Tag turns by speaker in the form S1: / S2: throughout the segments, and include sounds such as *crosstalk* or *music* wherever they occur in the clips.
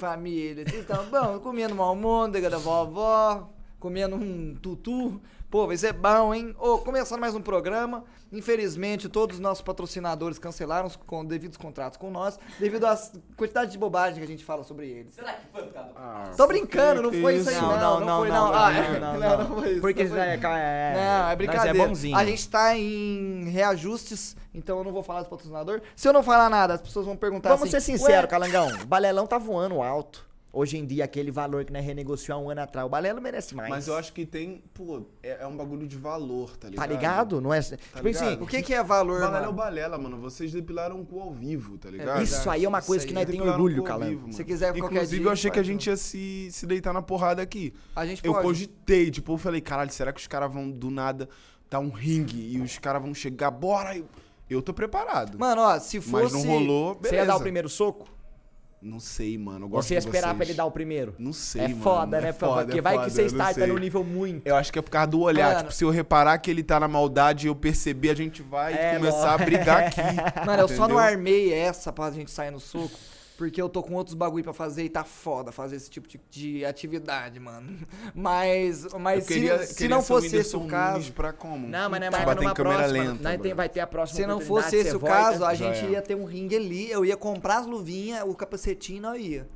S1: Família? Vocês estão bom? Comendo uma almôndega da vovó, comendo um tutu. Pô, vai ser bom, hein? Ô, começando mais um programa. Infelizmente, todos os nossos patrocinadores cancelaram os com devidos contratos com nós, devido à quantidade de bobagem que a gente fala sobre eles.
S2: Será que foi por causa do...
S3: Ah,
S1: Tô brincando, não foi isso aí,
S3: isso?
S1: não. Não, foi, não. Ah, é.
S2: não, *laughs*
S1: Não,
S2: não.
S1: não foi isso.
S2: Porque
S1: não
S2: isso é, é,
S1: Não, é brincadeira.
S2: Nós é bonzinho.
S1: A gente tá em reajustes, então eu não vou falar do patrocinador. Se eu não falar nada, as pessoas vão perguntar
S2: Vamos
S1: assim,
S2: ser sinceros,
S1: "Ué,
S2: Calangão. O balelão tá voando alto. Hoje em dia, aquele valor que nós renegociou há um ano atrás, o balelo merece mais.
S3: Mas eu acho que tem, pô, é, é um bagulho de valor, tá ligado?
S2: Tá ligado? Não é. tipo assim,
S3: ligado?
S1: O que, que é valor,
S3: Balela é o
S1: mano?
S3: balela, mano. Vocês depilaram o cu ao vivo, tá ligado?
S2: isso aí é uma coisa que nós temos orgulho,
S3: mano.
S1: Se quiser qualquer
S3: Inclusive,
S1: dia,
S3: eu achei que a gente ia se, se deitar na porrada aqui.
S1: A gente
S3: Eu
S1: pode.
S3: cogitei, tipo, eu falei, caralho, será que os caras vão do nada dar um ringue e os caras vão chegar, bora? Eu, eu tô preparado.
S1: Mano, ó, se fosse...
S3: Mas não rolou, beleza.
S2: Você ia dar o primeiro soco?
S3: Não sei, mano. Eu gosto
S2: você ia esperar pra ele dar o primeiro?
S3: Não sei,
S2: é
S3: mano.
S2: foda,
S3: É
S2: né?
S3: foda,
S2: Porque
S3: é
S2: vai
S3: foda,
S2: que você starta
S3: sei.
S2: no nível muito.
S3: Eu acho que é por causa do olhar.
S1: Mano.
S3: Tipo, se eu reparar que ele tá na maldade e eu perceber, a gente vai
S2: É,
S3: começar
S2: lógico.
S3: a brigar *laughs* aqui.
S1: Mano, eu só não armei essa pra gente sair no soco. Porque eu tô com outros bagulho pra fazer e tá foda fazer esse tipo de, de atividade, mano. *laughs* Mas, mas se,
S3: queria-
S1: se
S3: queria
S1: não fosse esse o caso,
S3: pra como?
S2: Não, mas não é
S3: Pra
S2: mais
S3: bater
S2: numa
S3: câmera
S2: próxima.
S3: lenta.
S2: tem, vai ter a próxima
S1: se não fosse esse o
S2: volta.
S1: caso, a gente
S3: é.
S1: ia ter um ringue ali, eu ia comprar as luvinhas, o capacetinho e nós ia.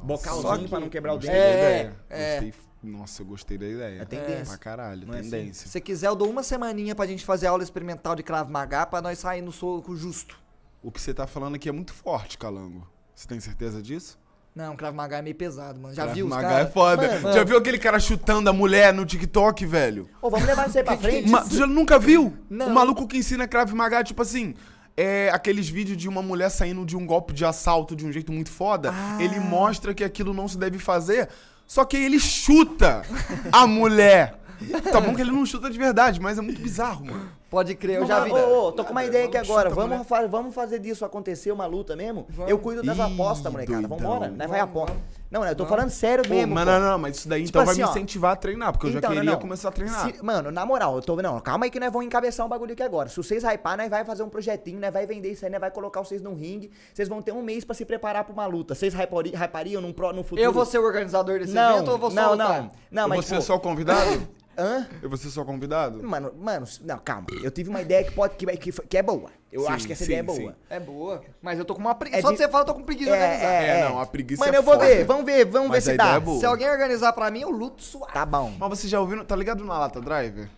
S2: Bocalzinho
S1: Só que-
S2: pra não quebrar o
S3: da
S1: É,
S3: ideia.
S1: é.
S3: Gostei. Nossa, eu gostei da ideia.
S2: É tendência.
S3: Pra caralho,
S2: Não é assim?
S3: tendência.
S1: Se você quiser, eu dou uma semaninha pra gente fazer aula experimental de Krav Maga pra nós sair no soco justo.
S3: O que você tá falando aqui é muito forte, Calango. Você tem certeza disso?
S1: Não, Krav Maga é meio pesado, mano. Já
S3: Krav
S1: viu os
S3: Maga é foda.
S1: Mano,
S3: Já viu aquele cara chutando a mulher no TikTok, velho?
S2: Ô, vamos levar isso aí pra *laughs* frente?
S3: Ma- já nunca viu?
S1: Não.
S3: O maluco que ensina Krav Maga, tipo assim, é aqueles vídeos de uma mulher saindo de um golpe de assalto de um jeito muito foda.
S1: Ah.
S3: Ele mostra que aquilo não se deve fazer, só que ele chuta a mulher. *laughs* Tá bom que ele não chuta de verdade, mas é muito bizarro, mano.
S1: Pode crer, eu já vi.
S2: Ô, ô, tô com uma
S3: Nada,
S2: ideia aqui agora. Vamos, fa- vamos fazer disso acontecer uma luta mesmo?
S1: Vamos.
S2: Eu cuido das
S3: Ih,
S2: apostas, molecada.
S3: doidão.
S2: Vambora. Nós vai
S1: Vamos,
S2: aposta. Não, né, eu tô
S1: Vamos.
S2: falando sério
S3: Pô,
S2: mesmo.
S3: mas
S2: pô.
S3: não, não, mas isso daí
S2: Tipo
S3: então vai
S2: assim,
S3: me
S2: ó.
S3: incentivar a treinar, porque eu já
S2: Então, não,
S3: queria
S2: não.
S3: começar a treinar.
S2: Se- mano, na moral, eu tô Não, calma aí que nós vamos encabeçar um bagulho aqui agora. Se vocês hypar, nós vai fazer um projetinho, nós vai vender isso aí, nós vai colocar vocês num ringue. Vocês vão ter um mês pra se preparar pra uma luta. Vocês hypari- hypariam num, pro, no futuro?
S1: Eu vou ser o organizador desse
S2: Não,
S1: evento ou eu vou só
S2: não,
S1: lutar?
S2: não. Não,
S3: eu
S2: mas.
S3: vou ser
S2: pô,
S3: só convidado? *laughs*
S2: Hã?
S3: Eu vou ser só convidado?
S2: Mano, mano, não, calma. Eu tive uma ideia que pode que, que, que é boa. Eu
S3: Sim,
S2: acho que essa
S3: sim,
S2: ideia é boa.
S3: sim.
S1: É boa, mas eu tô com uma preguiça.
S2: É
S1: Só
S2: de-
S1: você falar, eu tô com preguiça de organizar.
S3: É, não, a preguiça
S2: Mano,
S3: é
S2: eu vou
S3: foda.
S2: ver, vamos ver, vamos
S3: Mas
S2: ver
S3: a
S2: se
S3: ideia
S2: dá.
S3: é boa.
S1: Se alguém organizar pra mim, eu luto suave.
S2: Tá bom.
S3: Mas você já ouviu, tá ligado na Lata Driver?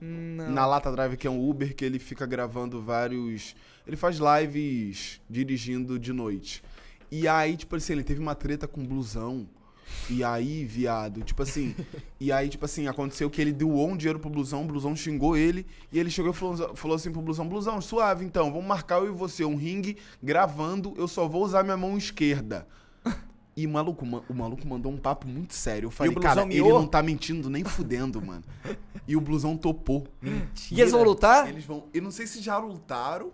S1: Não.
S3: Na Lata Drive, que é um Uber que ele fica gravando vários. Ele faz lives dirigindo de noite. E aí, tipo assim, ele teve uma treta com blusão. E aí, viado, tipo assim. e aí, tipo assim, aconteceu que ele doou um dinheiro pro blusão, o blusão xingou ele. E ele chegou e falou, falou assim pro blusão: Blusão, suave então, vamos marcar eu e você um ringue gravando, eu só vou usar minha mão esquerda. E o maluco, ma- o maluco mandou um papo muito sério. Eu falei, cara, ele
S2: miou?
S3: não tá mentindo nem fudendo, mano. E o blusão topou.
S1: E eles vão lutar?
S3: Eles vão. Eu não sei se já lutaram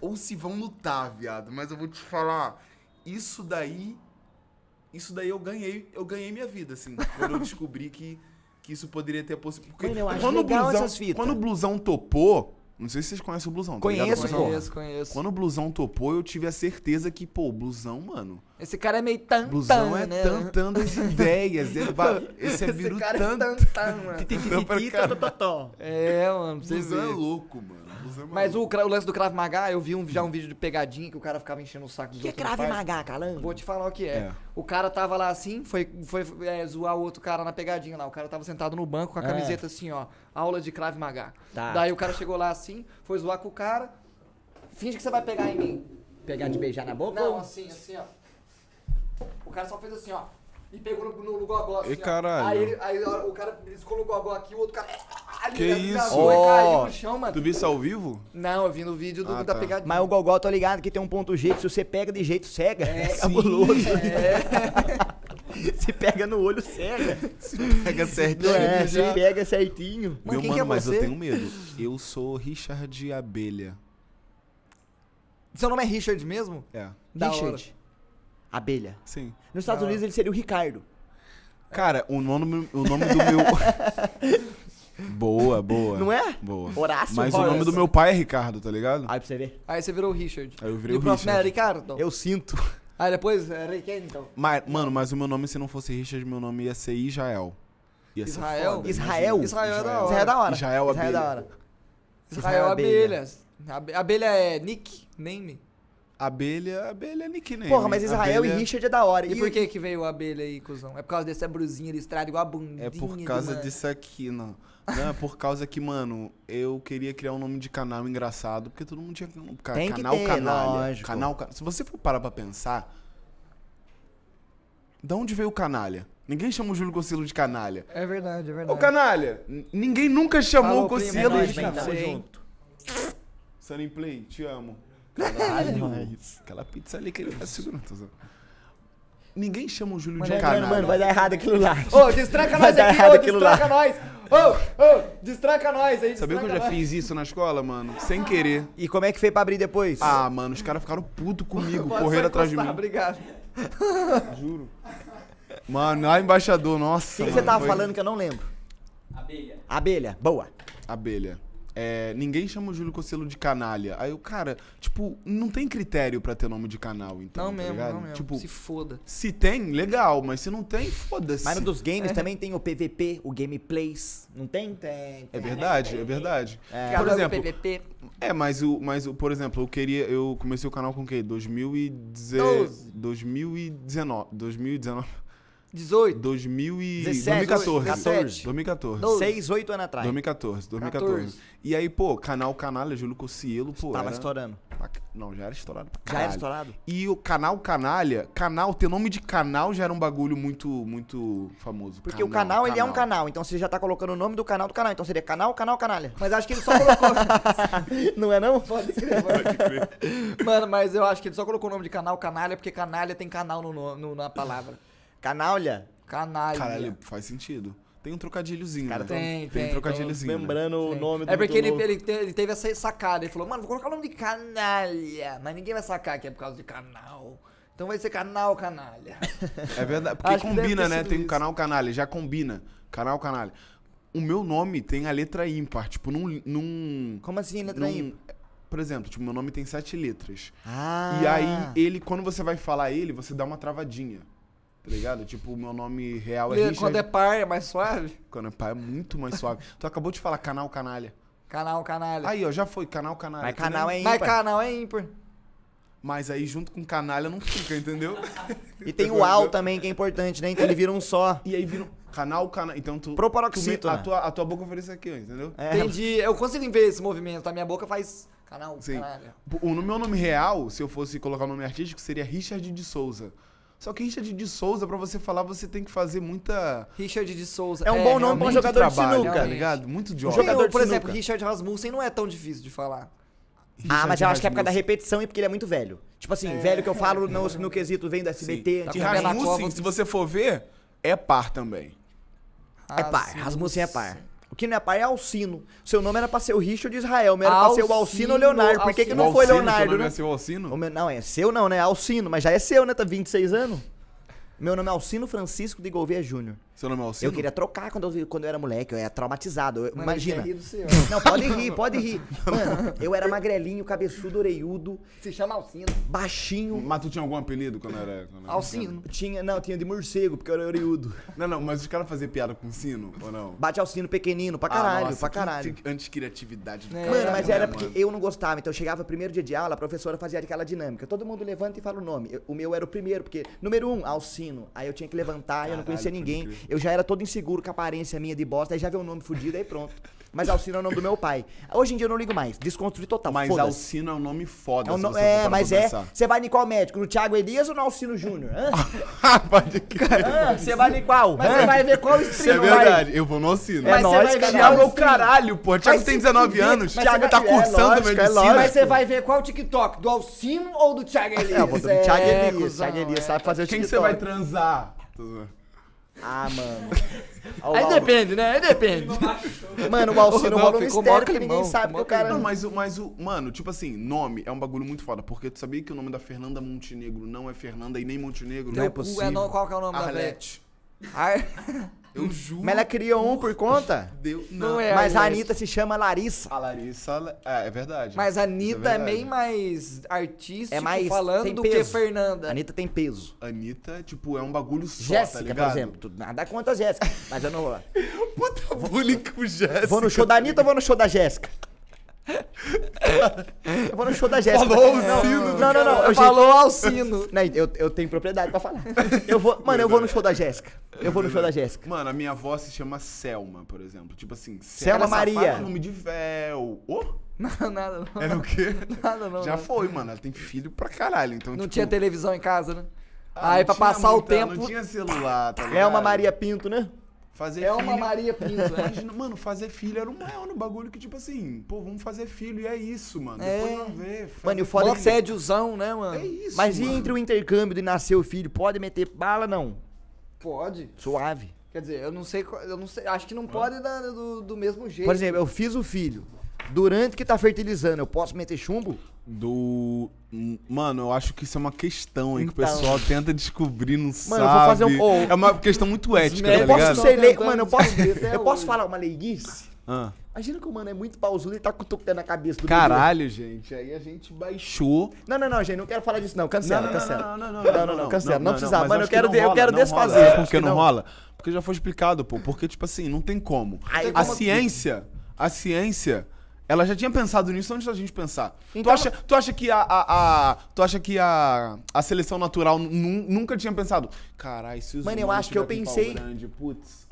S3: ou se vão lutar, viado. Mas eu vou te falar. Isso daí. Isso daí eu ganhei. Eu ganhei minha vida, assim. Quando eu descobri que, que isso poderia ter possibilidade.
S2: Mano, eu acho
S3: quando o blusão,
S2: essas fitas.
S3: Quando o blusão topou. Não sei se vocês conhecem o blusão. Tá ligado?
S2: Conheço,
S3: Blusão?
S1: Conheço, conheço.
S3: Quando o blusão topou, eu tive a certeza que, pô, o blusão, mano.
S1: Esse cara é meio tan,
S3: Blusão
S1: tan,
S3: é
S1: né?
S3: tantando as *laughs* ideias. Ele ba- Esse é
S1: Esse
S3: viru
S1: cara é
S3: tanto.
S1: tan, tan, mano. É, mano, pra você
S3: Blusão é
S1: ver.
S3: louco, mano. É
S1: Mas o, cra- o lance do Krav Maga, eu vi um, já um vídeo de pegadinha que o cara ficava enchendo o saco dos
S2: que é
S1: outros.
S2: crave
S1: rapazes.
S2: magá, calango?
S1: Vou te falar o que é.
S3: É.
S1: O cara tava lá assim, foi, foi é, zoar o outro cara na pegadinha lá. O cara tava sentado no banco com a
S2: Ah.
S1: camiseta assim, ó. Aula de Krav Maga.
S2: Tá.
S1: Daí o cara chegou lá assim, foi zoar com o cara. Finge que você vai pegar em mim.
S2: Pegar de beijar na boca?
S1: Não, assim, assim, ó. O cara só fez assim, ó. E pegou no, no, no gogó assim,
S3: E
S1: ó.
S3: caralho.
S1: Aí, ele- aí hora- o cara riscou no gogó aqui, o outro cara... Ali,
S3: Que isso?
S1: e
S2: Ó.
S1: caiu no chão, mano.
S3: Tu viu isso ao vivo?
S1: Não, eu vi no vídeo do,
S3: Ah,
S1: da
S3: tá.
S1: pegadinha.
S2: Mas o Gogó, tô ligado que tem um ponto G que se você pega de jeito cega. É, *laughs*
S3: sim.
S2: cabuloso.
S1: É. *laughs*
S2: se pega no olho cega. *laughs*
S3: Pega certinho.
S2: É, se
S1: já.
S2: pega certinho.
S1: Mano,
S3: Meu
S1: quem
S3: mano,
S1: que é
S3: mas
S1: você?
S3: eu tenho medo. Eu sou Richard Abelha.
S1: Seu nome é Richard mesmo?
S3: É.
S1: Da
S2: Richard. Abelha.
S3: Sim.
S2: Nos Estados
S1: Da
S2: Unidos ele seria o Ricardo.
S3: Cara, o nome, o nome do meu. *laughs* boa, boa.
S2: Não é?
S3: Boa.
S2: Horácio
S3: Mas o
S2: Horácio.
S3: nome do meu pai é Ricardo, tá ligado?
S2: Aí pra você ver.
S1: Aí você virou Richard.
S3: Aí eu virei
S1: e
S3: o
S1: o próximo
S3: Richard.
S1: é Ricardo?
S2: Eu sinto.
S1: Aí depois, era quem então?
S3: Mas, mano, mas o meu nome, se não fosse Richard, meu nome ia ser Israel. Ia ser
S1: Israel?
S3: foda,
S2: Israel?
S3: imagina.
S1: Israel é da hora.
S2: Israel é da hora.
S3: Israel
S2: Israel é da
S3: Abelha.
S2: hora.
S1: Israel Abelhas. Abe- Abelha é nick, name.
S3: Abelha, abelha é nickname.
S2: Porra, mas Israel
S3: Abelha
S2: e Richard é da hora.
S1: E por que que veio a abelha aí, cuzão? É por causa dessa brusinha listrada igual a bundinha
S3: É por causa disso aqui, não. Não, é por causa que, mano, eu queria criar um nome de canal engraçado, porque todo mundo tinha ca-
S2: Tem que
S3: canal
S2: ter,
S3: canalha.
S2: lógico.
S3: Canal, ca- se você for parar pra pensar, da onde veio o canalha? Ninguém chama o Júlio Cocilo de canalha.
S1: É verdade, é verdade.
S3: Ô, canalha! Ninguém nunca chamou
S1: Falou,
S3: o
S2: É nóis,
S3: de
S2: bem,
S3: canalha.
S2: junto.
S3: Sunny Play, te amo. Aquela pizza ali que ele tá segurando. Ninguém chama o Júlio de
S2: Mano,
S3: canalha.
S2: mano, vai dar errado aquilo lá.
S1: Ô, destranca
S2: Vai
S1: nós
S2: dar
S1: aqui,
S2: errado
S1: ô,
S2: aquilo lá.
S1: destranca nós. Ô, ô, destranca nós aí,
S3: Sabia que eu já
S1: nós.
S3: fiz isso na escola, mano? Sem querer.
S2: E como é que foi pra abrir depois?
S3: Ah, mano, os caras ficaram putos comigo,
S1: só
S3: atrás de mim.
S1: Obrigado.
S3: Juro. Mano, lá embaixador,
S2: o
S3: nossa.
S2: que, que você tava
S3: foi-
S2: falando que eu não lembro?
S4: Abelha.
S2: Abelha, boa.
S3: Abelha. É, ninguém chama o Júlio Cocelo de canalha. Aí o cara, tipo, não tem critério pra ter nome de canal, então.
S1: Não
S3: tá
S1: mesmo,
S3: ligado?
S1: não mesmo.
S3: Tipo,
S1: Se foda.
S3: se tem, legal, mas se não tem, foda-se.
S2: Mas no dos games também tem o PVP, o Gameplays. Não tem? Tem.
S3: É verdade, é verdade.
S2: É.
S3: Por exemplo,
S1: PVP.
S3: é, mas o, mas o, por exemplo, eu queria, eu comecei o canal com o quê? 2010, 2019, 2019,
S1: 18.
S3: 2000 e
S2: 17,
S3: 2014.
S1: 17.
S3: 2014.
S1: Doze.
S2: 6, 8 anos atrás.
S3: 2014, 2014.
S1: 14.
S3: E aí, pô, canal Canalha, Júlio Cocielo, pô.
S2: Tava
S3: era-
S2: estourando.
S3: Não, já era estourado
S2: Já era estourado?
S3: E o canal Canalha, canal, ter nome de canal já era um bagulho muito, muito famoso.
S2: Porque o canal, ele é um canal, então você já tá colocando o nome do canal do canal. Então seria canal, canal, canalha.
S1: Mas acho que ele só colocou. *laughs*
S2: não é não?
S1: Pode crer, pode crer. Mano, mas eu acho que ele só colocou o nome de canal canalha porque canalha tem canal no- no- na palavra.
S2: Canalha.
S1: Canalha.
S3: Caralho, faz sentido. Tem um trocadilhozinho,
S2: Cara,
S3: né?
S1: tem,
S3: tem
S1: tem,
S3: trocadilhozinho. né?
S2: Lembrando o nome do
S1: É porque ele,
S2: do-
S1: ele, te- ele teve essa sacada. Ele falou, mano, vou colocar o nome de canalha. Mas ninguém vai sacar que é por causa de canal. Então vai ser canal canalha.
S3: É verdade, *laughs* porque
S1: Acho
S3: combina, né? Tem um canal Canalha, já combina. Canal Canalha. O meu nome tem a letra ímpar, tipo, num... num
S2: Como assim, letra
S3: num-
S2: ímpar?
S3: Por exemplo, tipo, meu nome tem sete letras.
S2: Ah.
S3: E aí, ele, quando você vai falar ele, você dá uma travadinha. Tá ligado? Tipo, o meu nome real é Richard.
S1: Quando é par, é mais suave.
S3: Quando é pai é muito mais suave. *laughs* Tu acabou de falar canal canalha.
S1: Canal canalha.
S3: Aí, ó, já foi canal canalha.
S2: Mas
S3: entendeu?
S2: canal é
S1: Mas
S2: ímpar.
S1: canal é ímpar.
S3: Mas aí junto com canalha não fica, entendeu?
S2: E tem o AL também, que é importante, né? Então ele vira um só.
S3: E aí vira um canal canal. Então tu.
S2: Proparoxítona.
S3: a, tua, a tua boca faz isso aqui, entendeu?
S2: É.
S1: Entendi. Eu consigo ver esse movimento. A minha boca faz canal
S3: Sim.
S1: canalha.
S3: O no meu nome real, se eu fosse colocar o nome artístico, seria Richard de Souza. Só que Richard de Souza, pra você falar, você tem que fazer muita.
S1: Richard de Souza.
S2: É um bom nome pra um jogador de
S3: trabalho,
S2: sinuca.
S3: tá ligado? Muito de
S2: jogador
S1: Tem o,
S2: de
S1: por exemplo,
S2: sinuca.
S1: Richard Rasmussen não é tão difícil de falar.
S2: Ah, mas eu acho que é por causa da repetição e porque ele é muito velho. Tipo assim, velho que eu falo no, no quesito vem do SBT.
S1: Tá
S3: E
S1: na
S3: Rasmussen, se você for ver, é par também.
S2: É par, Rasmussen é par. O que não é par é Alcino. Seu nome era pra ser o Richard de Israel, meu era pra ser o Alcino
S1: Alcino,
S2: Leonardo. Por que, que
S1: Alcino.
S2: não foi
S3: Alcino,
S2: Leonardo,
S3: teu nome
S2: né?
S3: é seu Alcino?
S2: O meu- não, é seu não, né? Alcino, mas já é seu, né? Tá 26 anos. Meu nome é Alcino Francisco de Gouveia Júnior.
S3: Seu nome é Alcino?
S2: Eu queria trocar quando eu, quando eu era moleque, eu era traumatizado. eu-
S1: Mano,
S2: imagina.
S1: quer rir do. *laughs*
S2: Não, pode rir, pode rir. Mano, eu era magrelinho, cabeçudo, oreiudo,
S1: Se chama Alcino.
S2: baixinho.
S3: Mas tu tinha algum apelido quando era. Quando era
S1: Alcino.
S2: Tinha, não, tinha de morcego, porque eu era oreiudo.
S3: Não, não, mas os caras faziam piada com sino ou não?
S2: Bate ao sino pequenino, pra caralho,
S3: Ah, nossa,
S2: pra caralho.
S3: que Anticriatividade do
S1: É,
S3: caralho,
S2: Mano, mas
S3: né,
S2: era porque
S3: mano?
S2: eu não gostava. Então chegava primeiro dia de aula, a professora fazia aquela dinâmica. Todo mundo levanta e fala o nome. Eu- o meu era o primeiro, porque número um, Alcino. Aí eu tinha que levantar, eu não
S3: Caralho,
S2: conhecia ninguém. Eu já era todo inseguro com a aparência minha de bosta, aí já veio o nome fudido, aí pronto. Mas Alcino é o nome do meu pai. Hoje em dia eu não ligo mais. Desconstruí total.
S3: Mas. Alcino é um nome foda,
S2: É, um
S3: se
S2: no- é mas é. Você vai em qual médico? No Thiago Elias ou no Alcino Júnior? Hã? *laughs*
S3: Pode crer.
S2: Você vai em qual?
S1: Mas você vai ver qual
S3: Isso é
S1: stream vai.
S3: verdade, eu vou no Alcino.
S2: É
S1: Mas você vai ver.
S3: Thiago é o caralho, pô. Thiago tem
S2: se
S3: 19
S2: fuder.
S3: anos.
S2: Mas
S3: Thiago tá
S2: vai- é
S3: cursando
S2: lógico, é
S3: medicina.
S2: lógico.
S1: Mas você vai ver qual TikTok? Do Alcino ou do Thiago Elias?
S2: É, eu vou do Thiago Elias. Thiago Elias
S1: é.
S2: sabe fazer o
S3: Quem que
S2: TikTok.
S3: você vai transar?
S2: Ah, mano. Ó, *laughs*
S1: Aí depende, né? Aí depende.
S2: Mano, o Alcino
S1: Não,
S2: rola um
S1: ficou
S2: mistério
S1: climão,
S2: ninguém sabe
S1: ficou
S2: que o cara...
S3: Não, mas o, mas o. Mano, tipo assim, nome é um bagulho muito foda. Porque tu sabia que o nome da Fernanda Montenegro não é Fernanda e nem Montenegro?
S2: Não é
S1: Teu cu
S2: possível.
S1: no- qual que é o nome da velha?
S3: Arlete.
S1: Ar... *laughs*
S3: Eu juro.
S2: Mas ela criou um por conta.
S3: Deu...
S1: Não é.
S2: Mas a. Anitta se chama Larissa.
S3: A Larissa, é, é verdade.
S1: Mas a
S3: Isso
S1: Anitta é,
S3: verdade.
S1: bem mais artístico
S2: É mais.
S1: falando do
S2: peso.
S1: que Fernanda.
S2: A Anitta tem peso.
S3: Anitta, tipo, é um bagulho só, tá
S2: Jéssica, por
S3: ligado?
S2: exemplo. Nada contra a Jéssica. Mas eu não vou. *laughs*
S3: Puta bullying com Jéssica.
S2: Vou no show da Anitta ou vou no show da Jéssica? Eu vou no show da Jéssica.
S3: Falou o
S2: Não,
S3: sino do
S2: Não, não, não. Eu,
S1: Falou ao sino.
S2: Não, eu, eu tenho propriedade pra falar. Eu vou, mano, eu vou no show da Jéssica. Eu vou no show da Jéssica.
S3: Mano, a minha avó se chama Selma, por exemplo. Tipo assim,
S2: Selma Maria.
S3: é nome de véu. Ô,
S1: Não, nada não.
S3: era o quê?
S1: Nada não.
S3: Já
S1: não.
S3: foi, mano. Ela tem filho pra caralho. Então,
S1: Não
S3: tipo,
S1: tinha televisão em casa, né?
S3: ah,
S1: Aí pra passar o
S3: muita-
S1: tempo.
S3: Não tinha celular, tá ligado?
S2: É uma Maria Pinto, né?
S3: Fazer
S1: É
S3: filho.
S1: uma Maria Pinto, né? *laughs*
S3: Imagina, mano, fazer filho era um maior bagulho que, tipo assim, pô, vamos fazer filho e é isso, mano.
S1: É.
S3: Depois não vê.
S2: Mano, e o foda é que-
S1: tédiozão, né, mano?
S3: É isso,
S2: Mas e
S3: mano.
S2: entre o intercâmbio de nascer o filho, pode meter bala, não?
S1: Pode.
S2: Suave.
S1: Quer dizer, eu não sei, eu não sei, acho que não pode dar do, do mesmo jeito.
S2: Por exemplo, eu fiz o filho. Durante que tá fertilizando, eu posso meter chumbo?
S3: Do. Mano, eu acho que isso é uma questão aí que o
S2: Então.
S3: pessoal tenta descobrir, não
S2: Mano,
S3: sabe.
S2: eu vou fazer um- oh.
S3: É uma questão muito ética, tá
S2: eu posso
S3: ligado?
S1: não
S2: ser lei.
S1: tentando
S2: Mano, eu posso, *laughs* eu posso falar uma leiguice?
S3: Ah.
S2: Imagina que o mano é muito pausudo e tá cutucando a cabeça do
S3: Caralho, gente. Aí a gente baixou.
S2: Não, não, não, gente, não quero falar disso, não. Cancela, cancela.
S3: não, não,
S2: Não, não, não, cancela. Não, precisa. Mano, eu
S3: que
S2: quero,
S3: não
S2: de- eu
S3: rola,
S2: quero
S3: não
S2: desfazer.
S3: rola. Por que
S2: que
S3: não rola? Porque já foi explicado, pô. Porque, tipo assim, não tem como.
S2: Aí,
S3: a
S2: como-
S3: ciência, a ciência, ela já tinha pensado nisso antes da gente pensar. tu,
S2: Então-
S3: acha, tu acha que a, a, a- tu acha que a, a seleção natural nu- nunca tinha pensado? Caralho, se os
S2: Mano, eu acho que eu pensei-
S3: Grande, putz.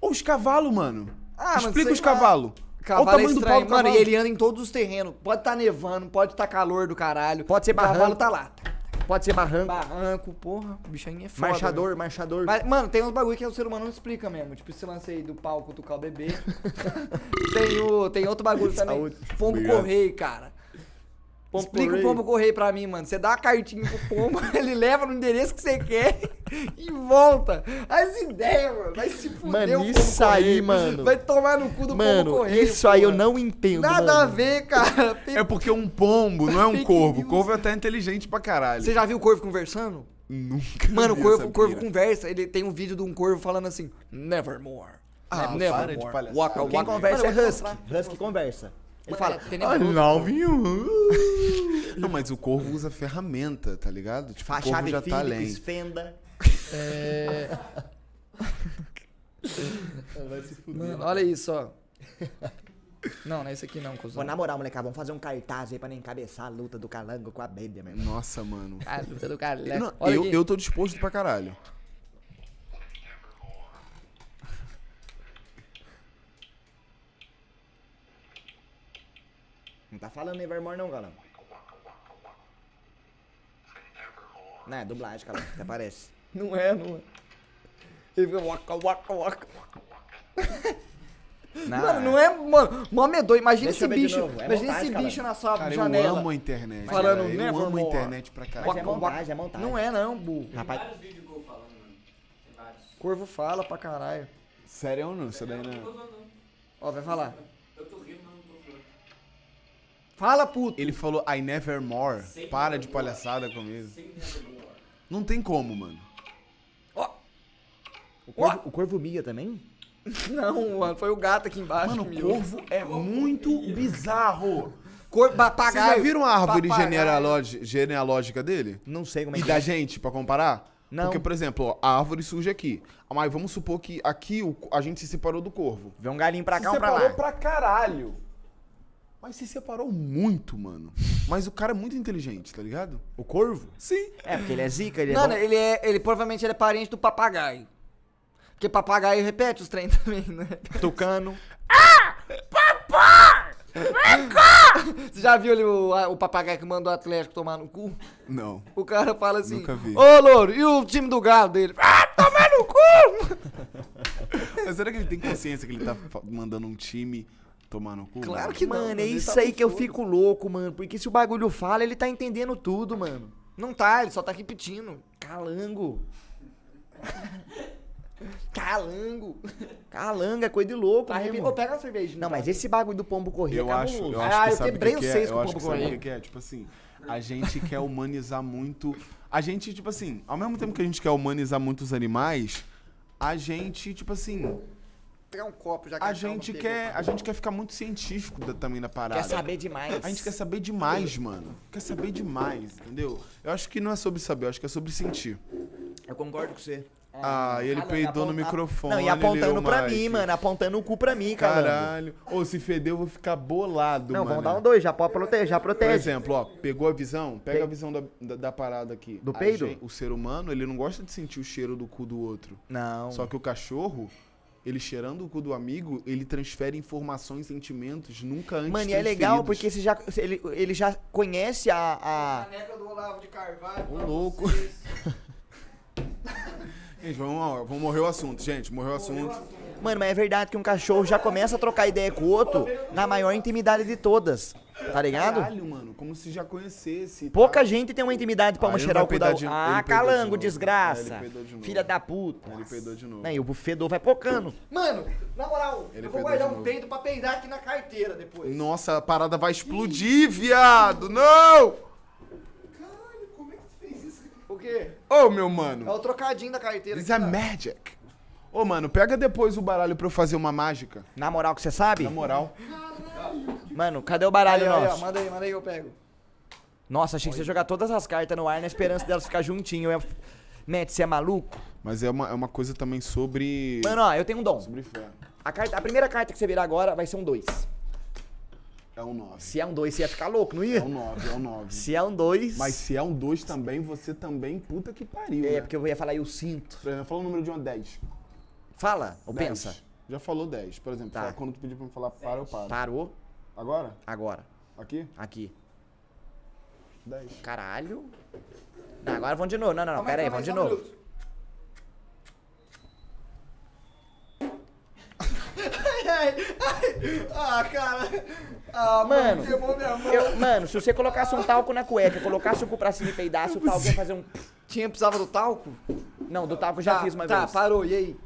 S3: Ou os cavalos, mano.
S1: Ah,
S3: Explica os cavalos.
S1: Cavalo
S3: o
S1: é
S3: tamanho do pau
S1: estranho.
S3: do
S1: Mano, e
S3: cavalo.
S1: ele anda em todos os terrenos. Pode estar nevando, pode estar calor do caralho.
S2: Pode ser
S1: O cavalo
S2: barranco.
S1: tá lá.
S2: Pode ser barranco,
S1: Barranco, porra. O bichinho é foda.
S2: marchador,
S1: velho.
S2: marchador.
S1: Mas, mano, tem uns bagulho que o ser humano não explica mesmo. Tipo, esse lance aí do pau cutucar o bebê. *laughs* tem, o, tem outro bagulho também.
S2: Saúde.
S1: Pombo
S3: Obrigado.
S1: correio, cara.
S2: Pombo
S1: Explica
S2: correio.
S1: o pombo correio pra mim, mano. Você dá uma cartinha pro pombo, *laughs* ele leva no endereço que você quer *laughs* e volta. As ideias, mano. Vai se fuder
S2: Mano,
S1: o pombo
S2: isso aí, mano.
S1: Vai tomar no cu do pombo
S2: Mano,
S1: correio.
S2: isso aí eu
S1: porra.
S2: não entendo,
S1: Nada
S2: mano.
S1: a ver, cara. *laughs*
S3: É porque um pombo não é um corvo. O corvo é até inteligente pra caralho.
S1: Você já viu o corvo conversando?
S3: Nunca
S1: Mano, o corvo, o corvo conversa. Ele tem um vídeo de um corvo falando assim: Nevermore.
S3: Ah,
S1: Ne-
S3: para de palhaçada.
S1: Waka,
S2: Quem
S1: waka.
S2: conversa
S1: Mano,
S2: é Husky. Husky conversa. Ele
S1: Mano,
S2: fala,
S1: é
S2: love you. *laughs*
S3: Não, mas o corvo usa ferramenta, tá ligado? Tipo, o
S2: Fa-
S3: corvo
S2: Chave
S3: já tá além.
S2: Fenda.
S1: É... *laughs* Mano, olha isso, ó. Não, não é esse aqui não, cuzão.
S2: Vou na moral, molecada, vamos fazer um cartaz aí pra nem encabeçar a luta do calango com a abelha, meu irmão.
S3: Nossa, mano.
S1: Ah, luta do cara.
S3: Não,
S1: Olha
S3: eu,
S1: aqui.
S3: eu tô disposto pra caralho.
S2: Não tá falando Nevermore não, galão. Não, é dublagem, galão, até parece. *laughs*
S1: Não é, não é. Ele fica waka, waka, waka. *laughs*
S2: Não,
S1: Mano, não é. Mano, mó medonho. Imagina
S2: Deixa
S1: esse
S2: eu
S1: bicho.
S2: é
S1: imagina
S2: montagem,
S1: esse
S2: cara.
S1: bicho na sua
S3: Cara, eu
S1: janela.
S3: amo a internet.
S1: Falando
S3: cara. Eu amo a internet pra
S2: Mas
S3: caralho.
S2: é montagem, é montagem.
S1: Não é, não, burro.
S2: Rapaz,
S1: Corvo fala pra caralho.
S3: Sério ou não? Isso daí não.
S1: Ó, vai falar. Fala, puto.
S3: Ele falou I never more. Para de palhaçada comigo. Não tem como, mano.
S1: Ó.
S2: o corvo, o corvo mia também?
S1: Não, mano, foi o gato aqui embaixo.
S3: Mano, o corvo é muito bizarro.
S1: Corvo,
S3: Vocês
S1: papagaio.
S3: já viram a árvore genealógica dele?
S2: Não sei como é
S3: E
S2: que
S3: da
S2: é.
S3: gente, pra comparar?
S2: Não.
S3: Porque, por exemplo, ó, a árvore surge aqui. Mas vamos supor que aqui o- a gente se separou do corvo.
S2: Vê um galinho pra
S3: se
S2: cá, um pra
S3: separou
S2: lá.
S3: pra caralho. Mas se separou muito, mano. Mas o cara é muito inteligente, tá ligado?
S2: O corvo?
S3: Sim.
S2: É, porque ele é zica, ele é
S1: Mano,
S2: bom.
S1: ele é. Ele provavelmente ele é parente do papagaio. Porque papagaio repete os trem *laughs* também, né?
S2: Tucano. *laughs*
S1: Você já viu ali o, o papagaio que mandou o Atlético tomar no cu?
S3: Não.
S1: O cara fala assim:
S3: Nunca vi.
S1: Ô, Louro, e o time do galo dele? *laughs* Ah, tomar no cu!
S3: Mas será que ele tem consciência que ele tá mandando um time tomar no cu?
S1: Claro
S3: mano?
S1: que não,
S2: Mano, é isso
S1: tá
S2: aí que eu fico louco, mano. Porque se o bagulho fala, ele tá entendendo tudo, mano.
S1: Não tá, ele só tá repetindo.
S2: Calango. *laughs*
S1: Calango.
S2: Calango é coisa de louco,
S1: Tá
S2: mesmo.
S1: repetindo. Ô, pega uma cerveja.
S2: Não, mas esse bagulho do pombo correr
S3: Eu
S2: é
S3: acho, eu
S1: Ah,
S3: acho que
S1: eu
S3: o
S1: quebrei
S3: que é?
S1: seis com
S3: Eu
S1: o
S3: acho que
S1: pombo
S3: o que que é? Tipo assim, a gente quer humanizar muito. A gente, tipo assim, ao mesmo tempo que a gente quer humanizar muitos animais, a gente, tipo assim,
S1: Um copo já que
S3: a gente
S1: pegou.
S3: quer, a gente quer ficar muito científico da- também na parada.
S2: Quer saber demais.
S3: A gente quer saber demais, mano. Quer saber demais, entendeu? Eu acho que não é sobre saber, eu acho que é sobre sentir.
S2: Eu concordo com você.
S3: Ah, e ele
S2: Falando,
S3: peidou no
S2: aponta-
S3: microfone.
S2: Não, e apontando pra
S3: Mike.
S2: mim, mano. Apontando o cu pra mim, cara.
S3: Caralho. Ô, se feder, eu vou ficar bolado,
S2: Não,
S3: mano.
S2: vamos dar um dois, já pode proteger, já
S3: Por
S2: protege.
S3: exemplo, ó, pegou a visão? Pega
S2: Pe-
S3: a visão da, da, da parada aqui.
S2: Do
S3: A
S2: peido?
S3: gen- o ser humano, ele não gosta de sentir o cheiro do cu do outro.
S2: Não.
S3: Só que o cachorro, ele cheirando o cu do amigo, ele transfere informações, sentimentos nunca antes
S2: Mano, e é legal porque você já, ele, ele já conhece a, a-
S1: Caneca do Olavo de Carvalho.
S3: Ô,
S1: pra
S3: louco. *laughs* Gente, vamos, vamos morrer o assunto, gente. Morreu o assunto.
S2: Mano, mas é verdade que um cachorro já começa a trocar ideia com o outro na maior intimidade de todas. Tá ligado?
S3: Caralho, mano, como se já conhecesse. e
S2: Pouca gente tem uma intimidade pra
S3: Ah,
S2: uma
S3: ele
S2: cheirar o cu da
S3: de-
S2: Ah,
S3: de
S2: calango, desgraça.
S3: É, de novo.
S2: Filha da puta.
S3: Ele peidou de novo.
S2: Não, e o fedor vai pocando.
S1: Mano, na moral,
S3: Ele
S1: eu vou guardar um peito pra peidar aqui na carteira depois.
S3: Nossa, a parada vai explodir, viado! Não!
S1: Caralho, como é que tu fez isso? O quê?
S3: Ô, meu
S1: É
S3: mano.
S1: o trocadinho da carteira.
S3: This is a
S1: aqui, ó.
S3: magic. Ô, mano, pega depois o baralho pra eu fazer uma mágica.
S2: Na moral que você sabe?
S3: Na moral.
S2: Mano, cadê o baralho
S1: Aí, aí, ó,
S2: nosso?
S1: manda aí, manda aí eu pego.
S2: Nossa, achei que você ia jogar todas as cartas no ar na esperança delas ficar juntinho. Eu. Matt, você é maluco?
S3: Mas é uma, é uma coisa também sobre.
S2: Mano, ó, eu tenho um dom.
S3: Sobre fé.
S2: A, carta, a primeira carta que você virar agora vai ser um 2.
S3: É um 9.
S2: Se é um 2, você ia ficar louco, não
S3: É
S2: ia?
S3: um 9, é um 9.
S2: Se é um 2.
S3: Mas se é um 2 também, você também, puta que pariu.
S2: É,
S3: né?
S2: porque eu ia falar eu sinto.
S3: Exemplo, fala o número de uma 10.
S2: Fala ou
S3: 10.
S2: pensa?
S3: Já falou 10. Por exemplo,
S2: Tá.
S3: quando tu pedir pra me falar para, eu paro.
S2: Parou
S3: Agora?
S2: agora.
S3: Aqui?
S2: Aqui.
S3: 10.
S2: Caralho. Não, agora vamos de novo. Não, não, não. Pera aí, vamos de novo.
S1: Ai, *laughs* ai, ai. Ah, cara. Ah,
S2: Mano,
S1: mano.
S2: Eu- mano, se você colocasse um talco na cueca, colocasse o cu pra cima e peidasse, o talco ia fazer um.
S1: Tinha, precisava do talco?
S2: Não, do talco eu já
S1: tá,
S2: fiz uma
S1: tá,
S2: vez.
S1: parou, e aí?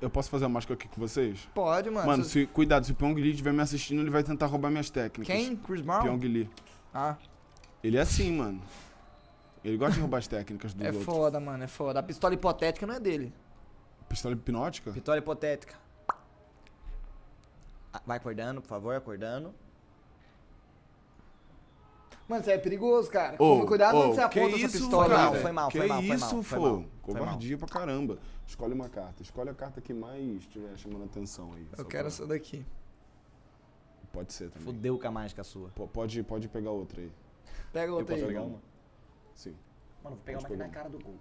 S3: Eu posso fazer uma mágica aqui com vocês?
S1: Pode, mano.
S3: Mano, se, cuidado, se o Pyong Lee estiver me assistindo, ele vai tentar roubar minhas técnicas.
S1: Quem? Chris Brown?
S3: Pyong Lee.
S1: Ah,
S3: Ele é assim, mano. Ele gosta de roubar as técnicas dos
S1: é
S3: outros.
S1: foda, mano, é foda. A pistola hipotética não é dele.
S3: Pistola hipnótica?
S2: Vitória hipotética. Ah, Vai acordando, por favor, acordando.
S1: Mano, isso é perigoso, cara.
S3: Ô,
S1: Toma cuidado
S3: ô,
S1: quando você
S3: que
S1: aponta essa
S3: isso,
S1: pistola.
S2: Foi mal,
S3: cara?
S2: foi mal,
S3: que
S2: foi mal, foi
S3: isso,
S2: mal, foi
S3: pô?
S2: mal, foi
S3: Covardia pra caramba. Escolhe uma carta. Escolhe a carta que mais estiver chamando atenção aí.
S1: Eu quero
S3: pra-
S1: essa daqui.
S3: Pode ser também.
S2: Fudeu com a mágica sua.
S3: P- Pode, pode pegar outra aí.
S1: Pega outra aí.
S3: pegar
S2: uma?
S3: Sim,
S2: Mano, vou pegar
S3: Pode
S2: uma aqui na cara do cu.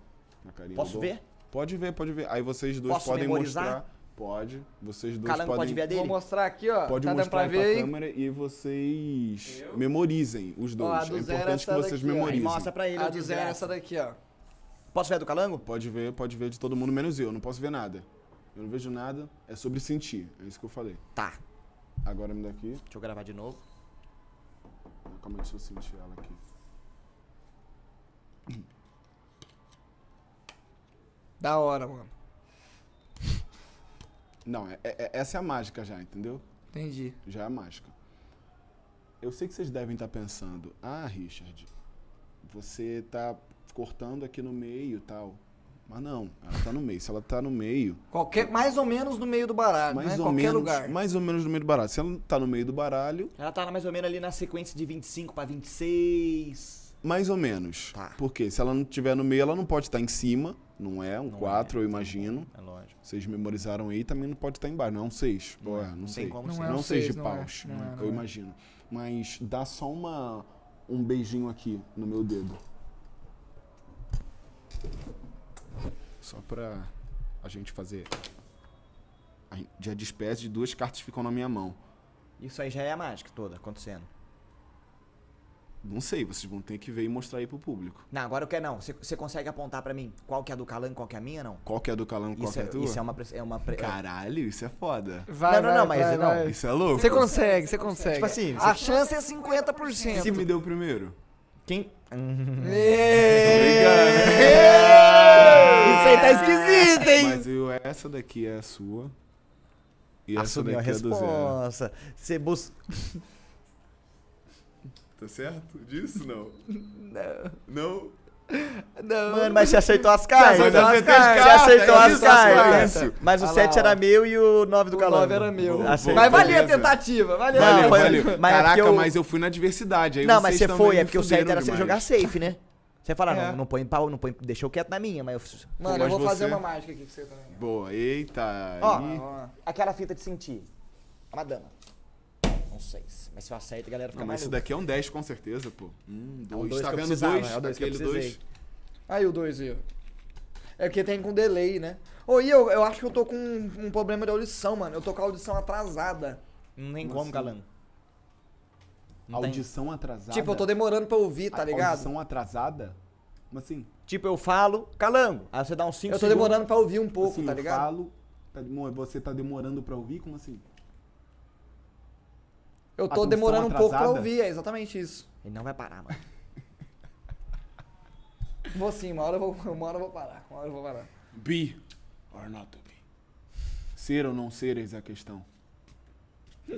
S3: na carinha.
S2: Posso ver?
S3: Pode ver, pode ver. Aí vocês dois
S2: Posso
S3: podem
S2: memorizar?
S3: mostrar. Pode. Vocês dois
S2: Calango
S3: podem.
S2: pode ver a dele?
S1: Vou mostrar aqui, ó.
S3: Pode
S1: tá
S3: mostrar
S1: pra
S3: aí
S1: ver
S3: pra
S1: aí?
S3: câmera e vocês memorizem os dois.
S1: Ó, a do
S3: é importante que vocês
S1: daqui,
S3: memorizem.
S2: Mostra pra ele.
S1: A do zero é essa daqui, ó.
S2: Posso ver a do calango?
S3: Pode ver, pode ver de todo mundo, menos eu. Não posso ver nada. Eu não vejo nada. É sobre sentir. É isso que eu falei.
S2: Tá.
S3: Agora me dá aqui.
S2: Deixa eu gravar de novo.
S3: Calma aí, deixa eu sentir ela aqui.
S1: Da hora, mano.
S3: Não, é- é- essa é a mágica já, entendeu?
S1: Entendi.
S3: Já é a mágica. Eu sei que vocês devem estar pensando, ah, Richard, você tá cortando aqui no meio e tal. Mas não, ela tá no meio. Se ela tá no meio,
S1: Qualquer, mais ou menos no meio do baralho,
S3: mais
S1: né?
S3: ou
S1: Qualquer
S3: menos,
S1: lugar.
S3: mais ou menos no meio do baralho. Se ela tá no meio do baralho,
S2: Ela tá mais ou menos ali na sequência de 25 pra 26.
S3: mais ou menos.
S2: Tá.
S3: Porque se ela não tiver no meio, ela não pode estar em cima, não é? Um
S2: Não
S3: 4,
S2: é.
S3: eu imagino.
S2: É lógico.
S3: Vocês memorizaram aí, também não pode estar embaixo. Não é um 6.
S2: Não é,
S3: não,
S2: não
S3: sei.
S2: como
S1: Não é
S3: não
S1: um
S3: seis
S1: seis,
S3: de
S1: não é,
S3: paus,
S1: não é, não
S3: eu
S1: é.
S3: imagino. Mas dá só uma um beijinho aqui no meu dedo. Só pra a gente fazer. Já despede de duas cartas que ficam na minha mão.
S2: Isso aí já é a mágica toda acontecendo.
S3: Não sei, vocês vão ter que ver e mostrar aí pro público.
S2: Não, agora eu quero não. Você- consegue apontar pra mim qual que é a do calango e qual que é a minha, não?
S3: Qual que é a do calango, qual
S2: Isso
S3: que é
S2: é,
S3: a tua?
S2: isso é uma... É uma pre-
S3: Caralho, isso é foda.
S1: Vai,
S2: Não, não,
S1: vai,
S2: não, mas
S1: vai,
S2: não.
S1: vai.
S3: Isso é louco.
S1: Você consegue, você consegue.
S2: Tipo assim,
S1: a chance é 50%.
S3: Você me deu primeiro?
S2: Quem...
S1: Isso aí tá esquisito, hein?
S3: Mas eu, essa daqui é a sua. E essa
S2: Assumiu a
S3: daqui é do zero.
S2: resposta. Você bus...
S3: Tá certo? Disso não? Não.
S1: Não.
S2: Mano, mas você aceitou as cartas.
S1: aceitou as
S2: Você
S1: cartas,
S2: aceitou
S1: é
S2: as cartas.
S1: as
S2: Mas o
S1: Ah lá,
S2: 7
S1: ó.
S2: era meu e o 9 do
S1: O
S2: Calango.
S1: 9 era meu.
S2: Aceitou.
S1: Mas valia a tentativa,
S2: Não,
S3: Valeu,
S1: tentativa.
S3: valeu.
S2: mas é
S3: Caraca,
S2: porque eu-
S3: mas eu fui na diversidade. Aí
S2: Não, mas você foi, é porque o
S3: fuderam
S2: certo era você jogar safe, né? Você fala,
S3: É.
S2: não, não põe pau, não põe. Deixa eu quieto na minha, mas eu.
S1: Mano, eu
S3: Mas
S1: vou fazer
S3: você-
S1: uma mágica aqui pra você também.
S3: Boa, eita.
S2: Ó,
S3: aí-
S1: Ó,
S2: Aquela fita de sentir. Uma dama. Um 6. Mas se eu acerto, a galera fica
S3: Não, mas
S2: mais
S3: esse daqui é um 10 com certeza, pô. Um,
S2: É um
S3: dois.
S2: dois
S3: tá
S2: que eu
S3: vendo dois?
S2: é o dois que eu
S3: Aquele dois.
S1: Aí o 2 aí, ó. É porque tem com delay, né? Ô, e eu, eu acho que eu tô com um, um problema de audição, mano. Eu tô com a audição atrasada.
S2: Não tem
S3: Como assim?
S2: Não tem.
S3: Audição atrasada.
S1: Tipo, eu tô demorando pra ouvir, tá
S3: A-
S1: ligado?
S3: Audição atrasada? Como assim?
S2: Tipo, eu falo, Calango. Aí você dá uns 5
S1: Eu tô demorando pra ouvir um pouco,
S3: assim,
S1: tá
S3: eu
S1: ligado?
S3: falo, tá você tá demorando pra ouvir? Como assim?
S1: Eu tô demorando um pouco pra
S3: atrasada?
S1: ouvir, é exatamente isso.
S2: Ele não vai parar, mano. *laughs*
S1: Vou sim, uma hora eu vou, uma hora eu vou parar. Uma hora eu vou parar.
S3: Be or not to be. Ser ou não ser, eis a questão.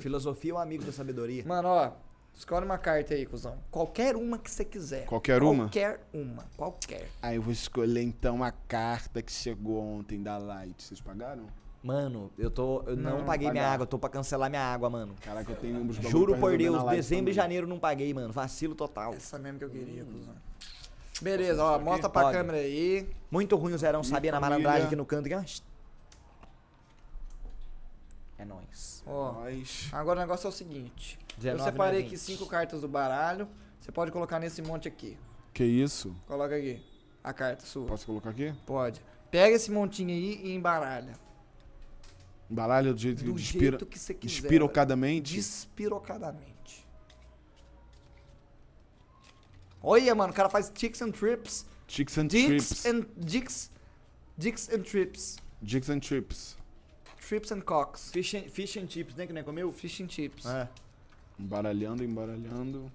S2: Filosofia é um amigo da sabedoria.
S1: Mano, ó. Escolhe uma carta aí, cuzão. Qualquer uma que você quiser.
S3: Qualquer uma?
S1: Qualquer uma. Qualquer.
S3: Aí eu vou escolher então a carta que chegou ontem da Light. Vocês pagaram?
S2: Mano, eu tô. Eu não,
S1: Não,
S2: paguei minha
S3: pagar.
S2: água, eu tô pra cancelar minha água, mano.
S3: Caraca, eu tenho uns
S2: Juro por Deus, dezembro
S3: também.
S2: e janeiro não paguei, mano. Vacilo total.
S1: Essa mesmo que eu queria, cuzão. Beleza, ó. Mostra pra
S2: Pode.
S1: câmera aí.
S2: Muito ruim o Zerão, sabia na malandragem aqui no canto. Aqui, ó. É nóis.
S1: Ó.
S3: Nós.
S1: Agora o negócio é o seguinte. Eu
S2: 19
S1: separei
S2: não é
S1: aqui
S2: 20.
S1: cinco cartas do baralho. Você pode colocar nesse monte aqui.
S3: Que isso?
S1: Coloca aqui. A carta sua.
S3: Posso colocar aqui?
S1: Pode. Pega esse montinho aí e embaralha.
S3: Embaralha do jeito,
S1: Do
S3: despira,
S1: jeito que você quiser.
S3: despirocadamente.
S1: Despirocadamente. Olha, mano, o cara faz ticks and trips.
S3: Chicks and
S1: Dicks
S3: trips.
S1: and dicks. Dicks and trips.
S3: Chicks and trips.
S1: Trips and cocks.
S2: Fish and, fish and chips, né? Que nem comeu?
S1: Fish and chips.
S2: É.
S3: Embaralhando, embaralhando.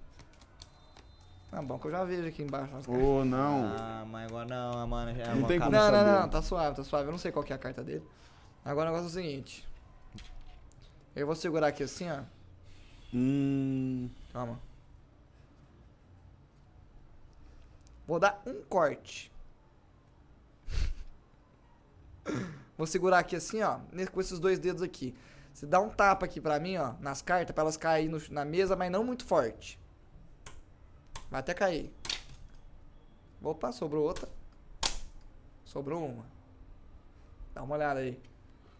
S1: Tá bom, que eu já vejo aqui embaixo. as
S3: Oh, não.
S2: Ah, mas agora não, mano. Já é
S3: Não tem como
S1: Não, não, não, tá suave, tá suave. Eu não sei qual que é a carta dele. Agora o negócio é o seguinte. Eu vou segurar aqui assim, ó.
S3: Hum.
S1: Calma. Vou dar um corte. *laughs* Vou segurar aqui assim, ó, com esses dois dedos aqui. Você dá um tapa aqui pra mim, ó, nas cartas, pra elas caírem no na mesa, mas não muito forte. Vai até cair. Opa, sobrou outra. Sobrou uma. Dá uma olhada aí.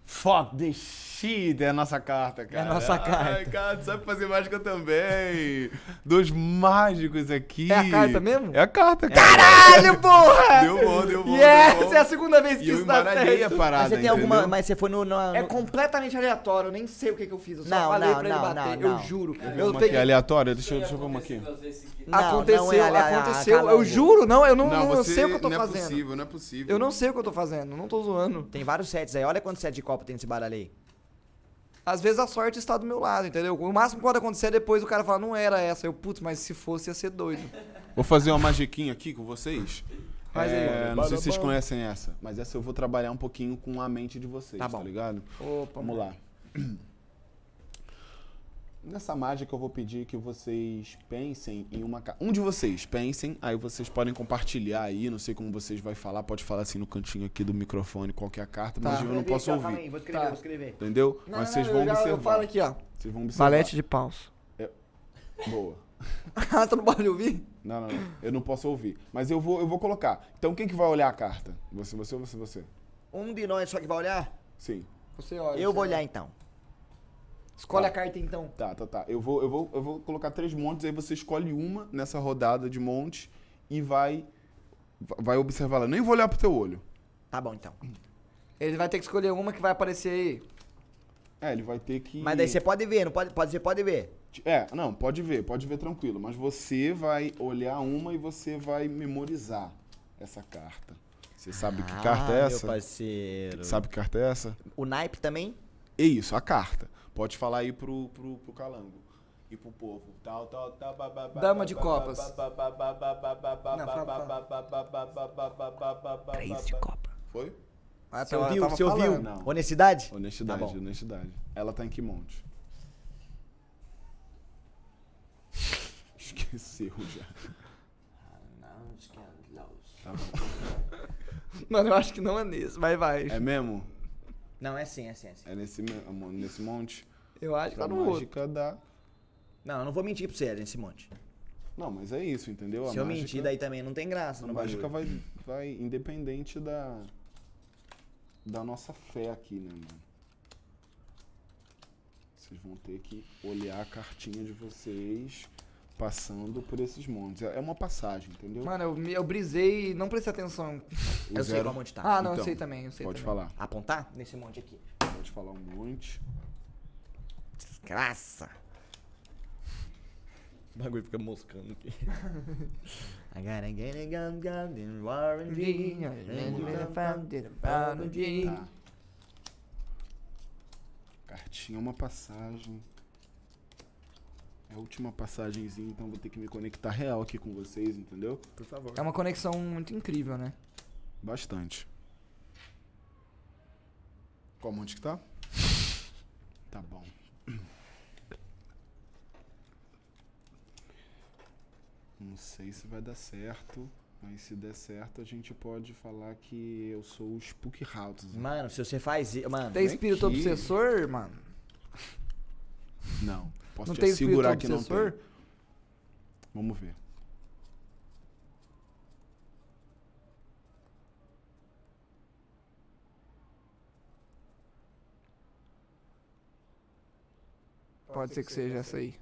S3: Fuck the shit é a nossa carta, cara.
S2: a nossa carta.
S3: Ai, cara, tu sabe fazer mágica também. Dois mágicos aqui.
S1: É a carta mesmo?
S3: É a carta, cara.
S1: Caralho, porra!
S3: Deu bom, deu bom. deu
S1: Yes!
S3: bom.
S1: É a segunda vez que
S3: E eu
S1: isso dá
S3: a
S1: certo.
S3: parada,
S2: Mas você tem alguma. Mas você foi no. no-
S1: É
S2: no-
S1: completamente aleatório, eu nem sei o que, que eu fiz. Eu só
S2: Não,
S1: falei
S2: não,
S1: pra ele
S2: não,
S1: bater,
S2: não,
S1: eu
S2: não.
S1: juro.
S3: Eu
S1: Eu
S3: uma aqui,
S1: peguei.
S3: aleatória. Deixa eu, deixa eu ver uma aqui.
S2: Não,
S1: aconteceu,
S2: não é
S1: aconteceu.
S2: ah,
S1: eu juro, não, eu não,
S3: Não,
S1: eu sei o que eu tô
S3: não é
S1: fazendo.
S3: possível, não é possível.
S1: Eu não sei o que eu tô fazendo, não tô zoando.
S2: Tem vários sets aí. Olha quantos sets de copo tem nesse baralho aí.
S1: Às vezes a sorte está do meu lado, entendeu? O máximo que pode acontecer é depois o cara falar, não era essa. Eu, putz, mas se fosse ia ser doido.
S3: Vou fazer uma magiquinha aqui com vocês.
S1: Aí.
S3: É, não sei se vocês conhecem essa, mas essa eu vou trabalhar um pouquinho com a mente de vocês,
S2: Tá
S3: tá,
S2: bom.
S3: ligado?
S1: Opa,
S3: Vamos lá. Nessa mágica eu vou pedir que vocês pensem em uma um de vocês pensem, aí vocês podem compartilhar aí, não sei como vocês vai falar, pode falar assim no cantinho aqui do microfone qualquer é carta, mas
S1: Tá.
S3: eu não posso ouvir,
S2: vou escrever,
S1: Tá.
S2: vou escrever.
S3: entendeu?
S1: Não,
S3: mas
S1: não,
S3: vocês
S1: não,
S3: vão
S1: eu já-
S3: observar.
S1: Eu falo aqui, ó.
S3: Vocês vão observar.
S1: Valete de paus.
S3: Boa.
S1: Ah, *laughs* tu não pode ouvir?
S3: Não, não, não. Eu não posso ouvir. Mas eu vou, eu vou colocar. Então quem que vai olhar a carta? Você, você ou você, você?
S2: Um de nós só que vai olhar?
S3: Sim.
S1: Você olha.
S2: Eu
S1: você
S2: vou
S1: olha.
S2: olhar então.
S1: Escolhe
S3: Tá.
S1: a carta então.
S3: Tá, tá, tá. Eu vou, eu vou, eu vou colocar três montes, aí você escolhe uma nessa rodada de monte e vai vai observar lá. Nem vou olhar pro teu olho.
S2: Tá bom então.
S1: Ele vai ter que escolher uma que vai aparecer aí.
S3: É, ele vai ter que
S2: Mas daí você pode ver, não pode, pode, você pode ver.
S3: É, não, pode ver, pode ver tranquilo, mas você vai olhar uma e você vai memorizar essa carta. Você sabe que carta é
S2: Ah,
S3: essa?
S2: Meu parceiro.
S3: Sabe que carta é essa?
S2: O naipe também?
S3: É isso, a carta. Pode falar aí pro, pro, pro Calango. E pro povo. Tal, tal, tal, bababá,
S1: Dama de copas.
S2: Três de copa.
S3: Foi?
S2: Você ouviu? Você ouviu? Honestidade?
S3: Honestidade,
S2: tá
S3: honestidade. Ela tá em que monte? Esqueceu já.
S1: Mano, eu acho que não é nesse, Vai vai.
S3: É mesmo?
S2: Não, é sim, é sim, é sim.
S3: É nesse, nesse monte?
S1: Eu acho que tá no outro.
S3: mágica dá.
S2: Não, eu não vou mentir pra você, é nesse monte.
S3: Não, mas é isso, entendeu?
S2: Se eu mentir, daí também não tem graça
S3: A
S2: no
S3: mágica vai, vai independente da, da nossa fé aqui, né, mano? Vocês vão ter que olhar a cartinha de vocês passando por esses montes. É é uma passagem, entendeu?
S1: Mano, eu, eu brisei e não prestei atenção.
S3: O
S2: Eu sei
S3: zero-
S2: qual monte tá.
S1: Ah, não, eu
S3: Então,
S1: sei também, eu sei
S3: Pode
S1: também.
S3: falar.
S2: Apontar? Nesse monte aqui.
S3: Pode falar um monte.
S2: Desgraça. O bagulho fica moscando aqui. *laughs* I gotta get a gun, gun, in Warren G.
S3: Tá. Cartinha é uma passagem. É a última passagenzinha, então vou ter que me conectar real aqui com vocês, entendeu?
S2: Por favor.
S1: É uma conexão muito incrível, né?
S3: Bastante. Qual monte que tá? *laughs* Tá bom. Não sei se vai dar certo, mas se der certo a gente pode falar que eu sou o Spook House.
S2: Mano, se você faz isso. Mano,
S1: Tem espírito
S3: aqui.
S1: obsessor, mano?
S3: Não, posso
S1: Não
S3: te
S1: tem
S3: assegurar que não tem. Vamos ver.
S1: Pode ser que seja essa aí.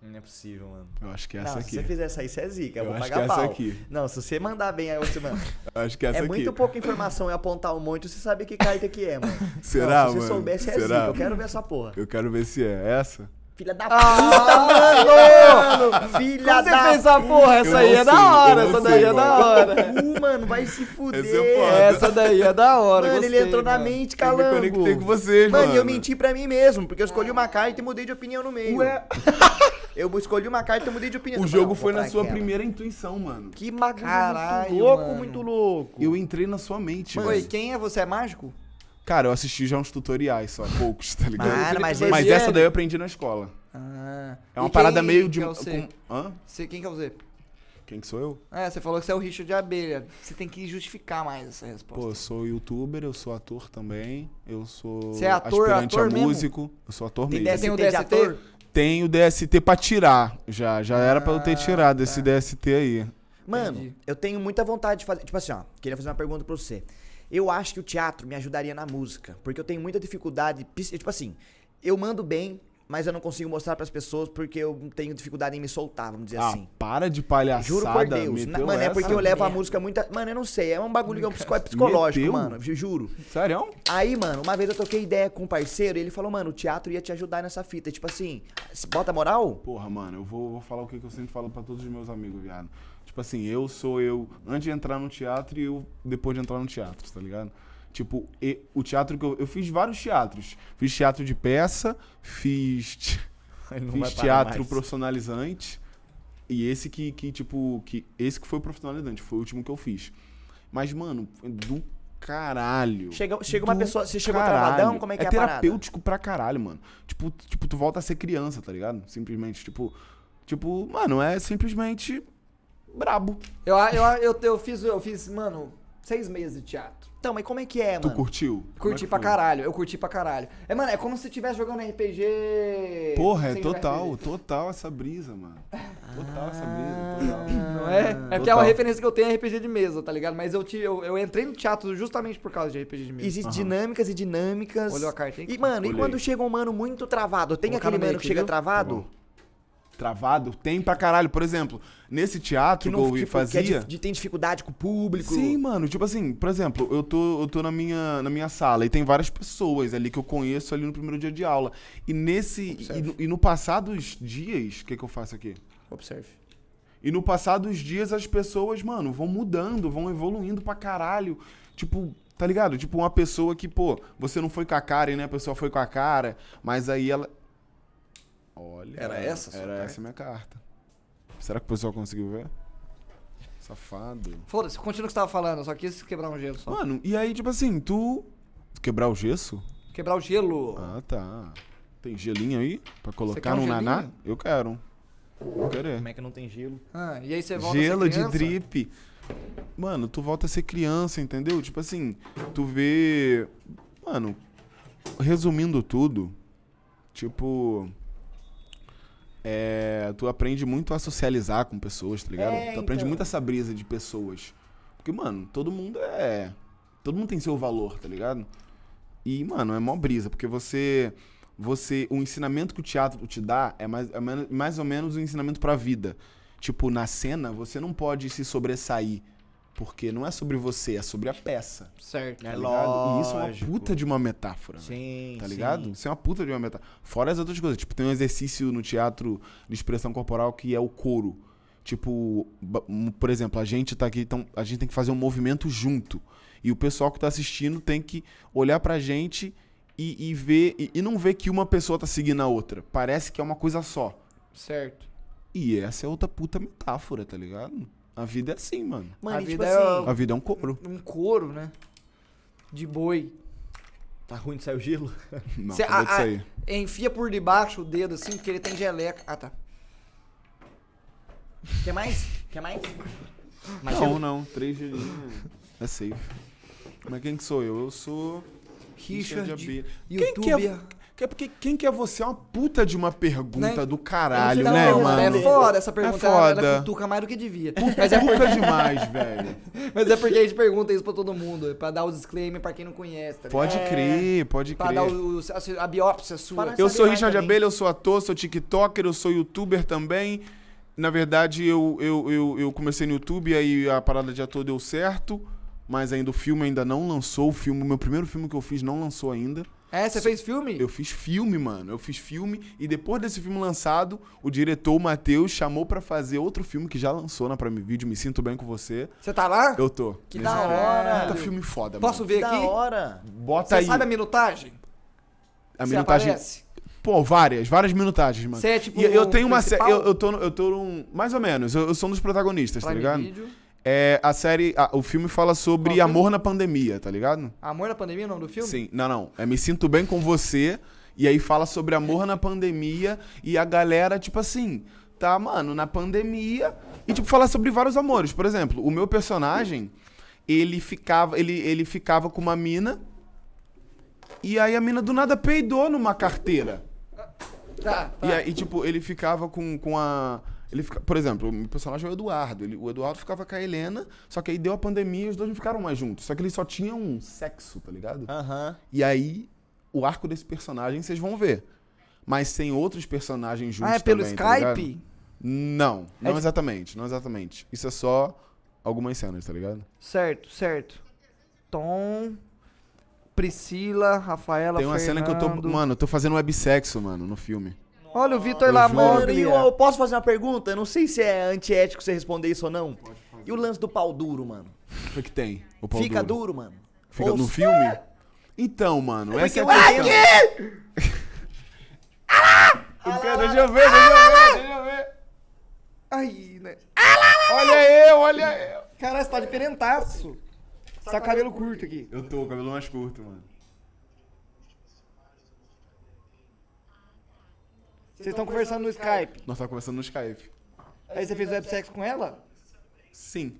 S2: Não é possível, mano.
S3: Eu acho que é
S2: não,
S3: essa
S2: se
S3: aqui.
S2: você fizer essa aí, você é zica. Eu,
S3: Eu
S2: vou
S3: acho
S2: pagar
S3: que é essa
S2: pau.
S3: aqui.
S2: Não, se você mandar bem aí, você, mano.
S3: Eu acho que é essa
S2: é
S3: aqui.
S2: muito pouca informação e apontar um monte, você sabe que carta que é, mano. *laughs*
S3: Será,
S2: Não, se você
S3: mano?
S2: soubesse, é
S3: Será?
S2: zica. Eu quero ver essa porra.
S3: Eu quero ver se é essa.
S2: Filha da
S1: Ah,
S2: puta, mano! Filha
S1: Como você
S2: da
S1: fez essa porra? Essa aí é da hora, essa daí é da
S3: mano.
S1: hora.
S2: Uh, mano, vai se fuder.
S3: Essa é.
S1: Essa daí é da hora,
S2: Mano, ele entrou na
S1: mano.
S2: mente,
S3: Eu me conectei com vocês,
S2: mano.
S3: mano.
S2: e eu menti pra mim mesmo, porque eu escolhi uma carta e mudei de opinião no meio.
S1: Ué. *laughs*
S2: Eu escolhi uma carta e mudei de opinião.
S3: O jogo
S2: não,
S3: foi na sua
S2: aquela.
S3: primeira intuição, mano.
S2: Que bagulho
S1: Caralho,
S2: muito louco,
S1: mano.
S2: muito louco.
S3: Eu entrei na sua mente,
S1: Oi,
S3: velho.
S1: quem é você? É mágico?
S3: Cara, eu assisti já uns tutoriais só, poucos, tá ligado?
S2: Mano, mas
S3: mas
S2: esse-
S3: essa daí eu aprendi na escola.
S1: Ah.
S3: É uma parada meio de.
S1: que é você?
S3: com- Hã?
S1: Você- Quem que é você?
S3: Quem que sou eu?
S1: É, você falou que você é o Richard de Abelha. Você tem que justificar mais essa resposta.
S3: Pô, eu sou youtuber, eu sou ator também. Eu sou
S1: Você é ator,
S3: aspirante
S1: ator
S3: a
S1: mesmo?
S3: músico. Eu sou ator
S2: Tem
S3: mesmo.
S1: Você tem o
S2: DST ator?
S3: Tenho DST pra tirar. Já, já era pra eu ter
S1: Ah,
S3: tirado esse
S1: tá.
S3: DST aí.
S2: Mano,
S1: Entendi.
S2: eu tenho muita vontade de fazer. Tipo assim, ó, queria fazer uma pergunta pra você. Eu acho que o teatro me ajudaria na música, porque eu tenho muita dificuldade. Tipo assim, eu mando bem, mas eu não consigo mostrar pras pessoas porque eu tenho dificuldade em me soltar, vamos dizer
S3: Ah,
S2: assim.
S3: para de palhaçada.
S2: Juro por Deus. Na- mano, é porque eu levo a
S1: merda.
S2: música muita. Mano, eu não sei. É um bagulho que é um é psicológico,
S3: Meteu?
S2: mano. ju- Juro.
S3: Sério?
S2: Aí, mano, uma vez eu troquei ideia com um parceiro e ele falou, mano, o teatro ia te ajudar nessa fita. Tipo assim, bota moral?
S3: Porra, mano, eu vou, vou falar o que que eu sempre falo pra todos os meus amigos, viado. Tipo assim, eu sou eu antes de entrar no teatro e eu depois de entrar no teatro, tá ligado? Tipo, e- o teatro que eu, eu fiz vários teatros. Fiz teatro de peça, fiz, *laughs* fiz teatro profissionalizante. E esse que, que, tipo, que esse que foi profissionalizante, foi o último que eu fiz. Mas, mano, do caralho.
S2: Chega, chega uma pessoa, você chegou
S3: caralho.
S2: travadão, como é que é, parada?
S3: terapêutico pra caralho, mano. Tipo, tipo, tu volta a ser criança, tá ligado? Simplesmente, tipo, tipo, mano, é simplesmente brabo.
S1: Eu, eu, eu, eu fiz, eu fiz, mano, seis meses de teatro.
S2: Então, mas como é que é,
S3: Tu
S2: mano?
S3: curtiu? Como é
S1: Curti
S3: que
S1: pra
S3: foi?
S1: caralho, eu curti pra caralho. É, mano, é como se estivesse jogando RPG.
S3: Porra, é total,
S1: RPG.
S3: total essa brisa, mano. Total essa brisa, total.
S1: Não é? É porque é uma referência que eu tenho é RPG de mesa, tá ligado? Mas eu, te, eu, eu entrei no teatro justamente por causa de RPG de mesa.
S2: Existem
S3: Aham.
S2: dinâmicas e dinâmicas.
S1: Olhou a carta aí?
S2: E, mano, e
S3: Olhei.
S2: quando chega um mano muito travado? Tem
S1: Colocar
S2: aquele mano que chega
S1: viu?
S2: travado?
S3: Tá. Travado? Tem pra caralho. Por exemplo, nesse teatro que, eu
S2: tipo, que é
S3: fazia.
S2: de, de- tem dificuldade com o público.
S3: Sim, mano, tipo assim, por exemplo, eu tô, eu tô na, minha, na minha sala e tem várias pessoas ali que eu conheço ali no primeiro dia de aula. E nesse. E no, e no dias, o que, que eu faço aqui?
S1: Observe.
S3: E no passar dos dias as pessoas, mano, vão mudando, vão evoluindo pra caralho. Tipo, tá ligado? Tipo, uma pessoa que, pô, você não foi com a cara e né, a pessoa foi com a cara, mas aí ela. Olha.
S1: Era essa a sua
S3: Era
S1: carta?
S3: essa a minha carta. Será que o pessoal conseguiu ver? Safado.
S1: Foda-se, continua o que você tava falando, só quis quebrar um gelo só.
S3: Mano, e aí, tipo assim, tu. Quebrar o gesso?
S1: Quebrar o gelo.
S3: Ah, tá. Tem gelinho aí? Pra colocar
S1: um
S3: no naná?
S1: gelinho?
S3: Eu quero. Vou querer.
S2: Como é que não tem gelo?
S1: Ah, e aí você volta a ser
S3: Gelo de
S1: criança?
S3: drip. Mano, tu volta a ser criança, entendeu? Tipo assim, tu vê. Mano, resumindo tudo, tipo. É, tu aprende muito a socializar com pessoas, tá ligado?
S2: É,
S3: tu aprende
S2: então.
S3: muito essa brisa de pessoas. Porque, mano, todo mundo é. Todo mundo tem seu valor, tá ligado? E, mano, é mó brisa, porque você. Você. O ensinamento que o teatro te dá é mais, é mais ou menos o ensinamento pra vida. Tipo, na cena, você não pode se sobressair. Porque não é sobre você, é sobre a peça.
S1: Certo.
S2: É
S3: Tá ligado? E isso é uma puta de uma metáfora. velho.
S2: Sim,
S3: Tá
S2: sim.
S3: ligado? Isso é uma puta de uma metáfora. Fora as outras coisas. Tipo, tem um exercício no teatro de expressão corporal que é o coro. Tipo, por exemplo, a gente tá aqui, então a gente tem que fazer um movimento junto. E o pessoal que tá assistindo tem que olhar pra gente e, e ver. E, e não ver que uma pessoa tá seguindo a outra. Parece que é uma coisa só.
S1: Certo.
S3: E essa é outra puta metáfora, tá ligado? A vida é assim, mano.
S2: Mano,
S1: A
S2: e
S1: vida
S2: tipo
S1: é
S2: assim,
S3: A vida é um coro.
S1: Um couro, né? De boi.
S2: tá ruim de sair o gelo? *laughs*
S3: Não,
S1: Cê-
S3: acabou de
S1: a- a-
S3: sair.
S1: Enfia por debaixo o dedo assim, porque ele tem geleca. Ah, tá.
S2: Quer mais? Quer mais? Mais
S3: não,
S2: gelo?
S3: não. Três gelinhos é safe. Mas quem que sou eu? Eu sou Richard
S1: Richard,
S3: Abelha.
S1: YouTube.
S3: Quem que é, que é porque quem que é você? É uma puta de uma pergunta
S1: Né?
S3: do caralho, né,
S2: lá,
S3: mano?
S1: É foda essa pergunta. ela- Ela
S3: foda.
S1: cutuca mais do que devia. Mas é,
S3: Puta demais, *laughs* velho.
S1: mas é porque a gente pergunta isso pra todo mundo. é Pra dar o disclaimer pra quem não conhece. Tá
S3: Pode
S1: ligado?
S3: crer, pode
S1: Pra
S3: crer.
S1: dar o, o- a, a biópsia sua.
S2: Para-
S3: Eu sou Richard
S2: também.
S3: Abelha, eu sou ator, sou tiktoker, eu sou youtuber também. Na verdade, eu, eu, eu, eu comecei no YouTube, aí a parada de ator deu certo. Mas ainda o filme ainda não lançou. O filme, o meu primeiro filme que eu fiz não lançou ainda.
S1: É, você fez filme?
S3: Eu fiz filme, mano. Eu fiz filme e depois desse filme lançado, o diretor, o Matheus, chamou pra fazer outro filme que já lançou na Prime Video, Me Sinto Bem Com Você.
S1: Você tá lá?
S3: Eu tô.
S2: Que da
S3: filme.
S2: hora.
S3: Puta filme foda,
S1: Posso
S3: mano.
S1: ver
S2: Da
S1: aqui?
S2: hora.
S3: Bota
S1: Você
S3: aí.
S1: sabe a minutagem?
S3: a
S1: Você
S3: minutagem.
S1: aparece?
S3: Pô, várias, várias minutagens, mano.
S1: Você é tipo
S3: E eu tenho uma série. Eu, eu tô, no- eu tô num. Mais ou menos, eu, eu sou um dos protagonistas, tá
S1: Prime
S3: ligado?
S1: Video.
S3: É, a série. a- o filme fala sobre
S1: Qual filme?
S3: amor na pandemia, tá ligado?
S1: Amor na pandemia, é o nome do filme?
S3: Sim, não, não. É Me Sinto Bem com Você. E aí fala sobre amor na pandemia. E a galera, tipo assim, tá, mano, na pandemia. E, tipo, fala sobre vários amores. Por exemplo, o meu personagem, ele ficava, ele, ele ficava com uma mina. E aí a mina do nada peidou numa carteira.
S1: Tá, tá.
S3: E aí, tipo, ele ficava com, com a. Ele fica, por exemplo, o meu personagem é o Eduardo. Ele- o Eduardo ficava com a Helena, só que aí deu a pandemia e os dois não ficaram mais juntos. Só que eles só tinham um sexo, tá ligado?
S2: Aham.
S3: E aí, o arco desse personagem vocês vão ver. Mas tem outros personagens juntos
S1: Ah, é pelo
S3: também, tá?
S1: Skype?
S3: não,
S1: É
S3: não
S1: de-
S3: exatamente, não exatamente. Isso é só algumas cenas, tá ligado?
S1: certo, certo. Tom, Priscila, Rafaela,
S3: tem uma cena que eu tô,
S1: Fernando.
S3: mano, eu tô fazendo websexo, mano, no filme.
S1: Olha o Vitor
S3: Eu
S2: Mano,
S1: Lamoglia.
S2: e eu, eu posso fazer uma pergunta? Eu não sei se é antiético você responder isso ou não. E o lance do pau duro, mano?
S3: O que, que tem? O pau
S2: Fica
S3: duro.
S2: duro, mano?
S3: Fica
S2: Ou
S3: no
S2: se-
S3: filme? Então, mano, essa é a questão. Eu quero- *laughs* Deixa eu ver, deixa eu ver, deixa eu ver.
S1: Aí, né?
S3: Olha eu, olha eu.
S1: Caralho, você tá diferentaço. Você tá com cabelo curto aqui.
S3: Eu tô, o cabelo mais curto, mano.
S1: Vocês estão conversando no Skype.
S3: Nós tava conversando no Skype.
S1: Aí você fez websex com ela?
S3: Sim.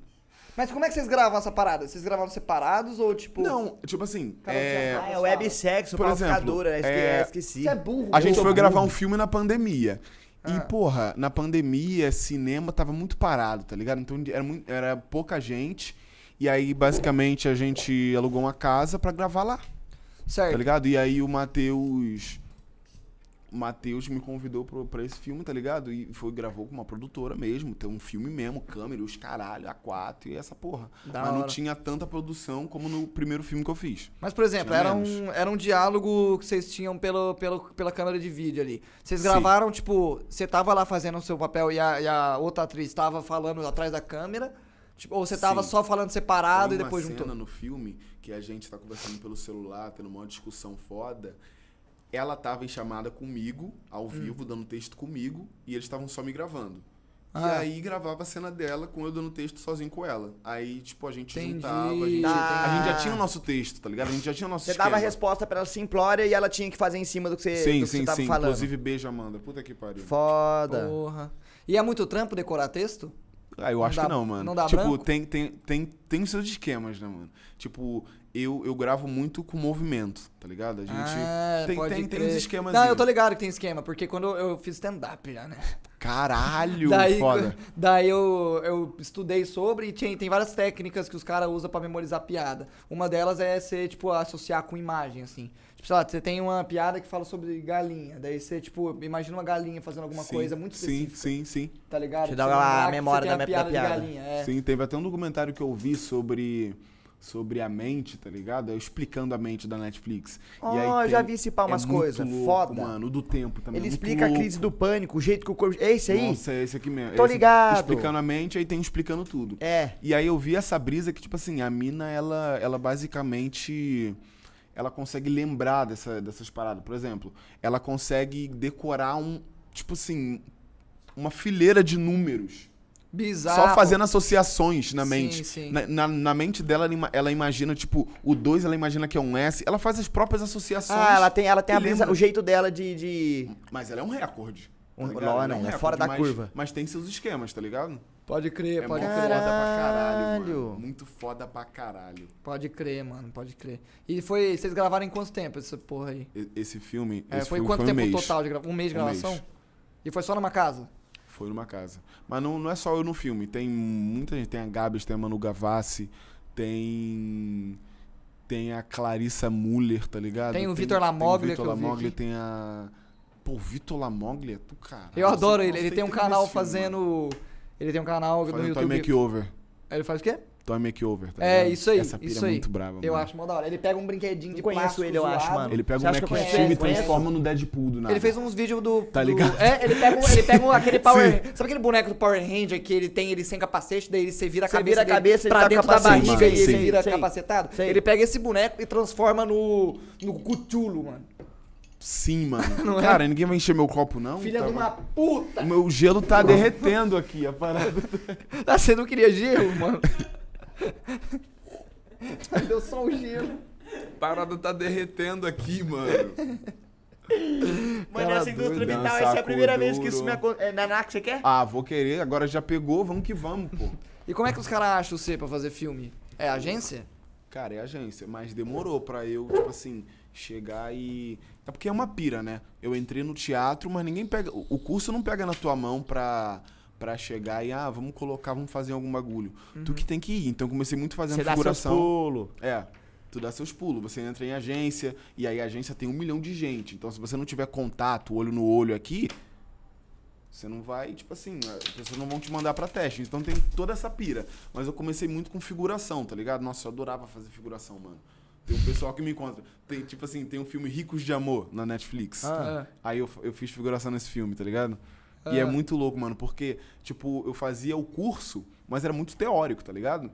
S1: Mas como é que vocês gravam essa parada? Vocês gravaram separados ou tipo.
S3: Não, tipo assim, é,
S2: Ah, é websexo,
S3: Por exemplo,
S2: dura. Esque
S3: é-
S2: Esqueci.
S1: Você é burro.
S3: a gente
S1: eu
S3: foi gravar
S1: burro.
S3: um filme na pandemia.
S1: Ah.
S3: E, porra, na pandemia, cinema tava muito parado, tá ligado? Então era, muito- era pouca gente. E aí, basicamente, a gente alugou uma casa pra gravar lá, tá
S1: Certo.
S3: ligado? E aí o Matheus. O Matheus me convidou pro, pra esse filme, tá ligado? E foi, gravou com uma produtora mesmo. Tem um filme mesmo, câmera, os caralho, A4 e essa porra.
S1: Da
S3: Mas não
S1: hora.
S3: tinha tanta produção como no primeiro filme que eu fiz.
S1: Mas, por exemplo,
S3: Tinha
S1: era
S3: menos.
S1: um, era um diálogo que vocês tinham pelo, pelo, pela câmera de vídeo ali. Vocês
S3: Sim.
S1: gravaram, tipo, você tava lá fazendo o seu papel e a, e a outra atriz tava falando atrás da câmera? Tipo, ou você tava
S3: Sim.
S1: só falando separado
S3: Tem
S1: e depois
S3: uma
S1: juntou?
S3: cena no filme que a gente tá conversando pelo celular, tendo uma discussão foda. Ela tava em chamada comigo,
S1: Hum.
S3: ao vivo, dando texto comigo, e eles estavam só me gravando. E
S1: Ah.
S3: aí gravava a cena dela com eu dando texto sozinho com ela. Aí, tipo, a gente
S1: Entendi.
S3: juntava, a gente,
S2: Tá.
S3: a gente já tinha o nosso texto, tá ligado? A gente já tinha o nosso
S2: Você dava a
S3: esquema.
S2: resposta pra ela simplória e ela tinha que fazer em cima do que você,
S3: Sim,
S2: do que
S3: sim,
S2: você tava
S3: sim.
S2: falando.
S3: Inclusive, beijo, Amanda. Puta que pariu.
S2: Foda.
S1: Porra. E é muito trampo decorar texto?
S3: Ah, eu
S1: Não
S3: acho
S1: dá-
S3: que não, mano.
S1: não dá
S3: tipo,
S1: branco?
S3: tem, tem, tem, tem os seus esquemas, né, mano? Tipo, eu, eu gravo muito com movimento, tá ligado? A gente.
S1: ah,
S3: tem,
S1: pode
S3: tem, tem
S1: crer.
S3: uns esquemas.
S1: Não, eu tô ligado que tem esquema, porque quando eu, fiz stand-up já, né?
S3: Caralho, *laughs*
S1: daí
S3: foda.
S1: daí eu, eu estudei sobre e tinha, tem várias técnicas que os caras usam pra memorizar piada. Uma delas é você, tipo, associar com imagem, assim. Tipo, sei lá, você tem uma piada que fala sobre galinha. Daí você, tipo, imagina uma galinha fazendo alguma
S3: Sim,
S1: coisa muito
S3: Sim,
S1: específica.
S3: sim, sim.
S1: Tá ligado?
S2: Te dá a
S1: que
S2: memória da-
S1: a
S2: da
S1: piada
S2: piada.
S1: de galinha. É.
S3: Sim, teve até um documentário que eu vi sobre. Sobre a mente, tá ligado? Eu explicando a mente da Netflix.
S2: Ó,
S3: e aí
S2: eu
S3: tem-
S2: já vi esse pau
S3: é
S2: umas
S3: muito
S2: coisas. Foda.
S3: Mano, o do tempo também.
S2: Ele
S3: muito
S2: explica a
S3: louco.
S2: crise do pânico, o jeito que o corpo. É esse aí?
S3: Nossa, é esse aqui mesmo.
S2: Tô
S3: Esse-
S2: ligado.
S3: Explicando a mente, aí tem explicando tudo.
S2: É.
S3: E aí eu vi essa brisa que, tipo assim, a mina, ela, ela basicamente. Ela consegue lembrar dessa, dessas paradas. Por exemplo, ela consegue decorar um. Tipo assim. Uma fileira de números.
S1: Bizarro.
S3: Só fazendo associações na
S1: Sim,
S3: mente.
S1: sim.
S3: Na, na, na mente dela, ela, ima- ela imagina, tipo, o 2 ela imagina que é um S. Ela faz as próprias associações.
S2: Ah, ela tem, ela tem a brisa, o jeito dela de. de...
S3: Mas ela é um recorde.
S2: Um-
S3: ligado?
S2: não,
S3: Ela
S2: não,
S3: um
S2: é fora da
S3: mas-
S2: curva.
S3: Mas tem seus esquemas, tá ligado?
S1: Pode crer,
S3: É
S1: pode
S3: muito
S1: crer.
S3: foda pra caralho, mano. Muito foda pra caralho.
S1: Pode crer, mano, pode crer. E foi. Vocês gravaram em quanto tempo essa porra aí?
S3: Esse filme.
S1: É,
S3: esse
S1: foi
S3: filme
S1: quanto
S3: um
S1: tempo
S3: mês.
S1: total de gravação? Um mês de
S3: Um
S1: gravação?
S3: mês.
S1: E foi só numa casa?
S3: Foi numa casa. Mas não, não é só eu no filme. Tem muita gente. Tem a Gabs, tem a Manu Gavassi, tem. Tem a Clarissa Muller, tá ligado?
S1: Tem o Vitor Lamoglia,
S3: Tem o Vitor Lamoglia, tem a. Pô, o Vitor Lamoglia, tu cara.
S1: Eu adoro ele. Ele tem um
S3: que ver
S1: canal
S3: filme,
S1: fazendo. Ele tem um canal no
S3: Fazendo Toy
S1: YouTube.
S3: Makeover.
S1: Ele faz o quê?
S3: Toy Makeover, tá
S1: É,
S3: ligado?
S1: isso aí,
S3: Essa pira
S1: isso
S3: é
S1: aí.
S3: muito brava,
S1: Eu
S3: mano.
S1: acho mó da hora. Ele pega um brinquedinho de
S2: conheço
S1: plástico
S2: ele, eu acho,
S1: zoado.
S2: mano.
S3: Ele pega
S2: Você
S3: o
S2: acha que eu
S3: Mac? Steel e
S2: Conheço?
S3: transforma no Deadpool do nada.
S1: Ele fez uns vídeos do.
S3: Tá
S1: do-
S3: ligado?
S1: É, ele pega, um- ele pega um- aquele *laughs* Power. Sabe aquele boneco do Power Ranger que ele tem ele sem capacete, daí você vira a
S2: Você
S1: cabeça,
S2: vira a
S1: dele
S2: cabeça, ele
S1: pra
S2: tá com
S1: dentro da
S2: capacete,
S1: barriga e
S3: sim,
S1: ele
S3: sim.
S1: vira
S2: Sei.
S1: capacetado?
S2: Sei.
S1: Ele pega esse boneco e transforma no. no Cthulhu, mano.
S3: Sim, mano. *laughs*
S1: Não é?
S3: Cara, ninguém vai encher meu copo, não?
S1: Filha
S3: Tá-
S1: de uma puta!
S3: O meu gelo tá derretendo aqui, a parada.
S1: Ah, *laughs* você não queria gelo, mano? *laughs* Deu só o gelo.
S3: A parada tá derretendo aqui, mano.
S2: Mano,
S1: Cara
S2: essa indústria
S3: doido,
S2: vital,
S3: dançar
S2: essa é a primeira vez que
S3: duro.
S2: isso me acontece. É, Naná, que você quer?
S3: Ah, vou querer, agora já pegou, vamos que vamos, pô.
S1: E como é que os caras acham você pra fazer filme? É agência?
S3: Cara, é agência, mas demorou pra eu, tipo assim, chegar e. É porque é uma pira, né? Eu entrei no teatro, mas ninguém pega. O curso não pega na tua mão pra, pra chegar e, ah, vamos colocar, vamos fazer algum bagulho. Tu que tem que ir. Então eu comecei muito fazendo
S2: Você dá seus
S3: figuração.
S2: pulos.
S3: É. Tu dá seus pulos, você entra em agência, e aí a agência tem um milhão de gente. Então, se você não tiver contato, olho no olho aqui, você não vai, tipo assim, as pessoas não vão te mandar pra teste. Então tem toda essa pira. Mas eu comecei muito com figuração, tá ligado? Nossa, eu adorava fazer figuração, mano. Tem um pessoal que me encontra. Tem, tipo assim, tem um filme Ricos de Amor na Netflix.
S1: Ah.
S3: Aí eu, eu fiz figuração nesse filme, tá ligado? E é
S1: Ah.
S3: muito louco, mano, porque, tipo, eu fazia o curso, mas era muito teórico, tá ligado?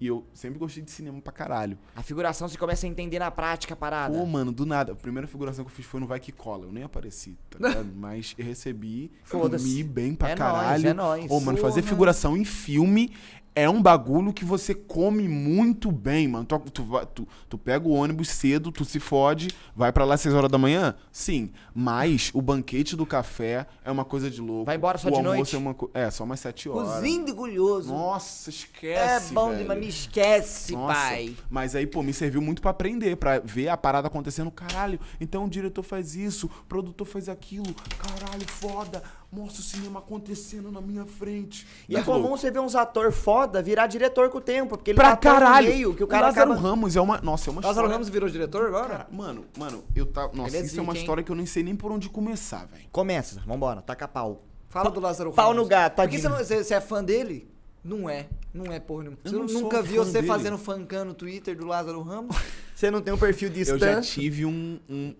S3: E eu sempre gostei de cinema pra caralho.
S2: A figuração você começa a entender na prática a parada.
S3: Pô, mano, do nada. A primeira figuração que eu fiz foi no Vai Que Cola. Eu nem apareci, tá ligado? *laughs* Mas eu recebi, comi bem pra
S2: É nóis,
S3: caralho.
S2: é nóis.
S3: Ô, mano, fazer figuração em filme é um bagulho que você come muito bem, mano. Tu, tu, tu- tu pega o ônibus cedo, tu se fode, vai pra lá às 6 horas da manhã? Sim. Mas o banquete do café é uma coisa de louco.
S2: Vai embora só
S3: o
S2: de
S3: almoço
S2: noite?
S3: É, uma co- é, só umas 7 horas.
S1: Cozindo e curioso.
S3: Nossa,
S1: é
S3: esquece.
S1: bom
S3: velho.
S1: demais, me esquece,
S3: Nossa,
S1: pai.
S3: Mas aí, pô, me serviu muito pra aprender, pra ver a parada acontecendo. Caralho, então o diretor faz isso, o produtor faz aquilo. Caralho, foda. Mostra o cinema acontecendo na minha frente.
S2: E é comum você ver uns ator foda virar diretor com o tempo, porque ele
S3: Pra
S2: tá
S3: caralho.
S2: meio que o cara
S3: Lázaro
S2: acaba...
S3: Ramos é uma. Nossa, é uma
S1: Lázaro
S3: história.
S1: Ramos virou diretor agora?
S3: Cara, mano, mano, eu tá. Nossa,
S1: Ele é
S3: isso é uma
S1: hein?
S3: história que eu nem sei nem por onde começar, velho.
S2: Começa, vambora, taca pau.
S1: Fala do Lázaro
S2: Pau
S1: Ramos.
S2: no gato,
S1: Por que
S2: tadinho.
S1: você, você, é fã dele? Não é. Não é porra nenhuma.
S3: Eu
S1: Você nunca viu você
S3: dele.
S1: fazendo fancam no Twitter do Lázaro Ramos? *laughs*
S2: Você não tem um perfil de
S3: Eu já tive um. um-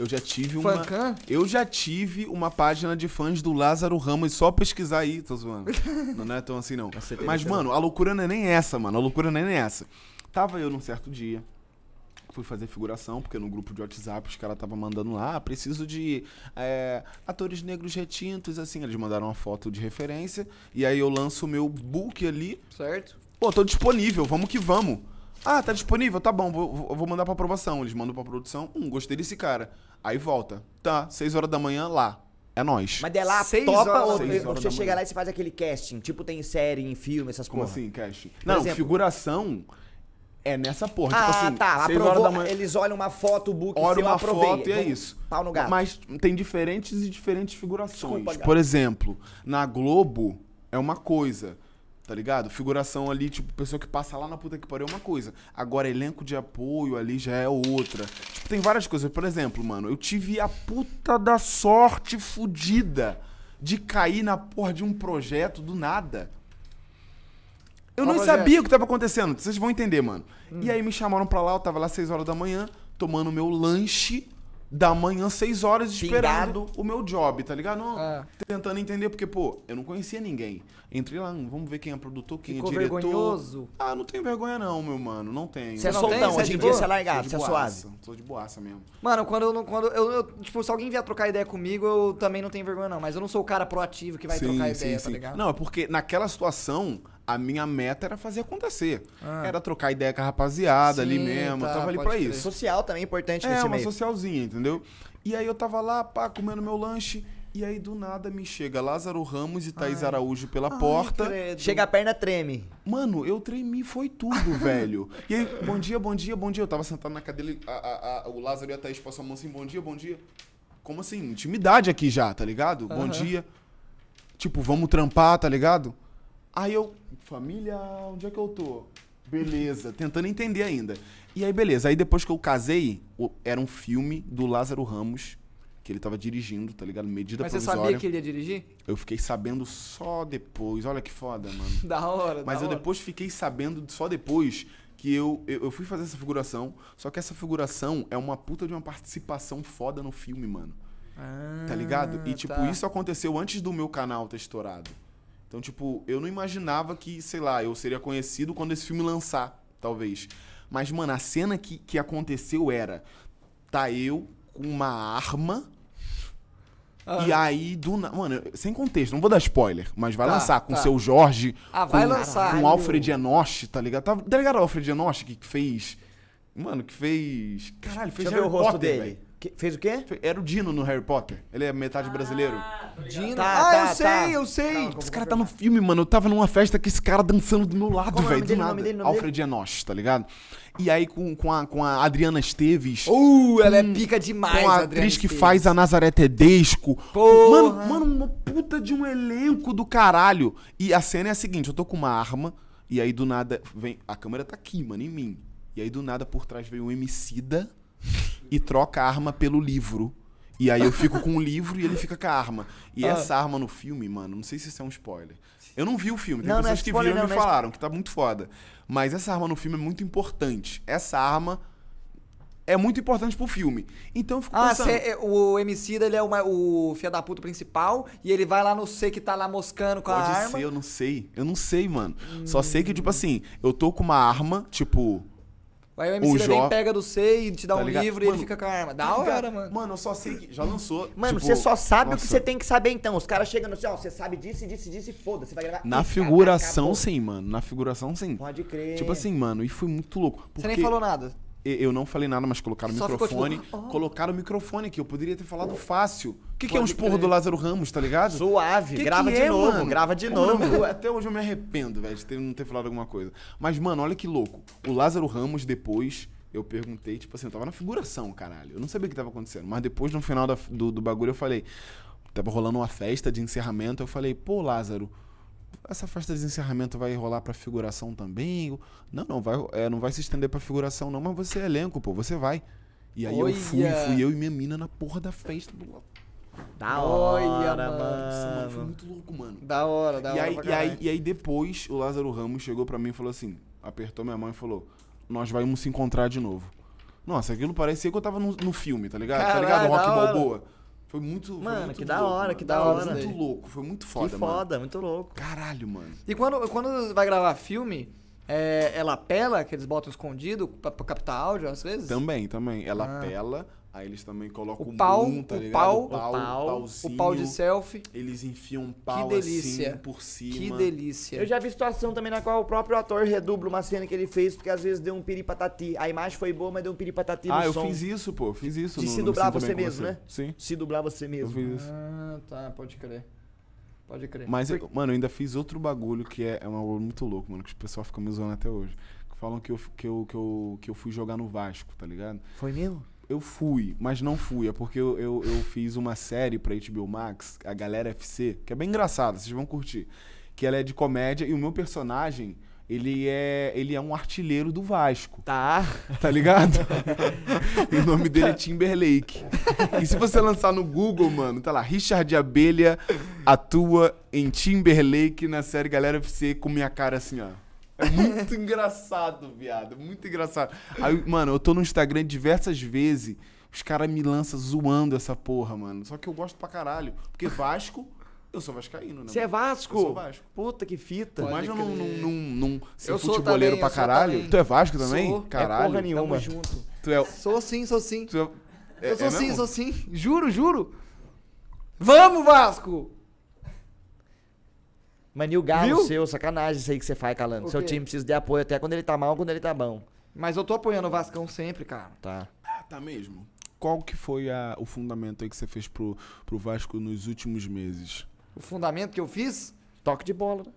S3: eu já tive uma.
S1: Fancam?
S3: Eu já tive uma página de fãs do Lázaro Ramos, só pesquisar aí, tô zoando. *laughs* não é tão assim, não.
S2: Você teve
S3: Mas, mano, a loucura não é nem essa, mano. A loucura não é nem essa. Tava eu num certo dia, fui fazer figuração, porque no grupo de WhatsApp os caras estavam mandando lá, ah, preciso de é, atores negros retintos, assim. Eles mandaram uma foto de referência, e aí eu lanço o meu book ali,
S1: Certo?
S3: Pô, tô disponível, vamos que vamos. Ah, tá disponível? Tá bom, vou, vou- mandar pra aprovação. Eles mandam pra produção. Hum, gostei desse cara. Aí volta. Tá, 6 horas da manhã lá. é nós.
S2: Mas de lá
S1: Seis
S2: topa
S1: horas-
S2: ou
S3: Seis horas
S2: você
S3: da
S2: chega
S3: manhã.
S2: lá e você faz aquele casting, tipo tem em série, em filme, essas
S3: Como
S2: porra.
S3: assim, casting? Não,
S2: exemplo-
S3: figuração é nessa porra.
S2: Ah,
S3: tipo assim,
S2: tá.
S3: seis
S2: Aprovou,
S3: horas da manhã.
S2: Eles olham uma foto, o book,
S3: Olha
S2: seu,
S3: uma
S2: aprovei.
S3: foto e é
S2: Vamos-
S3: isso.
S2: Pau no gato.
S3: Mas tem diferentes e diferentes figurações.
S2: Desculpa, gato.
S3: Por exemplo, na Globo é uma coisa, tá ligado? Figuração ali, tipo, pessoa que passa lá na puta que pariu é uma coisa. Agora, elenco de apoio ali já é outra. Tipo, tem várias coisas. Por exemplo, mano, eu tive a puta da sorte fudida de cair na porra de um projeto do nada. Eu
S1: Qual
S3: não
S1: projeto?
S3: sabia o que tava acontecendo. Vocês vão entender, mano.
S2: Hum.
S3: E aí me chamaram pra lá, eu tava lá 6 horas da manhã, tomando meu lanche da manhã, 6 horas, esperando
S2: Pingado.
S3: o meu job, tá ligado? Não,
S1: Ah.
S3: Tentando entender, porque, pô, eu não conhecia ninguém. Entrei lá, vamos ver quem é produtor, quem
S1: Ficou
S3: é diretor.
S1: vergonhoso?
S3: Ah, não tenho vergonha não, meu mano, não tenho.
S2: Você é
S1: não
S2: soltão,
S1: é
S2: hoje em dia você é largado, você é
S3: boaça,
S2: suave.
S3: Sou de boaça mesmo.
S1: Mano, quando eu não. Quando eu, eu- Tipo, se alguém vier trocar ideia comigo, eu também não tenho vergonha, não. Mas eu não sou o cara proativo que vai trocar ideia, tá ligado?
S3: Não, é porque naquela situação, a minha meta era fazer acontecer.
S1: Ah.
S3: Era trocar ideia com a rapaziada ali
S1: Sim,
S3: mesmo.
S1: tá,
S3: eu tava ali pra
S1: crer.
S3: isso.
S2: Social também é importante
S3: É,
S2: nesse
S3: uma
S2: meio.
S3: socialzinha, entendeu? E aí eu tava lá, pá, comendo meu lanche. E aí do nada me chega Lázaro Ramos e Thaís Araújo pela porta.
S2: Chega a perna, treme.
S3: Mano, eu tremi, foi tudo, *laughs* velho. E aí, bom dia, bom dia, bom dia. Eu tava sentado na cadeira, a- a- a- o Lázaro e a Thaís passam a mão assim, bom dia, bom dia. Como assim? Intimidade aqui já, tá ligado? Bom
S1: Aham.
S3: dia. Tipo, vamos trampar, tá ligado? Aí eu, família, onde é que eu tô? Beleza, tentando entender ainda. E aí, beleza. Aí depois que eu casei, era um filme do Lázaro Ramos, que ele tava dirigindo, tá ligado? Medida
S1: Mas você
S3: provisória.
S1: sabia que ele ia dirigir?
S3: Eu fiquei sabendo só depois. Olha que foda, mano. *laughs*
S1: Da hora,
S3: Mas
S1: da
S3: eu
S1: hora.
S3: depois fiquei sabendo só depois que eu, eu, eu fui fazer essa figuração. Só que essa figuração é uma puta de uma participação foda no filme, mano. Tá ligado? E, tipo,
S1: tá.
S3: isso aconteceu antes do meu canal ter estourado. Então, tipo, eu não imaginava que, sei lá, eu seria conhecido quando esse filme lançar, talvez. Mas, mano, a cena que, que aconteceu era: tá eu com uma arma.
S1: Ah.
S3: E aí, do na... Mano, sem contexto, não vou dar spoiler, mas vai
S1: Tá,
S3: lançar com o
S1: tá.
S3: seu Jorge.
S1: Ah, vai
S3: com,
S1: lançar.
S3: Com o Alfred Enoch, tá ligado? Tá, tá ligado o Alfred Enoch que fez. Mano, que fez. Caralho, fez
S2: Deixa
S3: Harry
S2: o rosto
S3: Potter,
S2: dele.
S3: velho.
S2: Que- fez o quê?
S3: Era o Dino no Harry Potter. Ele é metade brasileiro.
S1: Dino.
S2: Tá,
S1: ah,
S2: tá,
S1: eu sei,
S2: tá.
S1: eu sei.
S2: Calma,
S3: Esse cara tá no filme, mano. Eu tava numa festa com esse cara dançando do meu lado,
S2: é o
S3: velho.
S2: nome
S3: Do nada.
S2: nome dele, nome
S3: Alfred Enoch, tá ligado? E aí com, com, a, com a Adriana Esteves.
S1: Uh, ela é pica demais,
S3: com a
S1: Adriana
S3: atriz que
S1: Esteves.
S3: faz a Nazaré Tedesco.
S1: Porra.
S3: Mano, mano, uma puta de um elenco do caralho. E a cena é a seguinte: eu tô com uma arma, e aí do nada vem. A câmera tá aqui, mano, em mim. E aí do nada por trás vem um homicida e troca a arma pelo livro. E aí eu fico com o livro e ele fica com a arma. E
S1: Ah.
S3: essa arma no filme, mano, não sei se isso é um spoiler. Eu não vi o filme, tem
S2: Não, não é
S3: pessoas que viram e
S2: não,
S3: me
S2: não é
S3: falaram que tá muito foda. Mas essa arma no filme é muito importante. Essa arma é muito importante pro filme. Então eu fico
S1: Ah,
S3: pensando...
S1: cê- é, o MC ele é uma- o filho da puta principal e ele vai lá no C que tá lá moscando com a
S3: Pode
S1: arma.
S3: ser, eu não sei. Eu não sei, mano. Só sei que, tipo assim, eu tô com uma arma, tipo.
S1: Aí o MC
S3: o
S1: vem,
S3: Jó-
S1: pega do C e te dá
S3: Tá
S1: um
S3: ligado?
S1: livro e
S3: Mano,
S1: ele fica com a arma. Da
S3: tá ligado?
S1: hora, mano.
S3: Mano, eu só sei que. Já lançou.
S2: Mano,
S3: tipo,
S2: você só sabe o que
S3: nossa.
S2: você tem que saber então. Os caras chegam assim, ó, você sabe disso, disso, disso e foda. Você vai gravar.
S3: Na figuração, sim, mano. Na figuração, sim.
S2: Pode crer.
S3: Tipo assim, mano, e foi muito louco.
S1: Você
S3: Porque
S1: nem falou nada.
S3: Eu não falei nada, mas colocaram o microfone.
S1: tipo, oh.
S3: Colocaram o microfone aqui. Eu poderia ter falado fácil. O que, que é um esporro do Lázaro Ramos, tá ligado?
S2: Suave,
S3: Que
S2: grava
S3: que
S2: de
S3: é,
S2: novo,
S3: mano?
S2: grava de
S3: Pô,
S2: novo.
S3: até hoje eu me arrependo, velho, de ter- não ter falado alguma coisa. Mas, mano, olha que louco. O Lázaro Ramos, depois, eu perguntei, tipo assim, eu tava na figuração, caralho. Eu não sabia o que tava acontecendo. Mas depois, no final da- do, do bagulho, eu falei. Tava rolando uma festa de encerramento. Eu falei, pô, Lázaro, essa festa de encerramento vai rolar pra figuração também? Não, não, vai, é, não vai se estender pra figuração, não, mas você é elenco, pô, você vai. E aí eu fui, fui eu e minha mina na porra da festa.
S2: Da
S1: Olha,
S2: hora,
S1: mano.
S3: Nossa, mano, foi muito louco, mano.
S1: Da hora, da
S3: E
S1: hora.
S3: aí, e, aí, e aí depois o Lázaro Ramos chegou pra mim e falou assim, apertou minha mão e falou, nós vamos se encontrar de novo. Nossa, aquilo parecia que eu tava no, no filme, tá ligado?
S1: Caralho,
S3: tá ligado? Rock
S1: da.
S3: Balboa. Foi muito. foi
S2: Mano,
S3: muito
S2: que da
S3: louco,
S2: hora,
S3: mano.
S2: que da
S3: Foi
S1: hora.
S3: muito louco, foi muito foda,
S2: que
S3: mano.
S2: foda, muito louco.
S3: Caralho, mano.
S1: E quando, quando vai gravar filme, é, ela pela, que eles botam escondido pra, pra captar áudio às vezes?
S3: Também, também. Ela
S1: Ah.
S3: Aí eles também colocam
S1: O pau,
S3: boom, tá
S1: o
S3: ligado?
S1: pau,
S3: o pau,
S2: o pau,
S3: pauzinho.
S1: O pau de selfie.
S3: Eles enfiam um pau
S1: delícia.
S3: assim por cima.
S1: Que delícia.
S2: Eu já vi situação também na qual o próprio ator redubla uma cena que ele fez, porque às vezes deu um piripatati. A imagem foi boa, mas deu um piripatati no
S3: Ah, eu
S2: som.
S3: fiz isso, pô. Fiz isso.
S2: De
S3: no-
S2: se dublar você mesmo, né?
S3: Sim,
S2: Se dublar você
S3: eu
S2: mesmo.
S3: fiz isso.
S1: Ah, tá, pode crer. Pode crer.
S3: Mas, eu- mano, eu ainda fiz outro bagulho que é, é um bagulho muito louco, mano, que o pessoal fica me zoando até hoje. Falam que eu, que, eu, que, eu, que eu fui jogar no Vasco, tá ligado?
S2: Foi mesmo?
S3: Eu fui, mas não fui. É porque eu, eu, eu fiz uma série pra HBO Max, a Galera FC, que é bem engraçada, vocês vão curtir. Que ela é de comédia e o meu personagem, ele é, ele é um artilheiro do Vasco.
S2: Tá.
S3: Tá ligado? *laughs* e o nome dele é Timberlake. E se você lançar no Google, mano, tá lá, Richard Abelha atua em Timberlake na série Galera FC com minha cara assim, ó. É muito *laughs* engraçado, viado. Muito engraçado. Aí, mano, eu tô no Instagram diversas vezes. Os caras me lançam zoando essa porra, mano. Só que eu gosto pra caralho. Porque Vasco, eu sou vascaíno, né?
S2: Você é? Vasco?
S3: Eu sou Vasco.
S2: Puta que fita.
S3: Por mais eu não, não, não, não ser
S1: Eu sou
S3: futeboleiro
S1: também,
S3: pra
S1: eu sou
S3: caralho. Tu é Vasco também?
S1: Sou. É
S3: Caralho.
S2: É porra nenhuma.
S1: Tamo junto.
S3: Tu é,
S1: Sou sim, sou sim.
S3: tu é,
S1: eu sou
S3: é
S1: sim,
S3: mesmo?
S1: sou sim. Juro, juro. Vamos, Vasco!
S2: Mano, e o galo
S1: Viu?
S2: seu, sacanagem isso aí que você faz, Calando.
S1: O
S2: Seu
S1: quê?
S2: time precisa de apoio até quando ele tá mal, quando ele tá bom.
S1: Mas eu tô apoiando o Vascão sempre, cara.
S2: Tá.
S3: Ah, tá mesmo. Qual que foi a- o fundamento aí que você fez pro, pro Vasco nos últimos meses?
S1: O fundamento que eu fiz?
S2: Toque de bola, né?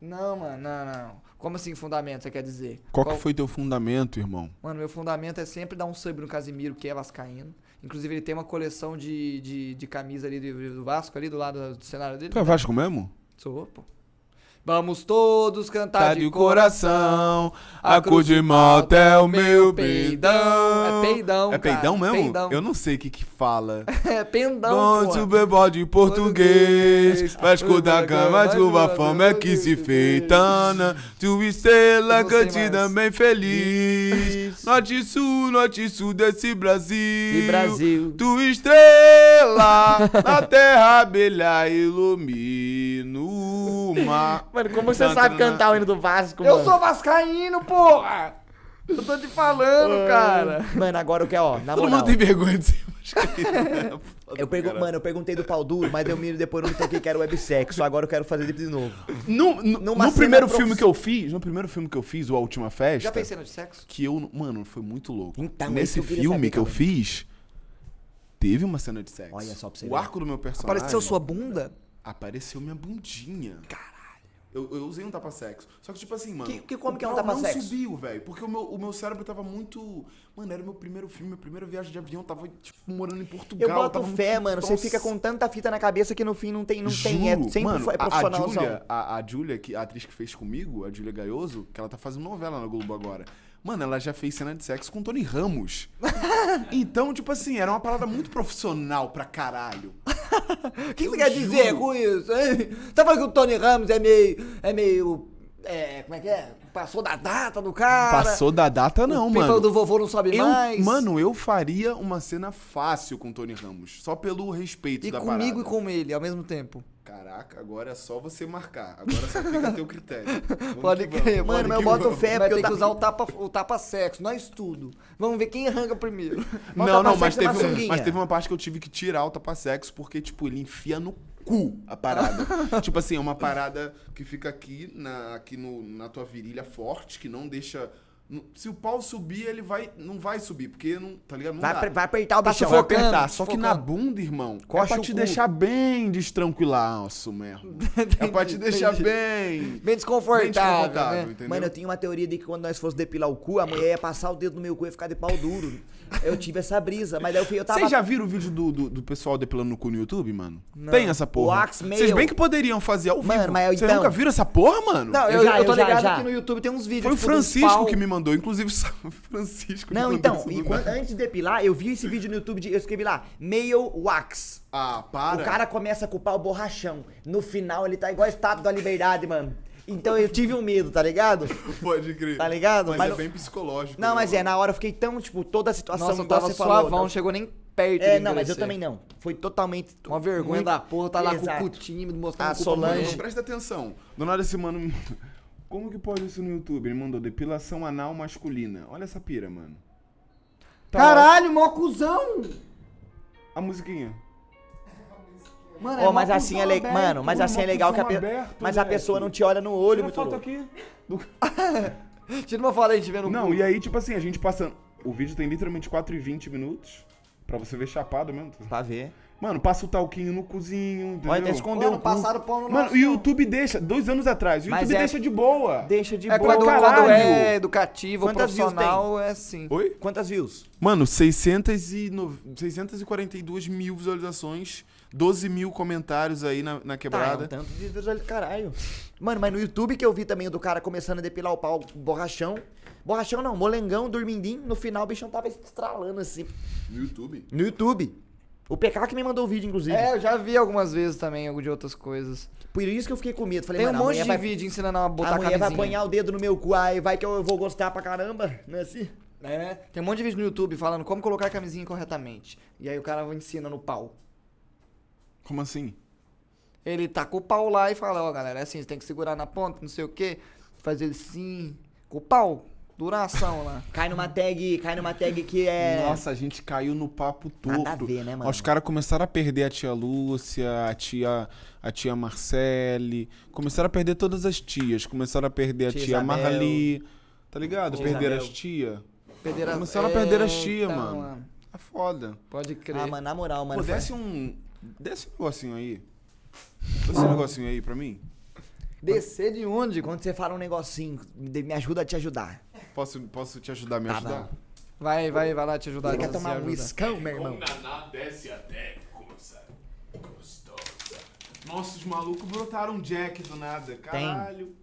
S1: Não, mano, não, não. Como assim fundamento, você quer dizer?
S3: Qual, que foi teu fundamento, irmão?
S1: Mano, meu fundamento é sempre dar um sub no Casimiro, que é vascaíno. Inclusive, ele tem uma coleção de, de, de camisa ali do, do Vasco, ali do lado do cenário dele.
S3: Tu é Vasco mesmo?
S1: Sou, pô. Vamos todos cantar
S3: Tá
S1: de,
S3: de
S1: coração.
S3: a cor de malta é o meu peidão.
S1: É peidão,
S3: É peidão
S1: cara,
S3: mesmo?
S1: peidão.
S3: Eu não sei o que que fala. *laughs*
S1: É pendão,
S3: Bom Bowl de português, Vasco da Gama, chuva, fama é que se feitana. Tu estrela, cantida bem feliz. Norte sul, norte sul desse Brasil.
S2: E Brasil.
S3: Tu estrela, *laughs* na terra brilha, ilumina o mar.
S2: Mano, como você
S3: Tan,
S2: sabe cantar o hino do Vasco,
S1: Eu
S2: mano?
S1: sou vascaíno, porra! Eu tô te falando, cara.
S2: Mano, agora eu quero, ó, na
S3: Todo
S2: moral.
S3: mundo tem vergonha de ser vascaíno. *laughs*
S2: Eu pergun mano, eu perguntei do pau duro, mas deu miro depois eu não toquei que era websexo. Agora eu quero fazer de novo.
S3: No, no, no primeiro
S2: prof-
S3: filme que eu fiz, no primeiro filme que eu fiz, o A Última Festa,
S1: Já fez cena de sexo?
S3: que eu, mano, foi muito louco.
S2: Então, é
S3: Nesse
S2: que eu
S3: filme
S2: saber,
S3: que eu
S2: Calma.
S3: fiz, teve uma cena de sexo.
S2: Olha só pra você
S3: O
S2: ver.
S3: arco do meu personagem.
S1: Apareceu sua bunda?
S3: Apareceu minha bundinha. Caralho. Eu, eu usei um tapa-sexo. Só que, tipo assim, mano.
S2: Que- que- como que é um tapa-sexo?
S3: não subiu, velho. Porque o meu, o meu cérebro tava muito. Mano, era o meu primeiro filme, minha primeira viagem de avião. Tava, tipo, morando em Portugal.
S2: Eu boto fé,
S3: muito-
S2: mano. Você
S3: Nossa.
S2: fica com tanta fita na cabeça que no fim não tem, não tem. É
S3: Juro,
S2: sempre
S3: mano,
S2: foi
S3: a- a,
S2: profissionalzão.
S3: Júlia, a, a Júlia, que, a atriz que fez comigo, a Júlia Gaioso, que ela tá fazendo novela na Globo agora. Mano, ela já fez cena de sexo com o Tony Ramos. *laughs* então, tipo assim, era uma parada muito profissional pra caralho.
S1: O *laughs* que
S3: Eu
S1: você quer
S3: juro.
S1: dizer com isso, hein? Tá falando que o Tony Ramos é meio. É meio. É. Como é que é? Passou da data do cara.
S3: Passou da data, não,
S1: o
S3: mano.
S1: do vovô não sobe
S3: Eu,
S1: mais.
S3: mano, eu faria uma cena fácil com o Tony Ramos. Só pelo respeito
S1: E
S3: da
S1: comigo
S3: parada.
S1: e com ele ao mesmo tempo.
S3: Caraca, agora é só você marcar. Agora só fica a teu critério. *laughs* Vamos
S1: Pode
S3: que
S1: crer,
S3: vamos,
S2: mano, mas eu
S3: que
S2: boto
S3: vamos.
S2: fé. Porque eu
S1: que
S2: ta-
S1: usar o tapa, o tapa sexo, nós tudo. Vamos ver quem arranca primeiro. *laughs*
S2: Mas
S3: Não, não, mas teve,
S2: sunguinha.
S3: mas teve uma parte que eu tive que tirar o tapa-sexo porque, tipo, ele enfia no cu a parada. *laughs* tipo assim, é uma parada que fica aqui, na, aqui no, na tua virilha forte, que não deixa. Se o pau subir, ele vai. Não vai subir, porque não. Tá ligado? Não
S2: Vai,
S3: dá.
S2: vai apertar o
S1: Tá
S2: bichão.
S3: Vai apertar. Só que na bunda, irmão,
S2: Coxa
S3: é pra te
S2: cu.
S3: deixar bem destranquilaço mesmo. *laughs* é pra te deixar
S1: Entendi.
S3: bem.
S1: Bem
S3: Bem
S1: desconfortável,
S3: desconfortável,
S1: né?
S3: entendeu?
S2: Mano, eu tinha uma teoria de que quando nós fosse depilar o cu, a mulher ia passar o dedo no meu cu e ia ficar de pau duro. Eu tive essa brisa, mas daí eu, fui- eu tava.
S3: Vocês já viram o vídeo do, do, do pessoal depilando no cu no YouTube, mano?
S1: Não.
S3: Tem essa porra.
S2: O Axe
S3: Vocês
S2: Mail.
S3: bem que poderiam fazer ao vivo.
S2: Mano, mas eu-
S3: Vocês
S2: então-
S3: nunca viram essa porra, mano?
S1: Não,
S2: Eu
S1: eu,
S2: já,
S1: eu tô
S2: eu já,
S1: ligado
S2: já.
S1: que no YouTube tem uns vídeos.
S3: Foi o
S1: tipo,
S3: Francisco
S1: pau.
S3: que me mandou. Inclusive, salve *laughs* Francisco.
S2: Não,
S3: que
S2: então, e quando- antes de depilar, eu vi esse vídeo no YouTube, de, eu escrevi lá, Male Wax.
S3: Ah, para.
S2: O cara começa a culpar o borrachão. No final, ele tá igual a estátua da liberdade, mano. Então eu tive um medo, tá ligado? *laughs*
S3: Pode crer.
S2: Tá ligado?
S3: Mas,
S2: Mas
S3: é
S2: não-
S3: bem psicológico.
S2: Não,
S3: né,
S2: mas é,
S3: mano?
S2: na hora eu fiquei tão, tipo, toda a situação
S1: Nossa,
S2: igual
S1: tava
S2: você falou.
S1: suavão,
S2: não-
S1: não chegou nem perto
S2: É,
S1: de
S2: não, mas eu também não. Foi totalmente.
S1: Uma vergonha
S2: muito-
S1: da porra, tá lá
S2: Exato.
S1: com o cu tímido, mostrando
S2: A Solange-
S1: mulher.
S3: Presta atenção. Do nada esse mano. Como que pode isso no YouTube? Ele mandou depilação anal masculina. Olha essa pira, mano.
S1: Caralho, mó cuzão!
S3: A musiquinha.
S1: Mano, mó
S2: mas assim é legal.
S1: aberto.
S2: Mano, mas assim é legal que a, pe-
S3: aberto,
S2: mas a pessoa não te olha no olho
S3: Tira
S2: muito
S3: foto
S2: louco.
S3: aqui. *laughs*
S1: Tira uma foto aí, a gente vê no
S3: Não, e aí, tipo assim, a gente passando. O vídeo tem literalmente 4 e 20 minutos. Pra você ver chapado mesmo.
S2: Pra ver.
S3: Mano, passa o talquinho no cozinho, entendeu?
S2: Olha, tá escondendo
S1: Mano,
S2: o
S1: passaram pão no
S3: Mano, o YouTube deixa, dois anos atrás, o
S2: Mas
S3: YouTube
S2: é-
S3: deixa de boa.
S2: Deixa de
S1: É
S2: boa.
S1: quando,
S3: caralho.
S1: quando é educativo,
S2: Quantas views
S1: profissional, é assim.
S3: Oi?
S2: Quantas views?
S3: Mano, 600 e no... 642 mil visualizações, 12 mil comentários aí na, na
S2: Tá, é
S3: quebrada.
S2: um tanto de visualização. Caralho. Mano, mas no YouTube que eu vi também do cara começando a depilar o pau borrachão. Borrachão não, molengão, dormindinho. No final o bichão tava estralando assim.
S3: No YouTube?
S2: No YouTube. O PK que me mandou o vídeo, inclusive.
S1: É, eu já vi algumas vezes também, algo de outras coisas.
S2: Por isso que eu fiquei com medo. Falei,
S1: Tem um monte
S2: mulher
S1: de
S2: vai...
S1: vídeo ensinando a botar
S2: a mulher vai
S1: camisinha.
S2: apanhar o dedo no meu cu, aí vai que eu vou gostar pra caramba. Não é assim?
S1: É, tem um monte de vídeo no YouTube falando como colocar a camisinha corretamente. E aí o cara ensina no pau.
S3: Como assim?
S1: Ele taca o pau lá e fala, ó galera, é assim, você tem que segurar na ponta, não sei o que, fazer assim, com o pau, duração lá. *laughs*
S2: Cai numa tag, cai numa tag que é...
S3: Nossa, a gente caiu no papo torto.
S2: Nada a ver, né, mano?
S3: Os caras começaram a perder a tia Lúcia, a tia, a tia Marcele. Começaram a perder todas as tias. Começaram a perder a
S2: Tia
S3: tia,
S2: Isabel.
S3: Marli. Tá ligado?
S2: Tia
S3: Perderam
S2: Isabel.
S3: as tia.
S1: Perderam
S3: Começaram a perder as
S1: Eita,
S3: tia, mano. É foda.
S1: Pode crer.
S2: Ah, mano, na moral, mano.
S3: Desce um. Desce um negocinho aí. Desce um negocinho aí pra mim.
S1: Descer de onde?
S2: Quando você fala um negocinho, me ajuda a te ajudar.
S3: Posso, posso te ajudar a me
S2: Tá
S3: ajudar?
S2: bom.
S1: Vai, vai, vai lá te ajudar.
S2: Você quer tomar um whiskão, meu irmão?
S3: Naná desce até coisa gostosa. Nossa, os malucos brotaram um Jack do nada. Caralho.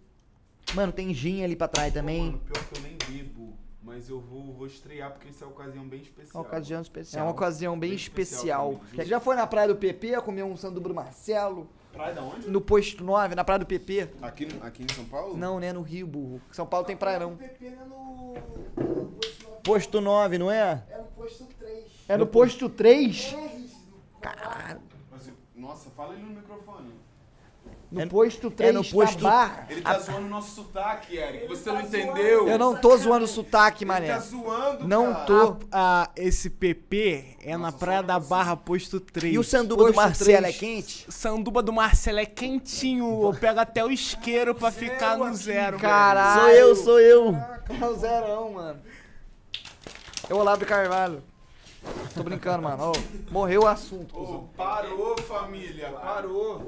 S2: Mano, tem gin ali pra trás também.
S3: Mano, pior que eu nem bebo. Mas eu vou, vou estrear porque isso é uma ocasião bem especial.
S2: Uma ocasião
S1: É
S2: especial.
S1: uma ocasião bem
S3: Bem especial
S1: especial. Você já foi na praia do PP a comer um sanduba do Marcelo?
S3: Praia da onde?
S1: No posto 9, na praia do PP?
S3: Aqui, aqui em São Paulo?
S1: Não, né? No Rio, burro. São Paulo tem praia não.
S4: PP é no. no posto nove.
S2: Posto 9, não é?
S4: É no posto 3.
S1: É no posto 3?
S2: Caralho.
S3: Mas, nossa, fala ele no microfone.
S1: No
S2: É-
S1: posto 3,
S2: no posto-
S1: na barra.
S3: Ele tá zoando o nosso sotaque, Eric. Você não entendeu?
S1: Eu não tô zoando o sotaque,
S3: Ele tá
S1: mané.
S3: zoando,
S1: Não
S3: cara.
S1: tô.
S5: Ah, esse PP é na
S3: Nossa,
S5: Praia
S3: só
S5: da. Barra, posto 3.
S2: E o sanduba do
S1: Posto
S2: Marcelo é
S1: três.
S2: quente?
S5: Sanduba do Marcelo é quentinho. Eu pego até o isqueiro pra ficar no zero.
S1: Caralho.
S2: Sou eu, sou eu.
S1: É o zerão, mano. É o Olavo Carvalho. Tô brincando, mano. Ó, morreu o assunto, cuzão.
S3: parou, família, parou.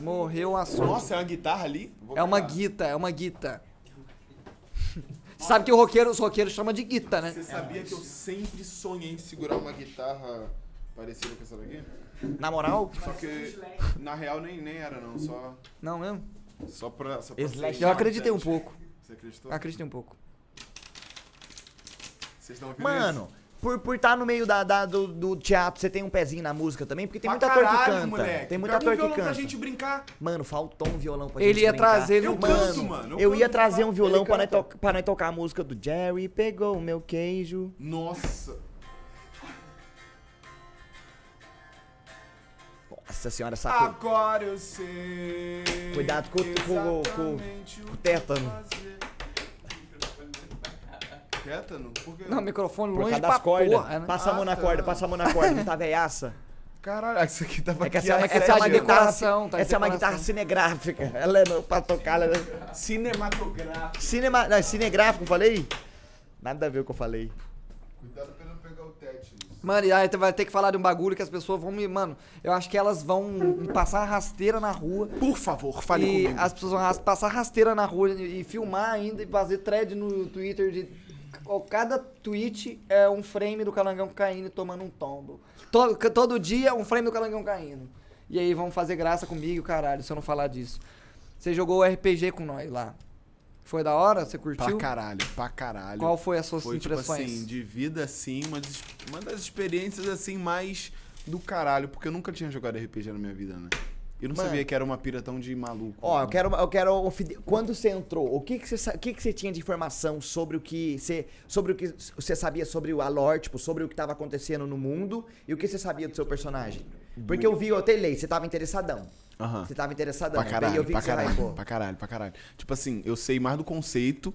S1: Morreu o assunto.
S3: Nossa, é uma guitarra ali?
S1: É uma guita, é uma guita. *laughs* Sabe que o roqueiro, os roqueiros chamam de guita, né?
S3: Você sabia que eu sempre sonhei em segurar uma guitarra parecida com essa daqui?
S2: Na moral?
S3: Só que, na real, nem, nem era não, só,
S1: Não mesmo?
S3: só pra... Só pra
S1: Eu acreditei um pouco.
S3: Você acreditou?
S1: Acreditei um pouco.
S3: Vocês estão ouvindo
S2: Mano, por estar por tá no meio da, da- do, do teatro, você tem um pezinho na música também? Porque tem
S3: Pra
S2: muita ator que
S3: caralho,
S2: canta.
S3: moleque.
S2: Tem muita
S3: Pega um
S2: ator que
S3: violão
S2: canta.
S3: pra gente brincar.
S2: Mano, faltou um violão pra
S1: Ele
S2: gente
S1: ia
S2: brincar.
S1: trazer
S3: Eu
S1: no
S3: canto, mano.
S2: Eu,
S3: canto,
S2: ia trazer um violão pra nós, to pra nós tocar a música do Jerry pegou o meu queijo.
S3: Nossa.
S2: Nossa senhora, sacou.
S3: Agora eu sei.
S2: Cuidado com o- com com com o
S3: que
S2: tétano.
S3: fazer. Tétano? Por quê?
S1: Não, microfone
S2: Por
S1: longe
S2: causa
S1: pra
S2: das cordas.
S1: porra, né?
S2: Passa a mão
S3: Ah,
S2: na
S3: tá.
S2: corda, passa a mão na corda, não tá veiaça.
S3: Caralho, isso aqui tava
S2: É que
S3: aqui
S2: essa,
S3: há
S2: essa é
S3: sete
S2: uma
S1: uma
S3: anos.
S1: decoração, tá?
S2: Essa é uma
S1: decoração.
S2: guitarra cinegráfica. Ela é no- pra tocar. Ela é...
S3: Cinematográfico.
S2: Cinema, não, é cinegráfico, falei? Nada a ver com o que eu falei.
S3: Cuidado pra não pegar o tétano.
S1: Mano, e aí tu vai ter que falar de um bagulho que as pessoas vão me. Mano, eu acho que elas vão passar rasteira na rua.
S3: Por favor, fale
S1: e
S3: comigo.
S1: as pessoas vão ras- passar rasteira na rua e, e filmar ainda e fazer thread no Twitter de. Cada tweet é um frame do calangão caindo e tomando um tombo. Todo, todo dia um frame do calangão caindo. E aí vão fazer graça comigo, caralho, se eu não falar disso. Você jogou RPG com nós lá. Foi da hora? Você
S3: Pra
S1: curtiu?
S3: caralho, pra caralho.
S1: Qual foi as suas
S3: Foi, tipo
S1: impressões?
S3: assim, de vida, assim, uma, uma das experiências, assim, mais do caralho. Porque eu nunca tinha jogado RPG na minha vida, né? Eu não
S2: Mano.
S3: sabia que era uma pira tão de maluco.
S2: Ó,
S3: né?
S2: eu quero, eu quero quando você entrou, o que que você, o que que você tinha de informação sobre o que você, sobre o que você sabia sobre o a lore, tipo, sobre o que tava acontecendo no mundo e o que você sabia do seu personagem? Porque eu vi, eu até lei, você tava interessadão.
S3: Aham.
S2: Você tava interessadão.
S3: Pra caralho,
S2: eu vi
S3: pra
S2: vai,
S3: caralho,
S2: pô.
S3: pra caralho, pra caralho. Tipo assim, eu sei mais do conceito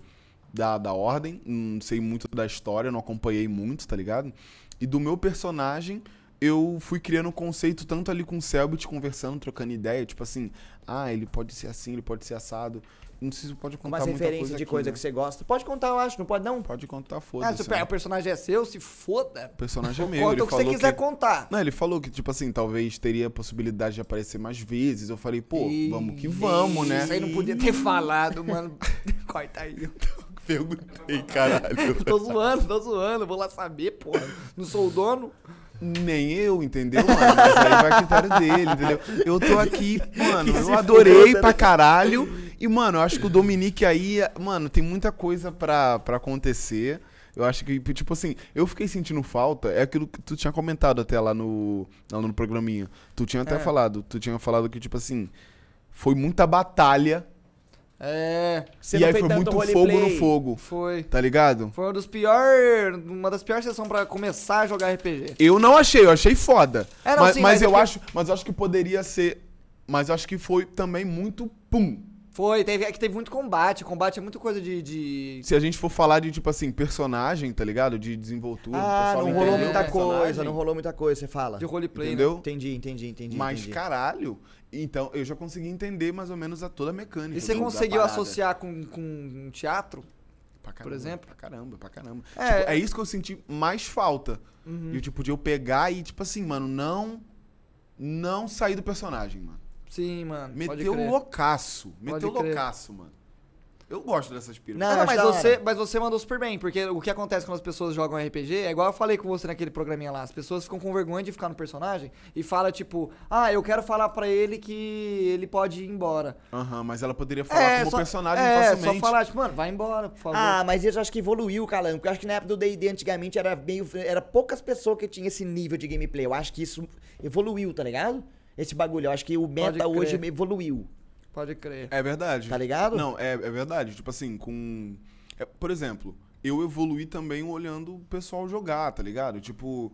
S3: da, da ordem, não sei muito da história, não acompanhei muito, tá ligado? E do meu personagem, eu fui criando um conceito tanto ali com o Selbit, conversando, trocando ideia, tipo assim, ah, ele pode ser assim, ele pode ser assado. Não sei se pode contar
S2: Umas
S3: muita
S2: referências
S3: coisa
S2: de
S3: aqui,
S2: coisa
S3: né?
S2: que você gosta. Pode contar, eu acho. Não pode, não?
S3: Pode contar,
S1: Ah,
S3: foda-se.
S1: se o
S3: né?
S1: personagem é seu, se foda.
S3: O personagem é meu,
S1: Conta
S3: ele
S1: o que você
S3: falou
S1: quiser
S3: que...
S1: contar.
S3: Não, ele falou que, tipo assim, talvez teria a possibilidade de aparecer mais vezes. Eu falei, pô,
S1: Ih,
S3: vamos que vamos, né?
S1: Isso aí não podia ter falado, mano. *laughs* Corta aí.
S3: Perguntei, caralho. *laughs*
S1: Tô zoando, tô zoando. Vou lá saber, porra. Não sou o dono.
S3: Nem eu, entendeu, mano? Mas aí vai a critério dele, entendeu? Eu tô aqui, mano, *laughs* eu adorei
S2: foda,
S3: pra
S2: né?
S3: caralho. E, mano, eu acho que o Dominique aí, mano, tem muita coisa pra, pra acontecer. Eu acho que, tipo assim, eu fiquei sentindo falta, é aquilo que tu tinha comentado até lá no, lá no programinha. Tu tinha até
S1: É.
S3: falado, tu tinha falado que, tipo assim, foi muita batalha
S1: É,
S2: Você
S3: e
S2: não
S3: aí foi muito fogo no fogo,
S1: foi.
S3: tá ligado?
S1: Foi uma das piores. Uma das piores sessões pra começar a jogar RPG.
S3: Eu não achei, eu achei foda.
S1: É, não,
S3: mas,
S1: sim,
S3: mas
S1: mas é
S3: eu
S1: que-
S3: acho, mas eu acho que poderia ser, mas eu acho que foi também muito pum.
S1: Foi, teve, é que teve muito combate. Combate é muito coisa de. de...
S3: Se a gente for falar de tipo assim, personagem, tá ligado? De desenvoltura,
S2: Ah, não
S3: entendeu
S2: rolou muita
S3: personagem,
S2: coisa, não rolou muita coisa, você fala.
S1: de roleplay, né?
S3: Entendeu?
S2: Entendi, entendi, entendi.
S3: Mas
S2: entendi.
S3: caralho, então eu já consegui entender mais ou menos a toda a mecânica.
S1: E você conseguiu associar com, com teatro?
S3: Pra caramba,
S1: por exemplo?
S3: Pra caramba, pra caramba.
S1: É.
S3: É, é isso que eu senti mais falta.
S1: Uhum.
S3: De, tipo, de eu pegar e, tipo assim, mano, não. Não sair do personagem, mano.
S1: Sim, mano.
S3: Meteu loucaço. Meteu loucaço, mano. Eu gosto dessas piras.
S2: Não,
S1: mas você, mas você mandou super bem, porque o que acontece quando as pessoas jogam RPG é igual eu falei com você naquele programinha lá. As pessoas ficam com vergonha de ficar no personagem e fala tipo, ah, eu quero falar pra ele que ele pode ir embora.
S3: Aham, mas ela poderia falar como
S1: só,
S3: personagem
S1: é,
S3: facilmente.
S1: só falar, tipo, mano, vai embora, por favor.
S2: Ah, mas eu acho que evoluiu, Calango. Porque eu acho que na época do D&D antigamente era meio... Era poucas pessoas que tinham esse nível de gameplay. Eu acho que isso evoluiu, tá ligado? Esse bagulho. Eu acho que o meta hoje evoluiu.
S1: Pode crer.
S3: É verdade.
S2: Tá ligado?
S3: Não, é, é verdade. Tipo assim, com. é, por exemplo, eu evoluí também olhando o pessoal jogar, tá ligado? Tipo.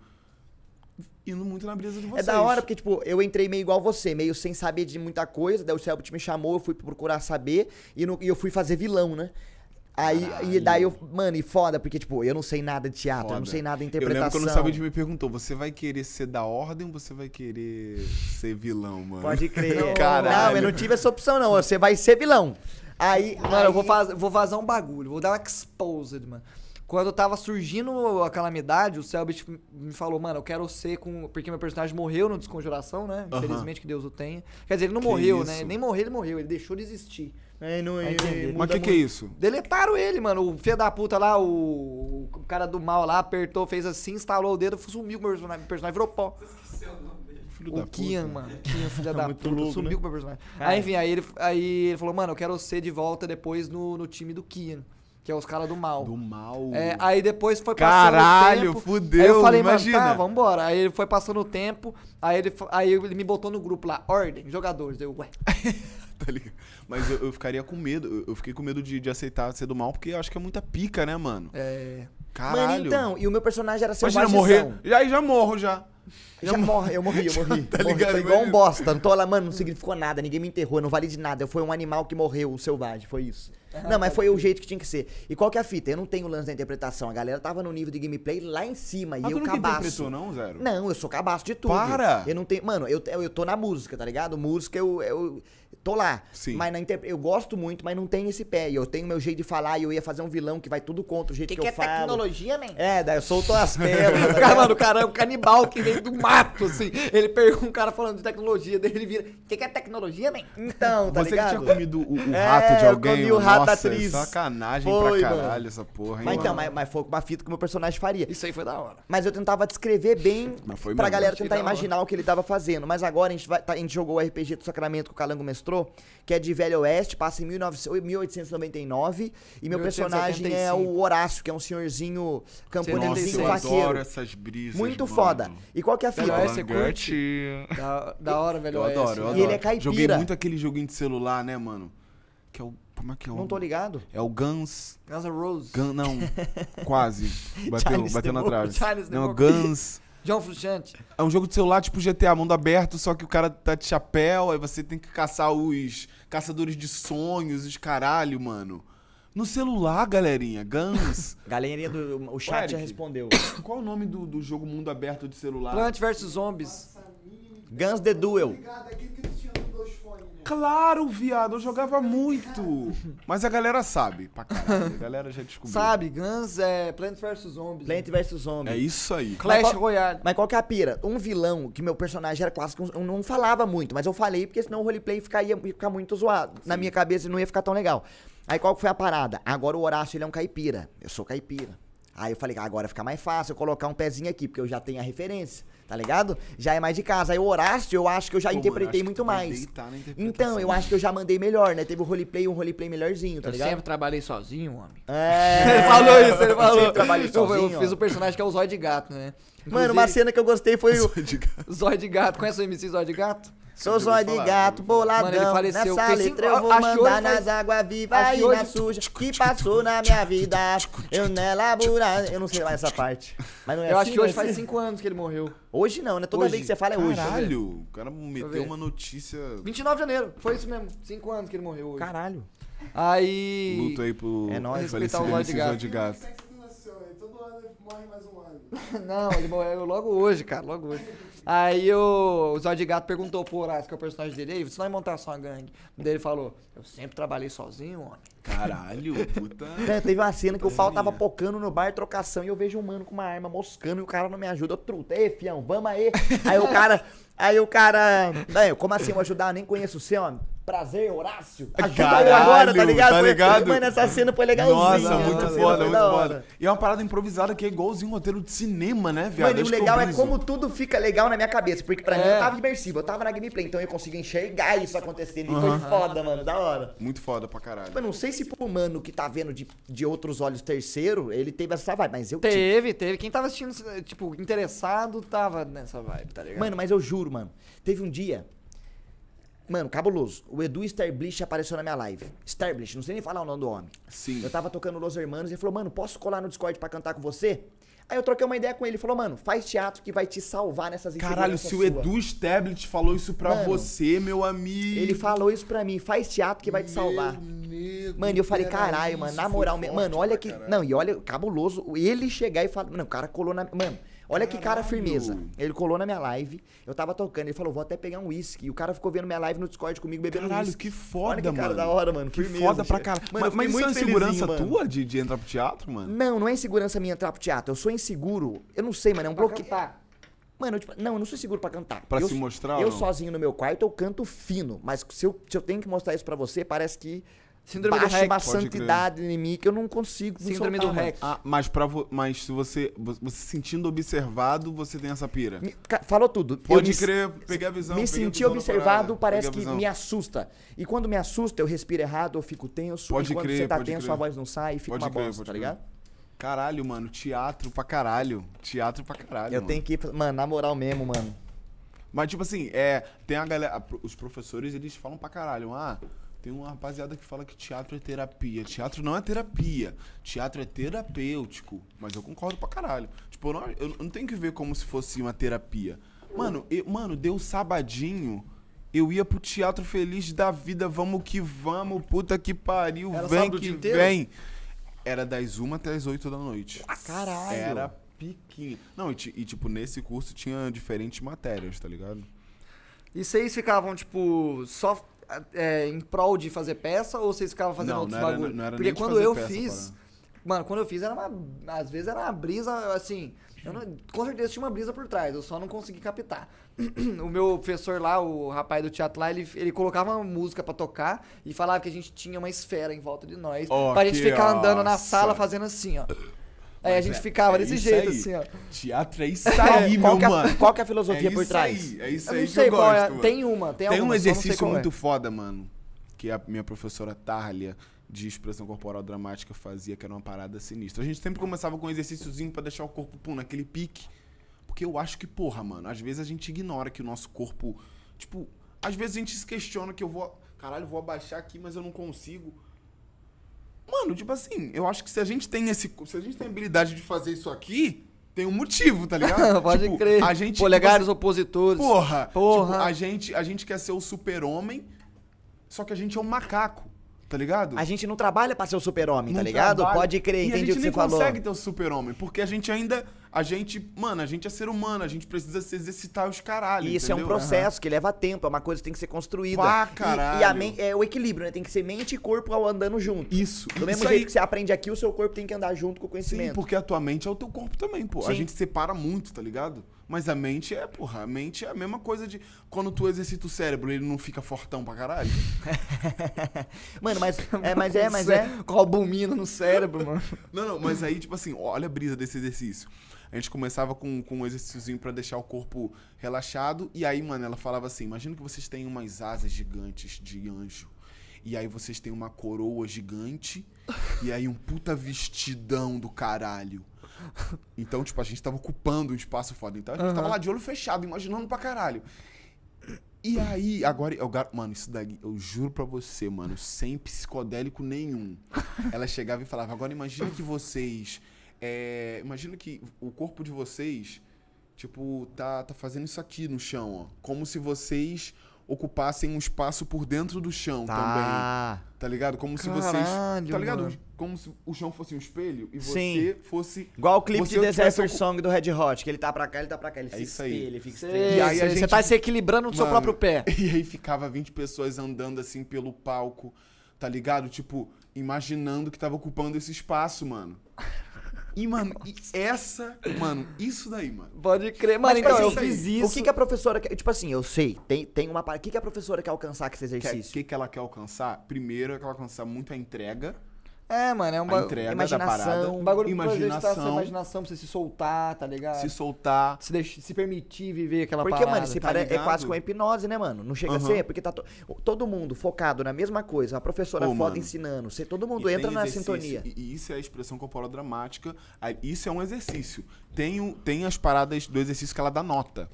S3: Indo muito na brisa de
S2: É
S3: vocês.
S2: da hora, porque, tipo, eu entrei meio igual você, meio sem saber de muita coisa, daí o Selbit me chamou, eu fui procurar saber, e, no- e eu fui fazer vilão, né? Aí, e
S3: Caralho.
S2: daí eu, mano, e foda, porque, tipo, eu não sei nada de teatro, eu não
S3: Foda.
S2: sei nada de
S3: Eu
S2: interpretação.
S3: lembro quando o Sabid me perguntou: você vai querer ser da ordem ou você vai querer ser vilão, mano?
S2: Pode crer.
S3: Não,
S2: Não,
S3: caralho.
S2: eu não tive essa opção, não. Você vai ser vilão. Aí,
S1: Mano,
S2: aí-
S1: eu vou, faz, vou vazar um bagulho, vou dar um exposed, mano. Quando tava surgindo a calamidade, o Selbit me falou, mano, eu quero ser com. Porque meu personagem morreu no Desconjuração, né? Infelizmente que Deus o tenha. Quer dizer, ele não
S3: Que
S1: morreu,
S3: isso?
S1: né? Nem morreu, ele morreu, ele deixou de existir.
S2: Aí não,
S1: entender.
S3: Mas o que, que é isso?
S1: Deletaram ele, mano. O filho da puta lá, o, o cara do mal lá, apertou, fez assim, instalou o dedo, sumiu com o meu personagem, o personagem virou pó.
S3: Filho da
S1: O Kian,
S3: puta.
S1: mano. Kian, filha *laughs* da
S2: Muito
S1: puta,
S2: louco,
S1: sumiu
S2: né?
S1: com o meu personagem.
S2: Cara.
S1: Aí, enfim, aí ele, aí ele falou, mano, eu quero ser de volta depois no, no time do Kian, que é os caras do mal.
S3: Do mal.
S1: É, aí depois foi passando
S3: Caralho,
S1: o tempo.
S3: fudeu,
S1: Aí eu falei,
S3: imagina.
S1: mano, tá, vambora. Aí ele foi passando o tempo, aí ele, aí ele me botou no grupo lá, ordem, jogadores. Eu, ué. *laughs*
S3: tá ligado? Mas eu, eu ficaria com medo. Eu, eu fiquei com medo de, de aceitar ser do mal, porque eu acho que é muita pica, né, mano?
S1: É.
S3: Caralho.
S2: Mano, então, e o meu personagem era
S3: Imagina
S2: selvagem.
S3: morrer. Já, aí já morro já.
S2: Já morre, eu morri, eu *laughs* morri.
S3: Tá
S2: Morri,
S3: ligado?
S2: Foi igual um
S3: Imagina.
S2: bosta. Não tô lá, mano, não significou nada, ninguém me enterrou, não vale de nada. Foi um animal que morreu, o selvagem, foi isso. Não, mas foi o jeito que tinha que ser. E qual que é a fita? Eu não tenho lance da interpretação. A galera tava no nível de gameplay lá em cima.
S3: Ah,
S2: e
S3: tu
S2: eu
S3: nunca
S2: cabaço.
S3: interpretou, não, Zero?
S2: Não, eu sou cabaço de tudo.
S3: Para!
S2: Eu não tenho. Mano, eu, eu, eu tô na música, tá ligado? Música eu. eu tô lá.
S3: Sim.
S2: Mas na inter... eu gosto muito, mas não tenho esse pé. E eu tenho meu jeito de falar e eu ia fazer um vilão que vai tudo contra o jeito que, eu falo.
S1: man?
S2: É, daí eu solto as pérolas. *laughs*
S1: O cara, mano, o cara é um canibal que vem do mato, assim. Ele pergunta um cara falando de tecnologia, daí ele vira. O que, que é tecnologia, man?
S2: Então, tá
S3: Você
S2: ligado?
S3: que tinha comido o, o
S2: É,
S3: rato de
S2: eu
S3: alguém?
S2: comi o rato da
S3: Nossa,
S2: atriz.
S3: Sacanagem
S2: Foi,
S3: pra
S2: mano.
S3: caralho essa porra, hein,
S2: Mas então,
S3: mano?
S2: mas, mas foi uma fita que o meu personagem faria.
S1: Isso aí foi da hora.
S2: Mas eu tentava descrever bem
S3: Mas foi
S2: pra
S3: mesmo,
S2: galera tentar imaginar o que ele tava fazendo. Mas agora a gente, vai, tá- a gente jogou o RPG do Sacramento que o Calango mestrou, que é de Velho Oeste, passa em 1900 1899. E meu personagem é
S1: 1875.
S2: o Horácio, que é um senhorzinho
S3: Nossa,
S2: camponesinho
S3: eu
S2: vaqueiro.
S3: adoro essas brisas,
S2: Muito
S3: mano.
S2: foda. E qual que é a
S1: Velho
S2: fita?
S1: Oeste, você
S3: Alan
S1: curte? Da, da hora, velho.
S3: Eu
S1: Oeste,
S3: adoro, eu adoro.
S2: E ele é caipira.
S3: Joguei muito aquele joguinho de celular, né, mano? Que é o... Como é que é o...
S2: Não tô ligado.
S3: É o Guns...
S1: Guns N' Roses.
S3: Gun, não, quase. *laughs* Bateu, bateu na trave. Não. Guns...
S1: John Frusciante.
S3: É um jogo de celular tipo GTA, mundo aberto, só que o cara tá de chapéu, aí você tem que caçar os caçadores de sonhos, os caralho, mano. No celular, galerinha. Guns. *laughs*
S2: Galerinha do. O chat já
S3: Eric.
S2: respondeu.
S3: Qual o nome do, do jogo mundo aberto de celular?
S1: Plant vs Zombies.
S2: Guns The Duel.
S4: Obrigado, aquele que eles tinham dois fones, né?
S3: Claro, viado, eu jogava muito. Mas a galera sabe, pra caralho. A galera já descobriu.
S1: Sabe, Guns é Plant vs Zombies.
S2: Plant vs Zombie.
S3: É isso aí.
S1: Clash
S2: Mas qual-
S1: Royale.
S2: Mas qual que é a pira? Um vilão que meu personagem era clássico, eu não falava muito, mas eu falei porque senão o roleplay ficaria, ia ficar muito zoado. Na minha cabeça não ia ficar tão legal. Aí qual que foi a parada? Agora o Horácio ele é um caipira. Eu sou caipira. Aí eu falei, agora fica mais fácil eu colocar um pezinho aqui, porque eu já tenho a referência, tá ligado? Já é mais de casa. Aí o Horácio eu acho que eu já
S3: Pô, mano,
S2: interpretei
S3: que
S2: muito mais. Então, eu acho que eu já mandei melhor, né? Teve o roleplay, um roleplay melhorzinho, tá
S1: Eu
S2: ligado?
S1: sempre trabalhei sozinho, homem.
S2: É. *laughs*
S1: Ele falou isso, ele falou.
S2: Sempre trabalhei
S1: Eu- eu,
S2: sozinho,
S1: fiz o personagem que é o Zóio de Gato, né?
S2: Mano, uma cena que eu gostei foi *laughs* o. *laughs*
S1: Zóio de Gato. Conhece o MC Zóio de Gato?
S2: Sou zóio de gato, boladão.
S1: Mano, ele faleceu.
S2: Nessa letra eu vou mandar nas águas vivas e na
S1: hoje-
S2: suja que passou na minha vida. Eu nela burar. Eu não sei mais essa parte. Mas não é
S1: eu
S2: assim,
S1: acho que hoje
S2: é
S1: faz
S2: assim?
S1: 5 anos que ele morreu.
S2: Hoje não, né? Toda
S1: Hoje.
S2: vez que você fala é hoje.
S3: Caralho, o cara meteu uma notícia.
S1: 29 de janeiro. Foi isso mesmo. 5 anos que ele morreu hoje.
S2: Caralho.
S1: Aí.
S3: Luto aí pro
S2: É nóis.
S3: falecido
S1: Respeitar o Zóio de
S3: Zóio de gato.
S4: aí todo ano morre mais um ano. *laughs*
S1: Não, ele morreu logo hoje, cara, logo hoje. Aí o, o Zóio de Gato perguntou pro Horácio, que é o personagem dele, aí, você não vai montar só uma gangue? Daí ele falou, eu sempre trabalhei sozinho, homem.
S3: Caralho, puta.
S2: Né, *laughs* Teve uma cena que o pau tava pocando no bar, trocação, e eu vejo um mano com uma arma moscando e o cara não me ajuda. Eu truta, ei, fião, vamos aí. Aí o cara, aí o cara, "Não, como assim eu vou ajudar? Eu nem conheço o seu, homem. Prazer, Horácio.
S3: Caralho,
S2: agora, tá ligado?
S3: tá
S2: Foi-
S3: ligado?
S2: Mano, essa cena foi legalzinha.
S3: Nossa, muito foda, muito
S2: da hora.
S3: foda. E é uma parada improvisada que é igualzinho um roteiro de cinema, né, viado?
S2: Mano, e o
S3: eu
S2: legal é como tudo fica legal na minha cabeça. Porque pra mim
S1: É.
S2: eu tava imersivo, eu tava na gameplay, então eu consigo enxergar isso acontecendo. E foi foda, mano, da hora.
S3: Muito foda pra caralho.
S2: Eu não sei se pro mano que tá vendo de, de outros olhos terceiro, ele teve essa vibe, mas eu tive.
S1: Teve, teve. Quem tava assistindo, tipo, interessado, tava nessa vibe, tá ligado?
S2: Mano, mas eu juro, mano. Teve um dia. Mano, cabuloso. O Edu Starblish apareceu na minha live. Starblish, não sei nem falar o nome do homem.
S3: Sim.
S2: Eu tava tocando Los Hermanos e ele falou, mano, posso colar no Discord pra cantar com você? Aí eu troquei uma ideia com ele. Ele falou, mano, faz teatro que vai te salvar nessas
S3: Caralho, se o
S2: sua."
S3: Edu Stablet falou isso pra
S2: Mano,
S3: você, meu amigo.
S2: Ele falou isso pra mim, faz teatro que vai te salvar. Mano, e eu falei, caralho, mano, na moral, mesmo. mano, olha que. Não, e olha, cabuloso, ele chegar e falar. Mano, o cara colou na. Mano, olha que cara firmeza. Ele colou na minha live, eu tava tocando, ele falou, vou até pegar um uísque. E o cara ficou vendo minha live no Discord comigo bebendo
S3: Caralho,
S2: uísque.
S3: que foda,
S2: Olha que cara
S3: mano.
S2: da hora, mano.
S3: Que
S2: firmeza,
S3: foda pra.
S2: Mano, eu
S3: mas mas isso é insegurança
S2: mano.
S3: tua de, de entrar pro teatro, mano?
S2: Não, não é insegurança minha entrar pro teatro. Eu sou inseguro. Eu não sei, mano, é um
S1: Pra
S2: bloqueio. Mano, eu, tipo, não, eu não sou seguro pra cantar.
S3: Pra
S2: eu,
S3: se mostrar
S2: Eu sozinho no meu quarto, eu canto fino. Mas se eu, se eu tenho que mostrar isso pra você, parece que
S1: Síndrome do
S2: baixa
S1: REC.
S2: uma
S3: crer.
S2: santidade em mim que eu não consigo me
S1: Síndrome
S2: soltar,
S1: do. REC.
S3: Ah, mas, pra vo... mas se você, vo- você se sentindo observado, você tem essa pira.
S2: Me- Falou tudo.
S3: Pode
S2: Eu me-
S3: crer, peguei a visão.
S2: Me sentir observado parece que me assusta. E quando me assusta, eu respiro errado, eu fico tenso.
S3: Pode
S2: e quando
S3: crer,
S2: você tá tenso,
S3: crer.
S2: a voz não sai e fica
S3: Pode
S2: uma
S3: crer,
S2: bosta,
S3: pode
S2: tá
S3: crer.
S2: ligado?
S3: Caralho, mano, teatro pra caralho. Teatro pra caralho.
S2: Eu
S3: mano.
S2: tenho que. Mano, na moral mesmo, mano.
S3: Mas, tipo assim, é, tem a galera. Os professores, eles falam pra caralho. Ah, tem uma rapaziada que fala que teatro é terapia. Teatro não é terapia. Teatro é terapêutico. Mas eu concordo pra caralho. Tipo, eu não, eu não tenho que ver como se fosse uma terapia. Mano, eu- mano, deu sabadinho. Eu ia pro teatro feliz da vida. Vamos que vamos. Puta que pariu.
S1: Era
S3: vem que vem. Era das 1 até as 8 da noite.
S2: Caralho.
S3: Era piquinho. Não, e, e, tipo, nesse curso tinha diferentes matérias, tá ligado?
S1: E vocês ficavam, tipo, só é, em prol de fazer peça ou vocês ficavam fazendo
S3: Não,
S1: outros
S3: não era-
S1: bagulho?
S3: não era
S1: Porque quando eu
S3: peça,
S1: fiz.
S3: parada.
S1: Mano, quando eu fiz era uma. Às vezes era uma brisa, assim. eu não- com certeza tinha uma brisa por trás, eu só não consegui captar. *clears throat* o meu professor lá, o rapaz do teatro lá, ele, ele colocava uma música pra tocar e falava que a gente tinha uma esfera em volta de nós.
S3: Ó,
S1: pra gente ficar andando na
S3: nossa.
S1: sala fazendo assim, ó. Aí a gente
S3: é-
S1: ficava
S3: é
S1: desse jeito,
S3: aí.
S1: assim, ó.
S3: Teatro é isso *laughs* aí,
S2: qual,
S3: meu
S2: que é, a-
S3: mano.
S2: qual que é a filosofia
S3: é
S2: por trás?
S3: Aí, é isso
S1: Eu
S3: aí
S1: não
S3: que
S1: sei
S3: eu
S1: qual é.
S3: gosto, mano.
S1: Tem uma, tem,
S3: Tem um exercício
S1: é.
S3: muito foda, mano, que a minha professora Tarlia, de expressão corporal dramática, fazia, que era uma parada sinistra. A gente sempre começava com um exercíciozinho pra deixar o corpo, pum, naquele pique. Porque eu acho que, porra, mano, às vezes a gente ignora que o nosso corpo. Tipo, às vezes a gente se questiona que eu vou. Caralho, vou abaixar aqui, mas eu não consigo. Mano, tipo assim, eu acho que se a gente tem esse. Se a gente tem a habilidade de fazer isso aqui, tem um motivo, tá ligado? *laughs*
S1: Pode
S3: Tipo,
S1: crer.
S3: A gente.
S1: Polegares
S3: tipo,
S1: opositores.
S3: Porra,
S1: Porra.
S3: Tipo, a gente, a gente quer ser o super-homem, só que a gente é um macaco. tá ligado?
S2: A gente não trabalha pra ser o super-homem, tá ligado?
S3: trabalha.
S2: Pode crer,
S3: e
S2: entendi
S3: a gente
S2: o que
S3: nem
S2: você falou.
S3: consegue ter o super-homem, porque a gente ainda. A gente. Mano, a gente é ser humano, a gente precisa se exercitar os caralhos.
S2: E isso é um
S3: entendeu?
S2: processo que leva tempo, é uma coisa que tem que ser construída.
S3: Pá,
S2: E-
S3: caralho.
S2: E, a men- é o equilíbrio, né? Tem que ser mente e corpo ao andando junto.
S3: Isso.
S2: Do mesmo
S3: isso
S2: jeito
S3: aí.
S2: que você aprende aqui, o seu corpo tem que andar junto com o
S3: Sim,
S2: conhecimento.
S3: porque a tua mente é o teu corpo também, pô. A
S2: Sim.
S3: gente separa muito, tá ligado? Mas a mente é, porra, a mente é a mesma coisa de quando tu exercita o cérebro, ele não fica fortão pra caralho. *laughs*
S2: Mano, mas *laughs* é, mas é, mas é. *laughs*
S1: Com albumina no cérebro, mano.
S3: Não, não, mas aí, tipo assim, olha a brisa desse exercício. A gente começava com, com um exercíciozinho pra deixar o corpo relaxado. E aí, mano, ela falava assim: imagina que vocês têm umas asas gigantes de anjo. E aí vocês têm uma coroa gigante. e aí um puta vestidão do caralho. Então, tipo, a gente tava ocupando um espaço foda. Então a gente tava lá de olho fechado, imaginando pra caralho. E aí, agora, eu, mano, isso daí, eu juro pra você, mano, sem psicodélico nenhum. Ela chegava e falava: agora imagina que vocês. É, imagina que o corpo de vocês, tipo, tá, tá fazendo isso aqui no chão, ó. Como se vocês ocupassem um espaço por dentro do chão também.
S2: Tá.
S3: Tá ligado? Como se vocês.
S1: Caralho,
S3: Tá ligado?
S1: mano.
S3: Como se o chão fosse um espelho e
S2: Sim.
S3: você fosse.
S2: Igual o clipe
S3: Você
S2: de
S3: ocu-
S2: Song do Red Hot, que ele tá pra cá, ele tá pra cá, ele
S3: É
S2: se
S3: isso aí.
S2: espelha, ele fica
S1: Você
S2: estranho.
S3: E aí a gente-
S1: tá se equilibrando no seu
S3: Mano,
S1: próprio pé. *laughs*
S3: E aí ficava 20 pessoas andando assim pelo palco, tá ligado? Tipo, imaginando que tava ocupando esse espaço, mano. E, mano, e essa. Mano, isso daí, mano.
S1: Pode crer. Mano,
S2: Mas,
S1: então,
S2: tipo
S1: eu
S2: assim,
S1: fiz isso.
S2: O que, que a professora quer. Tipo assim, eu sei, tem, tem uma parte. O que, que a professora quer alcançar com esse
S3: O que,
S2: exercício?
S3: que, que ela quer alcançar? Primeiro, é que ela quer alcançar muito a entrega.
S1: É, mano, é um
S3: A
S1: bagulho.
S2: imaginação.
S1: Um bagulho pra exercitar
S3: imaginação.
S1: sua imaginação, pra você se soltar, tá ligado?
S3: Se soltar.
S1: Se, deixa- se permitir viver aquela
S2: Porque,
S1: parada.
S2: mano, esse
S3: tá
S2: é quase com a hipnose, né, mano? Não chega a
S3: Aham.
S2: ser, porque tá to- todo mundo focado na mesma coisa, a professora
S3: Ô,
S2: foda
S3: mano.
S2: ensinando, você, todo mundo
S3: E
S2: entra na sintonia.
S3: E, isso é a expressão corporal dramática. Isso é um exercício. Tem, o- tem as paradas do exercício que ela dá nota.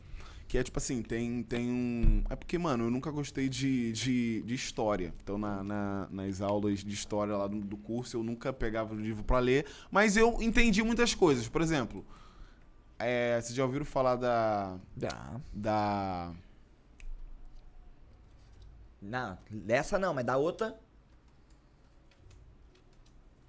S3: Que é tipo assim, tem, tem um. É porque, mano, eu nunca gostei de, de, de história. Então, na, na- nas aulas de história lá do, do curso, eu nunca pegava o livro pra ler. Mas eu entendi muitas coisas. Por exemplo, é, vocês já ouviram falar da.
S1: Dá.
S3: Da.
S2: Não, dessa não, mas da outra,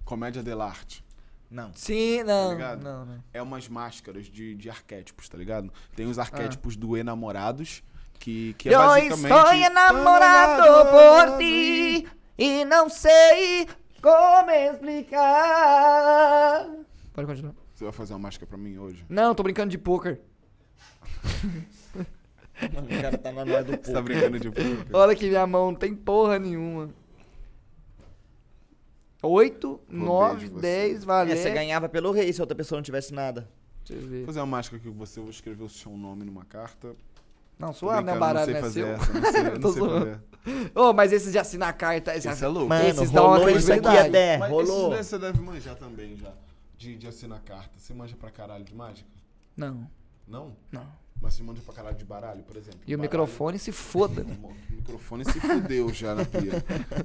S3: Comédia dell'arte?
S2: Não.
S1: Sim, não.
S3: ligado?
S1: não, não.
S3: é umas máscaras de, de arquétipos, tá ligado? Tem os arquétipos do enamorados, que, que é
S2: Eu
S3: basicamente...
S2: estou enamorado por ti e não sei como explicar.
S1: Pode continuar.
S3: Você vai fazer uma máscara pra mim hoje?
S1: Não, tô brincando de poker. *laughs*
S2: O cara tá na noia do
S3: Você tá brincando de poker?
S1: Olha que minha mão não tem porra nenhuma. 8, 9,
S3: beijo você.
S1: 10,
S2: É,
S1: valeu.
S2: você ganhava pelo rei se a outra pessoa não tivesse nada.
S1: Deixa eu
S3: Vou
S1: ver.
S3: fazer uma máscara aqui com você, eu vou escrever o seu nome numa carta.
S1: Não, suave, né? Baralho,
S3: não sei fazer
S1: Seu.
S3: essa, não sei, *laughs* não sei fazer.
S1: Ô, mas esses de assinar a carta. Esse,
S3: Esse é louco.
S2: Mano,
S1: Esses dão uma
S2: rolou isso aqui até,
S3: Mas
S2: rolou.
S3: esses você deve manjar também já, de, de assinar carta. Você manja pra caralho de mágica?
S1: Não,
S3: Não?
S1: não.
S3: Mas você manja pra caralho de baralho, por exemplo?
S1: E o
S3: Baralho-
S1: microfone se foda. *laughs*
S3: O microfone se fudeu já na pia.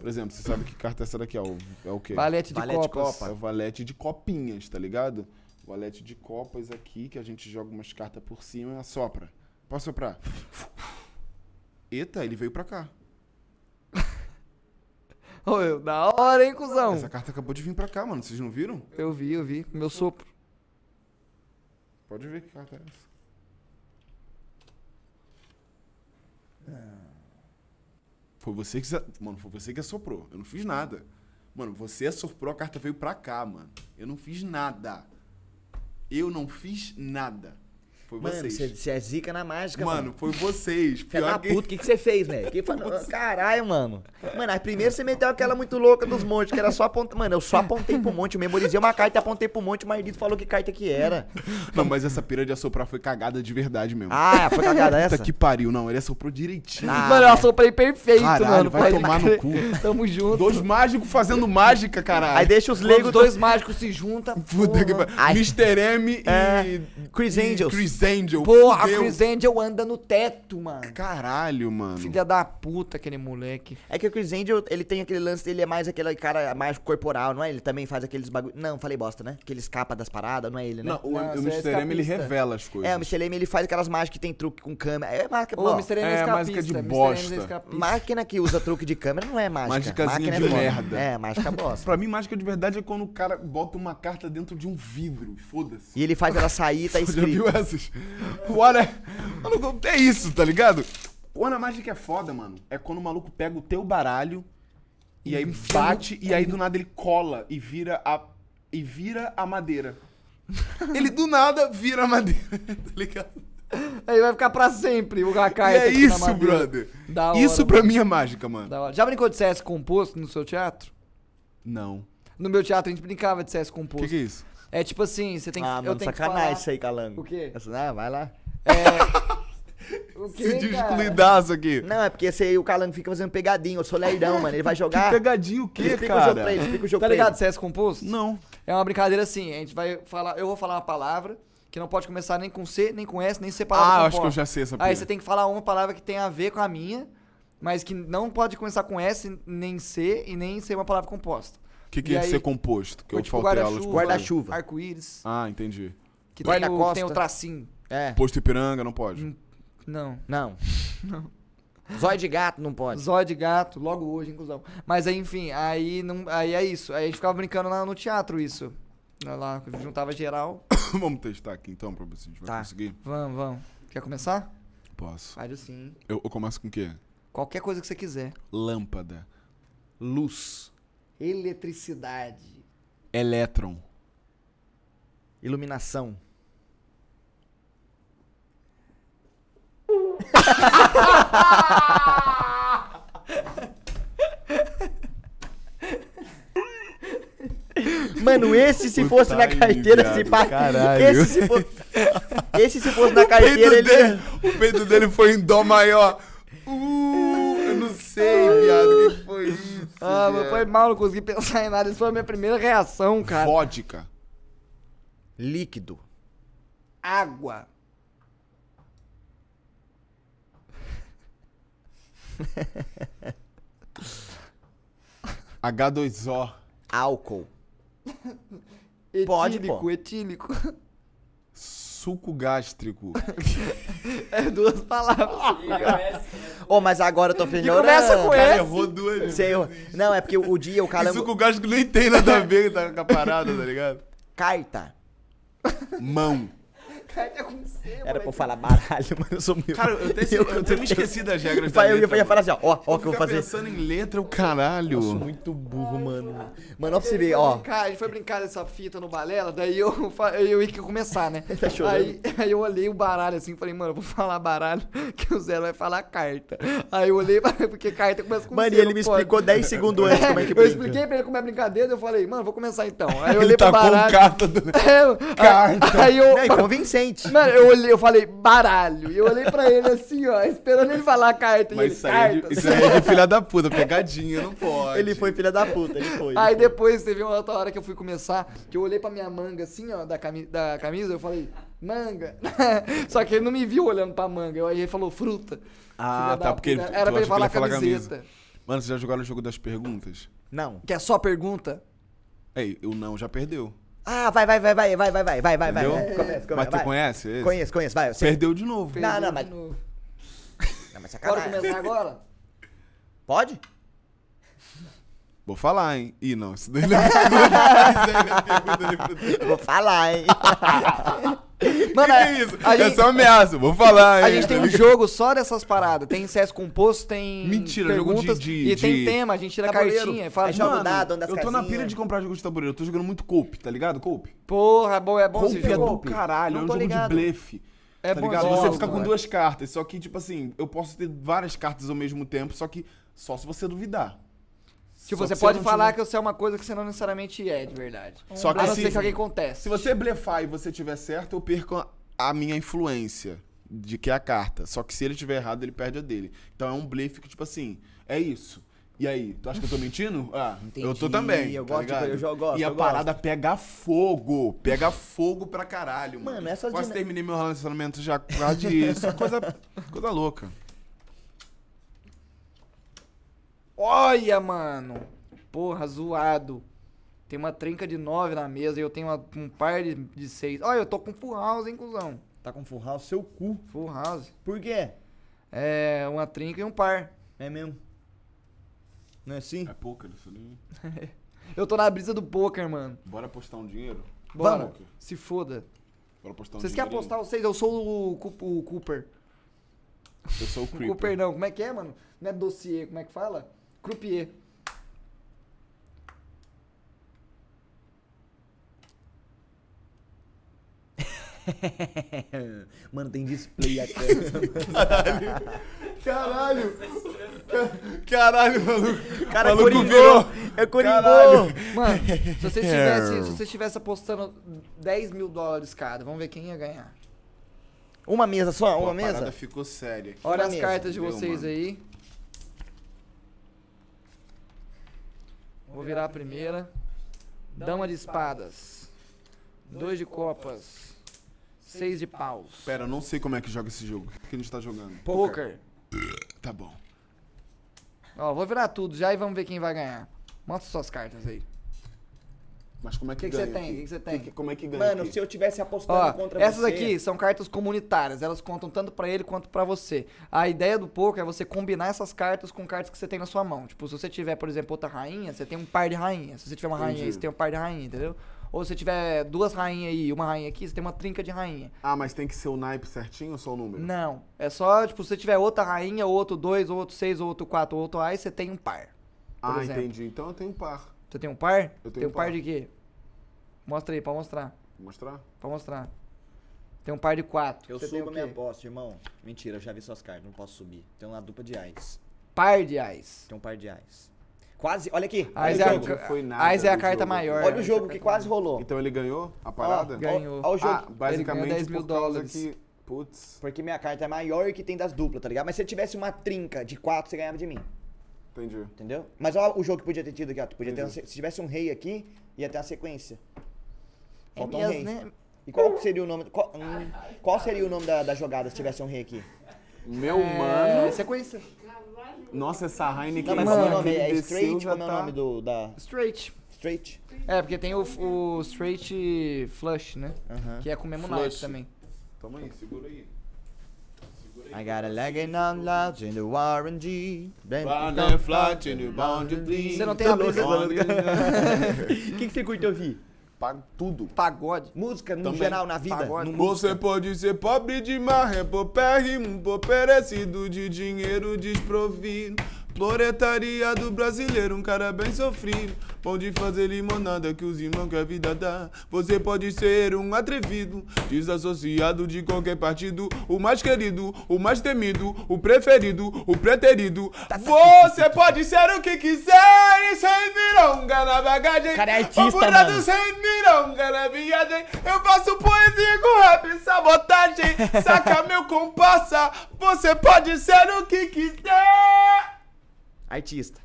S3: Por exemplo, você sabe que carta é essa daqui? É o, é o quê?
S1: Valete de
S2: Valete de
S1: copas.
S2: copa.
S3: É o valete de copinhas, tá ligado? Valete de copas aqui, que a gente joga umas cartas por cima e assopra. Posso soprar? Eita, ele veio pra cá. *laughs*
S1: Ô, eu, da hora, hein, cuzão?
S3: Essa carta acabou de vir pra cá, mano. Vocês não viram?
S1: Eu vi, eu vi. Meu sopro.
S3: Pode ver que carta é essa. Foi você que. Mano, foi você que assoprou. Eu não fiz nada. Mano, você assoprou, a carta veio pra cá, mano. Eu não fiz nada. Eu não fiz nada. Foi
S2: Mano,
S3: vocês.
S2: você você é zica na mágica,
S3: Mano,
S2: mano.
S3: foi vocês.
S2: Da
S3: Pior que-
S2: puta, o que, que você fez, velho? *laughs* Que fa- Caralho, mano. Mano, aí primeiro você meteu aquela muito louca dos montes, que era só apontar. Mano, eu só apontei pro monte, eu memorizei uma carta e apontei pro monte, o Mardito falou que carta que era.
S3: Não, mas essa pira de assoprar foi cagada de verdade mesmo.
S2: Ah, foi cagada essa?
S3: Puta que pariu. Não, ele assoprou direitinho.
S2: Ah,
S1: mano, eu assoprei perfeito,
S3: Caralho,
S1: mano.
S3: vai tomar no *laughs* cu.
S1: Tamo junto.
S3: Dois mágicos fazendo mágica, caralho.
S2: Aí deixa os leigos
S1: os dois mágicos se juntam.
S3: Puta que pariu. Mr. M
S2: É,
S3: e.
S2: Chris
S3: e
S2: Angels.
S3: Chris Chris Angel.
S1: Porra,
S3: fudeu.
S1: Chris Angel anda no teto, mano.
S3: Caralho, mano.
S1: Filha da puta, aquele moleque.
S2: É que o Chris Angel, ele tem aquele lance, ele é mais aquele cara mais corporal, não é? Ele também faz aqueles bagulho. Não, falei bosta, né? Que ele escapa das paradas, não é ele, né?
S3: Não, o,
S1: Não,
S3: o
S1: é
S3: Mr. M, ele revela as coisas.
S2: É, o Mr. Lame, ele faz aquelas mágicas que tem truque com câmera. É mágica,
S1: Ô,
S2: ó,
S1: Mr. M é
S3: é, mágica de.
S1: M é
S3: bosta.
S1: escapista.
S2: Máquina que usa truque de câmera não é mágica.
S3: Mágicazinha
S2: Máquina
S3: de
S2: é
S3: merda.
S2: É, mágica bosta.
S3: Pra mim, mágica de verdade é quando o cara bota uma carta dentro de um vidro. Foda-se.
S2: E ele faz ela sair e tá *laughs*
S3: Já
S2: escrito.
S3: viu essas? *laughs* What é... Mano, é isso, tá ligado? A mágica é foda, mano, é quando o maluco pega o teu baralho e aí bate e aí do nada ele cola e vira a e vira a madeira. *laughs* Ele do nada vira a madeira, *laughs* tá ligado?
S1: Aí vai ficar pra sempre o
S3: E
S1: Hakai.
S3: é isso, brother.
S1: Da hora,
S3: isso pra
S1: mano.
S3: mim é mágica, mano.
S1: Da hora. Já brincou de CS composto no seu teatro?
S3: Não.
S1: No meu teatro a gente brincava de CS
S3: O
S1: composto.
S3: que, que é isso?
S1: É tipo assim, você tem que.
S2: Ah,
S1: eu
S2: mano,
S1: tenho
S2: sacanagem isso aí, calango.
S1: O quê?
S2: Essa- Ah, vai lá.
S1: É. *laughs* o quê,
S3: Sentiu
S1: cara?
S3: excluidaço aqui.
S2: Não, é porque esse aí, o calango fica fazendo pegadinha. Eu sou lerdão, mano. Ele vai
S3: Que
S2: jogar.
S3: pegadinha o quê,
S2: explica o jogo pra
S3: cara?
S2: ele, explica o jogo
S1: Tá
S2: pra ele.
S1: ligado? CS composto?
S3: Não.
S1: É uma brincadeira assim, a gente vai falar, eu vou falar uma palavra que não pode começar nem com C, nem com S, nem C palavra
S3: Ah, acho que eu já sei essa
S1: Aí
S3: pira.
S1: você tem que falar uma palavra que tem a ver com a minha, mas que não pode começar com S, nem C e nem ser uma palavra composta.
S3: O que, que é
S1: aí-
S3: ser composto? Que eu
S1: tipo
S3: faltei aulas de
S2: guarda-chuva.
S1: arco-íris,
S3: Ah, entendi.
S1: que tem o, tem o tracinho.
S2: É.
S3: Posto Ipiranga não pode.
S1: Hum. Não. *laughs*
S2: Não. Zóio de gato não pode.
S1: Zóio de gato, logo hoje, inclusão. Mas aí, enfim, aí, não, aí é isso. Aí a gente ficava brincando lá no teatro, isso. Lá, juntava geral. *coughs*
S3: Vamos testar aqui então pra ver se a gente vai
S2: Tá.
S3: conseguir.
S1: Vamos, vamos. Quer começar?
S3: Posso.
S1: Faz sim.
S3: Eu, eu começo com o quê?
S1: Qualquer coisa que você quiser.
S3: Lâmpada. Luz.
S1: Eletricidade.
S3: Elétron.
S2: Iluminação. Mano, esse se fosse na carteira, se pá.
S3: caralho.
S2: Esse se fosse. Esse se fosse na carteira, ele.
S3: dele, o peito dele foi em dó maior. Uh, eu não sei, viado. O que foi isso?
S1: Ah, mas foi mal, não consegui pensar em nada. Isso foi a minha primeira reação, cara.
S3: Vodka.
S2: Líquido.
S1: Água. *laughs*
S3: H2O.
S2: Álcool.
S1: Etílico,
S2: Pode, pô.
S1: etílico.
S3: Suco gástrico. *laughs*
S1: É duas palavras.
S2: Ô, mas agora eu tô melhorando.
S1: começa com
S3: Cara,
S1: S.
S3: errou duas
S2: Sei, eu- Não, é porque o dia o
S3: E
S2: calango.
S3: suco gástrico nem tem nada a ver tá, com a parada, tá ligado?
S2: Carta.
S3: Mão.
S1: Carta com C,
S2: Era pra eu falar baralho, *laughs* mano. Eu sou muito.
S3: Cara, eu até, *laughs* eu até me esqueci das regras da
S2: Eu ia, eu
S3: letra,
S2: ia falar assim, ó, ó, ó, que eu vou fazer.
S3: pensando em letra, o caralho.
S2: Eu sou muito burro, mano. Mano, ó pra você ver, ó.
S1: Cara, a gente foi brincar dessa fita no balela, daí eu, *laughs* eu ia começar, né?
S2: Tá chorando.
S1: Aí, aí eu olhei o baralho assim e falei, mano, eu vou falar baralho, que o Zé vai falar carta. Aí eu olhei, porque carta começa com
S2: Mano,
S1: C,
S2: e ele me
S1: pode.
S2: explicou 10 segundos antes como é que
S1: eu
S2: brinca.
S1: expliquei pra ele como é brincadeira, eu falei, mano, vou começar então. Aí eu
S3: Ele
S1: olhei pro
S3: tá com
S1: baralho.
S3: carta do...
S1: É,
S3: Carta.
S1: Aí eu.
S2: Não, e convincente.
S1: Mano, eu olhei, eu falei, baralho. E eu olhei pra ele assim, ó, esperando ele falar carta.
S3: Mas
S1: ele,
S3: isso aí, é
S1: carta.
S3: isso aí é filha da puta, pegadinha, não pode.
S2: Ele foi filha da puta, ele foi.
S1: Aí
S2: ele foi.
S1: depois teve uma outra hora que eu fui começar, que eu olhei pra minha manga assim, ó, da, cami da camisa, eu falei, manga. *laughs* Só que ele não me viu olhando pra manga. Eu- Aí ele falou fruta.
S3: Ah, tá, porque tu
S1: Era pra ele falar
S3: ele
S1: camiseta.
S3: Mano, vocês já jogaram o jogo das perguntas?
S2: Não.
S1: Que é só pergunta?
S3: Ei, o não já perdeu.
S2: Ah, vai, vai, vai, vai, vai, vai, vai, vai, vai, vai.
S3: Entendeu?
S2: Começa, começa,
S3: Mas tu
S2: vai.
S3: conhece esse?
S2: Conheço, conheço, vai. Você...
S3: Perdeu de novo.
S2: Não, não,
S1: Perdeu
S2: mas-
S1: de novo.
S2: Não, mas
S1: Bora
S2: sacanagem.
S1: começar agora?
S2: Pode?
S3: Vou falar, hein? Ih, não. Isso daí não é pergunta, pergunta.
S2: Eu Vou falar, hein. *laughs*
S1: Mano,
S3: que é isso?
S1: a
S3: É
S1: gente,
S3: só uma ameaça. Vou falar,
S1: a
S3: hein?
S1: gente tem um jogo só dessas paradas. Tem CS composto, tem
S3: Mentira, jogo de-
S1: perguntas
S3: de-
S1: e tem
S3: de-
S1: tema. A gente tira
S2: Tabuleiro.
S1: cartinha. e Fala,
S2: É joga
S1: mano,
S2: o dado,
S3: eu tô na
S2: casinhas.
S3: pira de comprar jogo de tabuleiro. Eu tô jogando muito Cope, tá ligado? Cope.
S1: porra, é bom, é bom
S3: Cope
S1: esse
S3: é
S1: jogo.
S3: do caralho.
S2: Não
S3: É um
S2: tô
S3: jogo
S2: ligado.
S3: de blefe.
S1: É
S3: tá
S1: bom
S3: ligado? Você
S1: jogo,
S3: fica com duas cartas. Só que, tipo assim, eu posso ter várias cartas ao mesmo tempo, só que só se você duvidar.
S1: Tipo,
S3: Só
S1: você pode falar
S3: tiver-
S1: que você é uma coisa que você não necessariamente é, de verdade.
S3: Só que
S1: a não
S3: se-
S1: ser que alguém conteste.
S3: Se você blefar e você tiver certo, eu perco a- minha influência de que é a carta. Só que se ele tiver errado, ele perde a dele. Então é um blefe que, tipo assim, é isso. E aí, tu acha que eu tô mentindo? *laughs* Ah, eu tô
S2: Entendi,
S3: também.
S2: eu
S3: tá
S2: gosto de-
S3: ligado?
S2: eu já gosto,
S3: E a parada pega fogo. Pega fogo pra caralho, mano.
S2: Mano, essas
S3: Quase
S2: dina-
S3: terminei meu relacionamento já por causa disso. *laughs* coisa, coisa louca.
S1: Olha, mano. Porra, zoado. Tem uma trinca de 9 na mesa e eu tenho uma- um par de, de 6. Olha, eu tô com full house, hein, cuzão?
S2: Tá com full house seu cu.
S1: Full house.
S2: Por quê?
S1: É uma trinca e um par.
S2: É mesmo? Não é assim?
S3: É pouca isso ali.
S1: Eu tô na brisa do poker, mano.
S3: Bora apostar um dinheiro?
S1: Bora.
S3: Vamos.
S1: Se foda.
S3: Bora apostar um
S1: Vocês querem apostar vocês? Eu sou o, Cu- o Cooper.
S3: Eu sou o *laughs*
S1: O
S3: Creeper.
S1: Cooper não. Como é que é, mano? Não é dossiê, como é que fala? Croupier. *laughs*
S2: Mano, tem display até.
S3: Caralho! Caralho, maluco.
S2: Cara,
S3: Maluco
S2: coringou.
S3: virou.
S2: É coringou.
S3: Caralho.
S1: Mano, se vocês *laughs* tivessem se vocês tivessem apostando 10 mil dólares cada, vamos ver quem ia ganhar.
S2: Uma mesa só?
S3: Pô,
S2: Uma
S3: a
S2: mesa?
S3: ficou séria. aqui.
S1: Olha
S2: Uma
S1: as
S2: mesa,
S1: cartas de
S3: deu,
S1: vocês
S3: mano.
S1: aí. Vou virar a primeira. Dama de espadas. Dois de copas. Seis de paus.
S3: Pera, eu não sei como é que joga esse jogo. O que a gente tá jogando?
S1: Poker.
S3: Tá bom.
S1: Ó, vou virar tudo já e vamos ver quem vai ganhar. Mostra suas cartas aí.
S3: Mas como é que,
S1: Que que você
S3: ganha?
S1: tem?
S3: aqui?
S1: Que que você tem?
S3: como é que ganha?
S2: Mano,
S3: aqui?
S2: se eu tivesse apostando
S1: Ó,
S2: contra
S1: essas
S2: você...
S1: aqui são cartas comunitárias, elas contam tanto pra ele quanto pra você. A ideia do poker é você combinar essas cartas com cartas que você tem na sua mão. Tipo, se você tiver, por exemplo, outra rainha, você tem um par de rainhas. Se você tiver uma rainha aí,
S3: Entendi.
S1: você tem um par de rainha, entendeu? Ou se você tiver duas rainhas aí e uma rainha aqui, você tem uma trinca de rainha.
S3: Ah, mas tem que ser o naipe certinho ou só o número?
S1: Não, é só, tipo, se você tiver outra rainha, ou outro dois, ou outro seis, ou outro quatro, ou outro aí, você tem um par.
S3: ah,
S1: exemplo.
S3: entendi. Então eu tenho um par.
S1: Você tem um par?
S3: Eu tenho
S1: tem um
S3: um
S1: par
S3: par.
S1: de quê? Mostra aí, pode mostrar.
S3: Mostrar?
S1: Pode mostrar. Tem um par de quatro.
S2: Eu
S1: Você
S2: subo minha aposta, irmão. Mentira, eu já vi suas cartas, não posso subir. Tem uma dupla de ais.
S1: Par de ais.
S2: Tem um par de ais. Quase, olha aqui.
S1: Ais
S2: olha
S1: é a,
S3: não foi nada
S1: Ais é a carta
S3: jogo.
S1: maior.
S2: Olha o
S1: é
S2: jogo que quase rolou.
S3: Então ele ganhou a parada?
S1: ganhou.
S2: Ó o jogo.
S3: Ah, basicamente
S1: Ele ganhou 10 mil dólares.
S3: que... Putz,
S2: Porque minha carta é maior que tem das duplas, tá ligado? Mas se eu tivesse uma trinca de quatro, você ganhava de mim.
S3: Entendi.
S2: Entendeu? Mas olha o jogo que podia ter tido aqui, ó. Tu podia ter uma se- se tivesse um rei aqui, ia ter uma sequência.
S1: É
S2: Falta um rei.
S1: né?
S2: E qual seria o nome. Qual, hum, qual seria o nome da, da jogada se tivesse um rei aqui?
S3: Meu
S1: É,
S3: mano...
S1: sequência.
S3: Nossa, essa Heineken...
S2: Não, mas
S1: Mano,
S2: como é o nome? É straight? Como é o
S3: tá-
S2: nome do. da.
S1: Straight.
S2: Straight?
S1: É, porque tem o, o straight flush, né?
S2: Aham.
S1: Que é com o mesmo naipe também.
S3: Toma aí, segura aí.
S2: I got a leg and I'm loud in the.
S3: Banner flat and you bound to bleed.
S1: Você não tem a brisa
S2: O *laughs* que, que você curte ouvir?
S3: Pago tudo.
S1: Pagode.
S2: Música no
S3: Também.
S2: geral, na vida?
S1: Pagode.
S2: No
S3: Você
S2: música.
S3: pode ser pobre demais, é popérrimo, poperecido de dinheiro desprovido. Proletariado brasileiro, um cara bem sofrido. Pode fazer limonada que os irmãos que a vida dá. Você pode ser um atrevido, desassociado de qualquer partido. O mais querido, o mais temido, o preferido, o preterido. Você pode ser o que quiser e sem mironga na bagagem.
S2: Cara, é artista, mano.
S3: sem mironga na viagem. Eu faço poesia com rap, sabotagem. *laughs* Saca meu compassa. Você pode ser o que quiser.
S2: Artista.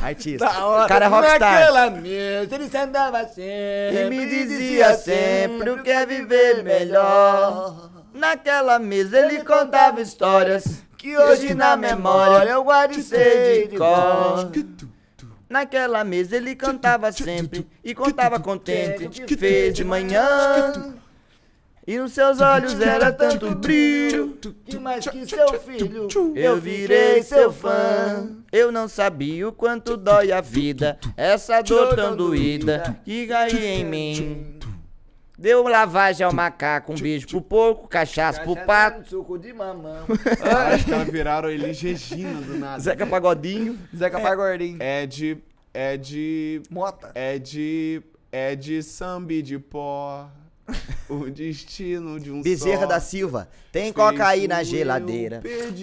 S2: Artista.
S1: Hora.
S2: Cara é rockstar.
S1: Naquela mesa, ele sentava assim.
S2: E me dizia sempre o que é viver melhor. Naquela mesa ele contava histórias que hoje na memória eu guardo e sei de cor. Naquela mesa ele cantava sempre e contava contente o fez de manhã. E nos seus olhos era tanto brilho
S1: Que mais que seu filho.
S2: eu virei seu fã. Eu não sabia o quanto dói a vida. Essa dor tão doída que caiu em mim. Deu lavagem ao macaco, um beijo pro porco, cachaça pro pato.
S1: Suco de mamão. *laughs*
S3: Acho que elas viraram Elis Regina do nada.
S2: Zeca Pagodinho.
S1: Zeca Pagordinho.
S3: É de. É de.
S1: Mota.
S3: É de. É de sambi de pó. *laughs* O destino de um
S2: Bezerra
S3: só.
S2: da Silva. Tem
S3: Feito
S2: coca aí na geladeira.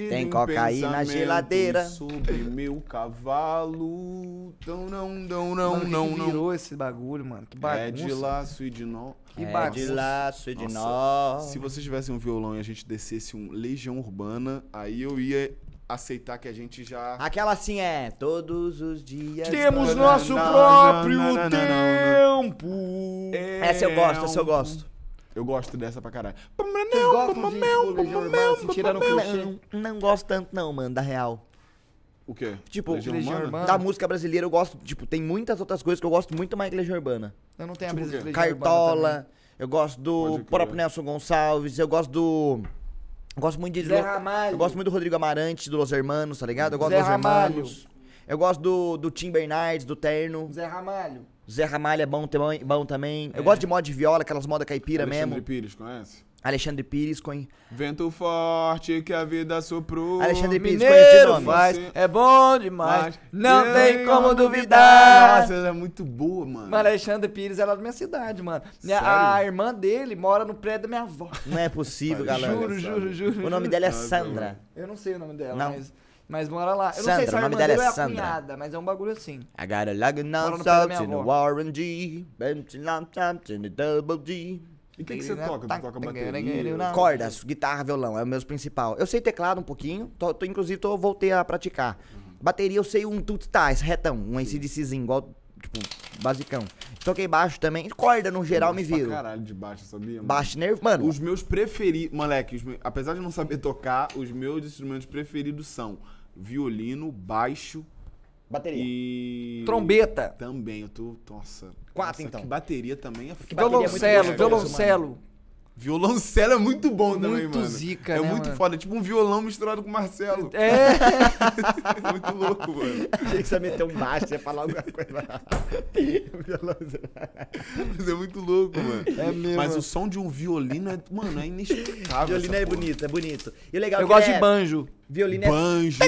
S2: Tem
S3: em
S2: coca aí na geladeira.
S3: Sobre meu cavalo. Não, não, não, não,
S1: Mano,
S3: não,
S1: que
S3: não.
S1: virou esse bagulho, mano? Que bagunça.
S3: É de laço e de nó.
S1: Que
S2: É de
S1: bagunça.
S2: laço e de
S3: Nossa,
S2: nó.
S3: Se você tivesse um violão e a gente descesse um Legião Urbana, aí eu ia aceitar que a gente já.
S2: Aquela assim é. Todos os dias.
S1: Temos
S2: Não,
S1: nosso
S3: não,
S1: próprio
S3: não, não, não, não,
S1: tempo.
S2: Essa eu gosto, essa eu gosto.
S3: Eu gosto dessa pra caralho.
S1: Vocês gostam de Legião Urbana, clichê?
S2: Não, não gosto tanto, não, mano, da real.
S3: O quê?
S2: Tipo,
S3: Legião
S1: Legião
S3: Urbana?
S1: Urbana.
S2: Da música brasileira eu gosto. Tipo, tem muitas outras coisas que eu gosto muito mais que Legião Urbana.
S1: Eu não tenho a
S3: Tipo
S1: brisa de? Legião Urbana
S2: Cartola. Eu gosto do próprio Nelson Gonçalves. Eu gosto do. Eu gosto muito de.
S1: Zé Ramalho.
S2: Eu gosto muito do Rodrigo Amarante, do Los Hermanos, tá ligado? Eu gosto
S1: Zé
S2: dos
S1: Ramalho.
S2: Hermanos. Eu gosto do, do Tim Bernardes, do Terno.
S1: Zé Ramalho.
S2: Zé Ramalho é bom, também- bom também.
S1: É.
S2: Eu gosto de moda de viola, aquelas modas caipira
S3: Alexandre
S2: mesmo.
S3: Pires, conhece?
S2: Alexandre Pires, com...
S3: Vento forte que a vida soprou.
S2: Alexandre Pires, conhece de
S1: Mineiro
S2: nome.
S1: faz, é bom demais.
S3: Mas-
S1: Não tem como
S3: Nossa,
S1: duvidar.
S3: ela é muito boa, mano.
S1: Mano, Alexandre Pires era da minha cidade, mano.
S3: Sério?
S1: A irmã dele mora no prédio da minha avó.
S2: Não é possível, galera.
S1: Juro, juro, juro.
S2: O nome dela é
S3: Nossa,
S2: Sandra.
S1: Eu não sei o nome dela,
S2: Não.
S1: mas, mas mora lá. Eu não
S2: Sandra,
S1: sei se a
S2: o nome
S1: irmã
S2: dela é
S1: é
S2: Sandra.
S1: cunhada, mas é um bagulho assim.
S2: I got a lug
S1: Mora
S2: and
S1: no pé da
S2: salt in the the double G.
S3: E o que, que você toca? Tu toca bateria?
S1: Não.
S2: Cordas, guitarra, violão, é o meu principal. Eu sei teclado um pouquinho, tô, tô- inclusive tô, voltei a praticar. Bateria eu sei um tudo tais, retão, um ACDCzinho, igual, tipo, basicão. Toquei baixo também, corda no geral me
S3: Eu
S2: viro.
S3: Caralho de baixo, sabia? mano?
S2: Baixo nervo, mano.
S3: Os meus preferidos, moleque, meus- apesar de não saber tocar, os meus instrumentos preferidos são violino, baixo
S2: Bateria.
S3: e.
S1: Trombeta.
S3: Também, eu tô. Nossa.
S2: Quatro,
S3: nossa,
S2: então.
S3: Que bateria também é
S2: Que
S3: foda.
S2: bateria é muito
S1: Violoncelo,
S2: gostoso,
S1: violoncelo.
S3: Violoncelo é muito bom também,
S1: Muito
S3: mano.
S1: zica,
S3: é
S1: né,
S3: muito
S1: mano?
S3: foda. É tipo um violão misturado com Marcelo.
S1: É.
S3: É *laughs* muito louco, mano.
S2: Achei que você ia meter um baixo, você ia falar alguma coisa. *laughs*
S3: Mas é muito louco, mano.
S1: É mesmo.
S3: Mas o som de um violino é, mano, é inexplicável.
S2: Violino
S3: essa
S2: é
S3: porra.
S2: bonito, é bonito. E o legal
S1: Eu
S2: é que
S1: gosto
S2: ele
S1: de
S2: é-
S1: banjo.
S2: Violino é...
S3: Banjo.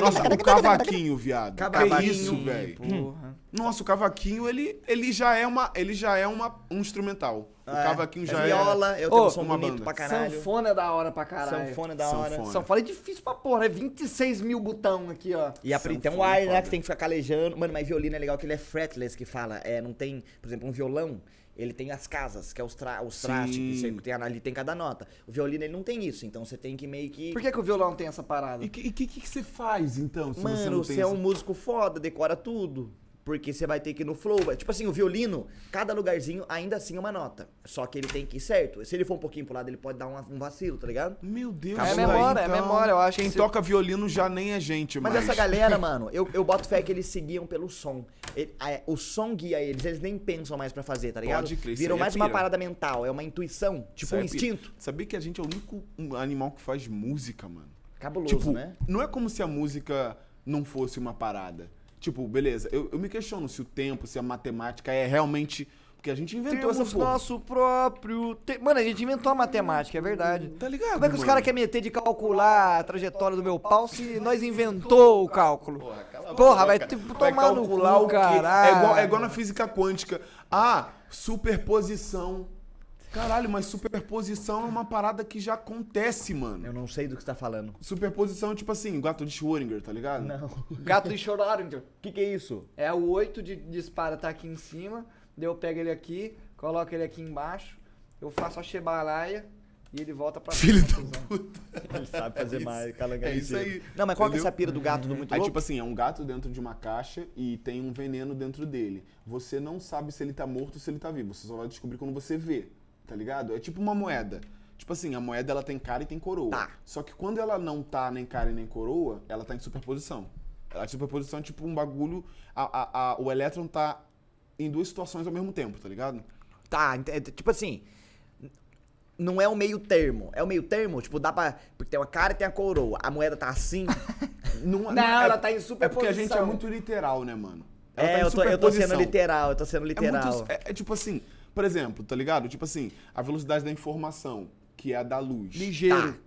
S3: Nossa, o cavaquinho, viado.
S2: Cavaquinho,
S3: Que isso, velho.
S1: Porra.
S3: Nossa, o cavaquinho, ele, ele já é, uma, ele já é uma, um instrumental. O
S2: É,
S3: cavaquinho já
S2: é
S3: é...
S2: viola, eu tenho um som
S3: uma
S2: bonito
S3: banda.
S2: pra caralho.
S1: Sanfona é da hora pra caralho.
S2: Sanfona é da hora.
S3: Sanfona.
S1: Sanfona é difícil pra porra, é 26 mil botão aqui, ó.
S2: E a, tem um
S3: Sanfona
S2: ar,
S3: é
S2: né,
S3: foda.
S2: que tem que ficar calejando. Mano, mas violino é legal que ele é fretless, que fala. É, não tem, por exemplo, um violão, ele tem as casas, que é os, tra os trastes, que você tem, ali tem cada nota. O violino, ele não tem isso, então você tem que meio que...
S1: Por que, que o violão tem essa parada?
S3: E o que, que, que você faz, então, se você
S2: Mano, você,
S3: tem
S2: é
S3: essa-
S2: um músico foda, decora tudo. Porque você vai ter que ir no flow. Tipo assim, o violino, cada lugarzinho ainda assim é uma nota. Só que ele tem que ir certo. Se ele for um pouquinho pro lado, ele pode dar um, um vacilo, tá ligado?
S3: Meu Deus.
S1: É memória,
S3: aí,
S1: é memória, eu acho
S3: Quem
S1: que se-
S3: toca violino já nem é gente,
S2: Mas
S3: mais.
S2: essa galera, *laughs* mano, eu, eu boto fé que eles seguiam pelo som. Ele- a- o som guia eles, eles nem pensam mais pra fazer, tá ligado?
S3: Pode crer, isso
S2: Virou
S3: aí é
S2: mais uma
S3: pira.
S2: parada mental, é uma intuição, tipo um
S3: é
S2: instinto.
S3: Sabia que a gente é o único um animal que faz música, mano?
S2: Cabuloso,
S3: Tipo,
S2: né?
S3: não é como se a música não fosse uma parada. Tipo, beleza, eu, eu me questiono se o tempo, se a matemática é realmente. Porque a gente inventou
S1: Temos
S3: essa porra.
S1: nosso próprio. te- Mano, a gente inventou a matemática, é verdade.
S3: Tá ligado?
S1: Como é que os
S3: mano?
S1: caras querem meter de calcular a trajetória do meu pau se nós inventou o cálculo? Porra, vai ter
S3: Vai
S1: tomar no
S3: calcular
S1: cu,
S3: o
S1: caralho.
S3: É igual, é igual na física quântica. Ah, superposição. Caralho, mas superposição é uma parada que já acontece, mano.
S2: Eu não sei do que você tá falando.
S3: Superposição, tipo assim, gato de Schrödinger, tá ligado?
S2: Não. *laughs*
S1: Gato de Schrödinger.
S2: O que, que é isso?
S1: É o 8 de dispara tá aqui em cima, daí eu pego ele aqui, coloco ele aqui embaixo, eu faço a chebalaia e ele volta pra
S3: Filho
S1: cima,
S3: da puta. *laughs*
S2: Ele sabe fazer
S3: isso.
S2: mais, calango
S3: É isso aí.
S2: Não, mas qual que é essa pira do gato do muito
S3: Aí,
S2: louco?
S3: tipo assim, é um gato dentro de uma caixa e tem um veneno dentro dele. Você não sabe se ele tá morto ou se ele tá vivo. Você só vai descobrir quando você vê, tá ligado? É tipo uma moeda. Tipo assim, a moeda ela tem cara e tem coroa.
S2: Tá.
S3: Só que quando ela não tá nem cara e nem coroa, ela tá em superposição. A superposição é tipo um bagulho. a- a- a- o elétron tá em duas situações ao mesmo tempo, tá ligado?
S2: Tá, é, tipo assim. Não é o meio termo. É o meio termo? Tipo, dá pra. Porque tem uma cara e tem a coroa. A moeda tá assim. *laughs*
S3: Não,
S1: Não, ela tá em
S3: É porque a gente é
S1: superposição.
S3: muito literal, né, mano? Ela tá
S2: é,
S3: em
S2: eu tô, eu tô sendo
S3: superposição.
S2: literal, eu tô sendo
S3: É,
S2: literal.
S3: muito, é, é tipo assim, por exemplo, tá ligado? Tipo assim, a velocidade da informação, que é a da luz.
S1: Ligeiro.
S2: Tá.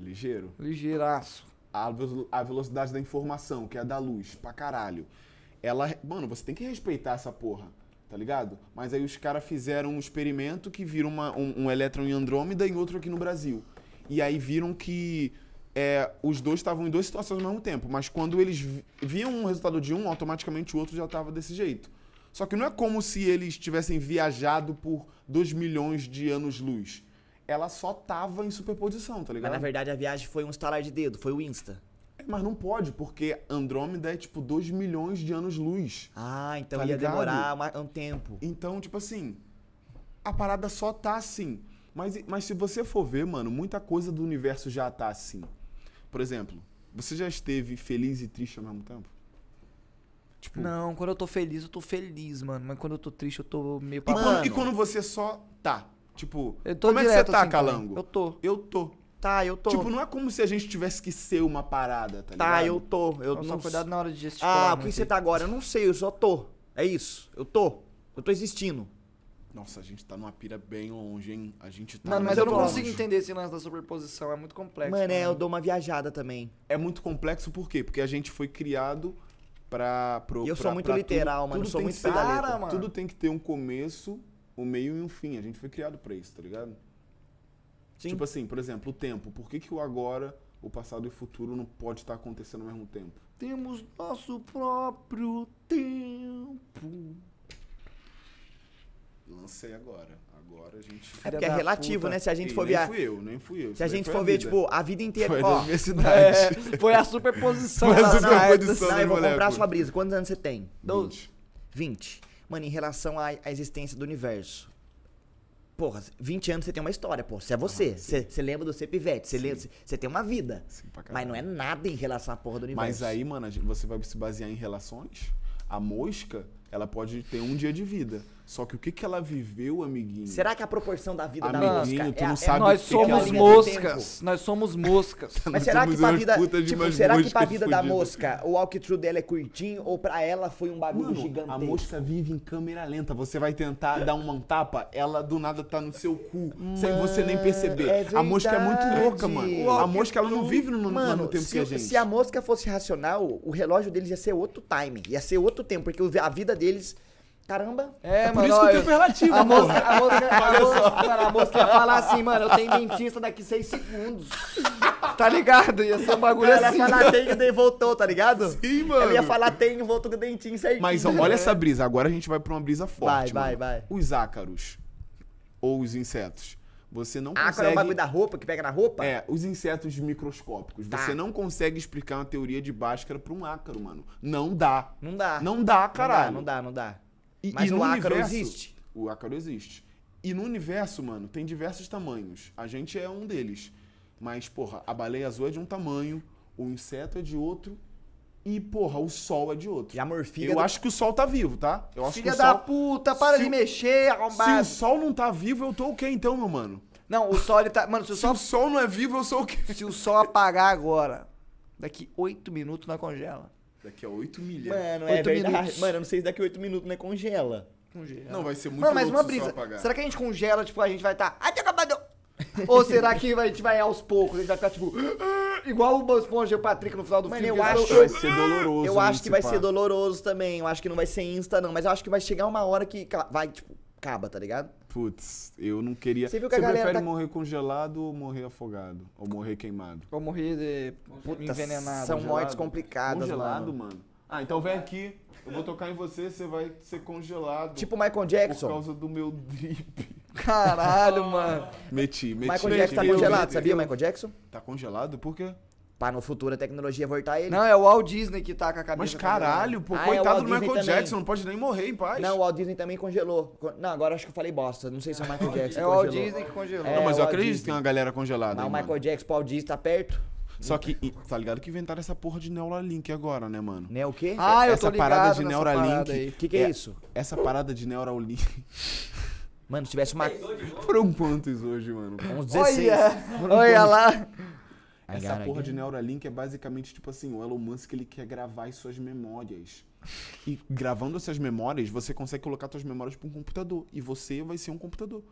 S3: Ligeiro.
S1: Ligeiraço.
S3: A, a velocidade da informação, que é a da luz, pra caralho. Ela. Mano, você tem que respeitar essa porra, tá ligado? Mas aí os caras fizeram um experimento que viram uma- um, um elétron em Andrômeda e outro aqui no Brasil. E aí viram que é, os dois estavam em duas situações ao mesmo tempo. Mas quando eles vi- viam um resultado de um, automaticamente o outro já tava desse jeito. Só que não é como se eles tivessem viajado por 2 milhões de anos-luz. ela só tava em superposição, tá
S2: Mas
S3: ligado?
S2: na verdade a viagem foi um estalar de dedo, foi o Insta.
S3: É, Mas não pode, porque Andrômeda é tipo 2 milhões de anos-luz.
S2: Ah, então
S3: Tá
S2: ia
S3: ligado?
S2: demorar um tempo.
S3: Então, tipo assim, a parada só tá assim. Mas, mas se você for ver, mano, muita coisa do universo já tá assim. Por exemplo, você já esteve feliz e triste ao mesmo tempo? Tipo,
S1: Não, quando eu tô feliz, eu tô feliz, mano. Mas quando eu tô triste, eu tô meio
S3: e,
S1: pra
S3: quando,
S2: Mano.
S3: e quando você só tá? Tipo,
S1: Eu tô
S3: como é que você tá,
S1: assim.
S3: Calango?
S1: Eu tô.
S3: Eu tô.
S2: Tá, eu tô.
S3: Tipo, não é como se a gente tivesse que ser uma parada, tá ligado?
S2: tá, eu tô. Eu
S1: só
S2: não
S1: cuidado na hora de gesticular.
S2: Ah, o que você tá agora? Eu não sei, eu só tô. É isso. Eu tô. Eu tô existindo.
S3: Nossa, a gente tá numa pira bem longe, hein? A gente tá
S1: Mano, mas eu não
S3: longe.
S1: consigo entender esse lance da superposição. É muito complexo.
S2: Mano, é, eu dou uma viajada também.
S3: É muito complexo por quê? Porque a gente foi criado pra... Pro,
S2: E eu sou
S3: pra-
S2: muito
S3: pra
S2: literal,
S3: tudo,
S2: mano,
S3: tudo
S2: sou
S3: tem
S2: muito.
S1: Para, mano.
S3: Tudo tem que ter um começo, um meio e um fim. A gente foi criado pra isso, tá ligado?
S2: Sim.
S3: Tipo assim, por exemplo, o tempo. Por que, que o agora, o passado e o futuro não pode estar acontecendo ao mesmo tempo?
S1: Temos nosso próprio tempo.
S3: Lancei agora. Agora a gente...
S2: É porque é relativo, né? Se a gente
S3: Ih,
S2: for
S3: nem
S2: ver.
S3: fui eu, nem fui eu.
S2: Se a gente for
S3: a
S2: ver,
S3: vida.
S2: tipo, a vida inteira.
S3: Foi
S2: Ó,
S3: universidade. *laughs*
S1: É, foi a superposição. *laughs*
S3: Foi a superposição.
S1: cartas.
S2: não, eu vou comprar a sua brisa. Quantos anos você tem?
S3: 20.
S2: 20. Mano, em relação à, à existência do universo. Porra, 20 anos você tem uma história, pô. Você é você. Você você lembra do seu pivete. Você lembra- Você tem uma vida.
S3: Sim, pra
S2: Mas não é nada em relação à porra do universo.
S3: Mas aí, mano, a você vai se basear em relações. A mosca, ela pode ter um dia de vida. Só que o que, que ela viveu, amiguinho?
S2: Será que a proporção da vida da
S3: Amiguinho,
S2: mosca
S3: tu
S2: é
S3: não
S2: é-
S3: sabe
S1: Nós
S3: que
S1: somos moscas. Nós somos moscas.
S2: Mas será que pra vida. Tipo, será que pra vida da mosca o walkthrough dela é curtinho ou pra ela foi um bagulho
S3: Mano,
S2: gigantesco?
S3: a mosca vive em câmera lenta. Você vai tentar dar uma tapa, ela do nada tá no seu cu, sem você nem perceber.
S2: é
S3: a mosca é muito louca, mano. A mosca, ela não vive no, no
S2: Mano,
S3: mesmo tempo
S2: se,
S3: que a gente.
S2: se a mosca fosse racional, o relógio deles ia ser outro time. Ia ser outro tempo, porque a vida deles. Caramba.
S1: É,
S3: por
S1: mano.
S3: isso que o tempo é relativo,
S1: a mosca, a mosca, a mano, a mosca ia falar assim, mano, eu tenho dentista daqui 6 segundos. Tá ligado? Ia ser um bagulho
S2: Ela ia
S1: assim.
S2: falar tenho, daí voltou, tá ligado?
S3: Sim, mano.
S2: Ela ia falar tenho, voltou com o dentinho certinho.
S3: Mas ó, olha essa brisa. Agora a gente vai pra uma brisa forte.
S2: Vai, vai,
S3: mano.
S2: vai.
S3: Os ácaros. Ou os insetos. Você não
S2: Ah, qual é
S3: consegue.
S2: o bagulho da roupa que pega na roupa?
S3: É, os insetos microscópicos.
S2: Tá.
S3: Você não consegue explicar uma teoria de Bhaskara pra um ácaro, mano. Não dá.
S2: Não dá.
S3: Não dá, caralho.
S2: Não dá, não dá, não dá.
S3: E-
S2: Mas
S3: e
S2: o
S3: no
S2: ácaro
S3: universo-
S2: existe.
S3: O ácaro existe. E no universo, mano, tem diversos tamanhos. A gente é um deles. Mas, porra, a baleia azul é de um tamanho, o inseto é de outro e, porra, o sol é de outro.
S2: E a morfiga
S3: Eu
S2: do-
S3: acho que o sol tá vivo, tá? Eu acho
S1: Filha
S3: que o
S1: da
S3: sol...
S1: puta, para
S3: Se
S1: de
S3: o-
S1: mexer,
S3: Se
S1: arrombado.
S3: o sol não tá vivo, eu tô o quê então, meu mano?
S1: Não, o sol ele tá. Mano, se o
S3: Se
S1: sol,
S3: o sol não é vivo, eu sou o quê?
S1: se o sol apagar agora, daqui 8 minutos nós congela.
S3: Daqui a 8 milhas.
S2: Mano, é
S1: Oito
S2: verdade.
S1: minutos.
S2: Mano, eu não sei se daqui 8 minutos não é congela.
S1: Congela.
S3: Não, vai ser muito
S1: Mano, mas
S3: louco
S1: uma
S3: se
S1: brisa.
S3: apagar.
S1: Será que a gente congela, tipo, a gente vai estar. Tá... Ai, tem acabado. Ou será que vai- a gente vai aos poucos? A gente vai ficar, tipo. *gasps* Igual o Bob Esponja e o Patrick no final do
S2: Mano,
S1: filme.
S2: eu
S1: que eles
S2: acho-
S3: Vai ser doloroso.
S2: Eu acho que vai
S3: pá.
S2: ser doloroso também. Eu acho que não vai ser insta, não. Mas eu acho que vai chegar uma hora que ca- vai, tipo, acaba, tá ligado?
S3: Putz, eu não queria.
S2: Você viu que a galera
S3: prefere
S2: tá-
S3: morrer congelado ou morrer afogado? Ou morrer queimado?
S1: Vou morrer de...
S2: Puta,
S1: envenenado.
S2: São
S3: Congelado?
S2: mortes complicadas,
S3: Congelado,
S2: mano.
S3: mano. Ah, então vem aqui. Eu vou tocar em você, você vai ser congelado.
S2: Tipo o Michael
S3: por
S2: Jackson.
S3: causa do meu drip.
S1: Caralho, mano.
S3: Meti, meti.
S2: Michael
S3: meti,
S2: Jackson tá
S3: meti,
S2: congelado,
S3: meti.
S2: sabia, Michael Jackson?
S3: Tá congelado? Por quê?
S2: Pra no futuro a tecnologia voltar ele.
S1: Não, é o Walt Disney que tá com a cabeça.
S3: Mas caralho, pô,
S2: Ah, é, o
S3: coitado
S2: Walt
S3: do Michael
S2: Disney também.
S3: Jackson, não pode nem morrer em paz.
S2: Não, o Walt Disney também congelou. Con- Não, agora acho que eu falei bosta. Não sei se *laughs* é o Michael Jackson
S1: É
S2: que
S1: o Walt. Disney que congelou.
S2: É,
S3: Não, mas eu
S2: Walt
S3: acredito que
S2: Disney.
S3: tem uma galera congelada.
S2: Mas
S3: aí,
S2: o
S3: mano.
S2: Michael Jackson, o Paul Disney tá perto.
S3: Só que, tá ligado que inventaram essa porra de Neuralink agora, né, mano?
S2: Né, o quê?
S1: Ah, eu
S3: essa
S1: tô ligado
S3: parada de Neuralink.
S2: O que, que é, isso?
S3: Essa parada de Neuralink.
S2: Mano, se tivesse uma... *laughs*
S3: Foram quantos hoje, mano?
S2: uns 16.
S1: Olha, olha lá.
S3: Essa porra de Neuralink é basicamente tipo assim, o Elon Musk ele quer gravar as suas memórias. E gravando essas memórias, você consegue colocar suas memórias pra um computador. E você vai ser um computador.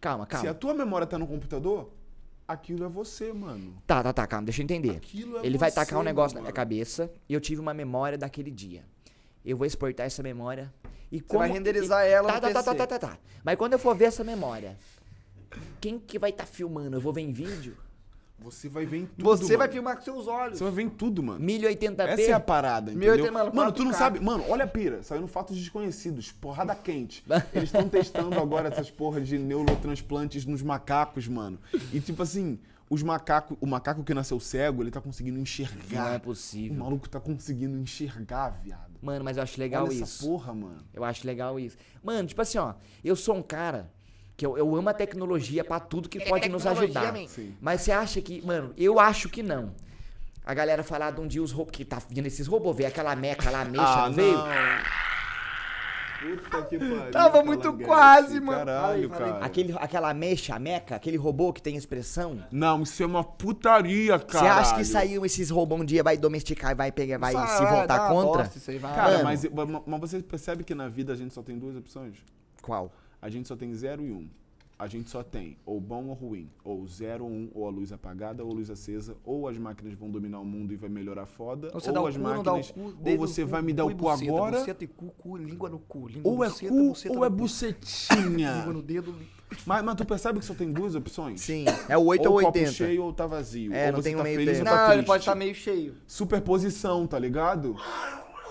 S2: Calma,
S3: Se a
S2: calma.
S3: tua memória tá no computador, aquilo é você, mano.
S2: Tá, tá, tá, calma, deixa eu entender.
S3: Aquilo é
S2: Ele vai
S3: você,
S2: tacar um negócio na
S3: mano.
S2: minha cabeça e eu tive uma memória daquele dia. Eu vou exportar essa memória e
S1: Você vai renderizar ela
S2: tá,
S1: no
S2: tá, tá,
S1: PC.
S2: tá, tá, tá, tá. Mas quando eu for ver essa memória, quem que vai estar filmando? Eu vou ver em vídeo?
S3: Você vai ver em tudo.
S1: Você vai
S3: mano.
S1: filmar com seus olhos.
S3: Você vai ver em tudo, mano.
S2: 1080p.
S3: Essa é a parada,
S1: 1080,
S3: entendeu?
S1: mano,
S3: Mano, tu não
S1: 4K.
S3: sabe. Mano, olha a pira. Saiu no Fatos Desconhecidos. Porrada quente. *laughs* Eles estão testando agora essas porras de neurotransplantes nos macacos, mano. E tipo assim, os macacos. O macaco que nasceu cego, ele tá conseguindo enxergar.
S2: Não é
S3: O
S2: possível.
S3: maluco tá conseguindo enxergar, viado.
S2: Mano, mas eu acho legal
S3: olha
S2: isso.
S3: essa porra, mano.
S2: Eu acho legal isso. Mano, tipo assim, ó, eu sou um cara que eu, eu amo a tecnologia pra tudo que pode nos ajudar. Mas você acha que, mano, eu acho que não. A galera falar de um dia os robôs, que tá vindo esses robôs, veio aquela meca lá, mexa,
S3: Ah,
S2: não veio?
S3: Puta que pariu.
S1: Tava muito quase, mano.
S3: Caralho, cara.
S2: Aquele, aquela mecha, a meca, aquele robô que tem expressão.
S3: Não, isso é uma putaria, cara.
S2: Você acha que saiu esses robôs um dia, vai domesticar e vai pegar, vai se voltar contra?
S1: bosta isso aí, vai.
S3: Cara, mas, mas você percebe que na vida a gente só tem duas opções?
S2: Qual?
S3: A gente só tem zero e um. A gente só tem ou bom ou ruim, ou zero ou um, ou a luz apagada ou a luz acesa, ou as máquinas vão dominar o mundo e vai melhorar foda,
S1: Você
S3: ou
S1: dá o
S3: as
S1: cu, não dá o
S3: máquinas,
S1: cu,
S3: ou você
S1: cu,
S3: vai me dar
S1: cu
S3: o cu
S1: buceta,
S3: agora,
S1: Buceta e cu, cu, língua no cu, língua
S3: ou é
S1: buceta,
S3: cu
S1: buceta
S3: ou é bucetinha. *laughs*
S1: Língua no dedo.
S3: mas, mas tu percebe que só tem duas opções?
S2: Sim, é o 8
S3: ou
S2: ou
S3: o copo
S2: 80.
S3: cheio ou tá vazio.
S2: É,
S3: ou
S2: não
S3: você
S2: tem um
S3: tá
S2: meio
S3: feliz ou
S2: termo.
S3: tá
S1: Não, ele pode estar meio cheio.
S3: Superposição, tá ligado?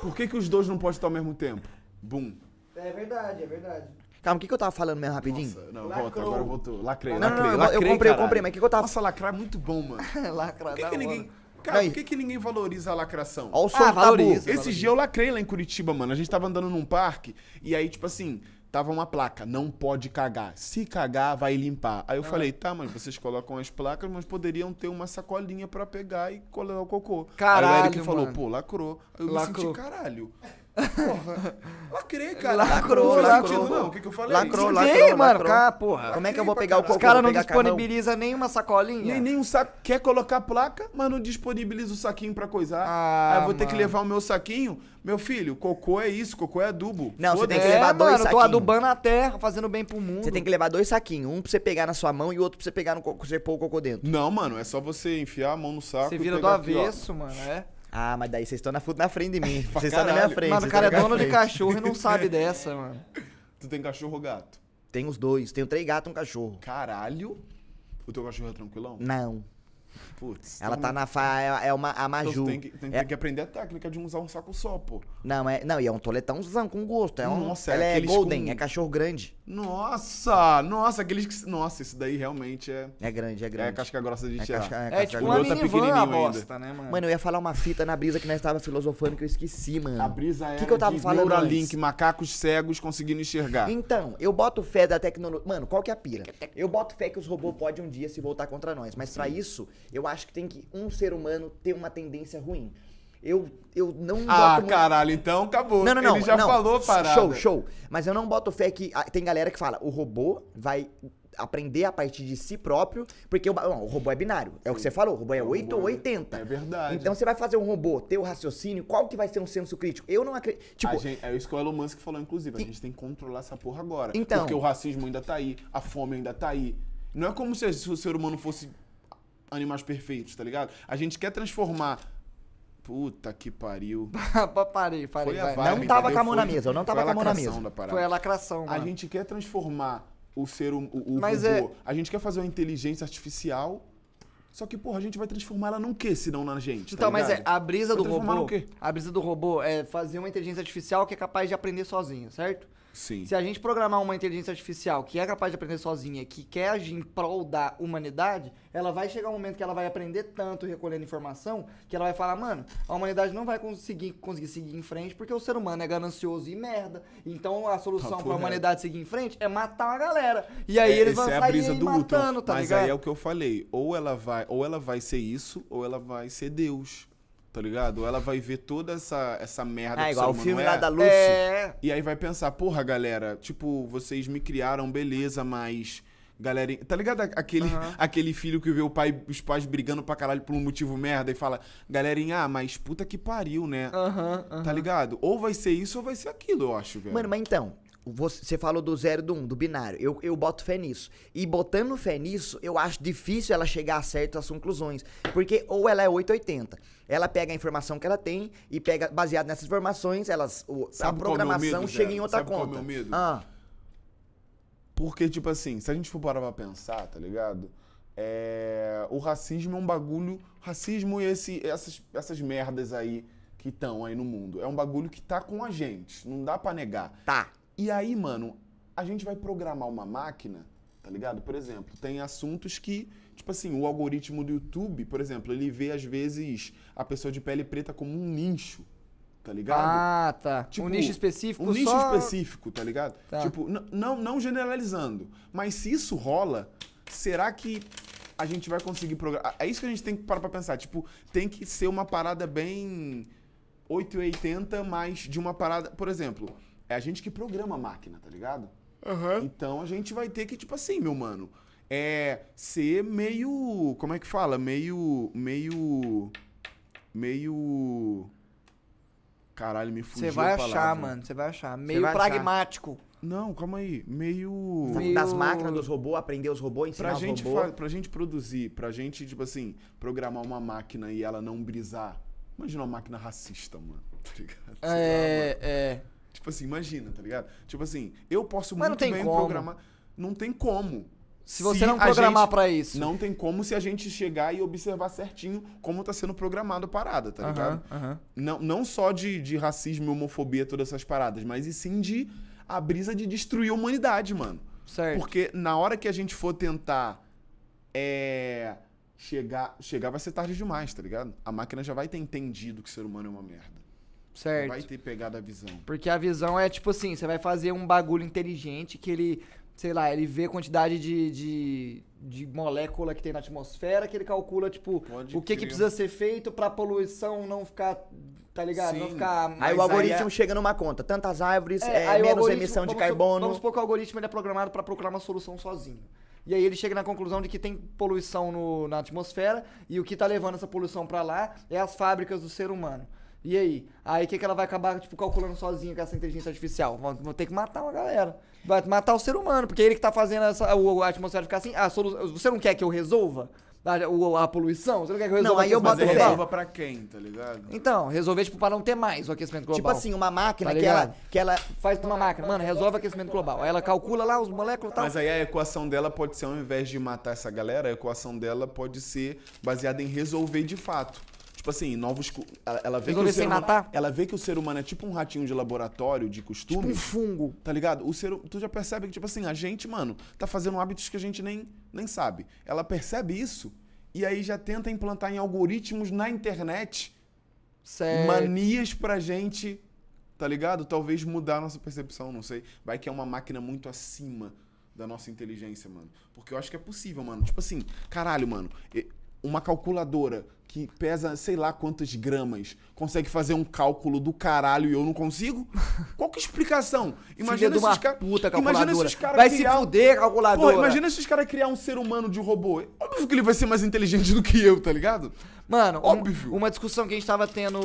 S3: Por que, que os dois não podem estar ao mesmo tempo? Bum.
S1: É verdade, é verdade.
S2: Calma, o que, que eu tava falando mesmo rapidinho?
S3: Nossa, não,
S1: Lacrou.
S3: volta, agora voltou. Lacrei,
S2: Não, não,
S3: lacrei,
S2: não, eu-
S3: lacrei,
S2: eu comprei, eu
S3: caralho.
S2: comprei, mas o que, que eu tava
S3: Nossa, lacrar é muito bom, mano. *laughs*
S1: Lacra
S3: Por que, que ninguém... Cara,
S2: Não,
S3: por que, que ninguém valoriza a lacração?
S2: Ó o som
S1: Ah,
S2: do tabu.
S1: valoriza.
S3: Esse dia eu lacrei lá em Curitiba, mano. A gente tava andando num parque e aí, tipo assim, tava uma placa, não pode cagar. Se cagar, vai limpar. Aí eu
S1: Ah.
S3: falei, tá, mas vocês colocam as placas, mas poderiam ter uma sacolinha pra pegar e colar o cocô.
S1: Caralho,
S3: aí o Eric falou,
S1: mano.
S3: pô, lacrou. Aí eu
S1: Lacrou.
S3: me senti, caralho. Porra, lacrei, cara.
S2: Lacrou,
S3: não faz
S2: lacrou.
S3: sentido, não. O que, que eu falei?
S2: Lacrou, lacrou.
S1: Ninguém, mano,
S2: lacrou.
S1: cara, porra.
S2: Como é que eu vou pegar o cocô?
S1: Os caras não disponibilizam nenhuma sacolinha.
S3: Nem, nem saco, quer colocar placa, mas não disponibiliza o saquinho pra coisar.
S1: Ah,
S3: Aí eu vou ter que
S1: mano.
S3: levar o meu saquinho. Meu filho, cocô é isso, cocô é adubo.
S2: Não, você tem que levar dois
S1: mano, eu tô
S2: saquinhos.
S1: adubando a terra, fazendo bem pro mundo.
S2: Você tem que levar dois saquinhos, um pra você pegar na sua mão e outro pra você pegar no cocô, você pôr o cocô dentro.
S3: Não, mano, é só você enfiar a mão no saco
S1: Você
S3: e
S1: vira do
S3: pegar aqui,
S1: avesso, mano, é.
S2: Ah, mas daí vocês estão na, na frente de mim. *laughs* Vocês estão na minha frente.
S1: Mano, o cara é dono de cachorro e não sabe *laughs* dessa, mano.
S3: Tu tem cachorro ou gato?
S2: Tem os dois. Tenho três gatos e um cachorro.
S3: Caralho. O teu cachorro é tranquilão?
S2: Não.
S3: Putz.
S2: Ela
S3: então-
S2: tá na fa... É é uma a
S3: então
S2: Maju.
S3: tu tem que, tem,
S2: É-
S3: tem que aprender a técnica de usar um saco só, pô.
S2: Não, é, não, e é um toletãozão com gosto. É um,
S3: Nossa, é
S2: ela é
S3: aqueles
S2: golden,
S3: com-
S2: é cachorro grande.
S3: Nossa! Nossa, aqueles que. Nossa, esse daí realmente é.
S2: É grande, é grande.
S3: É casca grossa de
S2: É
S3: tirar.
S2: casca- é
S1: É
S2: casca
S1: tipo
S3: O
S1: uma
S3: meu tá
S1: minivan a
S3: ainda.
S1: bosta, né, mano?
S2: Mano, eu ia falar uma fita na brisa que nós tava filosofando que eu esqueci, mano.
S3: A brisa
S2: O
S3: é
S2: que, que eu tava
S3: de
S2: falando
S3: Neuralink,
S2: antes?
S3: macacos cegos conseguindo enxergar.
S2: Então, eu boto fé da tecnologia. Mano, qual que é a pira? Eu boto fé que os robôs podem um dia se voltar contra nós. Mas pra isso, eu acho que tem que um ser humano ter uma tendência ruim. Eu, eu não
S3: Ah,
S2: muito-
S3: caralho, então acabou.
S2: Não, não, não.
S3: Ele já
S2: não.
S3: falou parada.
S2: Show, show. Mas eu não boto fé que. Tem galera que fala, o robô vai aprender a partir de si próprio, porque o, não, o robô é binário. É o que você falou, o robô é 8 ou 80.
S3: É verdade.
S2: Então você vai fazer um robô ter o raciocínio, qual que vai ser um senso crítico? Eu não acredito. Tipo,
S3: A gente- é isso que o Elon Musk falou, inclusive. A gente tem que controlar essa porra agora.
S2: Então.
S3: Porque o racismo ainda tá aí, a fome ainda tá aí. Não é como se o ser humano fosse animais perfeitos, tá ligado? A gente quer transformar. Puta que pariu. *laughs*
S1: parei, parei,
S3: Foi a vibe,
S2: Não tava
S3: entendeu?
S2: com a mão na mesa, eu não tava com a mão na mesa.
S1: Foi a lacração,
S3: A
S1: mano.
S3: gente quer transformar o ser o, o
S1: Mas
S3: robô.
S1: é-
S3: A gente quer fazer uma inteligência artificial. Só que, porra, a gente vai transformar ela num quê, se não na gente?
S1: Então,
S3: tá
S1: mas é, a brisa
S3: Vai
S1: do robô. A brisa do robô é fazer uma inteligência artificial que é capaz de aprender sozinha, certo?
S3: Sim.
S1: Se a gente programar uma inteligência artificial que é capaz de aprender sozinha, que quer agir em prol da humanidade, ela vai chegar um momento que ela vai aprender tanto recolhendo informação que ela vai falar, mano, a humanidade não vai conseguir, conseguir seguir em frente porque o ser humano é ganancioso e merda. Então a solução
S3: Papo
S1: pra
S3: reto.
S1: humanidade seguir em frente é matar uma galera. E aí
S3: É,
S1: eles vão
S3: essa é a
S1: sair
S3: brisa
S1: aí
S3: do
S1: matando,
S3: Ultron.
S1: tá
S3: mas
S1: ligado?
S3: aí é o que eu falei. Ou ela vai, ou ela vai ser isso, ou ela vai ser Deus. Tá ligado? Ela vai ver toda essa, essa merda
S2: ah,
S3: que
S2: igual o filme
S3: é,
S2: lá da Lucy.
S1: É,
S3: E aí vai pensar, porra, galera, tipo, vocês me criaram, beleza, mas. Galera, tá ligado aquele, *laughs* aquele filho que vê o pai, os pais brigando pra caralho por um motivo merda e fala, galerinha, ah, mas puta que pariu, né?
S1: aham, aham.
S3: Tá ligado? Ou vai ser isso ou vai ser aquilo, eu acho, velho.
S2: Mano, mas então, você falou do zero e do um, do binário. Eu, eu boto fé nisso. E botando fé nisso, eu acho difícil ela chegar a certas conclusões. Porque ou ela é 880. Ela pega a informação que ela tem e pega, baseado nessas informações, elas, o- a
S3: é
S2: programação chega em outra
S3: Sabe qual é o
S2: conta.
S3: meu medo?
S2: Ah,
S3: Porque, tipo assim, se a gente for parar pra pensar, tá ligado? é, o racismo é um bagulho. Racismo e esse, essas, essas merdas aí que estão aí no mundo. É um bagulho que tá com a gente. Não dá pra negar.
S2: Tá.
S3: E aí, mano, a gente vai programar uma máquina, tá ligado? Por exemplo, tem assuntos que, tipo assim, o algoritmo do YouTube, por exemplo, ele vê às vezes a pessoa de pele preta como um nicho, tá ligado?
S1: Ah, tá.
S3: Tipo,
S1: um nicho específico
S3: Um nicho
S1: só...
S3: específico, tá ligado?
S1: Tá.
S3: Tipo, não, não generalizando. Mas se isso rola, será que a gente vai conseguir programar? É isso que a gente tem que parar pra pensar. Tipo, tem que ser uma parada bem 880, mas de uma parada. Por exemplo, é a gente que programa a máquina, tá ligado? Então a gente vai ter que, tipo assim, meu mano, é ser meio. Como é que fala? Meio. Meio. Meio. Caralho, me fugiu
S1: Você vai
S3: a
S1: achar, mano. Você vai achar. Meio
S2: vai achar.
S1: pragmático.
S3: Não, calma aí. Meio.
S1: Meio-
S2: Das máquinas, dos robôs, aprender os robôs, ensinar
S3: Pra
S2: os
S3: gente,
S2: robôs.
S3: fa- pra gente produzir, pra gente, tipo assim, programar uma máquina e ela não brisar. Imagina uma máquina racista, mano. *laughs* Tá lá.
S1: É, é.
S3: Tipo assim, imagina, tá ligado? Tipo assim, eu posso
S1: Mas não
S3: muito
S1: tem
S3: bem
S1: como.
S3: programar. Não tem como.
S1: Se você não
S3: a
S1: programar pra isso.
S3: Não tem como se a gente chegar e observar certinho como tá sendo programado a parada, tá ligado?
S1: Aham, aham.
S3: Não, não só de, de racismo, homofobia, todas essas paradas, mas e sim de a brisa de destruir a humanidade, mano.
S1: Certo.
S3: Porque na hora que a gente for tentar é, chegar, chegar vai ser tarde demais, tá ligado? A máquina já vai ter entendido que o ser humano é uma merda.
S1: Certo.
S3: vai ter pegado a visão.
S1: Porque a visão é tipo assim, você vai fazer um bagulho inteligente que ele, sei lá, ele vê a quantidade de, de, de molécula que tem na atmosfera, que ele calcula, tipo,
S3: Pode
S1: o que, que precisa ser feito pra poluição não ficar, tá ligado? Não
S3: Sim.
S1: ficar...
S2: Aí
S3: Mas
S2: o algoritmo
S3: aí é-
S2: chega numa conta. Tantas árvores,
S1: É,
S2: é,
S1: aí o
S2: menos
S1: algoritmo-
S2: emissão de
S1: vamos
S2: carbono.
S1: Vamos supor que o algoritmo ele é programado para procurar uma solução sozinho. E aí ele chega na conclusão de que tem poluição no- na atmosfera e o que tá levando essa poluição para lá é as fábricas do ser humano. E aí? Aí o que, que ela vai acabar, tipo, calculando sozinha com essa inteligência artificial? Vão, vão ter que matar uma galera. Vai matar o ser humano, porque ele que tá fazendo essa, o- a atmosfera ficar assim. Ah, solu- você não quer que eu resolva a, o- a poluição? Você não quer que eu resolva
S2: Não, aí eu
S3: Mas
S2: boto fé.
S3: resolva pra quem, tá ligado?
S1: Então, resolver, tipo, para não ter mais o aquecimento global.
S2: Tipo assim, uma máquina
S1: Tá
S2: que, ela, que ela.
S1: Faz uma máquina, mano, resolve o aquecimento global. Aí ela calcula lá os moléculas e tal.
S3: Mas aí a equação dela pode ser, ao invés de matar essa galera, a equação dela pode ser baseada em resolver de fato. Tipo assim, novos. Ela, ela vê que o ser humano,
S1: matar?
S3: Ela vê que o ser humano é tipo um ratinho de laboratório, de costume.
S1: Tipo um fungo.
S3: Tá ligado? O ser, tu já percebe que, tipo assim, a gente, mano, tá fazendo hábitos que a gente nem, nem sabe. Ela percebe isso e aí já tenta implantar em algoritmos na internet
S1: Certo.
S3: manias pra gente, tá ligado? Talvez mudar a nossa percepção, não sei. Vai que é uma máquina muito acima da nossa inteligência, mano. Porque eu acho que é possível, mano. Tipo assim, caralho, mano. Uma calculadora que pesa sei lá quantas gramas consegue fazer um cálculo do caralho e eu não consigo? *laughs* Qual que é a explicação?
S1: Filha de uma
S3: ca-
S1: puta
S3: Imagina
S1: calculadora.
S3: esses caras
S1: Vai se
S3: criar...
S1: fuder, calculadora.
S3: Pô, imagina esses caras criar um ser humano de robô. Óbvio que ele vai ser mais inteligente do que eu, tá ligado?
S1: Mano, um-
S3: Óbvio.
S1: uma discussão que a gente tava tendo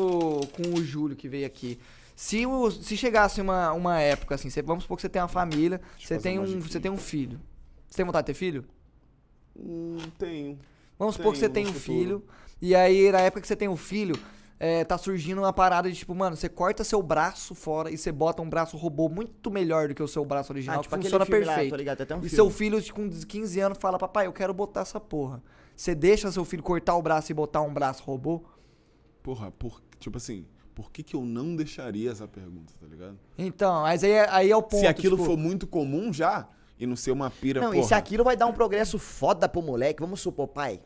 S1: com o Júlio que veio aqui. Se, o, se chegasse uma, uma época assim, você- vamos supor que você tem uma família, você tem, um, você tem um filho. Você tem vontade de ter filho?
S3: Hum, tenho.
S1: Vamos supor que você tem um
S3: futuro.
S1: filho, e aí na época que você tem um filho, é, tá surgindo uma parada de tipo, mano, você corta seu braço fora e você bota um braço robô muito melhor do que o seu braço original,
S2: Ah,
S1: que
S2: tipo aquele
S1: funciona
S2: lá,
S1: perfeito.
S2: tô ligado, um
S1: e
S2: filme.
S1: seu filho com 15 anos fala, papai, eu quero botar essa porra. Você deixa seu filho cortar o braço e botar um braço robô?
S3: Porra, por, tipo assim, por que, que eu não deixaria essa pergunta, tá ligado?
S1: Então, mas aí, é- aí é o ponto.
S3: Se aquilo
S1: tipo,
S3: for muito comum já, e não ser uma pira,
S2: Não,
S3: porra.
S2: e se aquilo vai dar um progresso foda pro moleque, vamos supor, pai.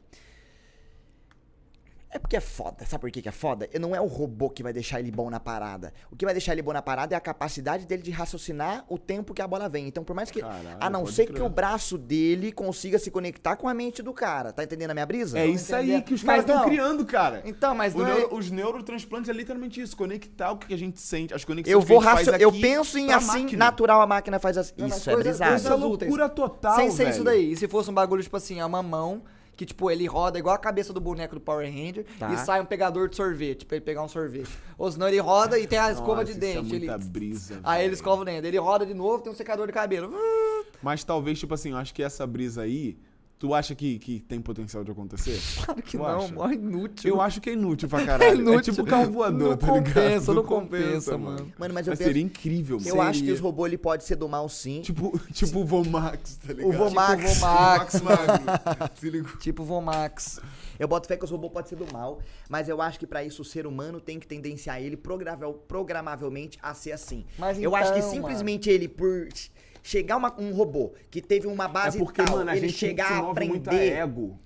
S2: É porque é foda. Sabe por que que é foda? Não é o robô que vai deixar ele bom na parada. O que vai deixar ele bom na parada é a capacidade dele de raciocinar o tempo que a bola vem. Então, por mais que.
S3: Caralho,
S2: a não ser
S3: crer.
S2: que o braço dele consiga se conectar com a mente do cara. Tá entendendo a minha brisa?
S3: É
S1: Tô
S3: isso aí que os caras estão
S1: não.
S3: criando, cara.
S1: Então, mas não é-
S3: neuro- Os neurotransplantes é literalmente isso, conectar o que a gente sente, as conexões
S2: Eu vou
S3: que a gente faz
S2: racio... Eu penso em assim,
S3: máquina.
S2: natural a máquina faz assim.
S1: Não,
S2: Isso é
S1: coisas-
S2: brisado.
S3: Isso é loucura total,
S1: Sem ser
S3: velho.
S1: isso daí. E se fosse um bagulho, tipo assim, é uma mão que, tipo, ele roda igual a cabeça do boneco do Power Ranger
S2: Tá.
S1: e sai um pegador de sorvete pra ele pegar um sorvete. Ou senão ele roda e tem a escova
S3: Nossa,
S1: de
S3: isso
S1: dente.
S3: É muita
S1: ele...
S3: brisa,
S1: Aí ele
S3: velho.
S1: escova o dente. Ele roda de novo, tem um secador de cabelo.
S3: Mas talvez, tipo assim, eu acho que essa brisa aí Tu acha que, que tem potencial de acontecer? *laughs*
S1: Claro que
S3: Tu
S1: não,
S3: acha?
S1: mó inútil.
S3: Eu acho que é inútil pra *laughs* caralho. É,
S1: inútil.
S3: tipo carro voador,
S1: Não
S3: tá ligado?
S1: compensa, não compensa, mano.
S2: Mano, mas eu
S3: Mas
S2: penso-
S3: seria incrível, mano.
S2: Eu acho que
S1: Seria.
S2: os robôs ele pode ser do mal sim.
S3: Tipo, *laughs* tipo o Vomax, tá ligado?
S2: o Vomax.
S1: Tipo Vomax.
S3: Magno. Se ligou?
S1: Tipo Vomax.
S2: Eu boto fé que os robôs podem ser do mal, mas eu acho que pra isso o ser humano tem que tendenciar ele programável- programavelmente a ser assim.
S1: Mas
S2: eu acho que
S1: então,
S2: simplesmente ele, por chegar uma- um robô que teve uma
S3: É
S2: base
S3: porque,
S2: tal,
S3: mano, a
S2: ele
S3: gente
S2: chegar
S3: se
S2: a
S3: move muito a
S2: aprender.
S3: ego.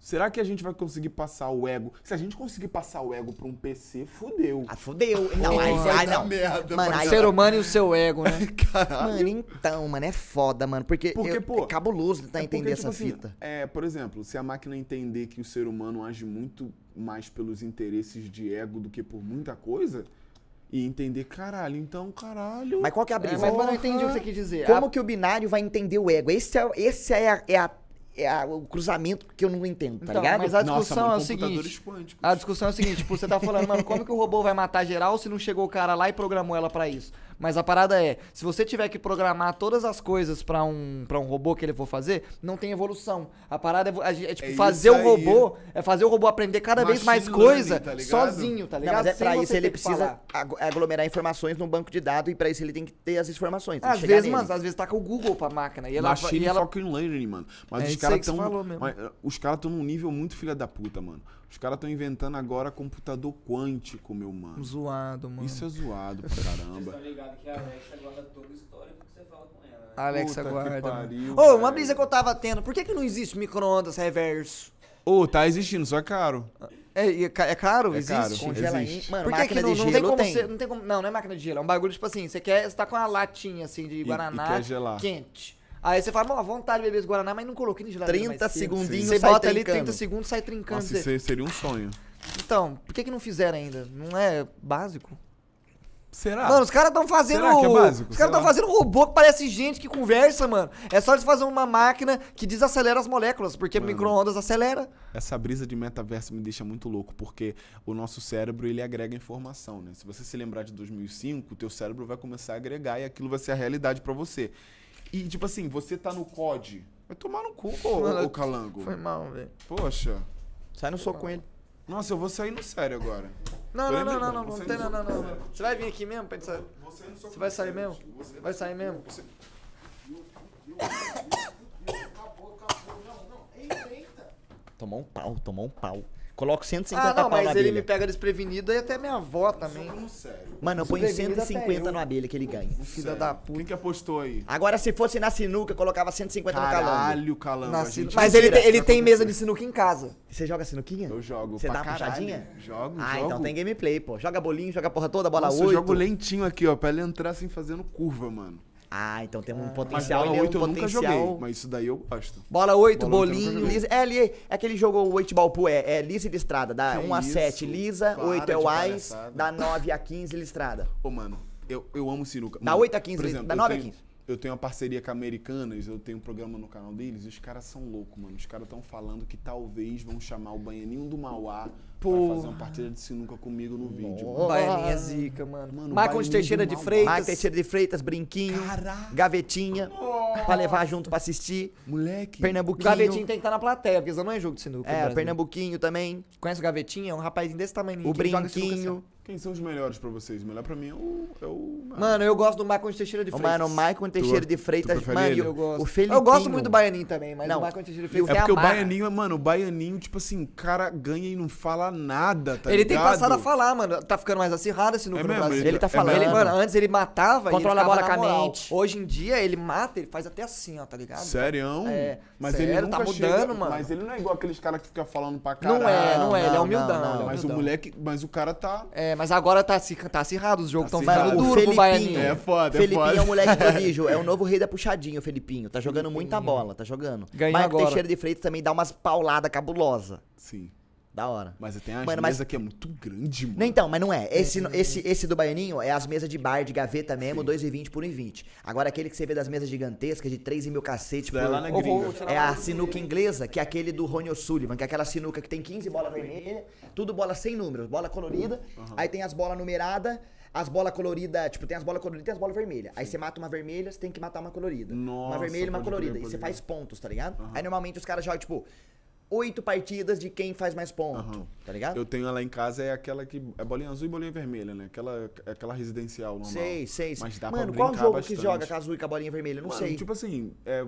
S3: Será que a gente vai conseguir passar o ego? Se a gente conseguir passar o ego pra um PC, fudeu.
S2: Ah, fudeu. Não, aí,
S3: vai
S2: aí
S3: dar
S2: não.
S3: merda,
S2: mano, aí,
S1: O ser humano e o seu ego, né? *laughs*
S2: mano, então, mano, é foda, mano. Porque,
S3: Porque,
S2: eu,
S3: pô,
S2: é cabuloso tentar
S3: É porque,
S2: entender
S3: tipo
S2: essa
S3: assim,
S2: fita.
S3: É, por exemplo, se a máquina entender que o ser humano age muito mais pelos interesses de ego do que por muita coisa, e entender, caralho, então, caralho.
S2: Mas qual que é a
S1: É,
S2: brisa?
S1: mas, mas eu entendi o que você quis dizer.
S2: Como
S1: A-
S2: que o binário vai entender o ego? Esse é, esse é, a- é, a- é a- o cruzamento que eu não entendo, tá
S1: Então,
S2: ligado?
S1: mas a
S3: Nossa,
S1: discussão
S3: mano,
S1: é o seguinte.
S3: quânticos.
S1: A discussão é o seguinte, tipo, você tá falando, mano, como que o robô vai matar geral se não chegou o cara lá e programou ela pra isso? Mas a parada é, se você tiver que programar todas as coisas pra um, pra um robô que ele for fazer, não tem evolução. A parada é, gente- é, tipo,
S3: É
S1: fazer o robô, é fazer o robô aprender cada vez mais
S3: learning,
S1: coisa
S3: tá
S1: sozinho, tá
S2: Não,
S1: ligado?
S2: mas é
S1: você
S2: isso ele precisa aglomerar informações num banco de dados e pra isso ele tem que ter as informações.
S1: Às vezes, mano, às vezes tá com o Google pra máquina. E ela,
S3: Machine
S1: e ela
S3: fucking learning, mano. Mas
S1: É
S3: os
S1: isso
S3: caras
S1: aí que você
S3: tão.
S1: falou mesmo.
S3: mas, uh, Os caras estão num nível muito filha da puta, mano. Os caras estão inventando agora computador quântico, meu mano.
S1: zoado, mano.
S3: Isso é zoado pra caramba.
S6: Tá ligado que a Alexa guarda todo o histórico que você fala com ela, né?
S1: Alexa
S3: Puta
S1: guarda. Ô, uma
S3: velho.
S1: brisa que eu tava tendo. Por que que não existe micro-ondas reverso?
S3: Ô, tá existindo, só é caro.
S1: É, e é é caro?
S3: É
S1: existe?
S3: caro.
S2: Congela
S3: existe.
S2: em. Mano,
S1: Por que,
S2: máquina
S1: que não,
S2: de
S1: não
S2: gelo
S1: tem como
S2: tem.
S1: ser. Não tem como. Não, não é máquina de gelo. É um bagulho, tipo assim, você quer. Você tá com uma latinha assim de Guaraná
S3: quer gelar.
S1: quente. Aí você fala, à vontade de beber esse Guaraná, mas não coloquei na geladeira.
S2: 30
S1: mais cedo.
S2: segundinhos,
S1: Você
S2: sai
S1: bota ali
S2: trincando.
S1: 30 segundos, sai trincando.
S3: Nossa,
S1: Você-
S3: isso aí seria um sonho.
S1: Então, por que, que não fizeram ainda? Não é básico?
S3: Será?
S1: Mano, os caras tão fazendo.
S3: Será que é básico?
S1: Os caras
S3: Sei
S1: tão
S3: lá.
S1: fazendo robô que parece gente que conversa, mano. É só eles fazerem uma máquina que desacelera as moléculas, porque micro-ondas acelera.
S3: Essa brisa de metaverso me deixa muito louco, porque o nosso cérebro, ele agrega informação, né? Se você se lembrar de 2005, o teu cérebro vai começar a agregar e aquilo vai ser a realidade pra você. E, tipo assim, você tá no COD, vai tomar no cu, ô,
S1: Mano,
S3: ô calango.
S1: Foi mal, velho.
S3: Poxa.
S2: Sai no soco com ele.
S3: Nossa, eu vou sair no sério agora.
S1: Não, não, não, não, não, não tem, não, não, não. Você vai vir aqui mesmo pra gente sair? Você vai sair mesmo? Vai sair mesmo?
S4: Acabou, acabou. Não, não. Eita, eita.
S2: Tomou um pau, tomou um pau. Coloco 150
S1: Ah, não,
S2: pau
S1: mas
S2: na
S1: ele
S2: abelha.
S1: me pega desprevenido e até minha avó também.
S2: Mano, eu ponho
S1: Desprevenido até
S2: 150
S1: eu.
S2: no abelha que ele ganha.
S1: Filha da puta.
S3: Quem que apostou aí?
S2: Agora, se fosse na sinuca, eu colocava 150 no calango.
S3: Caralho, calango.
S1: Na
S3: a
S1: sinu-
S3: gente-
S1: Mas ele,
S2: Mentira,
S1: tem, ele tem mesa de sinuca em casa.
S2: Você joga sinuquinha?
S3: Eu jogo
S2: Você
S3: pra
S2: dá uma
S3: caralho.
S2: puxadinha?
S3: Jogo,
S2: Ah,
S3: jogo.
S2: então tem gameplay, pô. Joga bolinho, joga a porra toda, bola
S3: Nossa,
S2: 8.
S3: eu jogo lentinho aqui, ó, pra ele entrar assim fazendo curva, mano.
S2: Ah, então tem um
S3: Mas
S2: potencial.
S3: bola
S2: ele é um
S3: 8 eu nunca
S2: potencial...
S3: joguei, mas isso daí eu gosto.
S1: Bola 8,
S3: Bola
S1: bolinho.
S3: nunca joguei.
S2: Lisa, é ali, é aquele jogo o 8 ball pool, é, é lisa e listrada, dá
S3: Que
S2: 1 a
S3: isso?
S2: 7 lisa,
S3: Para
S2: 8 é o ice,
S3: palhaçada.
S2: dá 9 a 15 listrada.
S3: Ô, mano, eu, eu amo sinuca.
S2: Dá
S3: Mano,
S2: 8 a 15,
S3: por exemplo,
S2: dá
S3: eu
S2: 9 a
S3: tenho-
S2: 15.
S3: Eu tenho uma parceria com Americanas, eu tenho um programa no canal deles, e os caras são loucos, mano. Os caras estão falando que talvez vão chamar o Baianinho do Mauá
S1: Pô.
S3: pra fazer uma partida de sinuca comigo no vídeo. mano.
S1: Baianinha zica, mano.
S3: Mano,
S1: Marcos
S3: Baianinho
S1: Teixeira de. Freitas.
S2: Marca Teixeira de Freitas, brinquinho,
S3: Caraca.
S2: gavetinha, pra levar junto pra assistir.
S3: Moleque.
S2: Pernambuquinho.
S1: Gavetinho tem que estar na plateia, porque isso não é jogo de sinuca.
S2: É. Pernambuquinho também.
S1: Conhece o Gavetinho? É um rapazinho desse tamanho.
S2: O brinquinho.
S3: Quem são os melhores pra vocês? O melhor pra mim é o. É o
S1: Mano, eu gosto do Marcos Teixeira de Freitas.
S2: Mano, o Maicon Teixeira de Freitas, mano,
S3: ele?
S1: Eu gosto.
S2: o Felipinho.
S1: Eu gosto muito do Baianinho também, mas
S2: Não.
S1: o Marcos Teixeira de
S2: E
S1: Freitas
S2: o-
S1: tem
S3: É porque o. Baianinho, mano, o Baianinho, tipo assim, o cara ganha e não fala nada, tá
S1: Ele tem
S3: ligado?
S1: passado a falar, mano. Tá ficando mais acirrado esse número
S3: É
S1: no
S3: mesmo?
S1: Brasil.
S2: Ele tá
S3: é
S2: falando.
S1: Ele, mano, antes ele matava
S2: Controla
S1: e ele
S2: a bola com a mente.
S1: Hoje em dia, ele mata, ele faz até assim, ó, tá ligado?
S3: Sério?
S1: É,
S3: mas
S1: sério,
S3: ele nunca
S1: tá mudando,
S3: chega-
S1: mano.
S3: Mas ele não é igual aqueles caras que ficam falando pra caralho.
S1: Não é, não é, ele é humildão. ele é
S3: Mas o moleque, mas o cara tá...
S1: É, mas agora tá, se- tá acirrado, os jogos
S3: Tá
S1: estão
S3: acirrado.
S1: ficando duro pro
S2: Felipinho.
S1: Baianinho.
S3: É foda, é
S2: Felipinho
S3: foda.
S2: é um moleque *laughs* prodígio, é o novo rei da puxadinha, o Felipinho. Tá jogando muita bola, tá jogando.
S1: Ganhou
S2: Maicon
S1: agora.
S2: Teixeira de Freitas também dá umas pauladas cabulosas.
S3: Sim.
S2: Da hora.
S3: Mas tem as
S2: Mano, mas-
S3: mesas que é muito grande, mano.
S2: Não, então, mas não é. Esse, esse, esse do Baianinho é as mesas de bar, de gaveta mesmo, 2,20 por 1,20. Agora aquele que você vê das mesas gigantescas, de 3 mil cacete
S3: é
S2: por...
S3: lá na gringa.
S2: É a sinuca inglesa, que é aquele do Rony O'Sullivan, que é aquela sinuca que tem 15 bolas vermelhas, tudo bola sem números, bola colorida, aí tem as bolas numeradas, as bolas coloridas, tipo, tem as bolas coloridas e as bolas vermelhas. Aí você mata uma vermelha, você tem que matar uma colorida. uma
S3: Nossa,
S2: vermelha e uma colorida. e você faz pontos, tá ligado? Aí normalmente os caras jogam, tipo, oito partidas de quem faz mais ponto, tá ligado?
S3: Eu tenho ela em casa, é aquela que é bolinha azul e bolinha vermelha, né? Aquela, aquela residencial normal.
S2: Sei, sei.
S3: Mas dá
S2: Mano,
S3: pra
S2: qual jogo
S3: bastante.
S2: que joga com a azul e com a bolinha vermelha? Não
S3: Mano,
S2: sei.
S3: Tipo assim, é,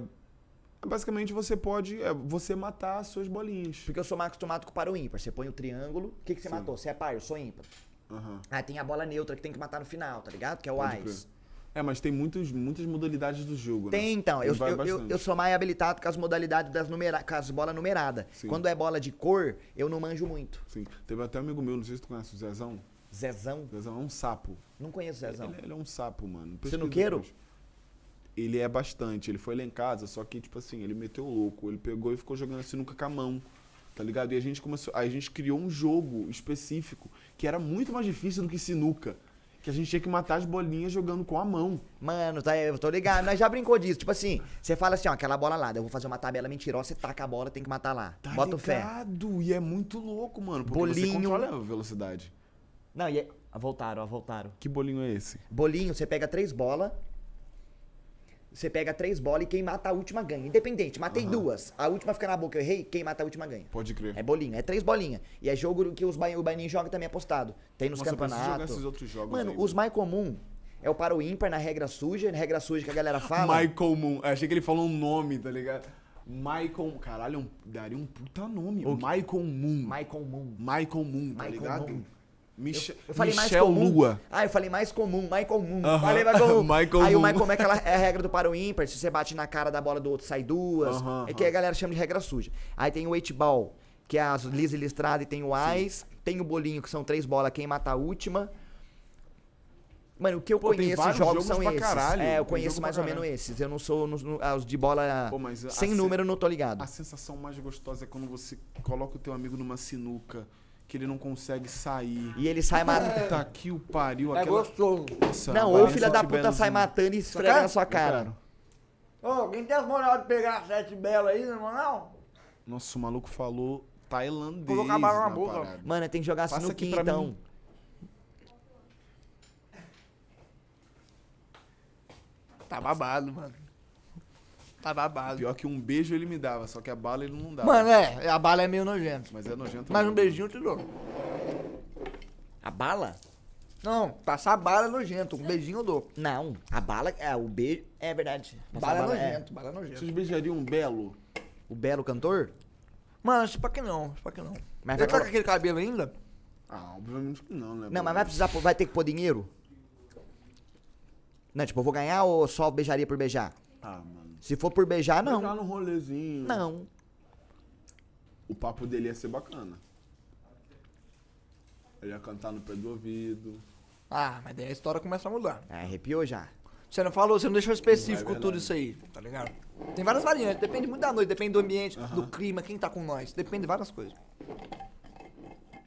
S3: basicamente você pode é, você matar as suas bolinhas.
S2: Porque eu sou mais acostumado com o par ou ímpar. Você põe o triângulo. O que, que você matou? Você é par, eu sou ímpar.
S3: Aham.
S2: Ah, tem a bola neutra que tem que matar no final, tá ligado? Que é o
S3: Pode
S2: Ice.
S3: crer. É, mas tem muitos, muitas modalidades do jogo, né?
S2: Tem, então. Eu, eu, eu, eu sou mais habilitado com as modalidades das numera com as bolas numeradas. Quando é bola de cor, eu não manjo muito.
S3: Sim. Teve até um amigo meu, não sei se tu conhece o Zezão.
S2: Zezão?
S3: Zezão é um sapo.
S2: Não conheço Zezão.
S3: Ele, ele é um sapo, mano.
S2: Sinuqueiro?
S3: Ele é bastante. Ele foi lá em casa, só que, tipo assim, ele meteu o louco. Ele pegou e ficou jogando sinuca com a mão. Tá ligado? E a gente começou. A gente criou um jogo específico que era muito mais difícil do que sinuca. Que a gente tinha que matar as bolinhas jogando com a mão.
S2: Mano, tá, eu tô ligado. Nós já brincou disso. Tipo assim, você fala assim, ó, aquela bola lá, eu vou fazer uma tabela mentirosa, você taca a bola, tem que matar lá.
S3: Tá
S2: Bota o fé.
S3: ligado? E é muito louco, mano. Porque
S2: Bolinho.
S3: você controla a velocidade.
S2: Não, e é... ah, Voltaram, ó, voltaram.
S3: Que bolinho é esse?
S2: Bolinho, você pega três bolas. Você pega três bolas e quem mata a última ganha. Independente, matei duas. A última fica na boca, eu errei, quem mata a última ganha.
S3: Pode crer.
S2: É bolinho, é três bolinhas. E é jogo que os ba- o Baianinho joga também apostado. Tem nos
S3: Nossa,
S2: campeonatos.
S3: esses outros jogos
S2: Mano,
S3: aí,
S2: os mais comum é o para o ímpar na regra suja, regra suja que a galera fala. *laughs*
S3: Michael Moon. Achei que ele falou um nome, tá ligado? Michael. Caralho, daria um puta nome. Michael Moon.
S2: Michael Moon.
S3: Michael Moon, tá
S2: Michael
S3: ligado?
S2: Moon.
S3: Mich
S2: Eu falei
S3: Michel
S2: mais comum.
S3: Lua.
S2: Ah, eu falei mais comum, Michael Moon.
S3: Aham.
S2: Falei mais comum. *laughs*
S3: Michael
S2: Aí o
S3: Moon.
S2: Michael Moon é aquela é a regra do para o ímpar. Se você bate na cara da bola do outro, sai duas.
S3: Aham,
S2: é que a galera chama de regra suja. Aí tem o eight ball, que é as lisa e listrada, e tem o ice. Tem o bolinho, que são três bolas, quem mata a última. Mano, o que eu
S3: Pô,
S2: conheço jogos
S3: jogos
S2: são esses.
S3: caralho.
S2: É, eu conheço mais ou menos esses. Eu não sou no- ah, os de bola
S3: Pô,
S2: sem
S3: se-
S2: número, não tô ligado.
S3: A sensação mais gostosa é quando você coloca o teu amigo numa sinuca, que ele não consegue sair.
S2: E ele sai matando.
S3: Puta que o pariu.
S1: É
S3: aquela...
S1: gostoso.
S3: Nossa,
S2: Não, ou filha
S3: só
S2: da puta sai matando e esfrega na sua cara.
S1: Ô, alguém tem as moral de pegar sete belas aí, não não?
S3: Nossa, o maluco falou tailandês.
S1: Colocar a bala na
S3: na
S1: boca.
S3: parada.
S2: Mano, tem que jogar
S3: Passa pra
S2: então.
S3: mim.
S1: Tá babado, mano. Tá babado.
S3: Pior que um beijo ele me dava, só que a bala ele não dava.
S1: Mano, é, a bala é meio nojento.
S3: Mas é nojento.
S1: Mas um
S3: mesmo.
S1: beijinho eu te dou.
S2: A bala?
S1: Não, passar bala é nojento. Um beijinho eu dou.
S2: Não, a bala, é, o beijo, é verdade. Passar
S1: Bala é
S2: bala
S1: nojento, bala é nojento.
S3: Vocês beijariam um belo?
S2: O belo cantor?
S1: Mano, isso pra que não, isso pra que não.
S2: Mas
S1: Ele
S2: vai
S1: tá com aquele cabelo ainda?
S3: Ah, obviamente que não, né?
S2: Não, mas vai precisar, vai ter que pôr dinheiro? Não, tipo, eu vou ganhar ou só beijaria por beijar?
S3: Ah, mano.
S2: Se for por beijar, não.
S3: Beijar no rolezinho.
S2: Não.
S3: O papo dele ia ser bacana. Ele ia cantar no pé do ouvido.
S1: Ah, mas daí a história começa a mudar.
S2: Ah, arrepiou já.
S1: Você não falou, você não deixou específico
S3: É
S1: tudo isso aí, tá ligado? Tem várias variantes, depende muito da noite, depende do ambiente, do clima, quem tá com nós, depende de várias coisas.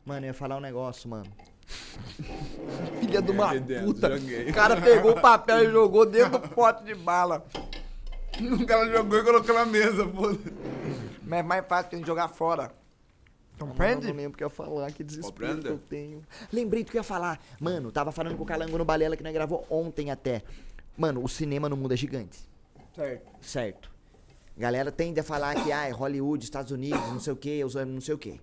S2: Mano, eu ia falar um negócio, mano. *laughs*
S1: Filha de uma puta.
S3: joguei.
S1: O cara pegou o papel e jogou dentro do *laughs* pote de bala. *laughs*
S3: O cara jogou e colocou na mesa, pô.
S1: Mas é mais fácil que a gente jogar fora.
S2: Não
S1: Compreende?
S2: lembro o que eu ia falar, que desespero
S3: Compreende?
S2: que eu tenho. Lembrei do que eu ia falar. Mano, tava falando com o Calango no Balela que nós gravou ontem até. Mano, o cinema no mundo é gigante.
S1: Certo.
S2: Certo. Galera tende a falar que, ah, é Hollywood, Estados Unidos, não sei o que, não sei o que.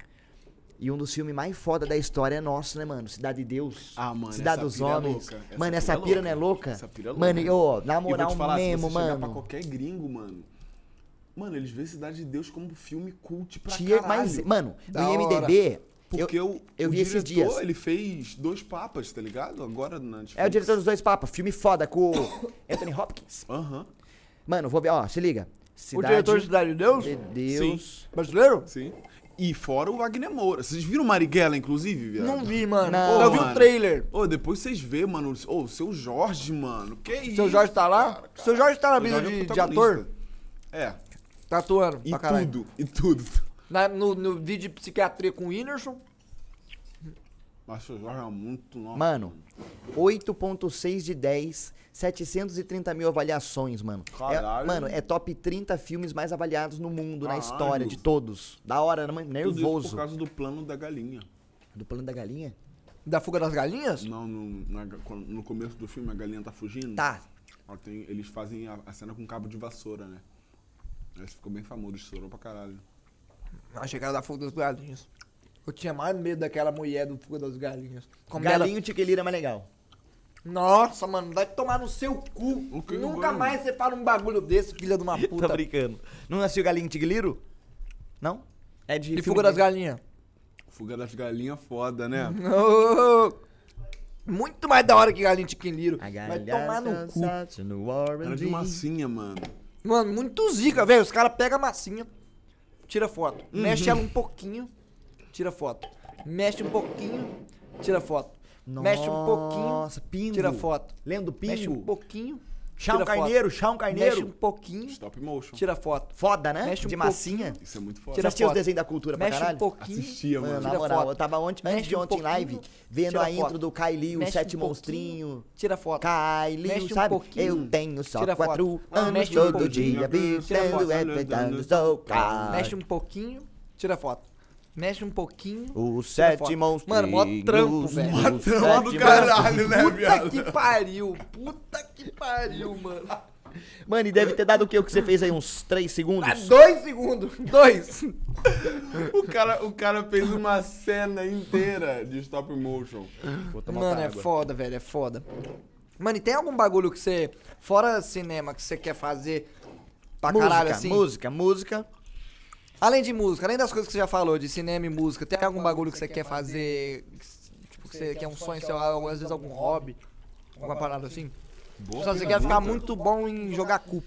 S2: E um dos filmes mais foda da história é nosso, né, mano? Cidade de Deus.
S3: Ah, mano,
S2: Cidade
S3: essa
S2: dos
S3: pira é
S2: Homens.
S3: louca. Essa
S2: mano,
S3: pira
S2: essa
S3: é
S2: pira não é louca?
S3: Essa pira é
S2: Mano,
S3: louca.
S2: e, ô, na
S3: vou te
S2: moral
S3: falar,
S2: mesmo,
S3: se você chegar pra
S2: mano.
S3: qualquer gringo, mano. Mano, eles veem Cidade de Deus como filme cult pra
S2: Tinha,
S3: caralho.
S2: mas, mano, no
S1: Da hora.
S2: IMDB,
S3: Porque
S2: eu,
S3: o,
S2: eu
S3: o
S2: vi esses
S3: diretor,
S2: dias.
S3: ele fez dois papas, tá ligado? Agora na Netflix.
S2: é o diretor dos dois papas, filme foda com o *coughs* Anthony Hopkins.
S3: Aham,
S2: Mano, vou ver, ó, se liga.
S1: O
S2: Cidade
S1: diretor de Cidade de Deus?
S2: de Deus.
S1: Brasileiro?
S3: sim. E fora o Wagner Moura. Vocês viram Marighella, inclusive, viado?
S1: Não vi, mano.
S2: Não,
S1: eu vi o trailer.
S3: Ô, depois vocês vê, mano. Ô, o seu Jorge, mano. Que isso?
S1: Seu Jorge tá lá?
S3: cara,
S1: Seu Jorge tá na vida
S3: é
S1: de, de ator?
S3: É.
S1: Tá atuando
S3: E tudo, e tudo.
S1: Na- no, no vídeo de psiquiatria com o Whindersson.
S3: Mas o Jorge é muito nosso.
S2: Mano, 8.6 de 10, 730 mil avaliações, mano. É,
S3: Caralho.
S2: mano, é top 30 filmes mais avaliados no mundo, na
S3: Caralho.
S2: história de todos. Da hora, né, mano?
S3: Tudo isso
S2: nervoso.
S3: por causa do plano da galinha.
S2: Do plano da galinha?
S1: Da fuga das galinhas?
S3: Não, no, na- no começo do filme a galinha tá fugindo.
S2: Tá.
S3: Tem- eles fazem a, a cena com cabo de vassoura, né? Esse ficou bem famoso, estourou pra caralho.
S1: Achei que era da fuga das galinhas. Eu tinha mais medo daquela mulher do fuga das galinhas. Como ela-
S2: Galinho tiquelira é mais legal.
S1: Nossa, mano, vai tomar no seu cu.
S3: O que
S1: Nunca
S3: vai?
S1: mais você fala um bagulho desse, filha de uma *laughs*
S2: Tô
S1: puta.
S2: brincando. Não nasceu galinho tiqueliro? Não? É de
S1: E fuga das
S2: de-
S1: galinhas.
S3: Fuga das galinhas foda, né? *laughs*
S1: Muito mais da hora que quinliro.
S2: A
S1: Vai tomar no cu.
S2: no
S3: Era de massinha, mano.
S1: Mano, muito zica, velho. Os caras pegam a massinha, tira foto.
S2: Uhum.
S1: Mexe ela um pouquinho, tira foto. Mexe um pouquinho, tira foto. Mexe um pouquinho,
S2: Nossa, pingo.
S1: tira foto.
S2: Lembra do
S1: Mexe um
S2: pingo?
S1: pouquinho,
S2: um
S1: foto.
S2: carneiro, chá um
S1: Mexe um
S2: carneiro.
S1: pouquinho,
S3: Stop motion.
S1: tira foto.
S2: Foda, né?
S1: Mexe um
S2: de massinha.
S3: Isso é muito foda.
S1: Tira
S2: Você assistiu os desenhos da cultura pra
S1: Mexe
S2: caralho?
S1: um pouquinho.
S3: Assistia,
S2: Mano,
S3: mano.
S2: na moral,
S1: foto.
S2: eu tava ontem, antes
S1: Mexe
S2: de
S1: um
S2: ontem em live,
S1: pouquinho,
S2: vendo a intro
S1: foto.
S2: do Kylie, o
S1: Mexe
S2: Sete
S1: um
S2: Monstrinho.
S1: Tira foto.
S2: Kylie,
S1: Mexe um
S2: sabe?
S1: pouquinho,
S2: eu tenho só
S1: tira
S2: quatro
S1: foto.
S2: anos
S1: Mexe um
S2: todo
S1: pouquinho,
S2: dia, vivendo é sou cara.
S1: Mexe um pouquinho, tira foto. Mexe um pouquinho.
S2: Os
S1: tira
S2: sete
S1: foto.
S2: monstrinhos.
S1: Mano, mó trampo, velho. Mó
S3: trampo do caralho, né,
S1: Puta
S3: viado?
S1: que pariu. Puta que pariu, mano.
S2: Mano, e deve ter dado o que? O que você fez aí? Uns três segundos?
S1: Ah, dois segundos. *laughs* Dois.
S3: O cara, o cara fez uma cena inteira de stop motion. Vou tomar
S1: Mano, é
S3: água.
S1: foda, velho. É foda. Mano, e tem algum bagulho que você, fora cinema, que você quer fazer pra
S2: música,
S1: caralho assim?
S2: música, música.
S1: Além de música, além das coisas que você já falou, de cinema e música, tem algum bagulho que você quer fazer, tipo, que você quer um sonho seu, às vezes algum hobby, alguma parada assim?
S3: Boa
S1: Só você quer ficar muito bom em jogar cup.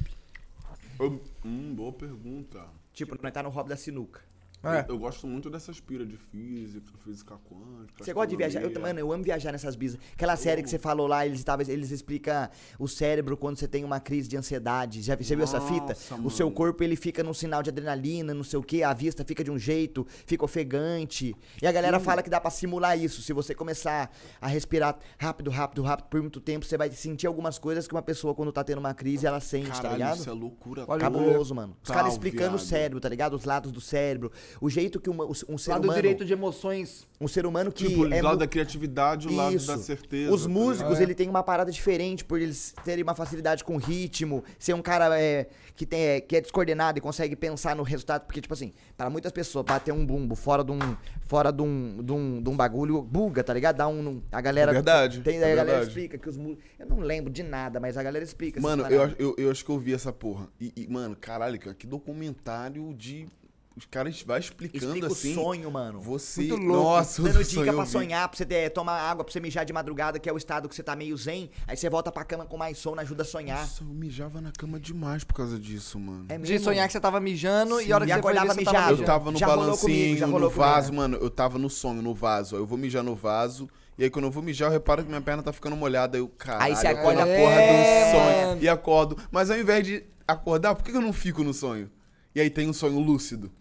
S3: Hum, boa pergunta.
S2: Tipo, nós tá no hobby da sinuca.
S1: É.
S3: Eu, eu gosto muito dessas piras de física, física quântica.
S2: Você gosta de viajar? Eu, mano, eu amo viajar nessas bisas. Aquela série que você falou lá, eles, tava, eles explicam o cérebro quando você tem uma crise de ansiedade. Já você viu essa fita?
S3: Nossa,
S2: O seu
S3: mano.
S2: corpo, ele fica num sinal de adrenalina, não sei o que, a vista fica de um jeito, fica ofegante. E a galera fala que dá pra simular isso. Se você começar a respirar rápido, rápido, rápido por muito tempo, você vai sentir algumas coisas que uma pessoa, quando tá tendo uma crise, ela sente, tá
S3: Caralho,
S2: ligado?
S3: isso é loucura.
S2: Cabuloso, mano. Os caras explicando o
S3: viado.
S2: cérebro, tá ligado? Os lados do cérebro. O jeito que uma, um ser
S1: Lado
S2: humano...
S1: direito de emoções.
S2: Um ser humano que
S3: Tipo, o
S2: é
S3: lado da criatividade, o lado da certeza.
S2: Os
S3: tá
S2: músicos,
S3: ligado?
S2: ele tem uma parada diferente por eles terem uma facilidade com ritmo, ser um cara é, que, tem, é, que é descoordenado e consegue pensar no resultado. Porque, tipo assim, para muitas pessoas, bater um bumbo fora de um, fora de um, de um, de um bagulho, buga, tá ligado? Dá um. A galera.
S3: É verdade,
S2: Tem,
S3: é
S2: a galera
S3: verdade.
S2: explica que os músicos. Eu não lembro de nada, mas a galera explica. essas
S3: Mano, eu, acho- eu, eu acho que eu vi essa porra. E, e, mano, caralho, cara, que documentário de. Os caras vai explicando
S2: Explica
S3: assim.
S2: o sonho, mano.
S3: Você.
S1: Muito louco.
S3: Nossa,
S2: Dando
S3: o
S2: dica pra sonhar, pra você ter, tomar água, pra você mijar de madrugada, que é o estado que você tá meio zen. Aí você volta pra cama com mais sono, ajuda a sonhar.
S3: Nossa, eu mijava na cama demais por causa disso, mano.
S2: É
S1: De sonhar que você tava mijando e a hora
S2: E
S1: que você
S2: acordava
S1: você tava
S2: mijado.
S3: Eu tava no
S2: Já
S3: balancinho,
S2: comigo, já
S3: no
S2: rolou comigo,
S3: vaso,
S2: né?
S3: mano. Eu tava no sonho, no vaso. Aí eu vou mijar no vaso. E aí quando eu vou mijar, eu reparo que minha perna tá ficando molhada. Aí eu, caralho,
S2: Aí você acorda-
S3: na porra
S1: É,
S3: do sonho.
S1: mano.
S3: E acordo. Mas ao invés de acordar, por que eu não fico no sonho? E aí tem um sonho lúcido.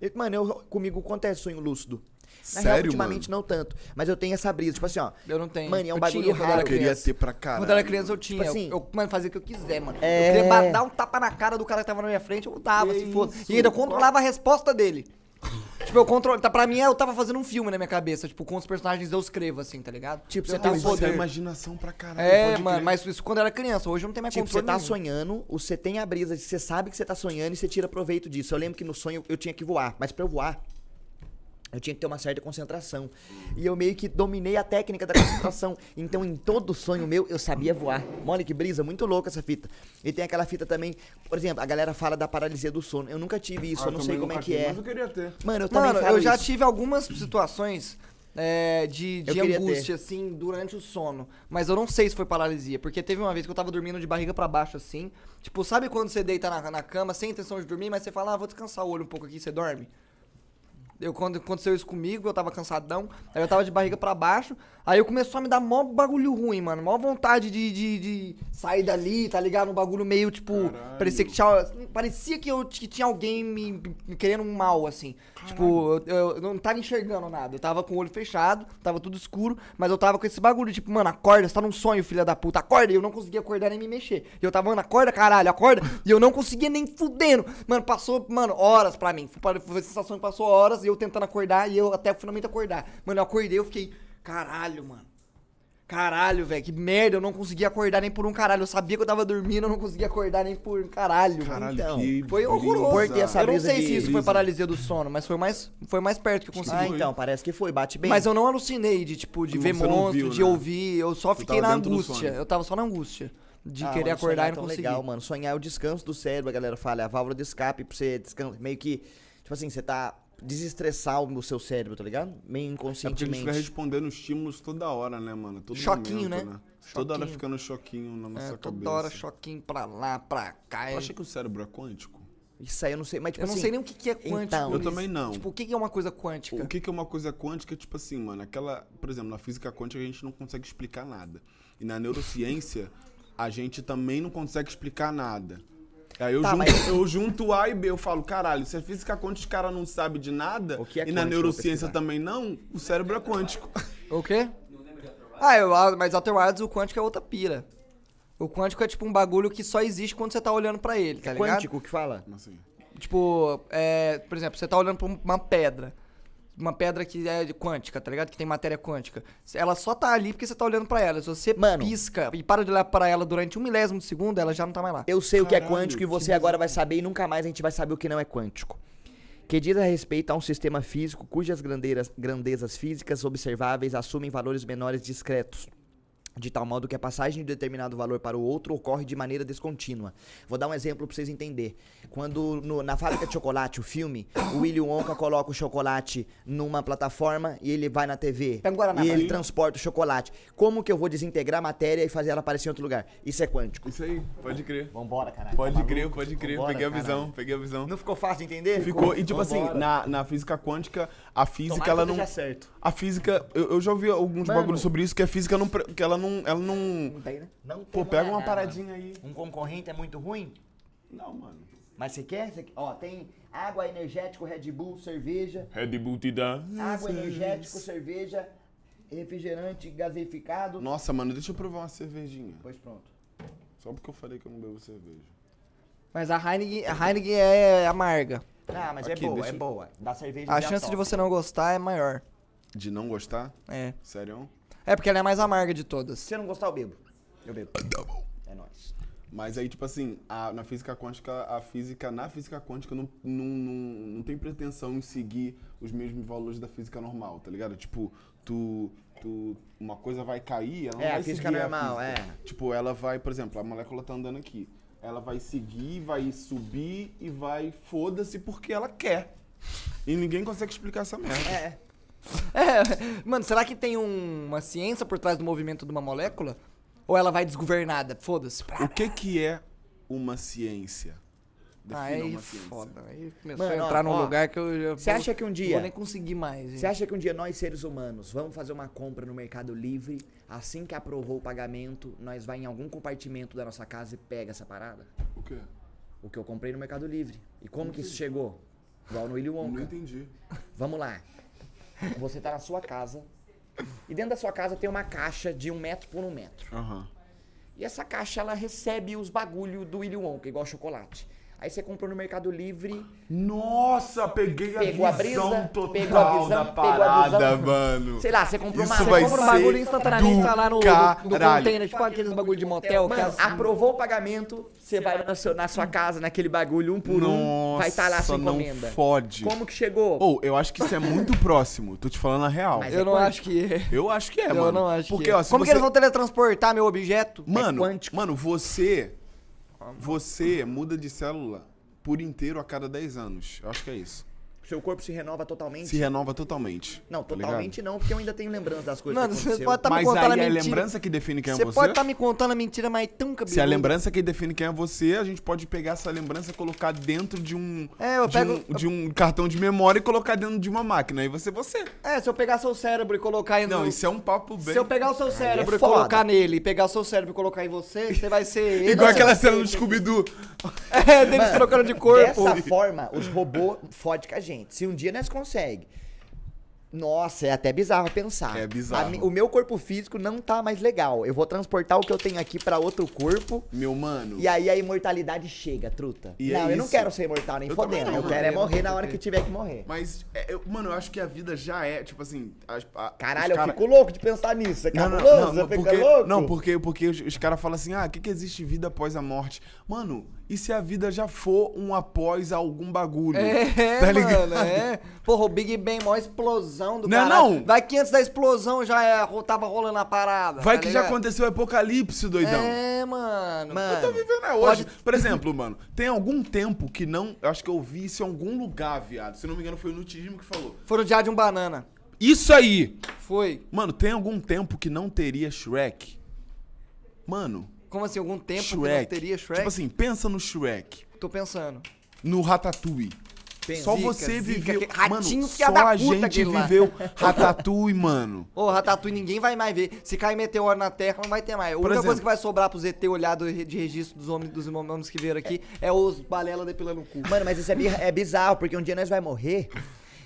S2: Eu- Mano, eu, comigo acontece sonho lúcido. Na real,
S3: Sério,
S2: ultimamente
S3: mano?
S2: não tanto. Mas eu tenho essa brisa, tipo assim, ó.
S1: Eu não tenho.
S2: Mano, é um
S1: Eu
S2: bagulho
S1: tinha
S2: raro.
S3: Eu queria ter pra caralho.
S1: Quando eu era criança eu tinha.
S2: Tipo assim-
S1: eu, eu, mano, fazia o que eu quiser, mano.
S2: É.
S1: Eu queria dar um tapa na cara do cara que tava na minha frente, eu dava, se fosse. E ainda eu controlava a resposta dele. Tipo, eu controlo. Tá, pra mim, eu tava fazendo um filme na minha cabeça. Tipo, com os personagens eu escrevo, assim, tá ligado?
S2: Tipo, você tá
S1: um
S3: é
S1: poder.
S3: imaginação pra caralho.
S1: É, mano,
S3: crer.
S1: mas isso quando eu era criança. Hoje eu não tenho mais
S2: Tipo, você
S1: controle
S2: tá
S1: nenhum.
S2: sonhando, você tem a brisa, você sabe que você tá sonhando e você tira proveito disso. Eu lembro que no sonho eu tinha que voar, mas pra eu voar, eu tinha que ter uma certa concentração. E eu meio que dominei a técnica da *coughs* concentração. Então, em todo sonho meu, eu sabia voar. Olha que brisa, muito louca essa fita. E tem aquela fita também, por exemplo, a galera fala da paralisia do sono. Eu nunca tive isso,
S3: Ah,
S2: eu não sei como é que
S3: tive,
S2: é.
S3: Mas eu queria ter.
S2: Mano, eu também
S1: Mano,
S2: falo
S1: eu já
S2: isso.
S1: tive algumas situações é, de, de angústia, assim, durante o sono. Mas eu não sei se foi paralisia. Porque teve uma vez que eu tava dormindo de barriga pra baixo, assim. Tipo, sabe quando você deita na, na cama sem intenção de dormir, mas você fala, ah, vou descansar o olho um pouco aqui e você dorme? Eu, quando aconteceu isso comigo, eu tava cansadão, aí eu tava de barriga pra baixo, aí eu começou a me dar mó bagulho ruim, mano. Mó vontade de, de, de sair dali, tá ligado? Um bagulho meio, tipo,
S3: Caralho.
S1: parecia que tinha, parecia que, eu, que tinha alguém me, me querendo mal, assim. Tipo, eu, eu não tava enxergando nada. Eu tava com o olho fechado, tava tudo escuro, mas eu tava com esse bagulho, tipo, mano, acorda, você tá num sonho, filha da puta, acorda. E eu não conseguia acordar nem me mexer. E eu tava, mano, acorda, caralho, acorda. E eu não conseguia nem fudendo. Mano, passou, mano, horas pra mim. Foi, foi a sensação que passou horas e eu tentando acordar e eu até finalmente acordar. Mano, eu acordei, eu fiquei. Caralho, mano. Caralho, velho, que merda, eu não conseguia acordar nem por um caralho. Eu sabia que eu tava dormindo, eu não conseguia acordar nem por um caralho. mano.
S3: Caralho,
S2: Então,
S3: que
S1: Foi horroroso.
S2: Essa
S1: eu não sei
S2: de
S1: se isso foi paralisia do sono, mas foi mais, foi mais perto que eu consegui.
S2: Ah, então, parece que foi, bate bem.
S1: Mas eu não alucinei de, tipo, de ver monstro,
S3: viu,
S1: de
S3: né?
S1: ouvir. Eu só fiquei na angústia. Eu tava só na angústia. De
S2: Ah,
S1: querer
S2: mano,
S1: acordar e
S2: é
S1: não conseguir.
S2: legal, mano. Sonhar é o descanso do cérebro, a galera fala. É a válvula de escape pra você descansar. Meio que, tipo assim, você tá desestressar o seu cérebro, tá ligado? Meio
S3: É porque ele fica
S2: inconscientemente.
S3: respondendo estímulos toda hora, né, mano? Todo
S1: Choquinho,
S3: momento,
S1: né?
S3: Toda hora
S1: Choquinho.
S3: fica no choquinho na nossa
S1: É,
S3: cabeça.
S1: toda hora choquinho pra lá, pra cá.
S3: Tu acha que o cérebro é quântico?
S2: Isso aí eu não sei, mas tipo
S1: Eu não
S2: assim,
S1: sei nem o que que é quântico.
S2: então-
S3: Eu também não.
S1: Tipo, o que que é uma coisa quântica?
S3: O que, que é uma coisa quântica? Tipo assim, mano, aquela. Por exemplo, na física quântica a gente não consegue explicar nada. E na neurociência, a gente também não consegue explicar nada. Aí eu,
S2: Tá,
S3: junto,
S2: mas-
S3: eu junto A e B, eu falo, caralho, se a física quântica os cara não sabe de nada,
S2: O que é
S3: e na neurociência também não, o cérebro é quântico.
S1: O quê? Ah, eu, ah, mas Outer Wilds, o quântico é outra pira. O quântico é tipo um bagulho que só existe quando você tá olhando pra ele, tá
S2: é
S1: ligado?
S2: quântico que fala?
S3: Assim?
S1: Tipo, é, por exemplo, você tá olhando pra uma pedra. Uma pedra que é de quântica, tá ligado? Que tem matéria quântica. Ela só tá ali porque você tá olhando pra ela. Se você
S2: Mano.
S1: pisca e para de olhar pra ela durante um milésimo de segundo, ela já não tá mais lá.
S2: Eu sei o que é
S3: Caralho,
S2: quântico e
S3: que
S2: você agora vai saber e nunca mais a gente vai saber o que não é quântico. Que diz a respeito a um sistema físico cujas grandeiras- grandezas físicas observáveis assumem valores menores discretos. De tal modo que a passagem de determinado valor para o outro ocorre de maneira descontínua. Vou dar um exemplo pra vocês entenderem. Quando no- na fábrica de chocolate, o filme, o Willy Wonka coloca o chocolate numa plataforma e ele vai na TV.
S1: Pega um Guaraná
S2: e ele transporta o chocolate. Como que eu vou desintegrar a matéria e fazer ela aparecer em outro lugar? Isso é quântico.
S3: Isso aí, pode crer.
S2: Vambora, caralho.
S3: Pode
S2: tá
S3: crer, pode crer.
S2: Vambora,
S3: peguei a
S2: caralho.
S3: visão, peguei a visão.
S2: Não ficou fácil de entender?
S3: Ficou. E tipo assim,
S2: Vambora.
S3: na, na física quântica, a física
S2: Tomara
S3: ela não.
S2: certo.
S3: A física, eu, eu já ouvi alguns bagulhos sobre isso, que a física não. que ela não. Ela não.
S2: Não tem, né? Não tem,
S3: Pô,
S2: não
S3: pega
S2: é
S3: uma
S2: nada.
S3: paradinha aí.
S2: Um concorrente é muito ruim?
S3: Não, mano.
S2: Mas você quer? Quer? Ó, tem água, energético, Red Bull, cerveja.
S3: Red Bull te dá.
S2: Água, energético, cerveja, refrigerante gaseificado.
S3: Nossa, mano, deixa eu provar uma cervejinha.
S2: Pois pronto.
S3: Só porque eu falei que eu não bebo cerveja.
S1: Mas a Heineken, a Heineken é amarga.
S2: Ah, mas
S3: Aqui,
S2: é boa,
S3: deixa
S2: é boa. Da cerveja
S1: A chance de
S2: top.
S1: você não gostar é maior.
S3: De não gostar?
S1: É.
S3: Sério?
S1: É porque ela é mais amarga de todas.
S2: Se você não gostar, eu bebo. Eu bebo. É nóis.
S3: Mas aí, tipo assim, a- na física quântica, a física, na física quântica não, não, não, não tem pretensão em seguir os mesmos valores da física normal, tá ligado? Tipo, tu. tu uma coisa vai cair, ela não
S2: É,
S3: vai
S2: a física
S3: seguir
S2: normal,
S3: física.
S2: é.
S3: Tipo, ela vai, por exemplo, a molécula tá andando aqui. Ela vai seguir, vai subir e vai foda-se porque ela quer. E ninguém consegue explicar essa merda.
S2: É. *laughs*
S1: É, mano, será que tem um- uma ciência por trás do movimento de uma molécula? Ou ela vai desgovernada? Foda-se.
S3: O que que é uma ciência?
S1: Ah,
S3: Defina
S1: aí
S3: uma ciência.
S1: foda. Aí começou
S2: Mano,
S1: a entrar
S2: ó,
S1: num
S2: ó,
S1: lugar que eu já
S2: você acha que um
S1: não
S2: dia-
S1: vou nem conseguir mais.
S2: Você acha que um dia nós, seres humanos, vamos fazer uma compra no Mercado Livre, assim que aprovou o pagamento, nós vai em algum compartimento da nossa casa e pega essa parada?
S3: O quê?
S2: O que eu comprei no Mercado Livre. E como que isso chegou? Igual no Willy
S3: Não
S2: Wonka.
S3: entendi.
S2: Vamos lá. Você tá na sua casa. E dentro da sua casa tem uma caixa de um metro por um metro.
S3: Aham.
S2: E essa caixa, ela recebe os bagulho do Willy Wonka, igual chocolate. Aí você comprou no Mercado Livre.
S3: Nossa, peguei a
S2: Pegou a
S3: visão
S2: brisa,
S3: total
S2: pegou a visão,
S3: da
S2: pegou a
S3: parada,
S2: visão.
S3: mano.
S2: Sei lá, você comprou uma...
S3: Isso
S2: você
S3: vai
S2: compra
S1: Compra
S2: um
S1: bagulho instantaneamente, tá lá no, no, no container, tipo aqueles bagulho de motel. que
S2: Mano,
S1: as-
S2: aprovou o pagamento, você vai na sua, na sua casa, naquele bagulho, um por um, vai estar lá a sua
S3: Nossa, não
S2: encomenda.
S3: fode.
S2: Como que chegou?
S3: Ou, eu acho que isso é muito *laughs* próximo. Tô te falando a real.
S2: Mas
S1: Eu
S2: é
S1: não
S2: quântico.
S1: acho que é.
S3: Eu acho que é,
S1: Eu
S3: mano.
S1: não acho
S3: Porque,
S1: que é.
S3: ó, se
S1: Como
S3: você...
S1: que eles vão teletransportar meu objeto?
S3: Mano,
S2: quântico.
S3: mano, você... Você muda de célula por inteiro a cada 10 anos. Eu acho que é isso.
S2: Seu corpo se renova totalmente?
S3: Se renova totalmente.
S2: Não,
S3: tá
S2: totalmente
S3: ligado?
S2: não, porque eu ainda tenho lembrança das coisas
S1: Mano,
S2: que
S1: você
S2: aconteceu.
S1: pode estar me
S3: Mas
S1: contando a
S3: aí é a
S1: mentira.
S3: lembrança que define quem é
S1: Você
S3: você?
S1: pode estar me contando a mentira, mas tão cabeluda.
S3: Se é a lembrança que define quem é você, a gente pode pegar essa lembrança e colocar dentro de um,
S1: É, eu
S3: de,
S1: pego-
S3: um de um cartão de memória e colocar dentro de uma máquina. Aí você é você.
S1: É, se eu pegar seu cérebro e colocar em...
S3: Não,
S1: no-
S3: isso é um papo bem.
S1: Se eu pegar o seu cérebro
S2: é
S1: e
S2: foda.
S1: colocar nele, e pegar o seu cérebro e colocar em você, você vai ser... *laughs* ele.
S3: Igual
S1: Não,
S3: aquela cena do Scooby-Doo. *laughs*
S1: É, deles trocando de corpo.
S2: Dessa forma, os robôs fodem com a gente. Se um dia nós conseguimos Nossa, é até bizarro pensar.
S3: É bizarro.
S2: A mi- o meu corpo físico não tá mais legal. Eu vou transportar o que eu tenho aqui pra outro corpo.
S3: Meu mano.
S2: E aí a imortalidade chega, truta.
S3: E
S2: não,
S3: é
S2: eu não quero ser imortal nem
S3: Eu
S2: fodendo.
S3: não,
S2: Eu quero é morrer na hora que tiver que morrer.
S3: Mas, é, eu- mano, eu acho que a vida já é, tipo assim. as- a-
S2: Caralho,
S3: os
S2: eu
S3: cara-
S2: fico louco de pensar nisso. É
S3: Não,
S2: cabuloso,
S3: não,
S2: você
S3: não,
S2: fica
S3: porque,
S2: louco?
S3: não, porque, porque os, os caras falam assim, ah, o que, que existe vida após a morte? Mano, e se a vida já for um após algum bagulho?
S1: É,
S3: Tá ligado?
S1: mano, é. Porra, o Big Bang, maior explosão do
S3: Não é
S1: caralho.
S3: não?
S1: Vai que antes da explosão já é, tava rolando a parada.
S3: Vai
S1: tá
S3: que já
S1: ligado?
S3: aconteceu o apocalipse, doidão.
S1: É, mano.
S2: Mano.
S3: Eu tô vivendo é hoje.
S1: Pode-
S3: Por exemplo, mano, tem algum tempo que não. Eu acho que eu vi isso em algum lugar, viado. Se não me engano, foi o Nutismo que falou.
S1: Foi no dia de um banana.
S3: Isso aí!
S1: Foi.
S3: Mano, tem algum tempo que não teria Shrek? Mano,
S1: Como assim, algum tempo que não
S3: Shrek.
S1: teria Shrek?
S3: Tipo assim, pensa no Shrek,
S1: Tô pensando.
S3: no Ratatouille. Só
S1: Zica,
S3: você
S1: zica,
S3: viveu.
S1: que-
S3: Mano, só
S1: da
S3: a gente viveu Ratatouille, mano. *laughs*
S1: Ô, Ratatouille ninguém vai mais ver. Se cair meteoro na Terra, não vai ter mais. A única
S3: exemplo-
S1: coisa que vai sobrar pros ET olhar do de registro dos homens, dos homens que vieram aqui é os balela depilando o cu.
S2: Mano, mas isso é, é bizarro, porque um dia nós vai morrer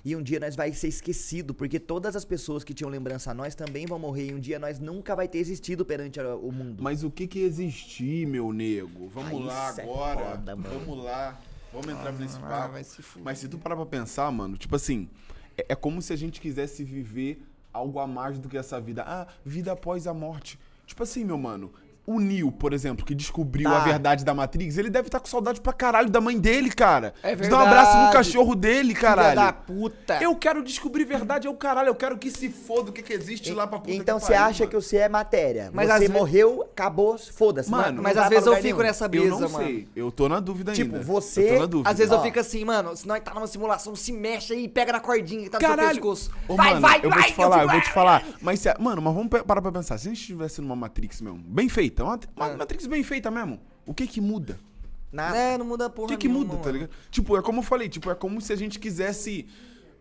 S2: e um dia nós vai ser esquecido, porque todas as pessoas que tinham lembrança a nós também vão morrer e um dia nós nunca vai ter existido perante o mundo.
S3: Mas o que que existir, meu nego? Vamos
S2: Ah,
S3: lá
S2: é
S3: agora.
S2: foda, mano.
S3: Vamos lá. Vamos entrar nesse
S1: ah,
S3: papo.
S1: vai se.
S3: Mas se tu parar pra pensar, mano, tipo assim, é, é como se a gente quisesse viver algo a mais do que essa vida. Ah, vida após a morte. Tipo assim, meu mano. O Neo, por exemplo, que descobriu
S2: Tá.
S3: a verdade da Matrix, ele deve estar com saudade pra caralho da mãe dele, cara.
S1: É
S3: De dar um abraço no
S1: verdade.
S3: cachorro dele,
S1: Filha
S3: caralho.
S1: da puta.
S3: Eu quero descobrir verdade, é o caralho. Eu quero que se foda o que, que existe lá pra puta
S2: então você acha
S3: mano.
S2: que você é matéria.
S1: Mas às
S2: você
S1: ve-
S2: morreu, acabou, foda-se.
S3: Mano,
S2: não- não
S1: Mas às vezes eu fico
S2: nenhum.
S1: nessa
S3: Eu
S1: brisa,
S3: não
S1: mano.
S3: sei. Eu tô na dúvida
S2: Tipo,
S3: ainda.
S2: você-
S3: Eu tô na dúvida.
S1: Às vezes eu
S2: Ó.
S1: fico assim, mano, se nós tá numa simulação, se mexe aí, pega na cordinha que tá no
S3: Caralho!
S1: seu pescoço.
S3: Ô,
S1: vai,
S3: mano,
S1: vai,
S3: eu
S1: vai!
S3: vou te falar, eu, vou te falar. Mas, mano, mas vamos parar pra pensar. Se a gente estivesse numa Matrix mesmo, bem feita, uma, uma
S1: Ah.
S3: Matrix bem feita mesmo, o que que muda?
S2: Nada.
S1: É, não muda
S3: O
S1: porra
S3: que que
S1: nenhuma,
S3: muda, tá
S1: mano.
S3: ligado? Tipo, é como eu falei, tipo, é como se a gente quisesse...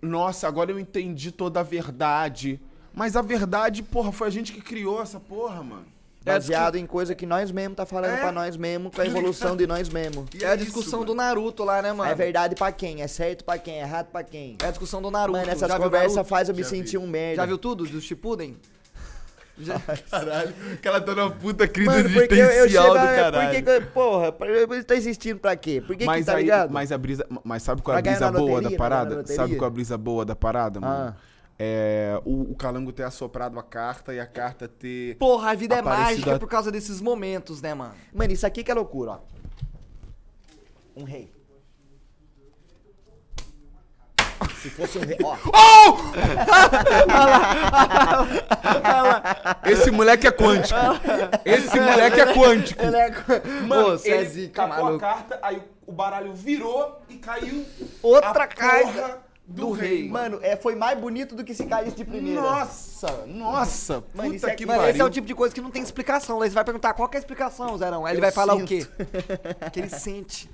S3: Nossa, agora eu entendi toda a verdade. Mas a verdade, porra, foi a gente que criou essa porra, mano.
S2: Baseado em coisa que nós mesmos tá falando
S3: É.
S2: pra nós mesmos, com a evolução de nós mesmos. *laughs*
S3: E
S1: É a
S3: isso,
S1: discussão
S3: mano.
S1: do Naruto lá, né, mano?
S2: É verdade pra quem? É certo pra quem? É errado pra quem?
S1: É a discussão do Naruto.
S2: Mano, essas
S1: viu
S2: conversas fazem eu me
S3: Já
S2: sentir
S3: vi.
S2: um merda.
S1: Já viu tudo do Shippuden? Já... *laughs*
S3: Caralho, que ela tá numa puta crise
S2: Mano, porque eu, eu chego,
S3: do caralho.
S2: por que que, eu- porra, eu tô existindo pra quê? Por que
S3: mas
S2: que, tá
S3: aí,
S2: ligado?
S3: mas a brisa, mas sabe qual é a brisa boa
S2: loteria,
S3: da parada? Sabe qual é a brisa boa da parada, mano?
S2: Ah.
S3: É o, o Calango ter assoprado a carta e a carta ter
S1: Porra, a vida é mágica
S3: a-
S1: por causa desses momentos, né, mano?
S2: Mano, isso aqui que é loucura, ó. Um rei. Se fosse um rei, ó. *laughs*
S3: Esse moleque é quântico. Esse moleque é quântico.
S1: Ele é...
S3: Mano,
S1: Ô, cê é
S3: ele
S1: zica,
S3: tacou a carta, aí o baralho virou e caiu
S1: Outra
S3: a
S1: carta
S3: porra do,
S1: do
S3: rei.
S1: rei.
S2: Mano, é, foi mais bonito do que se caísse de primeira.
S3: Nossa, nossa,
S2: Mano,
S3: puta
S2: isso é
S3: que
S1: Mano,
S3: pariu.
S1: esse é o tipo de coisa que não tem explicação. Você vai perguntar qual que é a explicação, Zerão. Aí ele vai falar o quê? que ele sente.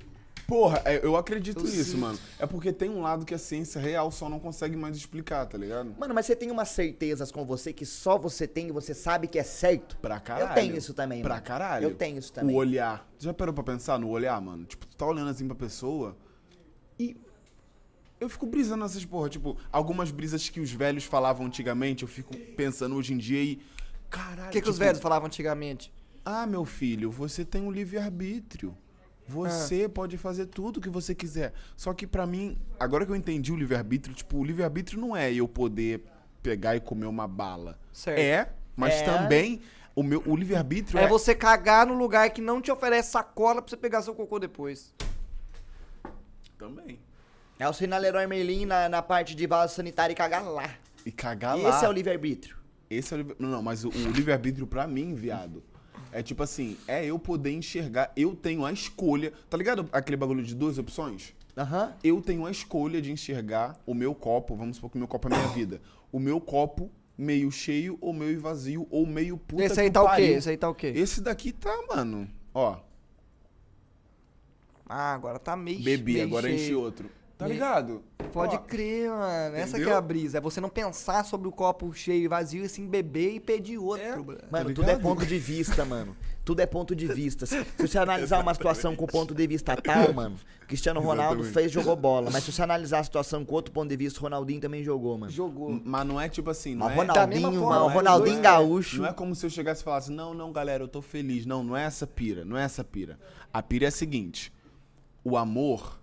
S3: Porra, é, eu acredito
S1: Eu
S3: nisso,
S1: sinto.
S3: mano. É porque tem um lado que a ciência real só não consegue mais explicar, tá ligado?
S2: Mano, mas você tem umas certezas com você que só você tem e você sabe que é certo?
S3: Pra caralho.
S2: Eu tenho isso também,
S3: Pra
S2: mano.
S3: caralho.
S2: Eu tenho isso também.
S3: O olhar. Tu já parou pra pensar no olhar, mano? Tipo, tu tá olhando assim pra pessoa e. Eu fico brisando nessas porra. Tipo, algumas brisas que os velhos falavam antigamente, eu fico pensando hoje em dia e. Caralho.
S1: O que, que os
S3: tipo,
S1: velhos falavam antigamente?
S3: Ah, meu filho, você tem um livre-arbítrio. Você pode fazer tudo que você quiser. Só que pra mim, agora que eu entendi o livre-arbítrio, tipo, o livre-arbítrio não é eu poder pegar e comer uma bala.
S1: Certo.
S3: É, mas
S2: É.
S3: também o meu o livre-arbítrio
S1: É
S3: é,
S1: você cagar no lugar que não te oferece sacola pra você pegar seu cocô depois.
S3: também.
S2: É o sinaleiro Merlin na, na parte de vaso sanitário e cagar lá.
S3: E cagar lá.
S2: Esse é o livre-arbítrio.
S3: Esse é o livre... Não, não, mas o, o livre-arbítrio pra mim, viado, é tipo assim, é eu poder enxergar, eu tenho a escolha, tá ligado aquele bagulho de duas opções?
S2: Aham.
S3: Eu tenho a escolha de enxergar o meu copo, vamos supor que o meu copo é a minha vida, o meu copo meio cheio ou meio vazio ou meio puta
S1: Esse aí tá o quê? Esse aí tá o quê?
S3: Esse daqui tá, mano, ó,
S1: Ah, agora tá meio
S3: bebi,
S1: meio
S3: agora
S1: cheio.
S3: enchi outro. Tá ligado?
S1: Pode
S3: Ó,
S1: crer, mano. Essa que é
S3: entendeu?
S1: a brisa. É você não pensar sobre o copo cheio e vazio e assim beber e pedir outro.
S3: É.
S1: mano.
S3: Tá
S2: tudo é ponto de vista, mano. Tudo é ponto de vista. Se você analisar uma situação com ponto de vista tal, mano, Cristiano Ronaldo
S3: Exatamente.
S2: fez, jogou bola. Mas se você analisar a situação com outro ponto de vista, o Ronaldinho também jogou, mano.
S1: Jogou.
S3: Mas não é tipo assim, não
S2: Mas
S3: é...
S2: Ronaldinho,
S1: forma,
S2: mano,
S1: é,
S2: Ronaldinho
S1: dois-
S2: Gaúcho.
S3: Não é como se eu chegasse e falasse, não, não, galera, eu tô feliz. Não, não é essa pira, não é essa pira. A pira é a seguinte, o amor,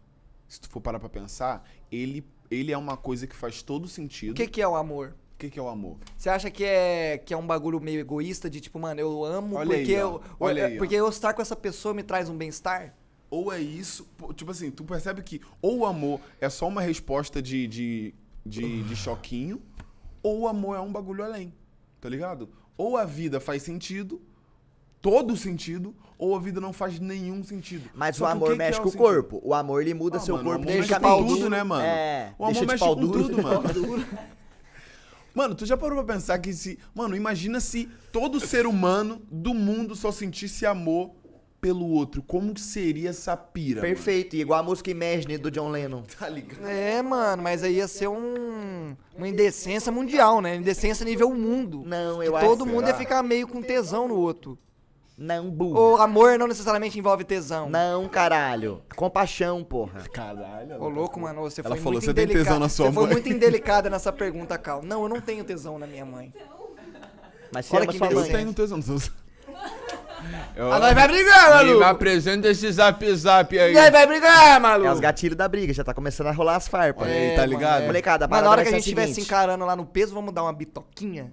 S3: se tu for parar pra pensar, ele, ele é uma coisa que faz todo sentido.
S1: O que, que é o amor?
S3: O que, que é o amor?
S1: Você acha que é, que é um bagulho meio egoísta de tipo, mano, eu amo
S3: Olha aí,
S1: porque,
S3: ó.
S1: eu,
S3: Olha aí, ó.
S1: porque eu estar com essa pessoa me traz um bem-estar?
S3: Ou é isso, tipo assim, tu percebe que ou o amor é só uma resposta de, de, de, de choquinho, ou o amor é um bagulho além, tá ligado? Ou a vida faz sentido, todo sentido, ou a vida não faz nenhum sentido.
S2: Mas
S3: Só
S2: o
S3: que
S2: amor
S3: que
S2: mexe
S3: que é
S2: com o
S3: sentido?
S2: corpo. O amor, ele muda
S3: Ah,
S2: seu
S3: mano, o
S2: corpo
S3: amor mexe com
S2: quimicamente.
S3: tudo, né, mano?
S2: É,
S3: O amor
S2: deixa de
S3: mexe
S2: pau
S3: com
S2: duro.
S3: tudo, mano. *laughs* Mano, tu já parou pra pensar que se. Mano, imagina se todo ser humano do mundo só sentisse amor pelo outro. Como que seria essa pira? mano?
S2: Perfeito, igual a música Imagine do John Lennon.
S3: Tá ligado?
S1: É, mano, mas aí ia ser um, uma indecência mundial, né? Indecência nível mundo.
S2: Não,
S1: Que
S2: eu acho.
S1: todo mundo ia
S3: será?
S1: ficar meio com tesão no outro.
S2: Não, burro.
S1: O amor não necessariamente envolve tesão.
S2: Não, caralho. Compaixão, porra.
S3: Caralho.
S1: Ô, louco, mano, você
S3: Ela
S1: foi
S3: falou,
S1: muito
S3: "Você tem
S1: indelicado.
S3: tesão na sua
S1: Você foi
S3: mãe?"
S1: muito indelicada nessa pergunta, Cal. Não, eu não tenho tesão na minha mãe.
S2: Mas você
S1: Olha
S2: ama
S1: que
S2: sua.
S3: Eu
S2: mãe.
S3: tenho tesão. Eu-
S1: Ah, nós vai brigar,
S3: Me
S1: maluco!
S3: apresenta esse zap zap aí.
S1: Nós vai brigar,
S2: É
S1: maluco!
S2: os gatilhos da briga, já tá começando a rolar as farpas.
S3: Olha aí, tá
S1: mano,
S3: ligado?
S1: é.
S2: Molecada, a
S1: Mas na
S2: parada
S1: hora
S2: vai
S1: que a
S2: ser
S1: gente estiver se
S2: seguinte.
S1: encarando lá no peso, vamos dar uma bitoquinha?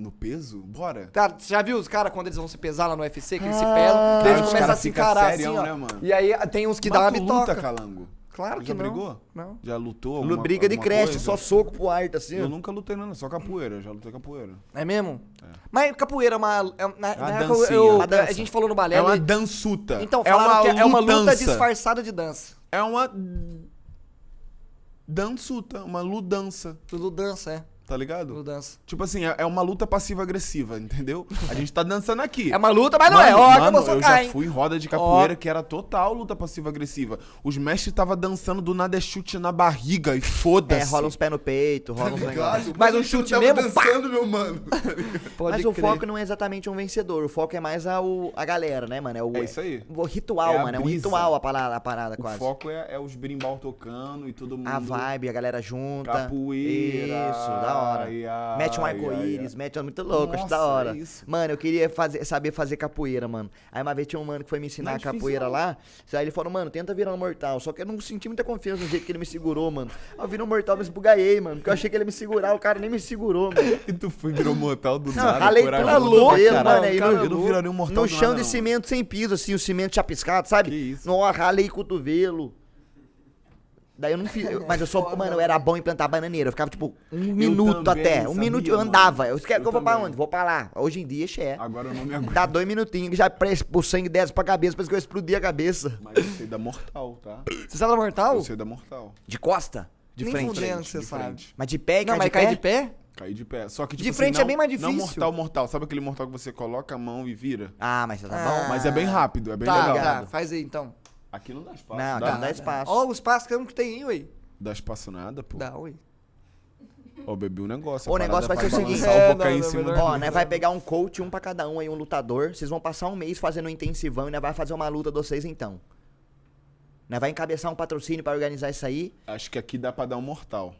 S3: No peso? Bora.
S1: Cara, você já viu os caras quando eles vão se pesar lá no UFC, que eles se
S2: Ah.
S1: pesam, eles começam
S3: cara
S1: a se encarar assim, ó.
S3: né, mano?
S1: E aí tem uns que
S3: Mas
S1: dá uma
S3: tu
S1: bitoca.
S3: luta, calango?
S1: Claro que
S3: Já
S1: não.
S3: brigou?
S1: Não.
S3: Já lutou?
S2: Lu
S3: alguma-
S2: briga de
S3: alguma
S2: creche,
S3: coisa?
S2: só soco pro ar, assim.
S3: Eu nunca lutei, não. Só capoeira. Já lutei capoeira.
S1: É mesmo? Mas capoeira é uma. É, na, na
S3: uma
S1: época eu-
S3: dancinha.
S1: eu-
S2: Uma dança.
S1: a gente falou no balé.
S3: É uma
S1: ele-
S3: dançuta.
S1: Então,
S3: é
S1: falaram
S3: uma
S1: que é uma luta
S3: lutança.
S1: disfarçada de dança.
S3: É uma dançuta, uma ludança,
S1: Tudo dança, é.
S3: Tá ligado? Tipo assim, é é uma luta passiva-agressiva, entendeu? A gente tá dançando aqui.
S1: É uma luta, mas não é.
S3: Mano,
S1: Ó,
S3: mano, eu
S1: cá,
S3: já fui em roda de capoeira que era total luta passiva-agressiva. Os mestres tava dançando do nada é chute na barriga e
S2: É,
S3: foda-se.
S2: rola uns pés no peito, rola uns negócios.
S1: Mas um chute mesmo, pá!
S3: dançando, meu mano.
S1: Pode
S2: Mas o
S1: crer.
S2: foco não é exatamente um vencedor, o foco é mais a, o- a galera, né, mano? É, o,
S3: É isso aí.
S2: O ritual,
S3: É
S2: mano. É um ritual a parada, a parada
S3: O
S2: quase.
S3: foco é, é os brimbal tocando e todo mundo.
S2: A vibe, a galera junta.
S3: Capoeira.
S2: Isso, da hora.
S3: Ai, ai,
S2: mete um arco-íris, mete um muito louco, acho
S3: Nossa,
S2: da hora.
S3: é isso.
S2: Mano, eu queria fazer, saber fazer capoeira, mano. Aí uma vez tinha um mano que foi me
S3: Não
S2: ensinar
S3: é difícil,
S2: capoeira
S3: não.
S2: lá. Aí ele falou, mano, tenta virar um mortal. Só que eu não senti muita confiança no jeito que ele me segurou, mano. Aí eu virei um mortal, me esbugaiei, mano. Porque eu achei que ele ia me segurar, o cara nem me segurou, mano. *laughs*
S3: E tu foi virou mortal do
S2: Não,
S3: nada.
S2: ralei tudo no cotovelo,
S3: Caralho,
S2: mano. Aí
S3: cara, eu não viraria um mortal
S2: no chão
S3: nada,
S2: de
S3: não.
S2: cimento sem piso, assim, o cimento chapiscado, sabe?
S3: Que isso.
S2: Não, ralei cotovelo. Daí eu não fiz. eu- *laughs* mas eu sou. Mano, eu era bom em plantar bananeira. Eu ficava, tipo, um minuto
S3: também,
S2: até. Um minuto eu andava. Eu, quero
S3: Eu
S2: que eu vou pra onde? Vou pra lá. Hoje em dia, xé.
S3: Agora eu não me aguento.
S2: Dá dois minutinhos que já presta o sangue desce pra cabeça, parece que eu explodi a cabeça.
S3: Mas eu sei da mortal, tá?
S1: Você sabe da mortal?
S3: Eu sei da mortal.
S2: De costa?
S3: De
S1: Nem
S3: frente.
S1: fudendo,
S3: de
S1: você sabe.
S3: frente.
S2: Mas de pé,
S1: Não,
S2: cai
S1: mas
S2: de
S1: cair
S2: pé?
S1: de pé?
S3: Cair de pé. Só que, tipo
S1: De
S3: assim,
S1: frente é
S3: não-
S1: bem mais
S3: Não
S1: difícil.
S3: mortal, mortal. Sabe aquele mortal que você coloca a mão e vira?
S2: Ah, mas tá
S1: Ah.
S2: bom.
S3: Mas é bem rápido, é bem
S1: Tá,
S3: legal.
S1: tá, faz aí então.
S3: Aqui não dá espaço.
S2: Não,
S3: dá,
S2: aqui não dá espaço.
S1: Ó, o espaço que eu não tem aí, ué.
S3: dá espaço nada, pô.
S1: Dá, ué.
S3: Ó, bebi um negócio.
S2: O negócio vai ser o seguinte.
S1: É, não, não,
S3: cima
S2: Ó, né, vai pegar um coach, um pra cada um aí, um lutador. Vocês vão passar um mês fazendo um intensivão e né, vai fazer uma luta de vocês então. Né, vai encabeçar um patrocínio pra organizar isso aí.
S3: Acho que aqui dá pra dar um mortal.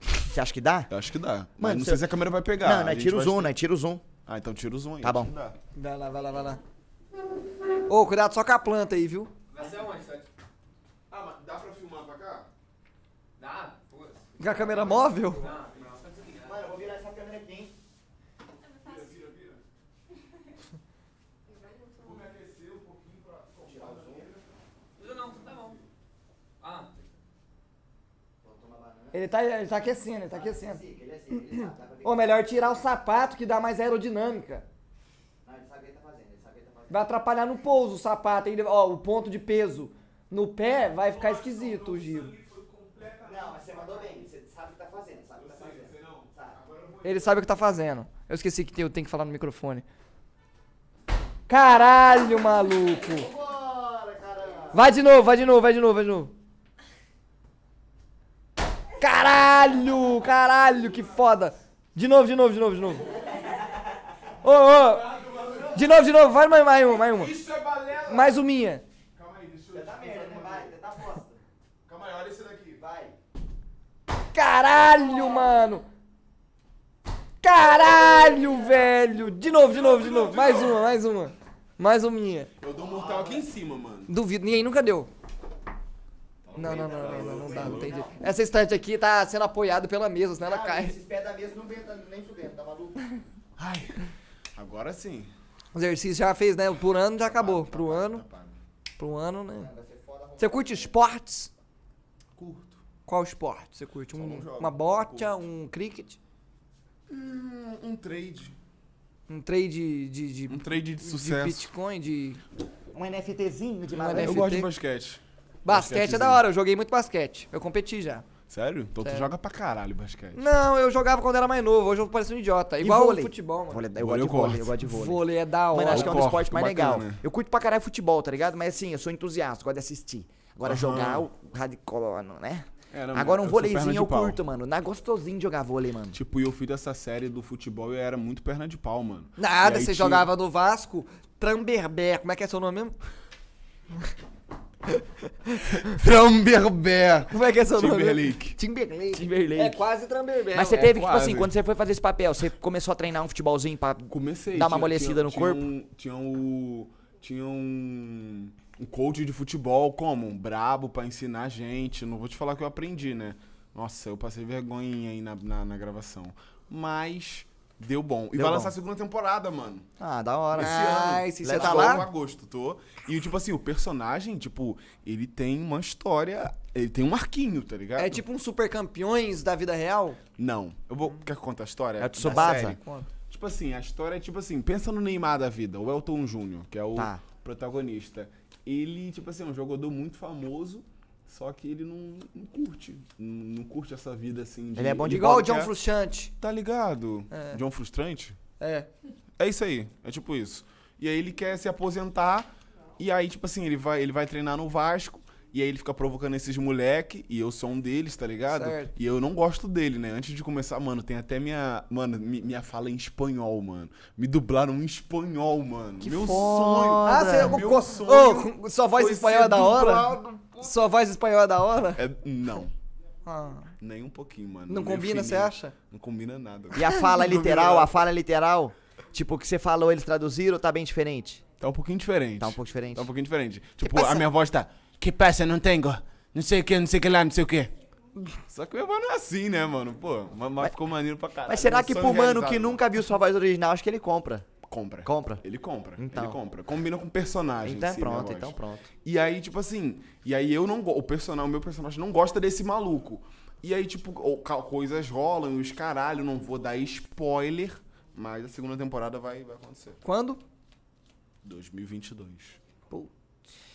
S2: Você acha que dá?
S3: Eu acho que dá.
S2: Mano,
S3: Mas não
S2: se-
S3: sei se a câmera vai pegar.
S2: não,
S3: gente
S2: tira o zoom, né? Tira o zoom.
S3: Ah, então tira o zoom aí.
S2: Tá bom.
S3: dá.
S1: Vai lá, vai lá, vai lá. Ô, cuidado só com a planta aí, viu?
S6: Ser onde? Tá?
S3: Ah, mas dá pra filmar pra cá?
S6: Dá? Foda-se.
S1: Com a câmera móvel?
S6: Não, não, tá.
S2: Mano, eu vou virar essa câmera aqui, hein?
S6: Não, não, tá bom. Ah,
S1: Ele tá, ele tá aquecendo, ele tá aquecendo. Ou melhor, tirar o sapato que dá mais aerodinâmica. Vai atrapalhar no pouso o sapato. Aí, ó, o ponto de peso no pé vai ficar esquisito o giro.
S2: Não, mas você mandou bem. Você sabe o que tá fazendo, sabe o que tá fazendo.
S1: Ele sabe o que tá fazendo. Eu esqueci que eu tenho que falar no microfone. Caralho, maluco. Vai de novo, vai de novo, vai de novo, vai de novo. Caralho! Caralho, que foda! De novo, de novo, de novo, de novo. Ô, ô! De novo, de novo, vai mais, mais uma, mais uma.
S3: Isso é balela!
S1: Mais uma minha.
S3: Calma aí, deixa eu. Calma aí, olha esse daqui. Vai.
S1: Caralho, mano! Caralho, velho! De novo, de novo, de novo. Mais uma, mais uma. Mais uma minha.
S3: Eu dou um mortal aqui em cima, mano.
S1: Duvido, ninguém nunca deu. Não, não, não, não, não, não dá, não tem jeito. Essa estante aqui tá sendo apoiada pela mesa, senão ela cai.
S2: Esses pés da mesa não venta nem fudendo, tá maluco?
S3: Ai. Agora sim.
S1: O exercício já fez, né? Por ano já acabou.
S3: Tá
S1: Pro ano, pro ano, né? Você curte esportes?
S3: Curto.
S1: Qual esporte você curte? Um- uma bocha, um cricket?
S3: Hum, um trade.
S1: Um trade de, de,
S3: Um trade de
S1: de
S3: sucesso.
S1: Bitcoin, de
S2: Um NFTzinho de
S1: Um
S2: malandro.
S3: Eu
S1: NFT.
S3: gosto de basquete.
S1: basquete é da hora. Eu joguei muito basquete. Eu competi já.
S3: Sério? Então
S1: Sério.
S3: tu joga pra caralho basquete.
S1: Não, eu jogava quando era mais novo. Hoje eu pareço um idiota.
S2: E
S1: Igual o
S2: vôlei?
S1: futebol, mano.
S2: Vôlei, eu
S3: Vôlei
S2: gosto de
S3: eu
S2: vôlei, eu gosto de vôlei.
S1: Vôlei é da hora.
S2: Mano, acho que é um dos esportes mais
S3: bacana,
S2: legais.
S3: né?
S2: Eu curto pra caralho futebol, tá ligado? Mas assim, eu sou entusiasta, gosto de assistir. Agora
S3: Aham.
S2: jogar o radical, né?
S3: É, não,
S2: Agora um
S3: eu
S2: vôleizinho eu
S3: pau.
S2: curto, mano. Não é gostosinho de jogar vôlei, mano.
S3: Tipo, eu fui dessa série do futebol e eu era muito perna de pau, mano.
S1: Nada, você
S3: tinha-
S1: jogava no Vasco, Tramberber. Como é que é seu nome mesmo? *laughs*
S3: Tramberber.
S1: Como é que é seu nome?
S3: Timberlake.
S1: Timberlake.
S2: Timberlake.
S1: É quase Tramberber.
S2: Mas você
S1: é.
S2: teve, tipo
S3: quase.
S2: assim, quando você foi fazer esse papel, você começou a treinar um futebolzinho pra.
S3: Comecei.
S2: Dá uma amolecida no
S3: tinha
S2: corpo?
S3: Um, tinha um, tinha um, um coach de futebol, como? Um brabo pra ensinar a gente. Não vou te falar que eu aprendi, né? Nossa, eu passei vergonha aí na, na, na gravação. Mas deu bom. E
S2: Deu
S3: vai
S2: bom.
S3: lançar a segunda temporada, mano.
S2: Ah, da hora.
S3: Esse ano.
S1: e se você tá lá?
S3: em agosto, tô. E, tipo assim, o personagem, tipo, ele tem uma história... Ele tem um arquinho, tá ligado?
S1: É tipo um super campeões da vida real?
S3: Não. Eu vou... Quer que eu conte a história?
S2: É
S3: da
S2: Tsubasa?
S3: série? Tipo assim, a história é tipo assim, pensa no Neymar da vida, o Elton Júnior, que é o
S2: Tá.
S3: protagonista. Ele, tipo assim, é um jogador muito famoso, só que ele não, não curte. Não, não curte essa vida assim. de-
S2: Ele é bom de
S1: Igual o John
S3: quer-
S1: Frusciante.
S3: Tá ligado?
S1: É.
S3: John Frustrante?
S1: É.
S3: É isso aí, é tipo isso. E aí ele quer se aposentar, e aí, tipo assim, ele vai, ele vai treinar no Vasco, e aí ele fica provocando esses moleque, e eu sou um deles, tá ligado?
S1: Certo.
S3: E eu não gosto dele, né? Antes de começar, mano, tem até minha. Mano, mi- minha fala em espanhol, mano. Me dublaram em espanhol, mano. meu sonho.
S1: Ah, você.
S3: meu
S1: co-
S3: sonho
S1: Ô, sua voz
S3: foi
S1: espanhola é da hora? Sua voz espanhola é da hora?
S3: É, não,
S1: Ah.
S3: nem um pouquinho, mano.
S1: Não combina, você acha?
S3: Não combina nada.
S2: E a fala *laughs* literal, a fala literal? Tipo, o que você falou, eles traduziram, tá bem diferente?
S3: Tá um pouquinho diferente.
S2: Tá um pouco diferente.
S3: Tá um pouquinho diferente. Tipo, a minha voz tá. Que passa? Não tenho. Não sei o que, não sei o que lá, não sei o que. *laughs* Só que minha voz não é assim, né, mano? Pô, mas, mas ficou maneiro pra caralho.
S2: Mas será que pro mano que nunca viu sua voz original, acho que ele compra.
S3: Compra.
S2: Compra?
S3: Ele compra.
S2: Então.
S3: Ele compra. Combina com personagem.
S2: Então
S3: minha
S2: pronto, então pronto.
S3: E aí, tipo assim, e aí eu não o personagem, o meu personagem não gosta desse maluco. E aí, tipo, coisas rolam e os caralho, não vou dar spoiler, mas a segunda temporada vai, vai acontecer.
S1: Quando?
S3: 2022.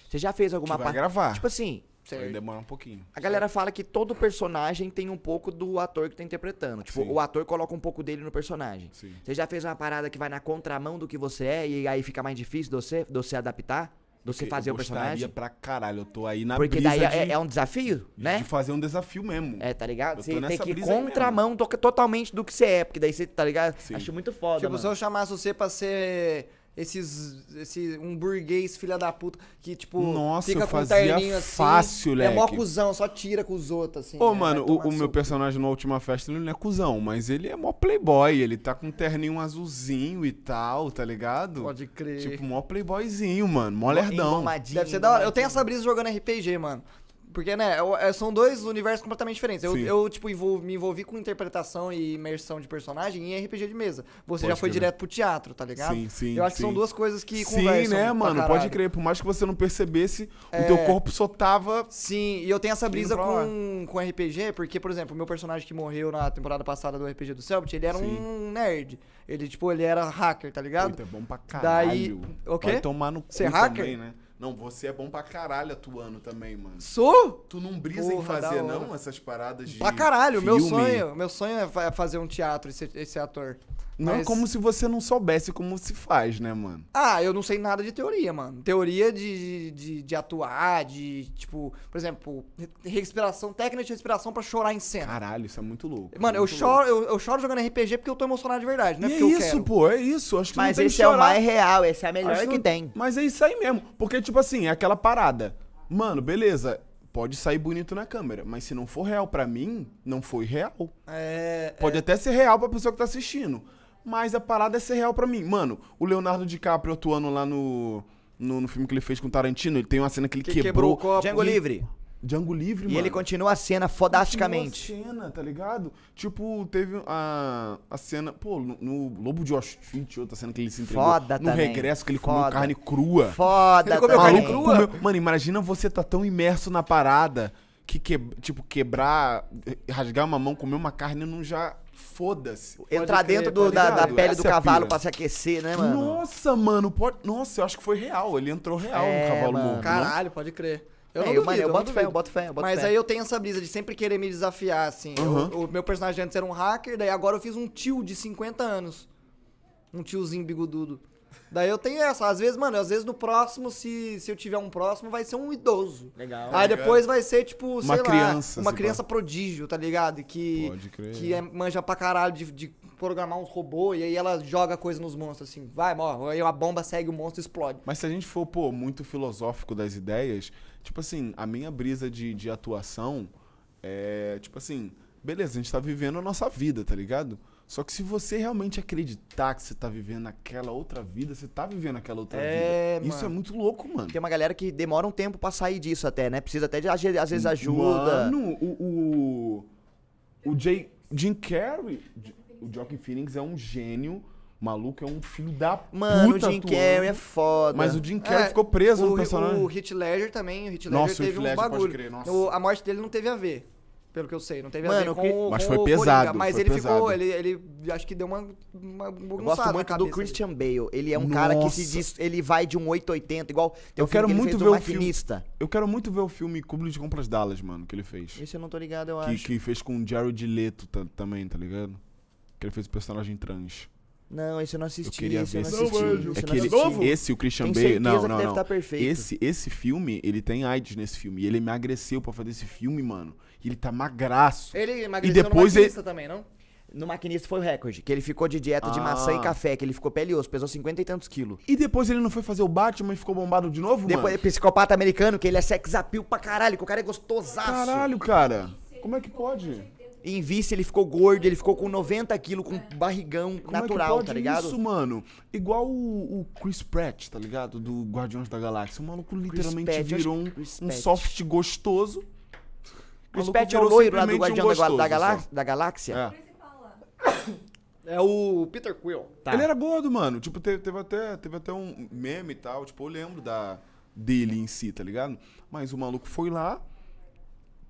S2: Você já fez alguma parte?
S3: gravar.
S2: Tipo assim,
S3: Vai demorar um pouquinho.
S2: a galera fala que todo personagem tem um pouco do ator que tá interpretando. Tipo,
S3: Sim.
S2: o ator coloca um pouco dele no personagem.
S3: Sim.
S2: Você já fez uma parada que vai na contramão do que você é e aí fica mais difícil de você, de você adaptar? De você fazer
S3: eu
S2: o personagem?
S3: gostaria pra caralho. Eu tô aí na
S2: Porque
S3: brisa
S2: daí é,
S3: de,
S2: é um desafio, né?
S3: de fazer um desafio mesmo.
S2: É, tá ligado?
S3: Eu
S2: Você tem que ir contramão to- totalmente do que você é, porque daí você, tá ligado?
S3: Sim.
S2: Acho muito foda,
S1: Tipo,
S2: mano.
S1: se eu chamasse você pra ser esses. Esse, um burguês filha da puta que, tipo,
S3: Nossa,
S1: fica
S3: eu
S1: com um terninho assim.
S3: fácil,
S1: É mó cuzão, só tira com os outros, assim.
S3: Ô,
S1: né?
S3: mano, o, o meu personagem na última festa, ele não é cuzão, mas ele é mó playboy, ele tá com um terninho azulzinho e tal, tá ligado?
S1: Pode crer.
S3: Tipo, mó playboyzinho, mano, mó lerdão.
S1: Deve ser da hora. Eu tenho essa brisa jogando RPG, mano. Porque, né, é, são dois universos completamente diferentes. Eu,
S3: Sim.
S1: eu tipo, envol- me envolvi com interpretação e imersão de personagem em RPG de mesa. Você já
S3: Pode
S1: foi
S3: crer.
S1: direto pro teatro, tá ligado?
S3: Sim, sim,
S1: Eu acho que
S3: sim.
S1: são duas coisas que
S3: Sim,
S1: conversam.
S3: né,
S1: pra
S3: mano?
S1: caralho.
S3: Pode crer. Por mais que você não percebesse,
S1: É.
S3: o teu corpo só tava.
S1: Sim, e eu tenho essa brisa com, com RPG, porque, por exemplo, o meu personagem que morreu na temporada passada do RPG do Selbit, ele era
S3: Sim.
S1: um nerd. Ele, tipo, ele era hacker, tá ligado?
S3: Puta, é bom pra caralho.
S1: Daí- o?
S3: Vai tomar no cu
S1: é hacker?
S3: também, né? Não, você é bom pra caralho atuando também, mano.
S1: Sou?
S3: Tu não brisa em
S1: Porra,
S3: fazer,
S1: da hora.
S3: não, essas paradas de.
S1: Pra caralho, meu
S3: filme?
S1: sonho, meu sonho é fa- fazer um teatro e ser, e ser ator.
S3: Não é
S1: Mas-
S3: como se você não soubesse como se faz, né, mano?
S1: Ah, eu não sei nada de teoria, mano. Teoria de, de, de atuar, de, tipo, por exemplo, re- respiração, técnica de respiração pra chorar em cena.
S3: Caralho, isso é muito louco.
S1: Mano, eu
S3: muito
S1: choro, eu, eu choro jogando RPG porque eu tô emocionado de verdade, não é
S3: E
S1: porque
S3: é
S1: eu
S3: isso, pô, é isso. Acho que
S2: Mas
S3: não tem
S2: esse é o mais real, esse é a melhor
S3: Acho
S2: que
S3: não-
S2: tem.
S3: Mas é isso aí mesmo. Porque, tipo assim, é aquela parada. Mano, beleza. Pode sair bonito na câmera, mas se não for real pra mim, não foi real.
S1: É,
S3: Pode até ser real pra pessoa que tá assistindo. Mas a parada é ser real pra mim. Mano, o Leonardo DiCaprio atuando lá no, no, no filme que ele fez com o Tarantino, ele tem uma cena que ele
S1: Que
S3: quebrou.
S1: quebrou o copo.
S2: Django
S3: E-
S2: Livre.
S3: Django Livre,
S2: E
S3: mano.
S2: ele continua a cena fodasticamente.
S3: Continua a cena, tá ligado? Tipo, teve a, a cena, pô, no, no Lobo de Wall Street, outra cena que ele se entregou.
S2: Foda
S3: no
S2: também.
S3: regresso que ele comeu
S2: Foda.
S3: carne crua.
S2: Foda
S1: Ele comeu
S2: também.
S1: carne crua?
S3: Comeu- Mano, imagina você tá tão imerso na parada que, que tipo, quebrar, rasgar uma mão, comer uma carne não já. Foda-se.
S2: Entrar
S1: crer,
S2: dentro do-
S1: tá
S2: da, da pele
S3: Essa
S2: do
S3: é
S2: cavalo
S3: pira.
S2: pra se aquecer, né, mano?
S3: Nossa, mano, pode. Nossa, eu acho que foi real. Ele entrou real
S2: É,
S3: no cavalo
S2: mano.
S3: morto.
S1: Caralho, pode crer. Eu
S2: É,
S1: não
S2: eu, mano, eu
S1: não
S2: boto fé,
S1: duvido.
S2: eu boto fé, eu boto
S1: Mas
S2: fé.
S1: aí eu tenho essa brisa de sempre querer me desafiar, assim. Eu-
S3: Uhum.
S1: o meu personagem antes era um hacker, daí agora eu fiz um tio de 50 anos. Um tiozinho bigodudo. Daí eu tenho essa. Às vezes, mano, às vezes no próximo, se, se eu tiver um próximo, vai ser um idoso.
S2: Legal.
S1: Aí depois vai ser, tipo, sei
S3: Uma
S1: lá,
S3: criança,
S1: uma
S3: se
S1: criança prodígio, tá ligado? Que,
S3: Pode crer.
S1: que é, manja pra caralho de, de programar uns robôs e aí ela joga coisa nos monstros, assim. Vai, morre. Aí a bomba segue o monstro e explode.
S3: Mas se a gente for, pô, muito filosófico das ideias, tipo assim, a minha brisa de, de atuação é, tipo assim, beleza, a gente tá vivendo a nossa vida, tá ligado? Só que se você realmente acreditar que você tá vivendo aquela outra vida, você tá vivendo aquela outra
S1: É,
S3: vida. Isso
S1: mano.
S3: é muito louco, mano.
S2: Tem uma galera que demora um tempo pra sair disso até, né? Precisa até de, às vezes, ajuda.
S3: Mano, o, o, o Jay, Jim Carrey, o Joaquin Phoenix é um gênio, o maluco é um filho da
S2: Mano,
S3: puta
S2: o Jim. Carrey é foda.
S3: Mas o Jim Carrey
S1: É,
S3: ficou preso
S1: o,
S3: no personagem.
S1: O Heath Ledger também, o Heath Ledger
S3: Nossa, o
S1: teve
S3: Heath
S1: uns
S3: Ledger, pode
S1: bagulho.
S3: crer, nossa.
S1: O- a morte dele não teve a ver, pelo que eu sei. Não teve a
S2: Mano,
S1: ver
S2: que-
S1: com, o-
S3: Mas
S1: com
S3: foi pesado,
S1: Coringa, Mas
S3: foi
S1: ele
S3: pesado.
S1: ficou, ele, ele acho que deu uma, uma
S2: Eu gosto
S1: na
S2: muito do Christian Bale. Ele é um cara que se
S3: Nossa.
S2: diz, ele vai de um 880, igual tem
S3: Eu
S2: um filme
S3: quero
S2: que ele
S3: muito ver o filme.
S2: Maquinista.
S3: Eu quero muito ver o filme Clube de Compras Dallas, mano, que ele fez.
S2: Esse eu não tô ligado, eu
S3: Que,
S2: acho.
S3: que fez com o Jared Leto ta- também, tá ligado? Que ele fez o personagem trans.
S2: Não, esse eu não
S3: Eu
S2: assisti.
S3: queria
S2: esse eu
S3: ver
S2: não
S3: esse
S2: assisti.
S3: filme.
S2: esse
S3: É
S2: eu
S3: que
S2: não
S3: ele,
S2: assisti.
S3: esse, o Christian Bale. Não,
S2: que
S3: não,
S2: deve
S3: não.
S2: tá perfeito.
S3: Esse, esse filme, ele tem AIDS nesse filme. E ele emagreceu pra fazer esse filme, mano. E ele tá magraço.
S1: Ele emagreceu
S3: depois
S1: no
S3: ele-
S1: Maquinista também, não?
S2: No Maquinista foi o recorde, que ele ficou de dieta de
S3: Ah.
S2: maçã e café, que ele ficou pele e osso, pesou 50 e tantos quilos.
S3: E depois ele não foi fazer o Batman e ficou bombado de novo,
S2: Depois,
S3: mano?
S2: psicopata americano, que ele é sex appeal pra caralho, que o cara é gostosaço.
S3: Caralho, cara. Como é que pode?
S2: Em vice ele ficou gordo, ele ficou com 90 quilos, com barrigão
S3: Como
S2: natural,
S3: é que pode
S2: tá ligado?
S3: isso, mano? Igual o, o Chris Pratt, tá ligado? Do Guardiões da Galáxia. O maluco literalmente
S2: Pratt,
S3: virou um, um soft gostoso.
S2: Chris Pratt é o loiro lá do Guardião
S3: um
S2: da, Gal- da,
S3: gostoso
S2: Galá-
S3: só.
S2: da Galáxia.
S3: É. *coughs*
S1: É o Peter Quill.
S2: Tá.
S3: Ele era gordo, mano. Tipo, teve, teve até, teve até um meme e tal. Tipo, eu lembro da, dele em si, tá ligado? Mas o maluco foi lá.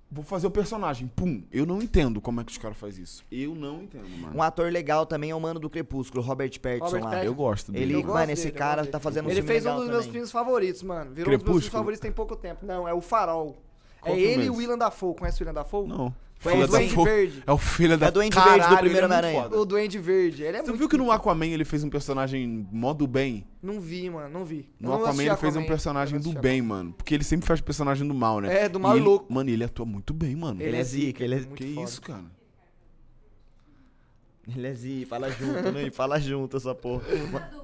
S3: Vou fazer o personagem. Pum. Eu não entendo como é que os caras fazem isso. Eu não entendo, mano.
S2: Um ator legal também é o mano do Crepúsculo, Robert Pattinson
S1: Robert
S2: lá.
S1: Pattinson.
S3: Eu gosto dele.
S2: Ele,
S1: Eu
S3: mano.
S2: esse
S1: dele, eu
S2: cara tá fazendo um
S1: Ele fez um dos meus filmes favoritos, mano. Virou um dos meus filmes
S3: Crepúsculo?
S1: favoritos tem pouco tempo. Não, é o Farol.
S3: Qual
S1: é ele
S3: é
S1: e o? William Dafoe. Conhece o William Dafoe?
S3: Não.
S1: Foi
S3: Filha
S1: o
S3: da
S1: Duende Verde.
S3: É o filho da
S2: É o Duende Verde do
S3: Caralho,
S2: primeiro
S3: ele é muito
S2: Homem-Aranha.
S3: foda.
S1: O Duende Verde. Ele é
S3: Você
S1: muito...
S3: viu que no Aquaman ele fez um personagem mó do bem?
S1: Não vi, mano. Não vi.
S3: No
S1: não
S3: Aquaman ele fez um personagem do bem, mano. Porque ele sempre faz personagem do mal, né?
S1: É, do mal e
S3: ele-
S1: louco.
S3: Mano, ele atua muito bem, mano.
S2: Ele é zica, ele é...
S1: Muito
S3: que
S1: foda.
S3: isso, cara?
S2: Ele é zica, fala junto, né? Fala junto essa porra.
S7: Fragmentado,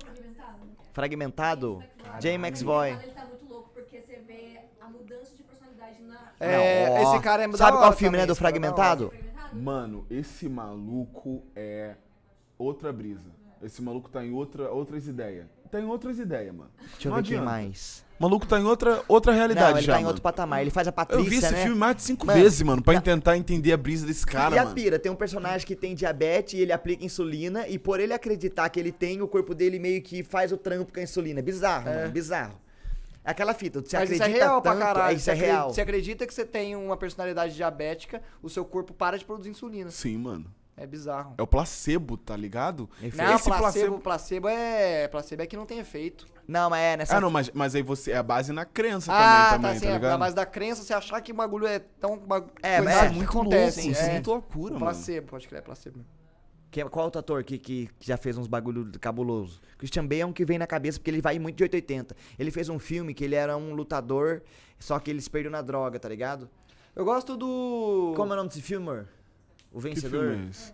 S7: fragmentado.
S2: Fragmentado? J. McVoy.
S7: Ele tá muito louco porque você vê a mudança de personalidade na.
S1: É,
S2: Não, ó.
S1: esse cara é
S2: Sabe qual
S1: hora
S2: filme, né, do
S1: é.
S2: Fragmentado?
S3: Mano, esse maluco é outra brisa. Esse maluco tá em outra, outras ideias. Tá em outras ideias, mano.
S2: Deixa eu
S3: Não
S2: ver quem mais.
S3: O maluco tá em outra, outra realidade
S2: Não, ele
S3: já,
S2: tá em outro patamar. Ele faz a Patrícia,
S3: Eu vi esse
S2: né?
S3: filme mais de cinco
S2: Mano,
S3: vezes, mano, pra
S2: tá-
S3: tentar entender a brisa desse cara,
S2: e a
S3: mano.
S2: pira, tem um personagem que tem diabetes e ele aplica insulina e por ele acreditar que ele tem, o corpo dele meio que faz o trampo com a insulina. É bizarro,
S1: É.
S2: mano, bizarro. É Aquela fita, você
S1: Mas isso
S2: acredita
S1: é real
S2: tanto,
S1: pra caralho.
S2: é, isso
S1: Você
S2: é
S1: acredita-
S2: real.
S1: Você acredita que você tem uma personalidade diabética, o seu corpo para de produzir insulina.
S3: Sim, mano.
S1: É bizarro.
S3: É o placebo, tá ligado?
S1: Não,
S3: Esse
S1: placebo,
S3: placebo-
S1: placebo é. Placebo é que não tem efeito.
S2: Não, mas é nessa...
S3: Ah, não, mas, mas aí você é a base na crença
S1: ah,
S3: também, também,
S1: tá, sim,
S3: tá
S1: é,
S3: ligado?
S1: mas da crença você achar que o bagulho é tão. Uma
S2: É, mas é
S1: que
S2: muito
S1: acontece.
S3: louco, isso é
S1: é.
S3: muito loucura, mano.
S1: placebo, pode crer, é placebo.
S2: Que, é- qual outro ator que, que, que já fez uns bagulho cabuloso? Christian Bale é um que vem na cabeça porque ele vai muito de 880. Ele fez um filme que ele era um lutador, só que ele se perdeu na droga, tá ligado?
S1: Eu gosto do.
S2: Como é o nome desse filme, amor? O
S3: Que
S2: Vencedor?
S3: filme é esse?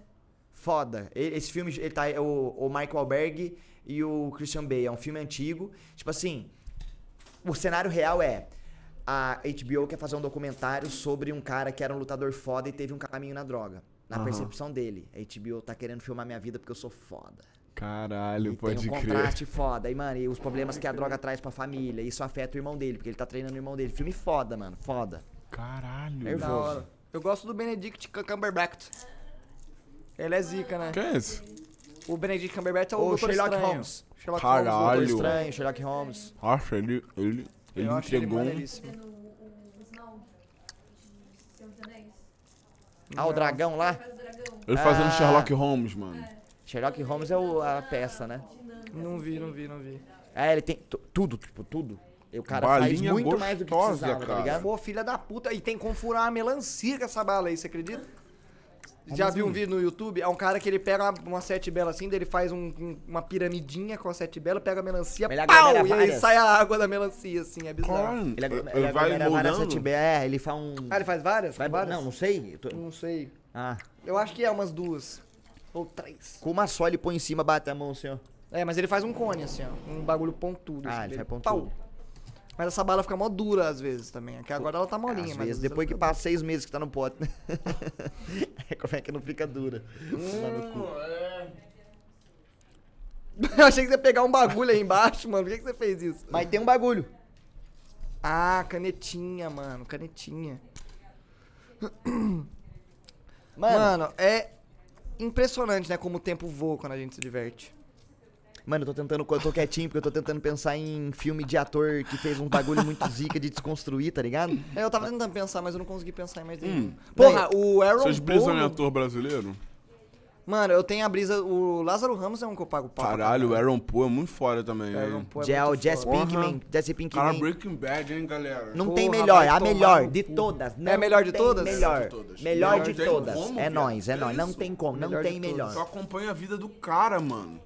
S2: Foda. Esse filme, ele tá é o, o Michael Alberg e o Christian Bale. É um filme antigo. Tipo assim, o cenário real é a HBO quer fazer um documentário sobre um cara que era um lutador foda e teve um caminho na droga. Na
S3: Aham.
S2: percepção dele. A HBO tá querendo filmar minha vida porque eu sou foda.
S3: Caralho,
S2: e
S3: pode
S2: tem um
S3: crer.
S2: contraste foda. E, mano, e os problemas que a droga traz pra família. Isso afeta o irmão dele, porque ele tá treinando o irmão dele. Filme foda, mano. Foda.
S3: Caralho.
S2: Nervoso.
S1: Da hora. Eu gosto do Benedict Cumberbatch. Ele é zica, né?
S3: Que é esse?
S1: O Benedict Cumberbatch é o,
S2: O Sherlock
S1: Estranho.
S2: Holmes.
S1: Sherlock
S3: Caralho.
S1: Holmes.
S3: Olho.
S2: Estranho, Sherlock Holmes.
S3: Nossa, ele, ele, ele
S1: Eu acho ele
S3: entregou um...
S1: maneiríssimo.
S7: Vendo o, o Smaug de Senhor dos Anéis.
S2: Ah, o dragão lá?
S3: Ele fazendo
S2: Ah.
S3: Sherlock Holmes, mano.
S2: Sherlock Holmes é o- a peça, né?
S1: Não vi, não vi, não vi.
S2: É, ele tem tu- tudo, tipo, tudo. E o cara
S3: Balinha
S2: faz muito mais do que
S3: gostosa,
S2: precisava, tá
S3: cara.
S2: ligado?
S1: Pô, filha da puta. E tem como furar a melancia com essa bala aí, você acredita? Já viu um vídeo no YouTube? É um cara que ele pega uma, uma sete bela assim, daí ele faz um- um- uma piramidinha com a sete bela, pega a melancia,
S2: Ele
S1: pau! E aí sai a água da melancia, assim, é bizarro.
S2: Ele,
S3: ele,
S2: ele,
S3: vai
S2: várias sete- É, ele faz um...
S1: Ah, ele faz várias?
S2: Vai-
S1: várias?
S2: Não, não sei. tô-
S1: Não sei.
S2: Ah,
S1: Eu acho que é umas duas. Ou três.
S2: com uma só ele põe em cima, bate a mão, senhor.
S1: É, mas ele faz um cone, assim, ó. Um bagulho pontudo.
S2: Ah,
S1: assim,
S2: ele faz pontudo.
S1: Pau. Mas essa bala fica mó dura às vezes também. Aqui agora ela tá molinha,
S2: Às
S1: mas.
S2: vezes, depois que passa seis meses que tá no pote. né? *laughs* Como é que não fica dura? Cu.
S1: fica- *laughs* Eu achei que você ia pegar um bagulho aí embaixo, mano. Por que, que você fez isso?
S2: Mas tem um bagulho.
S1: Ah, canetinha, mano. Canetinha.
S2: Mano,
S1: Mano, é impressionante, né? Como o tempo voa quando a gente se diverte.
S2: Mano, eu tô tentando, eu tô quietinho porque eu tô tentando pensar em filme de ator que fez um bagulho muito zica de desconstruir, tá ligado?
S1: É, eu tava tentando pensar, mas eu não consegui pensar em mais nenhum.
S3: Hum.
S1: Porra, o Aaron
S3: Vocês brisam em
S1: Paul...
S3: ator brasileiro?
S1: Mano, eu tenho a brisa... O Lázaro Ramos é um que eu pago pau.
S3: Caralho, o Aaron Paul é muito foda também.
S1: Aaron? Paul é muito
S2: Jess
S1: foda.
S2: Pinkman, Jesse
S3: Cara,
S2: Pinkman.
S3: Breaking Bad, hein, galera?
S2: Não
S1: Porra,
S2: tem melhor,
S1: vai
S2: a melhor de todas.
S1: É
S2: não
S1: a melhor de todas?
S2: Melhor,
S3: De todas.
S2: melhor
S3: Não
S2: de todas.
S3: como,
S2: é
S3: viado.
S2: nóis, é
S3: Que
S2: nóis. Não
S3: isso?
S2: tem como, não
S1: Melhor
S2: tem
S1: de todas.
S2: melhor.
S3: Só acompanha a vida do cara, mano.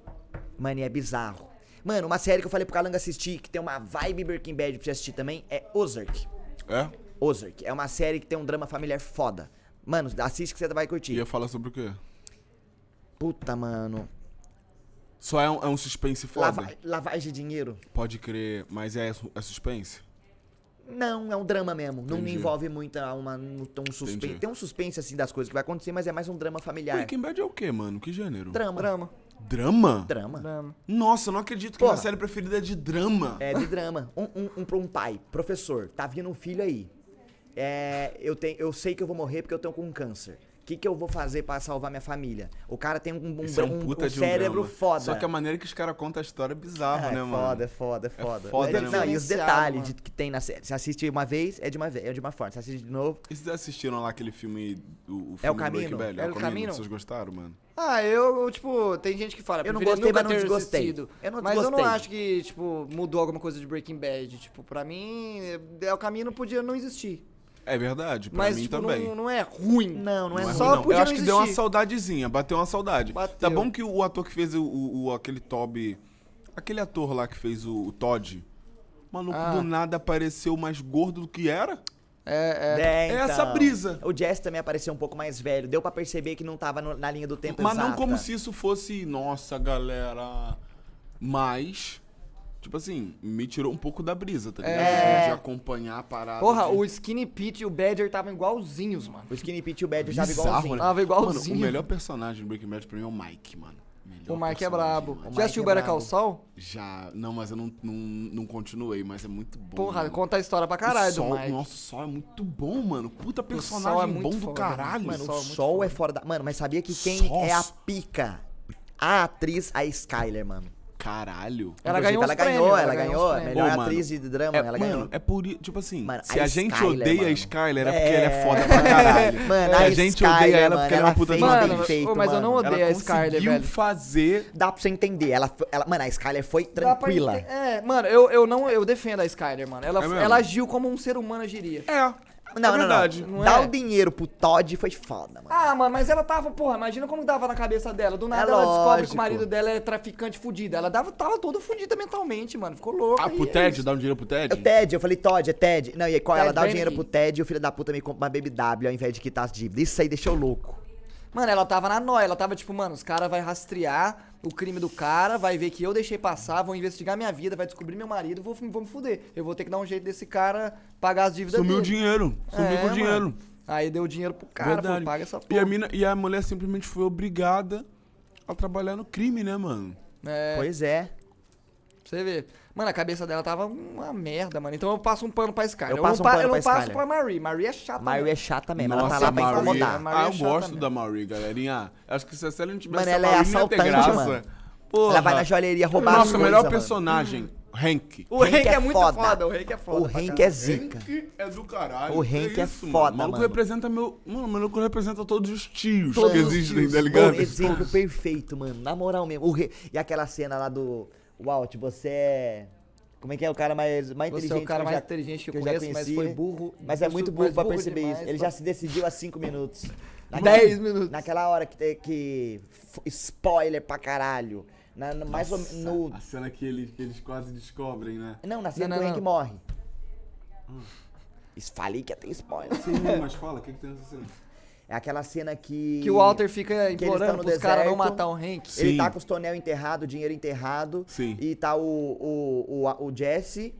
S2: Mano, e é bizarro. Mano, uma série que eu falei pro Calanga assistir, que tem uma vibe Breaking Bad pra você assistir também, é Ozark.
S3: É?
S2: Ozark. É uma série que tem um drama familiar foda. Mano, assiste que você vai curtir.
S3: Ia falar sobre o quê?
S2: Puta, mano.
S3: Só é um, é um suspense foda?
S2: Lava- lavagem de dinheiro?
S3: Pode crer, mas é, é suspense?
S2: Não, é um drama mesmo. Não
S3: Entendi.
S2: envolve muita uma, um, um suspense.
S3: Entendi.
S2: Tem um suspense assim das coisas que vai acontecer, mas é mais um drama familiar.
S3: Breaking Bad é o quê, mano? Que gênero?
S2: Drama.
S1: Drama.
S3: Drama?
S2: Drama.
S1: Drama.
S3: Nossa, eu não acredito que
S2: Porra.
S3: minha série preferida é de drama.
S2: É de drama. Um, um, um, pra um pai, professor, tá vindo um filho aí. É, eu, tenho, eu sei que eu vou morrer porque eu tenho com um câncer. O que, que eu vou fazer pra salvar minha família? O cara tem um, um,
S3: é um
S2: um- um
S3: um
S2: cérebro foda.
S3: Só que a maneira que os caras contam a história é bizarra,
S2: Ah, é
S3: né, mano?
S2: foda, é foda, é foda.
S3: foda,
S2: É-
S3: né,
S2: não, e os detalhes
S1: mano.
S2: de- que tem na série. Você assiste uma vez, é de uma vez, é de uma forma. Você assiste de novo.
S3: E vocês assistiram lá aquele filme, o, o filme
S2: É o
S3: do
S2: Caminho?
S3: Breaking Bad?
S1: É o Caminho?
S3: Vocês gostaram, mano?
S1: Ah, eu, tipo, tem gente que fala,
S2: Eu não gostei, mas não desgostei.
S1: assistido.
S2: Eu não
S1: mas eu não
S2: desgostei.
S1: acho que, tipo, mudou alguma coisa de Breaking Bad. Tipo, pra mim, é, o caminho não podia não existir.
S3: É verdade, pra
S1: mas,
S3: mim
S1: tipo,
S3: também.
S1: não, não é ruim.
S2: Não, não é
S3: Não é
S2: ruim,
S1: Só
S3: ruim, não. Eu acho
S1: não
S3: que deu uma saudadezinha, bateu uma saudade.
S1: Bateu.
S3: Tá bom que o ator que fez o, o- o- aquele Toby. Aquele ator lá que fez o, o Todd. Maluco,
S1: Ah.
S3: do nada apareceu mais gordo do que era.
S1: É, é.
S2: É,
S3: É essa
S2: então.
S3: brisa.
S2: O Jess também apareceu um pouco mais velho. Deu pra perceber que não tava no- na linha do tempo
S3: Mas não
S2: exata.
S3: como se isso fosse, nossa, galera. Mas, tipo assim, me tirou um pouco da brisa, tá ligado?
S1: É.
S3: De acompanhar a parada.
S1: Porra,
S3: de...
S1: o Skinny Pete e o Badger estavam igualzinhos, mano.
S2: O Skinny Pete e o Badger já
S3: Bizarro,
S2: igualzinho.
S3: né?
S1: Tava
S3: Mano,
S1: igualzinho.
S3: o melhor personagem do Breaking Bad pra mim é o Mike, mano. Melhor
S1: O Mike é brabo.
S3: mano.
S1: Já assistiu
S2: é
S1: Better Call. Saul?
S3: Já. Não, mas eu não, não, não continuei, mas é muito bom.
S1: Porra,
S3: mano.
S1: conta a história pra caralho
S3: o
S1: do
S3: Sol,
S1: Mike.
S3: Nossa, o Sol é muito bom, mano. Puta
S1: Sol
S3: personagem
S1: é
S3: bom do
S1: foda,
S3: caralho.
S2: Mano,
S1: Sol
S2: o
S1: é muito
S2: Sol é fora da. Mano, mas sabia que quem
S3: Sol.
S2: é a pica? A atriz, a Skyler, mano.
S3: Caralho.
S1: Ela
S2: Inclusive,
S1: ganhou
S2: ela ganhou,
S1: prêmios,
S2: ela
S1: ela ganhou
S2: ganhou. a melhor
S3: Ô, mano,
S2: atriz de drama,
S3: É,
S2: ela
S3: mano,
S2: ganhou.
S3: é por i- tipo assim,
S2: Mano,
S3: se
S2: a
S3: a, gente
S2: Skyler,
S3: odeia a
S2: mano.
S3: Skyler é porque
S2: É.
S3: ela é foda pra caralho.
S2: Mano,
S3: Se
S2: a
S3: a gente
S2: Skyler,
S3: odeia ela
S2: mano,
S3: porque ela é uma
S2: ela
S3: puta de
S1: Mano,
S2: feito,
S1: mas eu não
S2: mano.
S1: odeio
S3: Ela
S1: a Skyler,
S3: conseguiu
S1: velho.
S3: fazer
S2: Dá pra você entender. Ela, ela, mano, a Skyler foi tranquila.
S1: É, mano, eu, eu não eu defendo a Skyler, mano. Ela,
S3: É
S1: ela agiu como um ser humano agiria.
S3: É.
S2: Não, não,
S3: verdade.
S2: não.
S1: Não
S2: Dar
S1: é?
S2: o dinheiro pro Todd foi foda, mano.
S1: Ah, mano, mas ela tava, porra, imagina como dava na cabeça dela. Do nada
S2: É
S1: ela descobre que
S2: lógico.
S1: o marido dela é traficante fudido. Ela dava, tava toda fudida mentalmente, mano. Ficou louca.
S3: Ah, pro
S1: é
S3: Ted?
S1: isso.
S3: Dá um dinheiro pro Ted?
S2: É o Ted, eu falei, Todd, é Ted. Não, e aí, qual, ela
S1: Ted
S2: dá o dinheiro pro Ted e o filho da puta me compra uma Baby W ao invés de quitar as dívidas. Isso aí deixou louco.
S1: Mano, ela tava na nóia. Ela tava tipo, mano, os caras vão rastrear o crime do cara, vai ver que eu deixei passar, vão investigar minha vida, vai descobrir meu marido, vou, vou me fuder. Eu vou ter que dar um jeito desse cara pagar as dívidas
S3: Sumiu o
S1: dele.
S3: dinheiro. Sumiu
S1: É,
S3: com o
S1: mano.
S3: dinheiro.
S1: Aí deu dinheiro pro cara, falou, paga essa
S3: E
S1: porra.
S3: a, mina, e a mulher simplesmente foi obrigada a trabalhar no crime, né, mano?
S1: É,
S2: Pois é.
S1: Você ver. Mano, a cabeça dela tava uma merda, mano. Então eu passo um pano pra Skyler.
S2: Eu passo
S1: não,
S2: um pano
S1: eu não
S2: pra
S1: passo
S2: Skyler.
S1: pra Marie. Marie é chata.
S2: Mario
S1: mesmo.
S2: é chata mesmo, ela tá
S3: Nossa,
S2: lá pra
S3: Marie-
S2: incomodar.
S1: Marie
S3: Ah,
S1: é
S3: eu gosto
S1: mesmo.
S3: da Marie, galerinha. Acho que se a série não tivesse
S2: Mano,
S3: a
S2: ela é
S3: Marie, não ia ter
S2: assaltante,
S3: graça.
S2: mano. Ela vai na joalheria roubar
S3: Nossa, o melhor
S2: mano.
S3: personagem, Hank.
S1: O Hank
S2: Hank
S1: é,
S2: é
S1: muito
S2: foda.
S1: foda. O Hank é foda.
S2: O Hank é zica.
S3: Hank é do caralho.
S2: O Hank é
S3: isso,
S2: foda,
S3: mano. O maluco
S2: mano.
S3: representa meu. Mano, o maluco representa todos os tios
S1: Todos
S3: que existem,
S1: tios.
S3: tá ligado?
S2: exemplo perfeito, mano. Na moral mesmo. O re- E aquela cena lá do. Walt, você é. Como é que é o cara mais, mais
S1: Você é
S2: inteligente
S1: o cara
S2: que eu
S1: mais
S2: já-
S1: inteligente que eu
S2: eu já
S1: conheço, mas
S2: conheci.
S1: foi burro.
S2: Mas é muito burro
S1: mas
S2: pra perceber
S1: demais
S2: isso. Ele
S1: pra-
S2: já se decidiu há 5 minutos.
S1: 10 minutos.
S2: Naquela hora que tem que. Spoiler pra caralho. Na, na- mais ou menos. No,
S3: A cena que eles, que eles quase descobrem, né?
S2: não, na cena
S1: Não,
S2: que o Hank
S1: não.
S2: morre. Isso, falei que ia ter spoiler.
S3: Sim, mas fala, o que, que tem nessa cena?
S2: É aquela cena que.
S1: Que o Walter fica implorando
S2: no
S1: pros caras não matar o Hank.
S3: Sim.
S2: Ele tá com os tonel enterrado, o dinheiro enterrado.
S3: Sim.
S2: E tá o, o, o, o Jesse.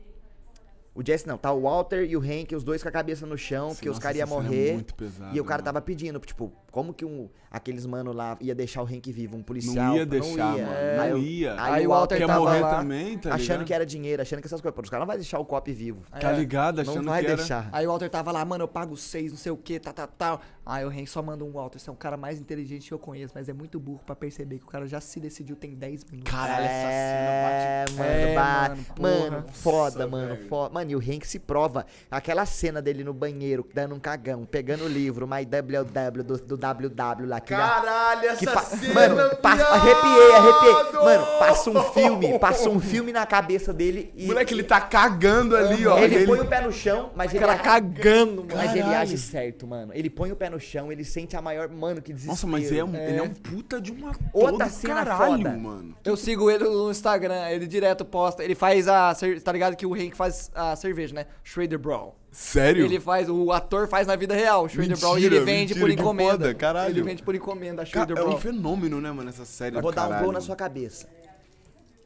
S2: O Jesse não, tá o Walter e o Hank, os dois com a cabeça no chão, porque os
S3: nossa,
S2: caras iam
S3: é
S2: morrer.
S3: muito pesada,
S2: e o cara
S3: mano.
S2: tava pedindo, tipo, como que um, aqueles mano lá ia deixar o Hank vivo? Um policial?
S3: Não ia
S2: Não
S3: deixar,
S2: ia.
S3: mano.
S2: Aí
S3: Não
S2: o-
S3: ia.
S2: Aí,
S1: o
S2: o
S1: Walter
S3: Quer
S1: tava
S3: morrer
S1: lá,
S3: também, tá
S2: achando
S3: ligado?
S2: que era dinheiro, achando que essas coisas. Pô, os caras não vão deixar o cop vivo.
S3: Tá ligado? Achando
S2: Não vai
S3: que era...
S2: deixar.
S1: Aí o Walter tava lá, mano, eu pago seis, não sei o que, tal, tal, tal. Aí o Hank só manda um Walter, você é o cara mais inteligente que eu conheço, mas é muito burro pra perceber que o cara já se decidiu tem 10 minutos.
S3: Caralho, essa
S2: É,
S3: cena
S2: mano,
S1: É, mano,
S2: mano,
S1: porra.
S2: foda,
S3: Nossa,
S2: mano,
S3: velho.
S2: foda. Mano, e o Hank se prova. Aquela cena dele no banheiro, dando um cagão, pegando o livro, My WW do, do WW lá. Que
S3: Caralho, essa
S2: que pa-
S3: cena,
S2: Mano, passa, arrepiei, arrepiei. Mano, passa um filme, passa um filme na cabeça dele e.
S3: Moleque, ele tá cagando ali, ó.
S2: ele,
S3: Ele-
S2: põe o pé no chão, mas ele,
S1: Cara cagando, mano.
S2: mas ele age certo, mano. Ele põe o pé no chão, ele sente a maior. Mano, que desespero.
S3: Nossa, mas é um, ele é um puta de uma
S2: Outra cena
S3: caralho,
S2: foda.
S3: mano.
S1: Eu sigo ele no Instagram, ele direto posta, ele faz a, tá ligado que o Hank faz a cerveja, né? Schrader Brawl.
S3: Sério?
S1: Ele faz, o ator faz na vida real, o Schrader Brawl, e ele vende
S3: mentira,
S1: por encomenda.
S3: foda, caralho.
S1: Ele vende por encomenda, Schrader
S3: é um fenômeno, né, mano, essa série
S2: Eu vou dar um
S3: caralho.
S2: gol na sua cabeça.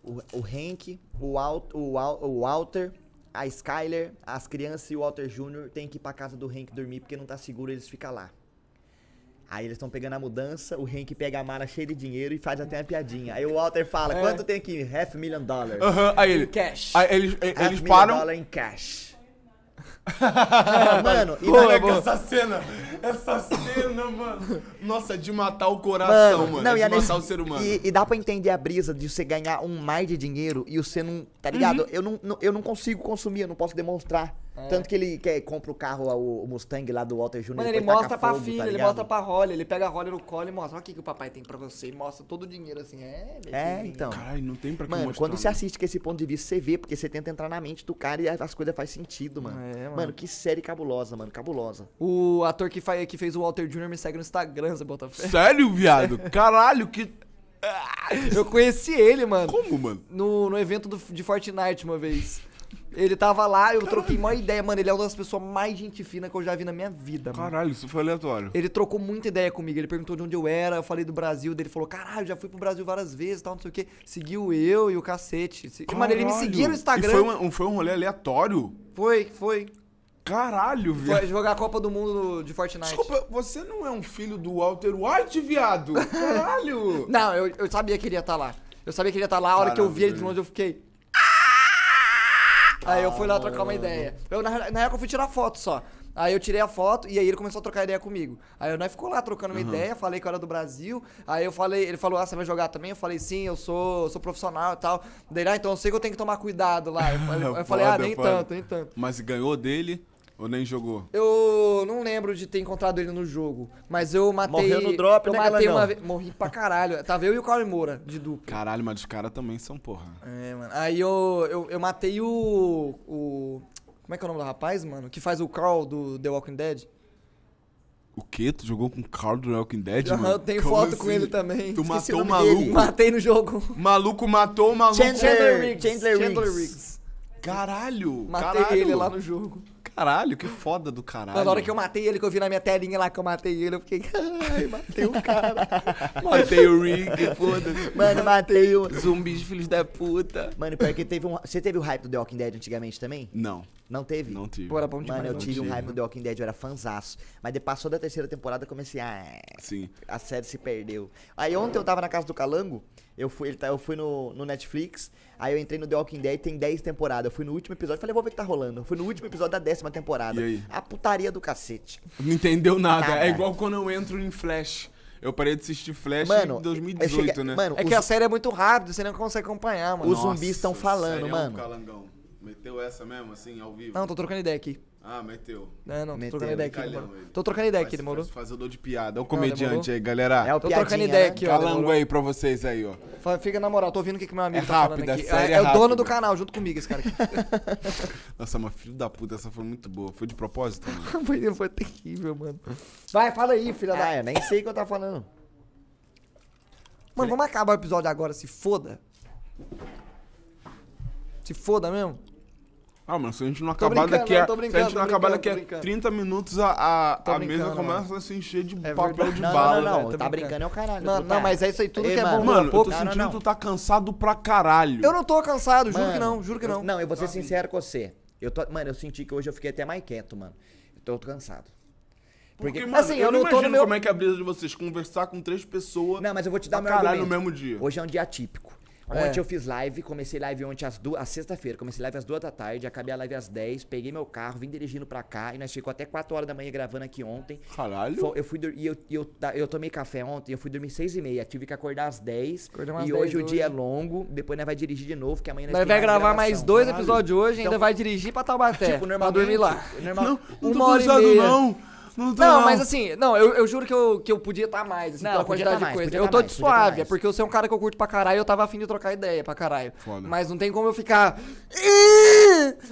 S2: O, o Hank, o, Walt, o, o Walter, a Skyler, as crianças e o Walter Jr. tem que ir pra casa do Hank dormir porque não tá seguro, eles ficam lá. Aí eles estão pegando a mudança, o Hank pega a mala cheia de dinheiro e faz até uma piadinha. Aí o Walter fala,
S1: É.
S2: quanto tem aqui? Half million dollars.
S3: Aham, aí ele...
S1: Cash.
S3: Aí eles, e-
S2: Half
S3: eles
S2: million
S3: param...
S2: dollar em cash. *laughs* mano, e
S3: Boa,
S2: na-
S3: boa. essa cena, essa cena, mano. Nossa, é de matar o coração, mano. é
S2: e
S3: de
S2: a
S3: matar
S2: nesse-
S3: o ser humano.
S2: E, e dá pra entender a brisa de você ganhar um mar de dinheiro e você não. Tá ligado?
S3: Uhum.
S2: Eu, não, não- eu não consigo consumir, eu não posso demonstrar.
S1: É.
S2: Tanto que ele quer, compra o carro, o, Mustang lá do Walter Jr.
S1: Mano, ele mostra pra
S2: fogo,
S1: filha,
S2: tá
S1: ele mostra pra Holly, ele pega a Holly no colo e mostra, olha o que, que o papai tem pra você, e mostra todo o dinheiro assim, é...
S2: É,
S1: filhinho.
S2: então.
S3: Caralho, não tem pra que
S2: Mano,
S3: mostrar,
S2: quando você
S3: né?
S2: assiste com esse ponto de vista, você vê, porque você tenta entrar na mente do cara e as coisas fazem sentido, mano.
S1: É, mano.
S2: mano. que série cabulosa, mano, cabulosa.
S1: O ator que, faz, que fez o Walter Jr. me segue no Instagram, você bota fé.
S3: Sério, viado? *laughs* Caralho, que...
S1: Eu conheci ele, mano.
S3: Como, mano?
S1: no, no evento do- de Fortnite uma vez. Ele tava lá, eu troquei uma ideia, mano. Ele é uma das pessoas mais gente fina que eu já vi na minha vida, mano.
S3: Caralho, isso foi aleatório.
S1: Ele trocou muita ideia comigo. Ele perguntou de onde eu era, eu falei do Brasil. Daí ele falou: caralho, já fui pro Brasil várias vezes tal, não sei o quê. Seguiu eu e o cacete. Se- Mano, ele me
S3: Caralho.
S1: seguia no Instagram.
S3: E foi, um, foi um rolê aleatório?
S1: Foi, foi.
S3: Caralho, viado.
S1: Foi jogar a Copa do Mundo de Fortnite.
S3: Desculpa, você não é um filho do Walter White, viado? *laughs* Caralho!
S1: Não, eu, eu sabia que ele ia estar lá. Eu sabia que ele ia estar lá. A hora que eu vi ele de longe, eu fiquei. Aí eu fui lá trocar uma ideia. Eu, na, na época eu fui tirar foto só. Aí eu tirei a foto e aí ele começou a trocar ideia comigo. Aí eu nós ficou lá trocando uma ideia, falei que eu era do Brasil. Aí eu falei, ele falou: "Ah, você vai jogar também?" Eu falei: "Sim, eu sou, sou profissional e tal". Daí, ah, então eu sei que eu tenho que tomar cuidado lá. Eu falei, *laughs* eu falei, ah, nem
S3: foda.
S1: tanto, nem tanto.
S3: Mas ganhou dele ou nem jogou?
S1: Eu não lembro de ter encontrado ele no jogo, mas eu matei.
S2: Morreu no drop,
S1: eu
S2: né,
S1: matei uma vez. Morri pra caralho. *laughs* Tava eu e o Cauê Moura, de dupla.
S3: Caralho, mas os caras também são porra.
S1: É, mano. Aí eu, eu, eu matei o, o. Como é que é o nome do rapaz, mano? Que faz o Carl do The Walking Dead?
S3: O quê? Tu jogou com o Carl do Walking Dead,
S1: Aham,
S3: mano?
S1: eu tenho
S3: Como
S1: foto com
S3: assim?
S1: ele também.
S3: Tu
S1: Esqueci
S3: matou o
S1: nome dele.
S3: maluco?
S1: Matei no jogo. *laughs*
S3: Maluco matou o maluco.
S2: Chandler-
S1: Riggs.
S2: Chandler Riggs.
S3: Caralho.
S1: Matei
S3: caralho.
S1: ele lá no jogo.
S3: Caralho, que foda do caralho.
S1: Na hora que eu matei ele, que eu vi na minha telinha lá que eu matei ele, eu fiquei, ai, matei o cara. *laughs*
S3: matei o Rick, foda-se.
S2: Mano, matei o.
S3: Zumbis, filhos da puta.
S2: Mano, pior que teve um. Você teve o hype do The Walking Dead antigamente também?
S3: Não,
S2: Não teve?
S3: não tive.
S1: Pô, era bom demais.
S2: Mano, eu
S1: mano.
S2: tive um
S3: tive.
S2: hype do The Walking Dead, eu era fanzaço. Mas de passou da terceira temporada, eu comecei a.
S3: Sim.
S2: A série se perdeu. Aí ontem eu tava na casa do Calango, eu fui, ele tá- eu fui no, no Netflix, aí eu entrei no The Walking Dead, tem 10 temporadas. Eu fui no último episódio, falei, vou ver o que tá rolando. Eu fui no último episódio da décima temporada.
S3: E aí?
S2: A putaria do cacete.
S3: Não entendeu nada.
S2: Nada.
S3: É igual quando eu entro em Flash. Eu parei de assistir Flash
S2: Mano,
S3: em 2018,
S2: eu cheguei-
S3: né?
S2: Mano,
S1: É que a série é muito rápida, você não consegue acompanhar, mano.
S2: Os zumbis tão falando,
S3: sério,
S2: mano.
S3: Calangão. Meteu essa mesmo, assim, ao vivo?
S1: Não, tô trocando ideia aqui.
S3: Ah, meteu.
S1: Não, não, tô
S2: Meteu,
S1: trocando ideia aqui,
S3: Calhão.
S1: Tô trocando ideia aqui, demorou.
S3: faz Fazedor de piada. Olha o comediante aí, galera.
S2: É o
S1: Tô trocando ideia
S2: né?
S1: aqui, ó.
S3: Calango aí pra vocês aí, ó.
S1: Fala, Fica na moral, tô ouvindo o que, que meu amigo
S3: É
S1: tá falando aqui.
S3: série
S1: é,
S3: é
S1: é o dono do canal, junto comigo, esse cara aqui. *laughs*
S3: Nossa, mas filho da puta, essa foi muito boa. Foi de propósito, *laughs*
S1: foi, foi terrível, mano. Vai, fala aí, filha da.
S2: Ah, eu nem sei o que eu tava falando.
S1: Mano, vamos acabar o episódio agora, se foda. Se foda mesmo.
S3: Ah, mano, se a gente não
S1: Tô
S3: acabar daqui a.
S1: tô
S3: Se a gente não
S1: tô
S3: acabar daqui
S1: tô
S3: a
S1: brincando.
S3: 30 minutos, a, a,
S1: Tô
S3: a mesa começa a se encher de
S1: É
S3: papel
S1: verdade.
S3: de
S2: Não,
S3: bala.
S2: não, não,
S3: velho.
S2: não.
S1: tô
S2: Tá
S1: brincando.
S2: brincando é o caralho.
S1: Não,
S2: tá-
S1: não, mas é isso aí, tudo
S2: Ei,
S1: que é bom
S2: mano,
S1: dura
S3: Mano, eu tô
S2: Não, não,
S3: sentindo
S2: não.
S3: que tu tá cansado pra caralho.
S1: Eu não tô cansado, juro que
S2: Mano,
S1: não, juro que não.
S2: Não, eu vou ser sincero com você. Eu tô, mano, eu senti que hoje eu fiquei até mais quieto, mano. Eu tô cansado.
S3: Porque,
S2: Porque,
S3: mano,
S1: assim,
S3: eu,
S1: eu
S3: não
S1: não tô no
S3: imagino
S1: meu-
S3: como é que é a brisa de vocês conversar com três pessoas
S2: Não, mas eu vou te dar meu
S3: caralho
S2: argumento.
S3: no mesmo dia.
S2: Hoje é um dia típico.
S1: É.
S2: Ontem eu fiz live, comecei live ontem às duas, às sexta-feira, comecei live às duas da tarde, acabei a live às 10, peguei meu carro, vim dirigindo pra cá e nós ficou até 4 horas da manhã gravando aqui ontem.
S3: Caralho.
S2: Fo- Eu fui e eu, eu, eu tomei café ontem, eu fui dormir 6 e meia, tive que acordar às 10.
S1: Acordamos às
S2: e
S1: 10
S2: hoje o dia é longo, depois nós vai dirigir de novo, que amanhã nós
S1: Nós vai gravar mais dois
S3: Caralho.
S1: episódios hoje, ainda
S2: Então-
S1: vai dirigir pra Taubaté.
S2: Tipo,
S1: pra
S2: normalmente,
S1: dormir lá.
S2: Normal,
S3: Não, não
S1: Uma
S3: tô
S1: hora
S3: cansado,
S1: meia.
S3: não. Não, tô,
S1: Não, mas assim, não, eu, eu juro que eu, que eu podia estar mais, assim,
S2: Não,
S1: pela
S2: podia
S1: quantidade
S2: tá
S1: de
S2: mais,
S1: coisa. Eu
S2: tá
S1: tô
S2: mais,
S1: de
S2: tá
S1: suave, é porque eu sou um cara que eu curto pra caralho e eu tava afim de trocar ideia pra caralho.
S3: Foda.
S1: Mas não tem como eu ficar.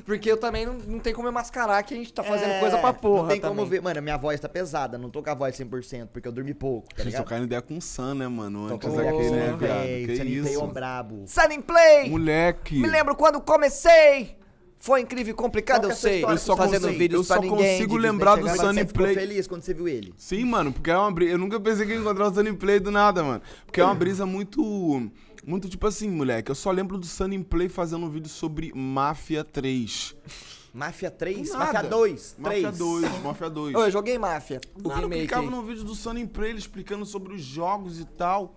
S1: Porque eu também não, não tem como eu mascarar que a gente tá fazendo
S2: É,
S1: coisa pra porra.
S2: Não tem como
S1: também.
S2: ver. Mano, minha voz tá pesada, não tô com a voz 100%, porque eu dormi pouco, tá
S3: Vocês trocaram ideia com o Sam, né, mano? Antes
S1: com
S3: daquele, né, viado?
S2: Play,
S3: Que
S2: Sunny Play é um
S3: isso?
S2: brabo.
S1: Sunny Play!
S3: Moleque.
S1: Me lembro quando comecei! Foi incrível e complicado, eu
S2: é sua
S1: sei.
S3: Eu só
S1: fazendo
S3: consigo-
S1: vídeos
S3: eu só
S1: ninguém.
S3: consigo lembrar do Sunny
S2: Você
S3: Play.
S2: feliz quando você viu ele?
S3: Sim, mano, porque é uma brisa. Eu nunca pensei que ia encontrar o Sunny Play do nada, mano. Porque é uma brisa muito. Muito tipo assim, moleque. Eu só lembro do Sunny Play fazendo um vídeo sobre Máfia 3.
S2: Máfia 3?
S3: Nada.
S2: Máfia 2?
S3: Máfia
S2: 3.
S3: 2, Máfia 2.
S1: Ô, eu joguei Máfia, o
S3: eu
S1: remake.
S3: clicava no vídeo do Sunny Play, explicando sobre os jogos e tal.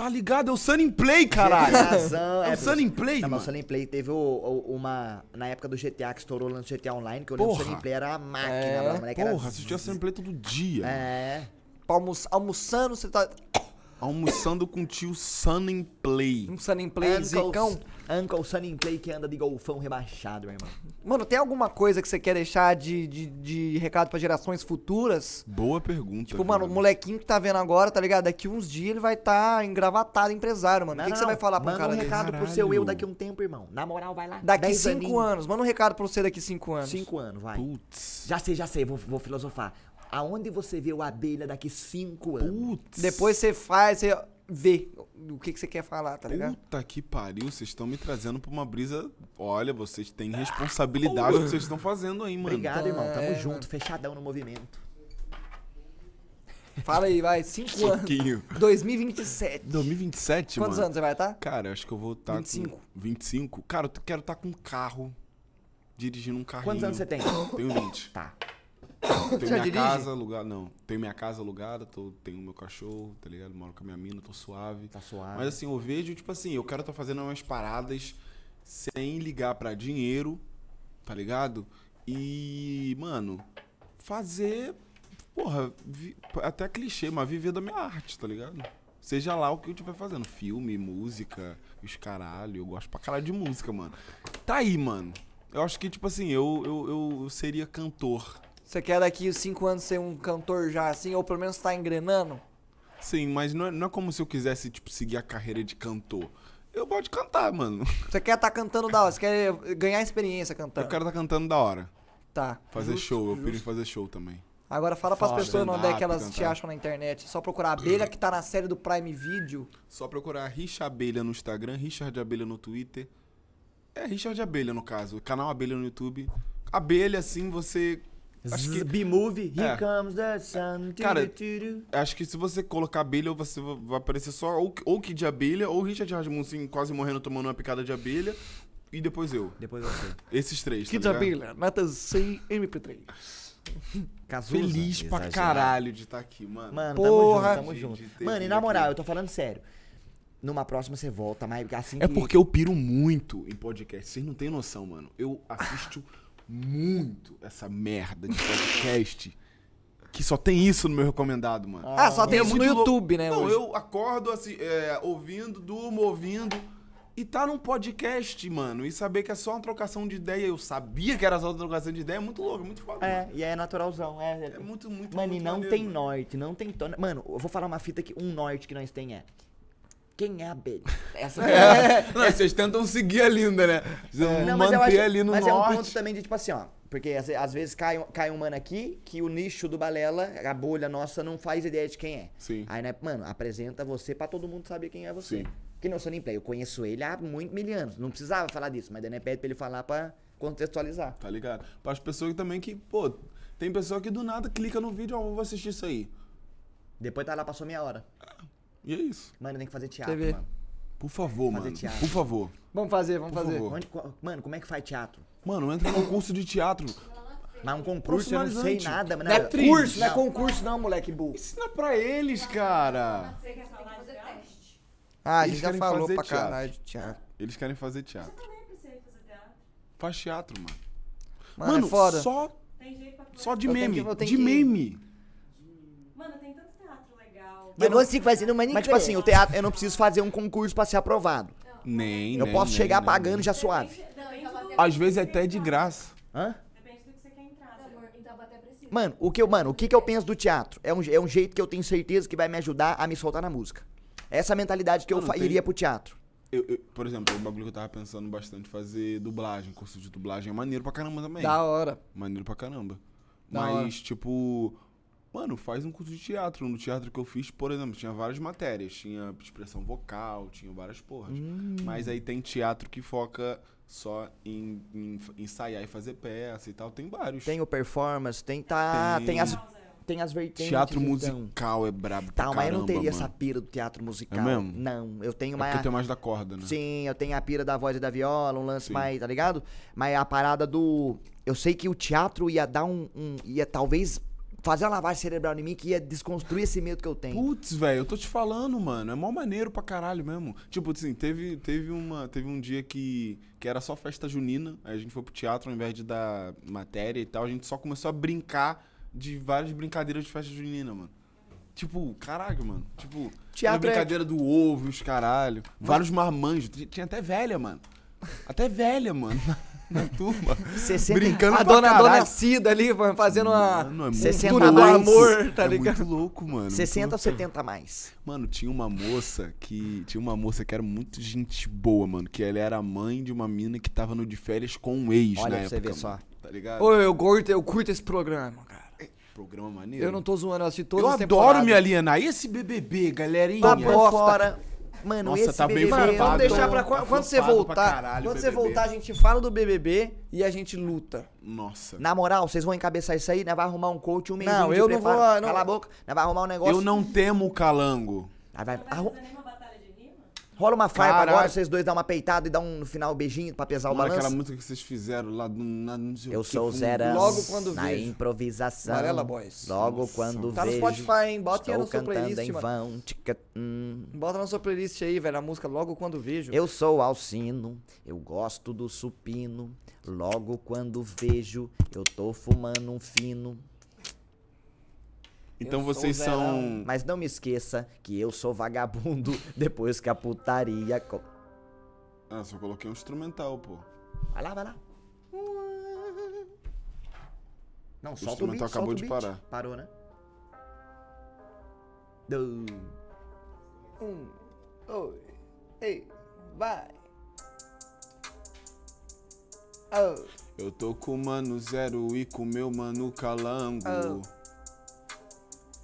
S3: Tá ligado? É o Sunny Play, caralho.
S2: Razão,
S3: É o Sunny Play,
S2: Não, mas
S3: mano.
S2: o Sunny Play teve o- o- uma. Na época do GTA, que estourou lá no GTA Online, que eu lembro que o
S3: Porra.
S2: Sunny Play era a máquina,
S1: É,
S2: mano. moleque era
S3: Porra, assistia Sunny Play todo dia.
S2: É.
S1: Almoçando, você tá.
S3: Almoçando com o tio Sunny Play.
S1: Um Sunny Play, zicão.
S2: Uncle Sunny Play que anda de golfão rebaixado, meu irmão.
S1: Mano, tem alguma coisa que você quer deixar de, de, de recado pra gerações futuras?
S3: Boa pergunta.
S1: Tipo, mano, o molequinho que tá vendo agora, tá ligado? Daqui uns dias ele vai tá engravatado, empresário, mano. O que, que você vai falar pra um
S2: Manda
S1: cara
S2: um
S1: desse?
S2: recado pro seu eu daqui a um tempo, irmão. Na moral, vai lá.
S1: Daqui cinco
S2: aninhos.
S1: anos. Manda um recado pra você daqui cinco anos.
S2: Cinco anos, vai.
S3: Putz.
S2: Já sei, já sei, vou, vou filosofar. Aonde você vê o abelha daqui cinco anos?
S3: Putz.
S1: Depois você faz, você vê o que, que você quer falar, tá ligado?
S3: Puta que pariu, vocês estão me trazendo pra uma brisa. Olha, vocês têm responsabilidade do que vocês estão fazendo aí, mano.
S2: Obrigado, irmão. Tamo
S1: É,
S2: junto, fechadão no movimento.
S1: Fala aí, vai. Cinco anos.
S3: Pouquinho.
S1: 2027.
S3: 2027,
S1: Quantos
S3: mano.
S1: anos você vai estar?
S3: Cara, eu acho que eu vou estar
S1: 25.
S3: com 25. Cara, eu quero estar com um carro, dirigindo um carrinho.
S2: Quantos anos você tem?
S3: Tenho 20.
S2: Tá. *coughs*
S3: Tenho
S1: Já
S3: minha
S1: dirige?
S3: casa alugada, não. Tenho minha casa alugada, tô, tenho meu cachorro, tá ligado? Moro com a minha mina, tô suave.
S2: Tá suave.
S3: Mas assim, eu vejo, tipo assim, eu quero estar fazendo umas paradas sem ligar pra dinheiro, tá ligado? E, mano, fazer, porra, vi- até clichê, mas viver da minha arte, tá ligado? Seja lá o que eu estiver fazendo, filme, música, os caralho, eu gosto pra caralho de música, mano. Tá aí, mano. Eu acho que, tipo assim, eu, eu, eu seria cantor.
S1: Você quer daqui os cinco anos ser um cantor já assim, ou pelo menos tá engrenando?
S3: Sim, mas não é, não é como se eu quisesse, tipo, seguir a carreira de cantor. Eu gosto de cantar, mano.
S1: Você quer estar cantando da hora, você quer ganhar experiência cantando.
S3: Eu quero estar cantando da hora.
S1: Tá.
S3: Fazer show, eu piro em fazer show também.
S1: Agora fala pras
S3: Foda.
S1: pessoas onde é que elas te
S3: cantar.
S1: acham na internet. Só procurar abelha que tá na série do Prime Video.
S3: Só procurar Richa Abelha no Instagram, Richard Abelha no Twitter. É Richard Abelha, no caso. Canal Abelha no YouTube. Abelha, assim, você. Acho que,
S2: B-Movie, Here
S3: É.
S2: Comes the Sun.
S3: Cara,
S2: turu, turu.
S3: acho que se você colocar abelha, você va- vai aparecer só ou, ou Kid Abelha ou Richard Rasmussen quase morrendo tomando uma picada de abelha. E depois eu.
S2: Depois você.
S3: Esses três. tá
S1: Kids
S3: ligado?
S1: Abelha, notas 100 MP3.
S2: Cazuza,
S3: Feliz pra
S2: exagerado.
S3: caralho de estar aqui, mano.
S2: Mano,
S1: Porra.
S2: tamo
S3: De-
S2: junto,
S3: de
S2: tamo junto. Mano, e na moral,
S3: aqui.
S2: eu tô falando sério. Numa próxima você volta, mas assim
S3: É
S2: que-
S3: porque eu piro muito em podcast. Vocês não têm noção, mano. Eu assisto muito essa merda de podcast. Que só tem isso no meu recomendado, mano.
S1: Ah, só tem
S3: É
S1: isso no. YouTube, né?
S3: Não,
S1: hoje.
S3: eu acordo assim, é, ouvindo, durmo ouvindo. E tá num podcast, mano. E saber que é só uma trocação de ideia. Eu sabia que era só uma trocação de ideia. É muito louco, é muito foda.
S2: É, e é naturalzão. É,
S3: É muito, muito
S2: Mano, e
S3: muito
S2: não
S3: maneiro,
S2: tem
S3: mano.
S2: norte, não tem. Mano, eu vou falar uma fita que um norte que nós tem é. Quem é a abelha? Essa *laughs*
S3: É, não, vocês tentam seguir a linda, né? Vocês vão
S2: Não, mas
S3: manter
S2: acho-
S3: ali no
S2: mas
S3: norte.
S2: é um ponto também de tipo assim, ó. Porque às, vezes cai, um- cai um mano aqui que o nicho do Balela, a bolha nossa, não faz ideia de quem é.
S3: Sim.
S2: Aí, né, mano, apresenta você pra todo mundo saber quem é você.
S3: Sim.
S2: Que não sou nem play, eu conheço ele há muito mil anos. Não precisava falar disso, mas daí né, pede pra ele falar pra contextualizar.
S3: Tá ligado? Para as pessoas também que, pô, tem pessoa que do nada clica no vídeo, ó, vou assistir isso aí.
S2: Depois tá lá, passou meia hora.
S3: E é isso.
S2: Mano, tem que fazer teatro,
S1: TV.
S2: mano.
S3: Por favor,
S2: Fazer
S3: mano.
S2: teatro.
S3: Por favor.
S1: Vamos fazer, vamos
S3: Por
S1: fazer.
S2: Onde- mano, como é que faz teatro?
S3: Mano, entra num curso de teatro.
S2: Mas um concurso, eu não sei nada, mano.
S1: Não é curso, não é concurso não, moleque burro.
S3: Ensina pra eles, cara.
S7: Você quer fazer teste.
S1: Ah, a
S3: Eles
S1: gente já falou pra caralho de teatro.
S3: Eles querem fazer teatro.
S7: Também pensei em fazer teatro.
S3: Faz teatro, mano.
S1: Mano, é foda.
S3: só,
S7: Tem jeito pra
S3: só de
S1: Eu tenho
S3: meme.
S1: que- eu tenho
S3: de
S1: que-
S3: meme.
S7: Mano, tem tanto teatro legal.
S2: Eu consigo fazer no Mas, tipo assim, o teatro, eu não preciso fazer um concurso pra ser aprovado.
S3: Nem,
S2: Eu
S3: nem,
S2: posso
S3: nem,
S2: chegar
S3: nem,
S2: pagando
S3: nem.
S2: já suave.
S7: Não,
S3: Às vezes é até de graça.
S2: Hã?
S7: Depende do que você quer entrar.
S2: Tá. Mano, o que eu, mano, o que, que eu penso do teatro? É um, é um jeito que eu tenho certeza que vai me ajudar a me soltar na música. Essa mentalidade que eu
S3: Mano,
S2: fa-
S3: tem-
S2: iria pro teatro.
S3: Eu- eu- por exemplo, o bagulho que eu tava pensando bastante fazer dublagem, curso de dublagem é maneiro pra caramba também.
S1: Da hora.
S3: Maneiro pra caramba.
S1: Da
S3: Mas,
S1: hora.
S3: tipo, mano, faz um curso de teatro. No teatro que eu fiz, por exemplo, tinha várias matérias. Tinha expressão vocal, tinha várias porras.
S1: Hum.
S3: Mas aí tem teatro que foca só em, em ensaiar e fazer peça e tal. Tem vários.
S2: Tem o performance, tem tá, tem,
S3: Tem.
S2: as tem as vertentes.
S3: teatro
S2: então.
S3: musical é brabo
S2: Tá, mas eu não teria
S3: mano.
S2: essa pira do teatro musical.
S3: É mesmo?
S2: Não, eu tenho
S3: É
S2: mais
S3: porque tem mais da corda, né?
S2: Sim, eu tenho a pira da voz e da viola, um lance
S3: Sim.
S2: mais, tá ligado? Mas a parada do. Eu sei que o teatro ia dar um. um- ia talvez fazer uma lavagem cerebral em mim que ia desconstruir esse medo que eu tenho.
S3: Putz, velho, eu tô te falando, mano. É mó maneiro pra caralho mesmo. Tipo assim, teve, teve, uma, teve um dia que, que era só festa junina. Aí a gente foi pro teatro ao invés de dar matéria e tal. A gente só começou a brincar de várias brincadeiras de festa junina, mano. Tipo, caralho, mano. Tipo,
S2: Teatro é-
S3: brincadeira do ovo, os caralho. Vários marmanjos. Tinha até velha, mano. Até velha, mano. *laughs* Na turma.
S2: 60
S3: Brincando
S1: A dona, a
S3: caralho.
S1: dona Cida ali fazendo uma
S3: Mano, é muito
S2: 60
S1: cultura do
S2: mais.
S1: amor, tá
S3: é
S1: ligado?
S3: muito louco, mano. muito
S2: 60 ou
S3: louco.
S2: 70 a mais.
S3: Mano, tinha uma moça que. Tinha uma moça que era muito gente boa, mano. Que ela era mãe de uma mina que tava no de férias com um ex
S2: Olha
S3: na
S2: pra você
S3: época.
S2: ver só.
S3: mano. Tá ligado?
S1: Ô, eu curto, eu curto esse programa, cara.
S3: Programa maneiro.
S1: Eu não tô zoando, eu assisti todas
S3: Eu
S1: as
S3: adoro
S1: temporadas.
S3: me alienar. E esse BBB, galerinha?
S2: Tá
S1: bosta.
S2: fora. Mano,
S3: Nossa,
S2: esse
S3: tá bem
S2: BBB,
S1: Mano, vamos deixar pra
S3: tá
S1: quando, quando você voltar.
S3: caralho,
S1: quando você
S3: BBB.
S1: voltar, a gente fala do BBB e a gente luta.
S3: Nossa.
S2: Na moral, vocês vão encabeçar isso aí, né? Vai arrumar um coach, um mês
S1: Não, eu não
S2: preparo.
S1: vou- não-
S2: Cala a boca. Né? Vai arrumar um negócio.
S3: Eu não temo o calango.
S2: Aí vai,
S7: vai
S2: arru-
S7: fazer nenhuma batalha de rima?
S2: Rola uma farpa
S3: Caralho.
S2: agora, vocês dois dão uma peitada e dão um, no final um beijinho pra pesar o balanço.
S3: aquela música que vocês fizeram lá do. Na, não sei
S2: Eu
S3: o que,
S2: sou zero
S1: Logo quando
S2: na
S1: vejo.
S2: improvisação.
S1: Varela Boys.
S2: Logo
S3: Nossa.
S2: quando
S1: Tá no
S2: vejo.
S1: Spotify, hein? Bota aí
S2: estou
S1: na sua
S2: cantando
S1: playlist,
S2: em
S1: mano.
S2: vão. tica, hum.
S1: Bota na sua playlist aí, velho, a música Logo Quando Vejo.
S2: Eu sou Alcino, eu gosto do supino. Logo quando vejo, eu tô fumando um fino.
S3: Então
S1: Eu
S3: vocês são.
S2: Mas não me esqueça que eu sou vagabundo *laughs* depois que a putaria. co-
S3: Ah, só coloquei um instrumental, pô.
S2: Vai lá, vai lá. Não, solta o
S3: instrumental
S2: beat,
S3: acabou
S2: o
S3: de
S2: beat.
S3: parar.
S2: Parou, né? Do.
S1: Um, dois, ei.
S2: Vai. Oh.
S3: Eu tô com o mano zero e com meu mano calango.
S2: Oh.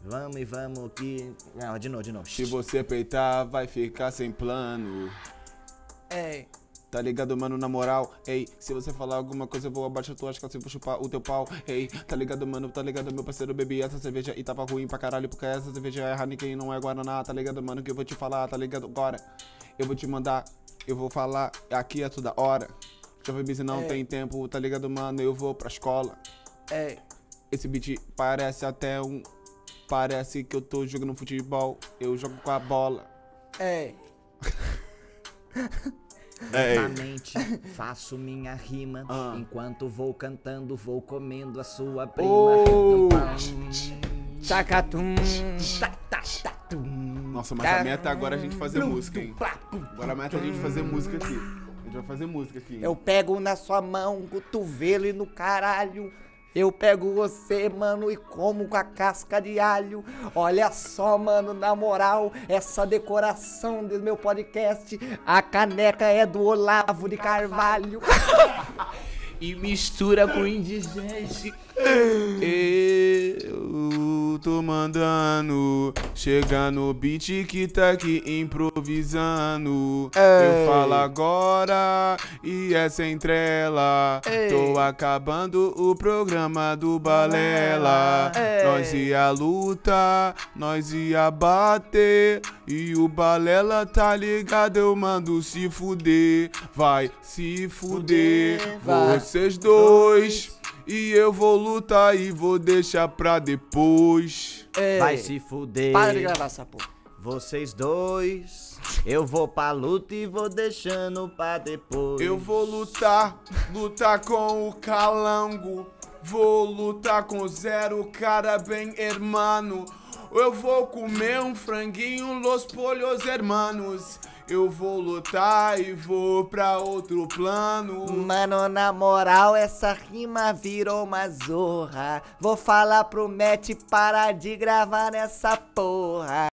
S2: Vamos e vamos que. Não, de novo, de novo.
S3: Se você peitar, vai ficar sem plano.
S1: Ei,
S3: Tá ligado, mano, na moral? Ei, se você falar alguma coisa, eu vou abaixar tua asca, assim, vou chupar o teu pau. Ei, tá ligado, mano, tá ligado, meu parceiro, bebi essa cerveja e tava ruim pra caralho, porque essa cerveja é Heineken, não é Guaraná, tá ligado, mano, que eu vou te falar, tá ligado? Agora, eu vou te mandar, eu vou falar, aqui é toda hora. Jovem Busy não
S1: É.
S3: tem tempo, tá ligado, mano, eu vou pra escola.
S1: ei.
S3: Esse beat parece até um... Parece que eu tô jogando futebol, eu jogo com a bola. É.
S2: Lentamente faço minha rima.
S3: Ah.
S2: Enquanto vou cantando, vou comendo a sua prima.
S3: Oh.
S1: Chacatum.
S2: Tá, tum.
S3: Nossa, mas a meta agora é a gente fazer música, hein? Agora a meta é a gente fazer música aqui. A gente vai fazer música aqui. hein?
S1: Eu pego na sua mão, um cotovelo e no caralho. Eu pego você, mano, e como com a casca de alho. Olha só, mano, na moral, essa decoração do meu podcast. A caneca é do Olavo de Carvalho. *laughs*
S5: E mistura com indigente.
S3: Eu tô mandando, chega no beat que tá aqui improvisando. Eu falo agora e é sem trela. Tô acabando o programa do Balela. Nós ia lutar, nós ia bater. E o Balela tá ligado, eu mando se fuder. Vai se fuder,
S1: vai.
S3: vocês dois. E eu vou lutar e vou deixar pra depois.
S1: Ei,
S2: Vai se fuder.
S1: Para de gravar essa porra.
S2: Vocês dois. Eu vou pra luta e vou deixando pra depois.
S3: Eu vou lutar, lutar com o calango. Vou lutar com o zero, cara bem hermano. Eu vou comer um franguinho, los polhos hermanos. Eu vou lutar e vou pra outro plano.
S1: Mano, na moral, essa rima virou uma zorra. Vou falar pro Matt parar de gravar nessa porra.